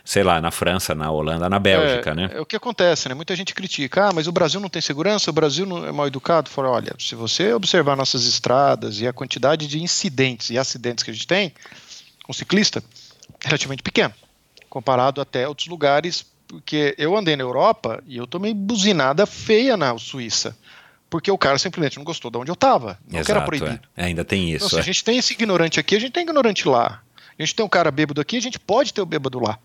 sei lá, na França, na Holanda, na Bélgica, é, né? É o que acontece, né? Muita gente critica, ah, mas o Brasil não tem segurança, o Brasil não é mal educado. Olha, se você observar nossas estradas e a quantidade de incidentes e acidentes que a gente tem com ciclista, é relativamente pequeno, comparado até outros lugares, porque eu andei na Europa e eu tomei buzinada feia na Suíça porque o cara simplesmente não gostou de onde eu estava. Não Exato, era proibido. É. Ainda tem isso. Então, se a é. gente tem esse ignorante aqui, a gente tem ignorante lá. A gente tem um cara bêbado aqui, a gente pode ter o bêbado lá.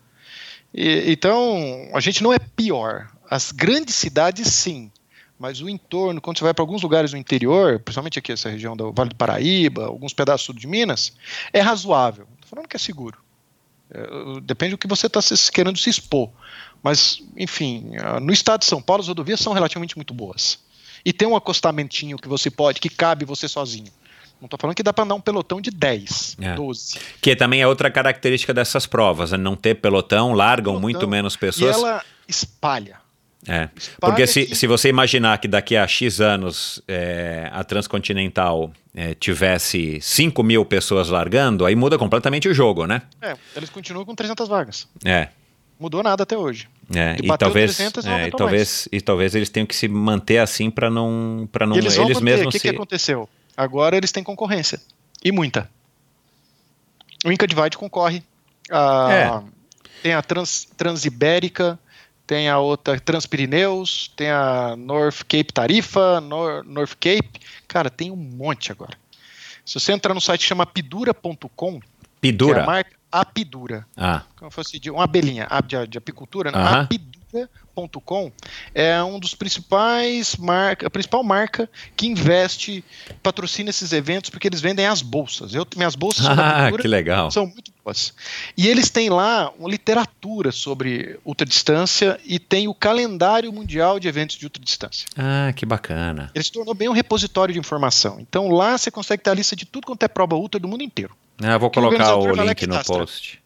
E, então, a gente não é pior. As grandes cidades, sim. Mas o entorno, quando você vai para alguns lugares no interior, principalmente aqui essa região do Vale do Paraíba, alguns pedaços de Minas, é razoável. Estou falando que é seguro. É, depende do que você está querendo se expor. Mas, enfim, no estado de São Paulo, as rodovias são relativamente muito boas e tem um acostamentinho que você pode, que cabe você sozinho. Não estou falando que dá para andar um pelotão de 10, é. 12. Que também é outra característica dessas provas, né? não ter pelotão, largam pelotão, muito menos pessoas. E ela espalha. É, porque se, que... se você imaginar que daqui a X anos é, a Transcontinental é, tivesse 5 mil pessoas largando, aí muda completamente o jogo, né? É, eles continuam com 300 vagas. É. Mudou nada até hoje. É, e, talvez, 300, é, e talvez e talvez eles tenham que se manter assim para não para não e eles, eles mesmos o que, se... que aconteceu? Agora eles têm concorrência. E muita. O Inca Divide concorre. A, é. tem a Trans, Transibérica tem a outra Transpirineus tem a North Cape Tarifa Nor, North Cape. Cara tem um monte agora. Se você entrar no site chama pidura.com Pidura. Que é a marca Apidura. Ah. Como fosse de uma abelhinha de, de apicultura, né? Uh Apidura.com é um dos principais marca, a principal marca que investe, patrocina esses eventos porque eles vendem as bolsas. Eu minhas bolsas ah, que legal. são muito boas. E eles têm lá uma literatura sobre ultradistância e tem o calendário mundial de eventos de ultradistância. Ah, que bacana. Ele se tornou bem um repositório de informação. Então lá você consegue ter a lista de tudo quanto é prova ultra do mundo inteiro. Ah, vou colocar o, o link no post.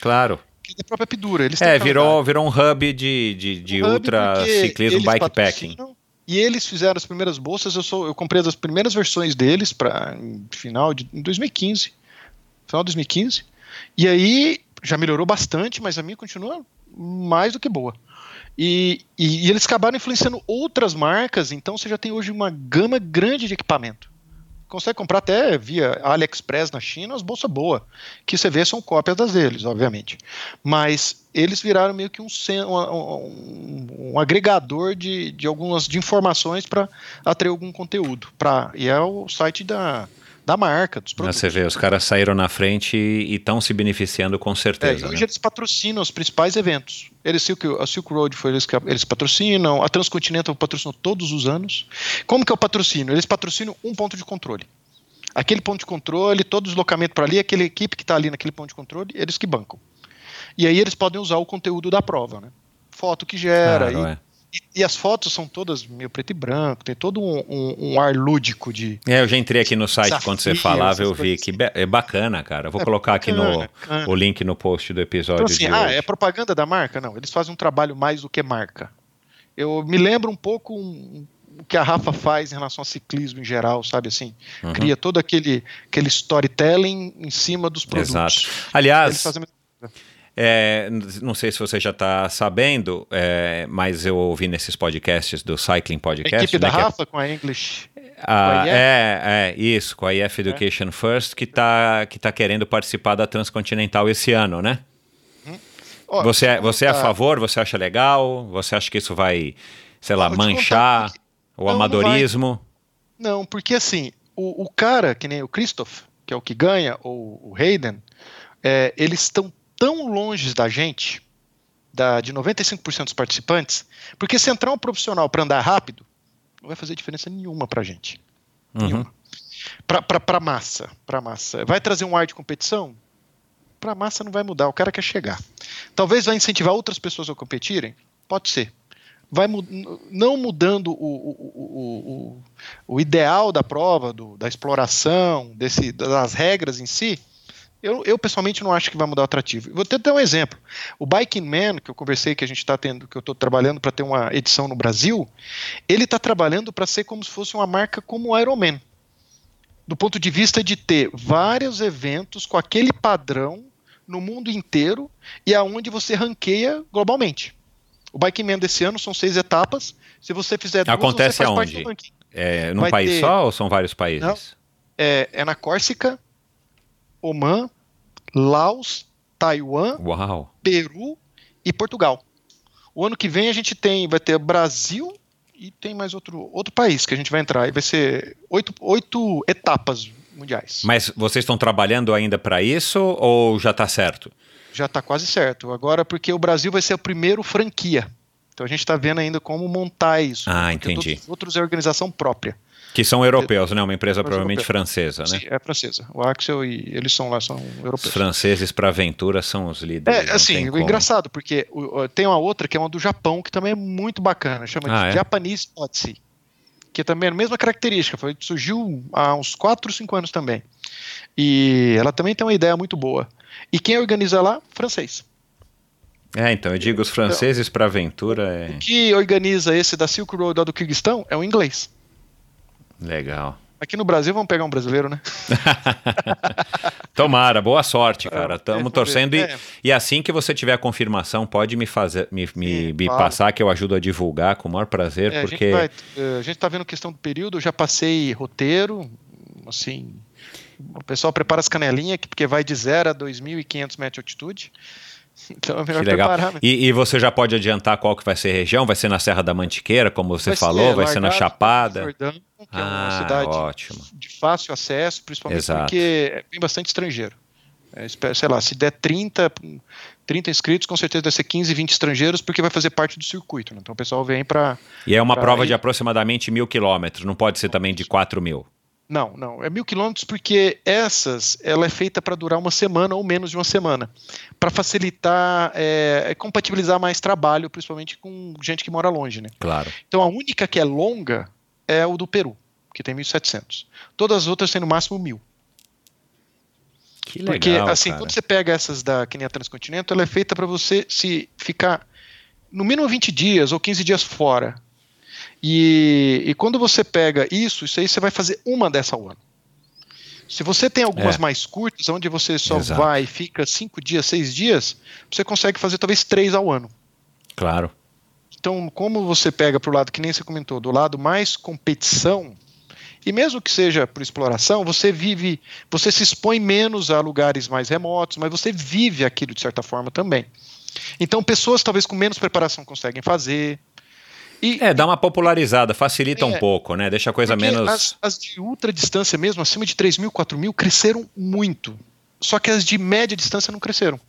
Claro. Da própria Pidura. Eles é, virou, virou um hub de, de, de um ultra ciclismo bikepacking. E eles fizeram as primeiras bolsas. Eu, sou, eu comprei as primeiras versões deles para final de em 2015. Final de 2015. E aí já melhorou bastante, mas a minha continua mais do que boa. E, e, e, eles acabaram influenciando outras marcas, então você já tem hoje uma gama grande de equipamento consegue comprar até via AliExpress na China as bolsas boas, que você vê são cópias das deles, obviamente. Mas eles viraram meio que um, um, um agregador de, de algumas de informações para atrair algum conteúdo. Pra, e é o site da, da marca, dos produtos. Você vê, os caras saíram na frente e estão se beneficiando com certeza. É, hoje né? eles patrocinam os principais eventos. Eles, a Silk Road foi eles que eles patrocinam, a Transcontinental patrocinou todos os anos. Como que é o patrocínio? Eles patrocinam um ponto de controle. Aquele ponto de controle, todo deslocamento para ali, aquela equipe que está ali naquele ponto de controle, eles que bancam. E aí eles podem usar o conteúdo da prova, né? Foto que gera, claro, e, é. E, e, as fotos são todas meio preto e branco, tem todo um, um, um ar lúdico de. É, eu já entrei aqui no site desafio, quando você falava, eu vi que é bacana, cara. Eu vou é colocar bacana, aqui no o link no post do episódio. Então, assim, ah, hoje. é propaganda da marca? Não, eles fazem um trabalho mais do que marca. Eu me lembro um pouco um, o que a Rafa faz em relação ao ciclismo em geral, sabe assim? Uhum. Cria todo aquele, aquele storytelling em cima dos produtos. Exato. Aliás. É, não sei se você já está sabendo, é, mas eu ouvi nesses podcasts do Cycling Podcast. A equipe né, da Rafa é, com a English. A, é, é, isso, com a IF Education é. First, que está que tá querendo participar da Transcontinental esse ano, né? Hum. Oh, você, é, você é a favor? Você acha legal? Você acha que isso vai, sei lá, manchar o não, amadorismo? Não, não, porque assim, o, o, cara, que nem o Christoph, que é o que ganha, ou o Hayden, é, eles estão tão longe da gente, da, de 95% dos participantes, porque se entrar um profissional para andar rápido, não vai fazer diferença nenhuma para a gente. Uhum. Nenhuma. Para massa, para massa. Vai trazer um ar de competição? Para massa não vai mudar, o cara quer chegar. Talvez vai incentivar outras pessoas a competirem? Pode ser. Vai não mudando o, o, o, o, ideal da prova, do, da exploração, desse, das regras em si, eu, eu, pessoalmente não acho que vai mudar o atrativo. Vou ter um exemplo. O Biking Man, que eu conversei, que a gente está tendo, que eu estou trabalhando para ter uma edição no Brasil, ele está trabalhando para ser como se fosse uma marca como o Ironman. Do ponto de vista de ter vários eventos com aquele padrão no mundo inteiro e aonde você ranqueia globalmente. O Biking Man desse ano são seis etapas. Se você fizer duas, Acontece você faz aonde? parte do ranking. É num Vai país ter... só ou são vários países? Não, é, é na Córcega, Oman, Laos, Taiwan, Uau. Peru e Portugal. O ano que vem a gente tem, vai ter Brasil e tem mais outro, outro país que a gente vai entrar. E vai ser oito, oito etapas mundiais. Mas vocês estão trabalhando ainda para isso ou já está certo? Já está quase certo. Agora, porque o Brasil vai ser o primeiro franquia. Então a gente está vendo ainda como montar isso. Ah, entendi. Todos os outros é organização própria. Que são europeus, né? Uma empresa provavelmente francesa, né? Sim, é francesa. O Axel e eles são lá, são europeus. Os franceses para aventura são os líderes. É, assim, engraçado, porque tem uma outra que é uma do Japão, que também é muito bacana, chama ah, de é? Japanese Odyssey. Que também é a mesma característica, foi, surgiu há uns 4, 5 anos também. E ela também tem uma ideia muito boa. E quem organiza lá? Francês. É, então eu digo, os franceses então, para aventura é... O que organiza esse da Silk Road do Kirguistão é o inglês. Legal. Aqui no Brasil vamos pegar um brasileiro, né? Tomara, boa sorte, é, cara. Estamos é, torcendo. E, é. e, assim que você tiver a confirmação, pode me fazer, me, me, me claro. passar que eu ajudo a divulgar com o maior prazer, é, porque. A gente, está vendo questão do período, eu já passei roteiro, assim. O pessoal prepara as canelinhas, porque vai de 0 a 2.500 metros de altitude. Então é melhor que legal. preparar. E, e, você já pode adiantar qual que vai ser a região? Vai ser na Serra da Mantiqueira, como você vai falou? Ser vai ser na Chapada? Jordão, que ah, é uma ah, cidade ótimo. de fácil acesso, principalmente Exato. porque tem bastante estrangeiro. É, sei lá, se der 30, 30 inscritos, com certeza deve ser 15, 20 estrangeiros, porque vai fazer parte do circuito. Né? Então o pessoal vem para. E é uma prova ir... de aproximadamente mil quilômetros, não pode ser também de 4 mil. Não, não. É mil quilômetros porque essas ela é feita para durar uma semana ou menos de uma semana. Para facilitar, é, é, compatibilizar mais trabalho, principalmente com gente que mora longe, né? Claro. Então a única que é longa é o do Peru, que tem 1.700. Todas as outras têm no máximo mil. Que legal, Porque, assim, cara. quando você pega essas da que nem a Transcontinental, ela é feita para você se ficar no mínimo 20 dias ou 15 dias fora e, e quando você pega isso, isso aí você vai fazer uma dessa ao ano. Se você tem algumas é. mais curtas, onde você só Exato. vai e fica cinco dias, seis dias, você consegue fazer talvez três ao ano. Claro. Então, como você pega para o lado que nem você comentou, do lado mais competição, e mesmo que seja por exploração, você vive, você se expõe menos a lugares mais remotos, mas você vive aquilo de certa forma também. Então, pessoas talvez com menos preparação conseguem fazer, e, é, dá uma popularizada, facilita é, um pouco, né? Deixa a coisa menos. As, as, de ultra distância mesmo, acima de 3 mil, 4 mil, cresceram muito. Só que as de média distância não cresceram.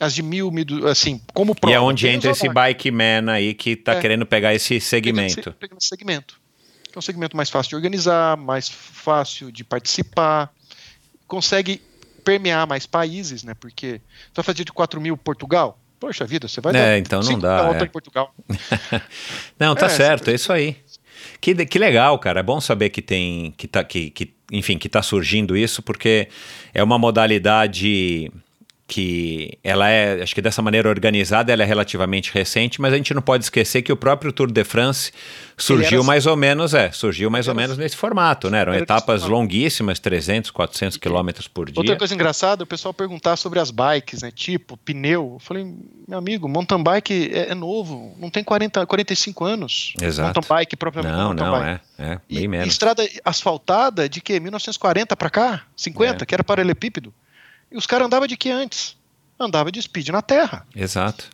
As de mil, mil assim, como prova. E é onde entra esse bike man aí que tá é, querendo pegar esse segmento. Pegando esse segmento. é um segmento mais fácil de organizar, mais fácil de participar, consegue permear mais países, né? Porque tu vai fazer de 4 mil Portugal, Poxa vida, você vai é, dar então não dá. É. em Portugal. não, tá é, certo, é isso aí. Que, que legal, cara. É bom saber que tem. Que tá, que, que, enfim, que tá surgindo isso, porque é uma modalidade que ela é, acho que dessa maneira organizada, ela é relativamente recente, mas a gente não pode esquecer que o próprio Tour de France surgiu mais ou menos, é, surgiu mais ou menos nesse formato, né? Eram etapas longuíssimas, 300, 400 quilômetros por dia. Outra coisa engraçada, o pessoal perguntar sobre as bikes, né? Tipo, pneu. Eu falei, meu amigo, mountain bike é, é novo, não tem 40, 45 anos. Exato. Mountain bike propriamente. Não, não, bike. é, é, bem e, menos. estrada asfaltada de que? 1940 para cá? 50, é. que era paralelepípedo. E os caras andavam de que antes? Andava de speed na terra. Exato.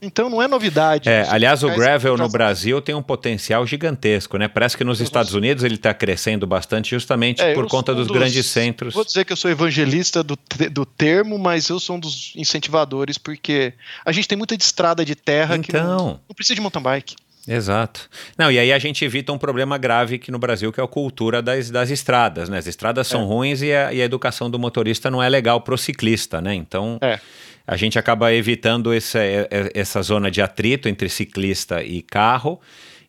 Então não é novidade. É, aliás, o gravel no Brasil tem um potencial gigantesco, né? Parece que nos Estados Unidos ele está crescendo bastante justamente é, por conta dos, dos, grandes centros. Vou dizer que eu sou evangelista do, do termo, mas eu sou um dos incentivadores porque a gente tem muita estrada de terra então... que não, então. não precisa de mountain bike. Exato. Não, e aí a gente evita um problema grave aqui no Brasil, que é a cultura das, das estradas, né? As estradas são é. ruins e a, e a, educação do motorista não é legal para o ciclista, né? Então, é. a gente acaba evitando esse, é, é, essa zona de atrito entre ciclista e carro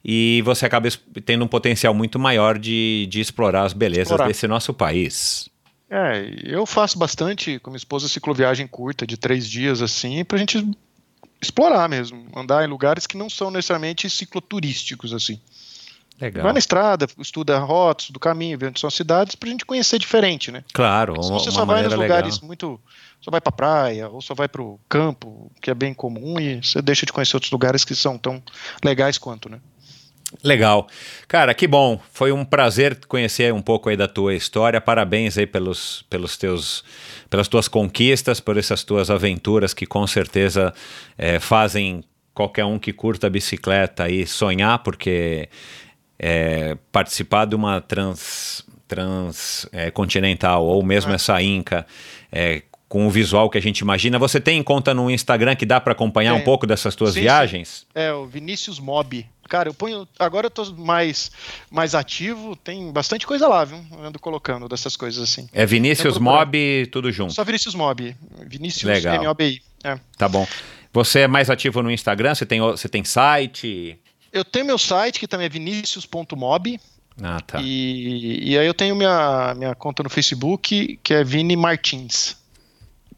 e você acaba tendo um potencial muito maior de, de explorar as belezas explorar. desse nosso país. É, eu faço bastante com minha esposa cicloviagem curta de três dias assim, para a gente explorar mesmo, andar em lugares que não são necessariamente cicloturísticos assim. Legal. Vai na estrada, estuda rotas do caminho, vê onde são as cidades, pra gente conhecer diferente, né? Claro, Se você só vai nos lugares legal. muito. Só vai pra praia, ou só vai pro campo, que é bem comum, e você deixa de conhecer outros lugares que são tão legais quanto, né? Legal. Cara, que bom. Foi um prazer conhecer um pouco aí da tua história. Parabéns aí pelos, pelos teus, pelas tuas conquistas, por essas tuas aventuras que com certeza é, fazem qualquer um que curta a bicicleta aí sonhar, porque é, participar de uma trans, transcontinental é, ou mesmo ah. essa Inca com o visual que a gente imagina. Você tem em conta no Instagram que dá para acompanhar um pouco dessas tuas sim, viagens? Sim. É, o Vinícius Mob. Cara, eu ponho. Agora eu tô mais, mais ativo, tem bastante coisa lá, viu? Eu ando colocando dessas coisas assim. É Vinícius Mob, tudo junto. Só Vinícius Mob. Vinícius Legal. M-O-B-I. É. Tá bom. Você é mais ativo no Instagram? Você tem, você tem site? Eu tenho meu site, que também é vinicius.mob. Ah, tá. E, e aí eu tenho minha, minha conta no Facebook, que é Vini Martins.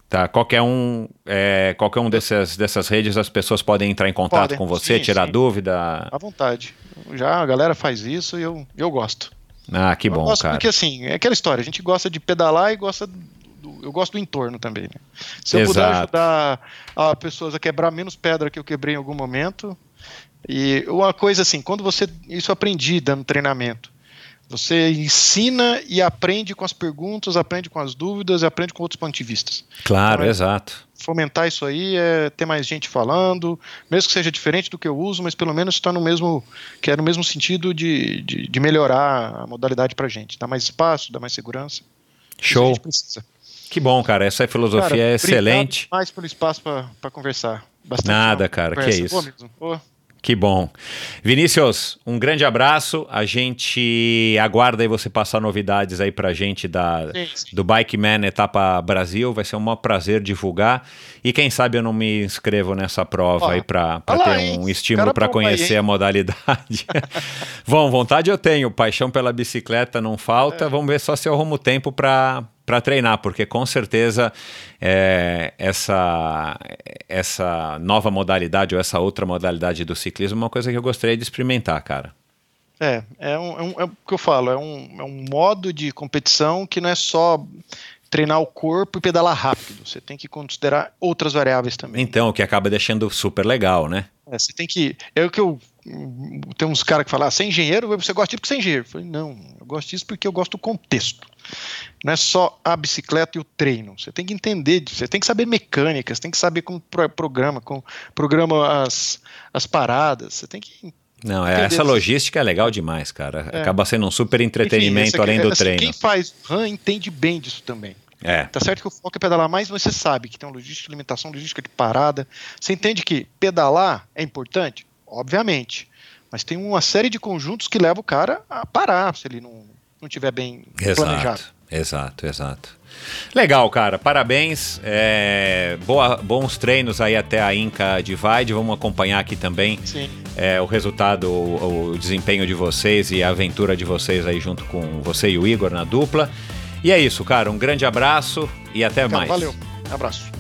Tá, qualquer um, é, qualquer um dessas, dessas redes, as pessoas podem entrar em contato podem, com você, sim, tirar sim. dúvida. À vontade. Já a galera faz isso e eu, eu gosto. Ah, que bom, gosto cara. Porque assim, é aquela história, a gente gosta de pedalar e gosta do, eu gosto do entorno também. Né? Se eu Exato. puder ajudar a pessoas a quebrar menos pedra que eu quebrei em algum momento. E uma coisa assim, quando você. Isso eu aprendi dando treinamento. Você ensina e aprende com as perguntas, aprende com as dúvidas e aprende com outros pontos de vista. Claro, então, é exato. Fomentar isso aí é ter mais gente falando, mesmo que seja diferente do que eu uso, mas pelo menos está no mesmo, que é no mesmo sentido de, de, de melhorar a modalidade para gente, dar mais espaço, dar mais segurança. Show. Que bom, cara. Essa filosofia cara, é excelente. mais pelo espaço para conversar. Bastante Nada, cara. Conversa. Que é isso. Pô. Que bom. Vinícius, um grande abraço. A gente aguarda aí você passar novidades aí pra gente da, do Bike Man Etapa Brasil. Vai ser um maior prazer divulgar. E quem sabe eu não me inscrevo nessa prova Ó, aí pra, pra ter um estímulo para conhecer aí, a modalidade. bom, vontade eu tenho. Paixão pela bicicleta não falta. É. Vamos ver só se eu arrumo tempo para para treinar, porque com certeza é, essa, essa nova modalidade ou essa outra modalidade do ciclismo é uma coisa que eu gostaria de experimentar, cara. É, é, um, é, um, é o que eu falo, é um, é um modo de competição que não é só treinar o corpo e pedalar rápido. Você tem que considerar outras variáveis também. Então, o que acaba deixando super legal, né? É, você tem que. É o que eu. Tem uns caras que falam, ah, você é engenheiro, você gosta disso porque você é engenheiro. Eu falei, não, eu gosto disso porque eu gosto do contexto. Não é só a bicicleta e o treino. Você tem que entender, você tem que saber mecânica, você tem que saber como programa, como programa as, as paradas, você tem que não, é, essa logística é legal demais, cara. É. Acaba sendo um super entretenimento Enfim, além do assim, treino. Quem faz RAM entende bem disso também. É. Tá certo que o foco é pedalar mais, mas você sabe que tem uma logística de limitação, logística de parada. Você entende que pedalar é importante? Obviamente. Mas tem uma série de conjuntos que leva o cara a parar se ele não, não tiver bem exato, planejado. Exato, exato. Legal, cara. Parabéns. É, boa, bons treinos aí até a Inca Divide. Vamos acompanhar aqui também é, o resultado, o, o, desempenho de vocês e a aventura de vocês aí junto com você e o Igor na dupla. E é isso, cara. Um grande abraço e até cara, mais. Valeu. Abraço.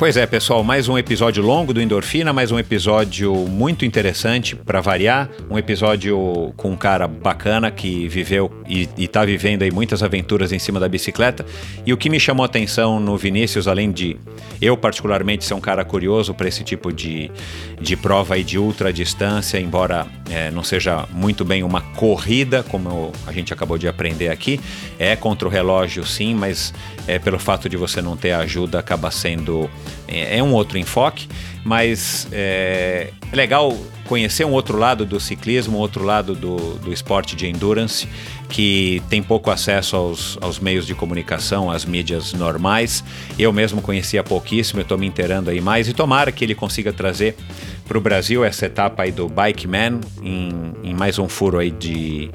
Pois é, pessoal, mais um episódio longo do Endorfina, mais um episódio muito interessante para variar, um episódio com um cara bacana que viveu e, está vivendo aí muitas aventuras em cima da bicicleta. E o que me chamou a atenção no Vinícius, além de eu particularmente ser um cara curioso para esse tipo de, de prova aí de ultra distância, embora é, não seja muito bem uma corrida, como a gente acabou de aprender aqui, é contra o relógio sim, mas é, pelo fato de você não ter ajuda acaba sendo é, é um outro enfoque, mas é, é, legal conhecer um outro lado do ciclismo, um outro lado do, do esporte de endurance, que tem pouco acesso aos, aos meios de comunicação, às mídias normais. Eu mesmo conhecia pouquíssimo, eu estou me inteirando aí mais e tomara que ele consiga trazer para o Brasil essa etapa aí do Bike Man em, em mais um furo aí de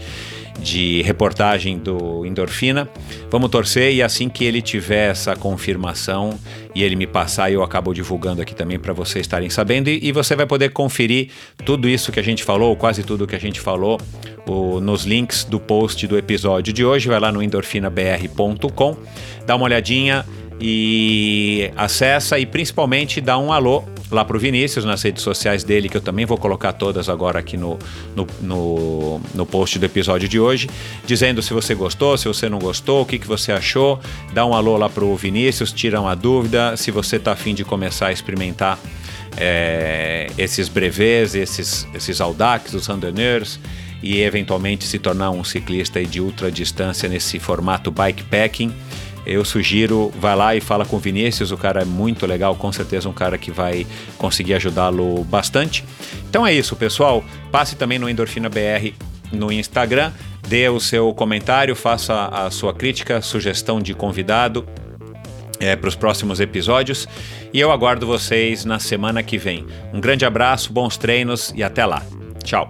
de reportagem do Endorfina. Vamos torcer e assim que ele tiver essa confirmação e ele me passar, eu acabo divulgando aqui também para vocês estarem sabendo e, e, você vai poder conferir tudo isso que a gente falou, quase tudo que a gente falou, o, nos links do post do episódio de hoje. Vai lá no endorfinabr.com, dá uma olhadinha e acessa e principalmente dá um alô lá para o Vinícius nas redes sociais dele, que eu também vou colocar todas agora aqui no, no, no, no post do episódio de hoje, dizendo se você gostou, se você não gostou, o que, que você achou. Dá um alô lá para o Vinícius, tira uma dúvida. Se você está afim de começar a experimentar é, esses brevets, esses, esses Audax, os Randonneurs e eventualmente se tornar um ciclista de ultra distância nesse formato bikepacking eu sugiro, vai lá e fala com o Vinícius, o cara é muito legal, com certeza um cara que vai conseguir ajudá-lo bastante. Então é isso, pessoal. Passe também no Endorfina BR no Instagram, dê o seu comentário, faça a sua crítica, sugestão de convidado é, para os próximos episódios e eu aguardo vocês na semana que vem. Um grande abraço, bons treinos e até lá. Tchau.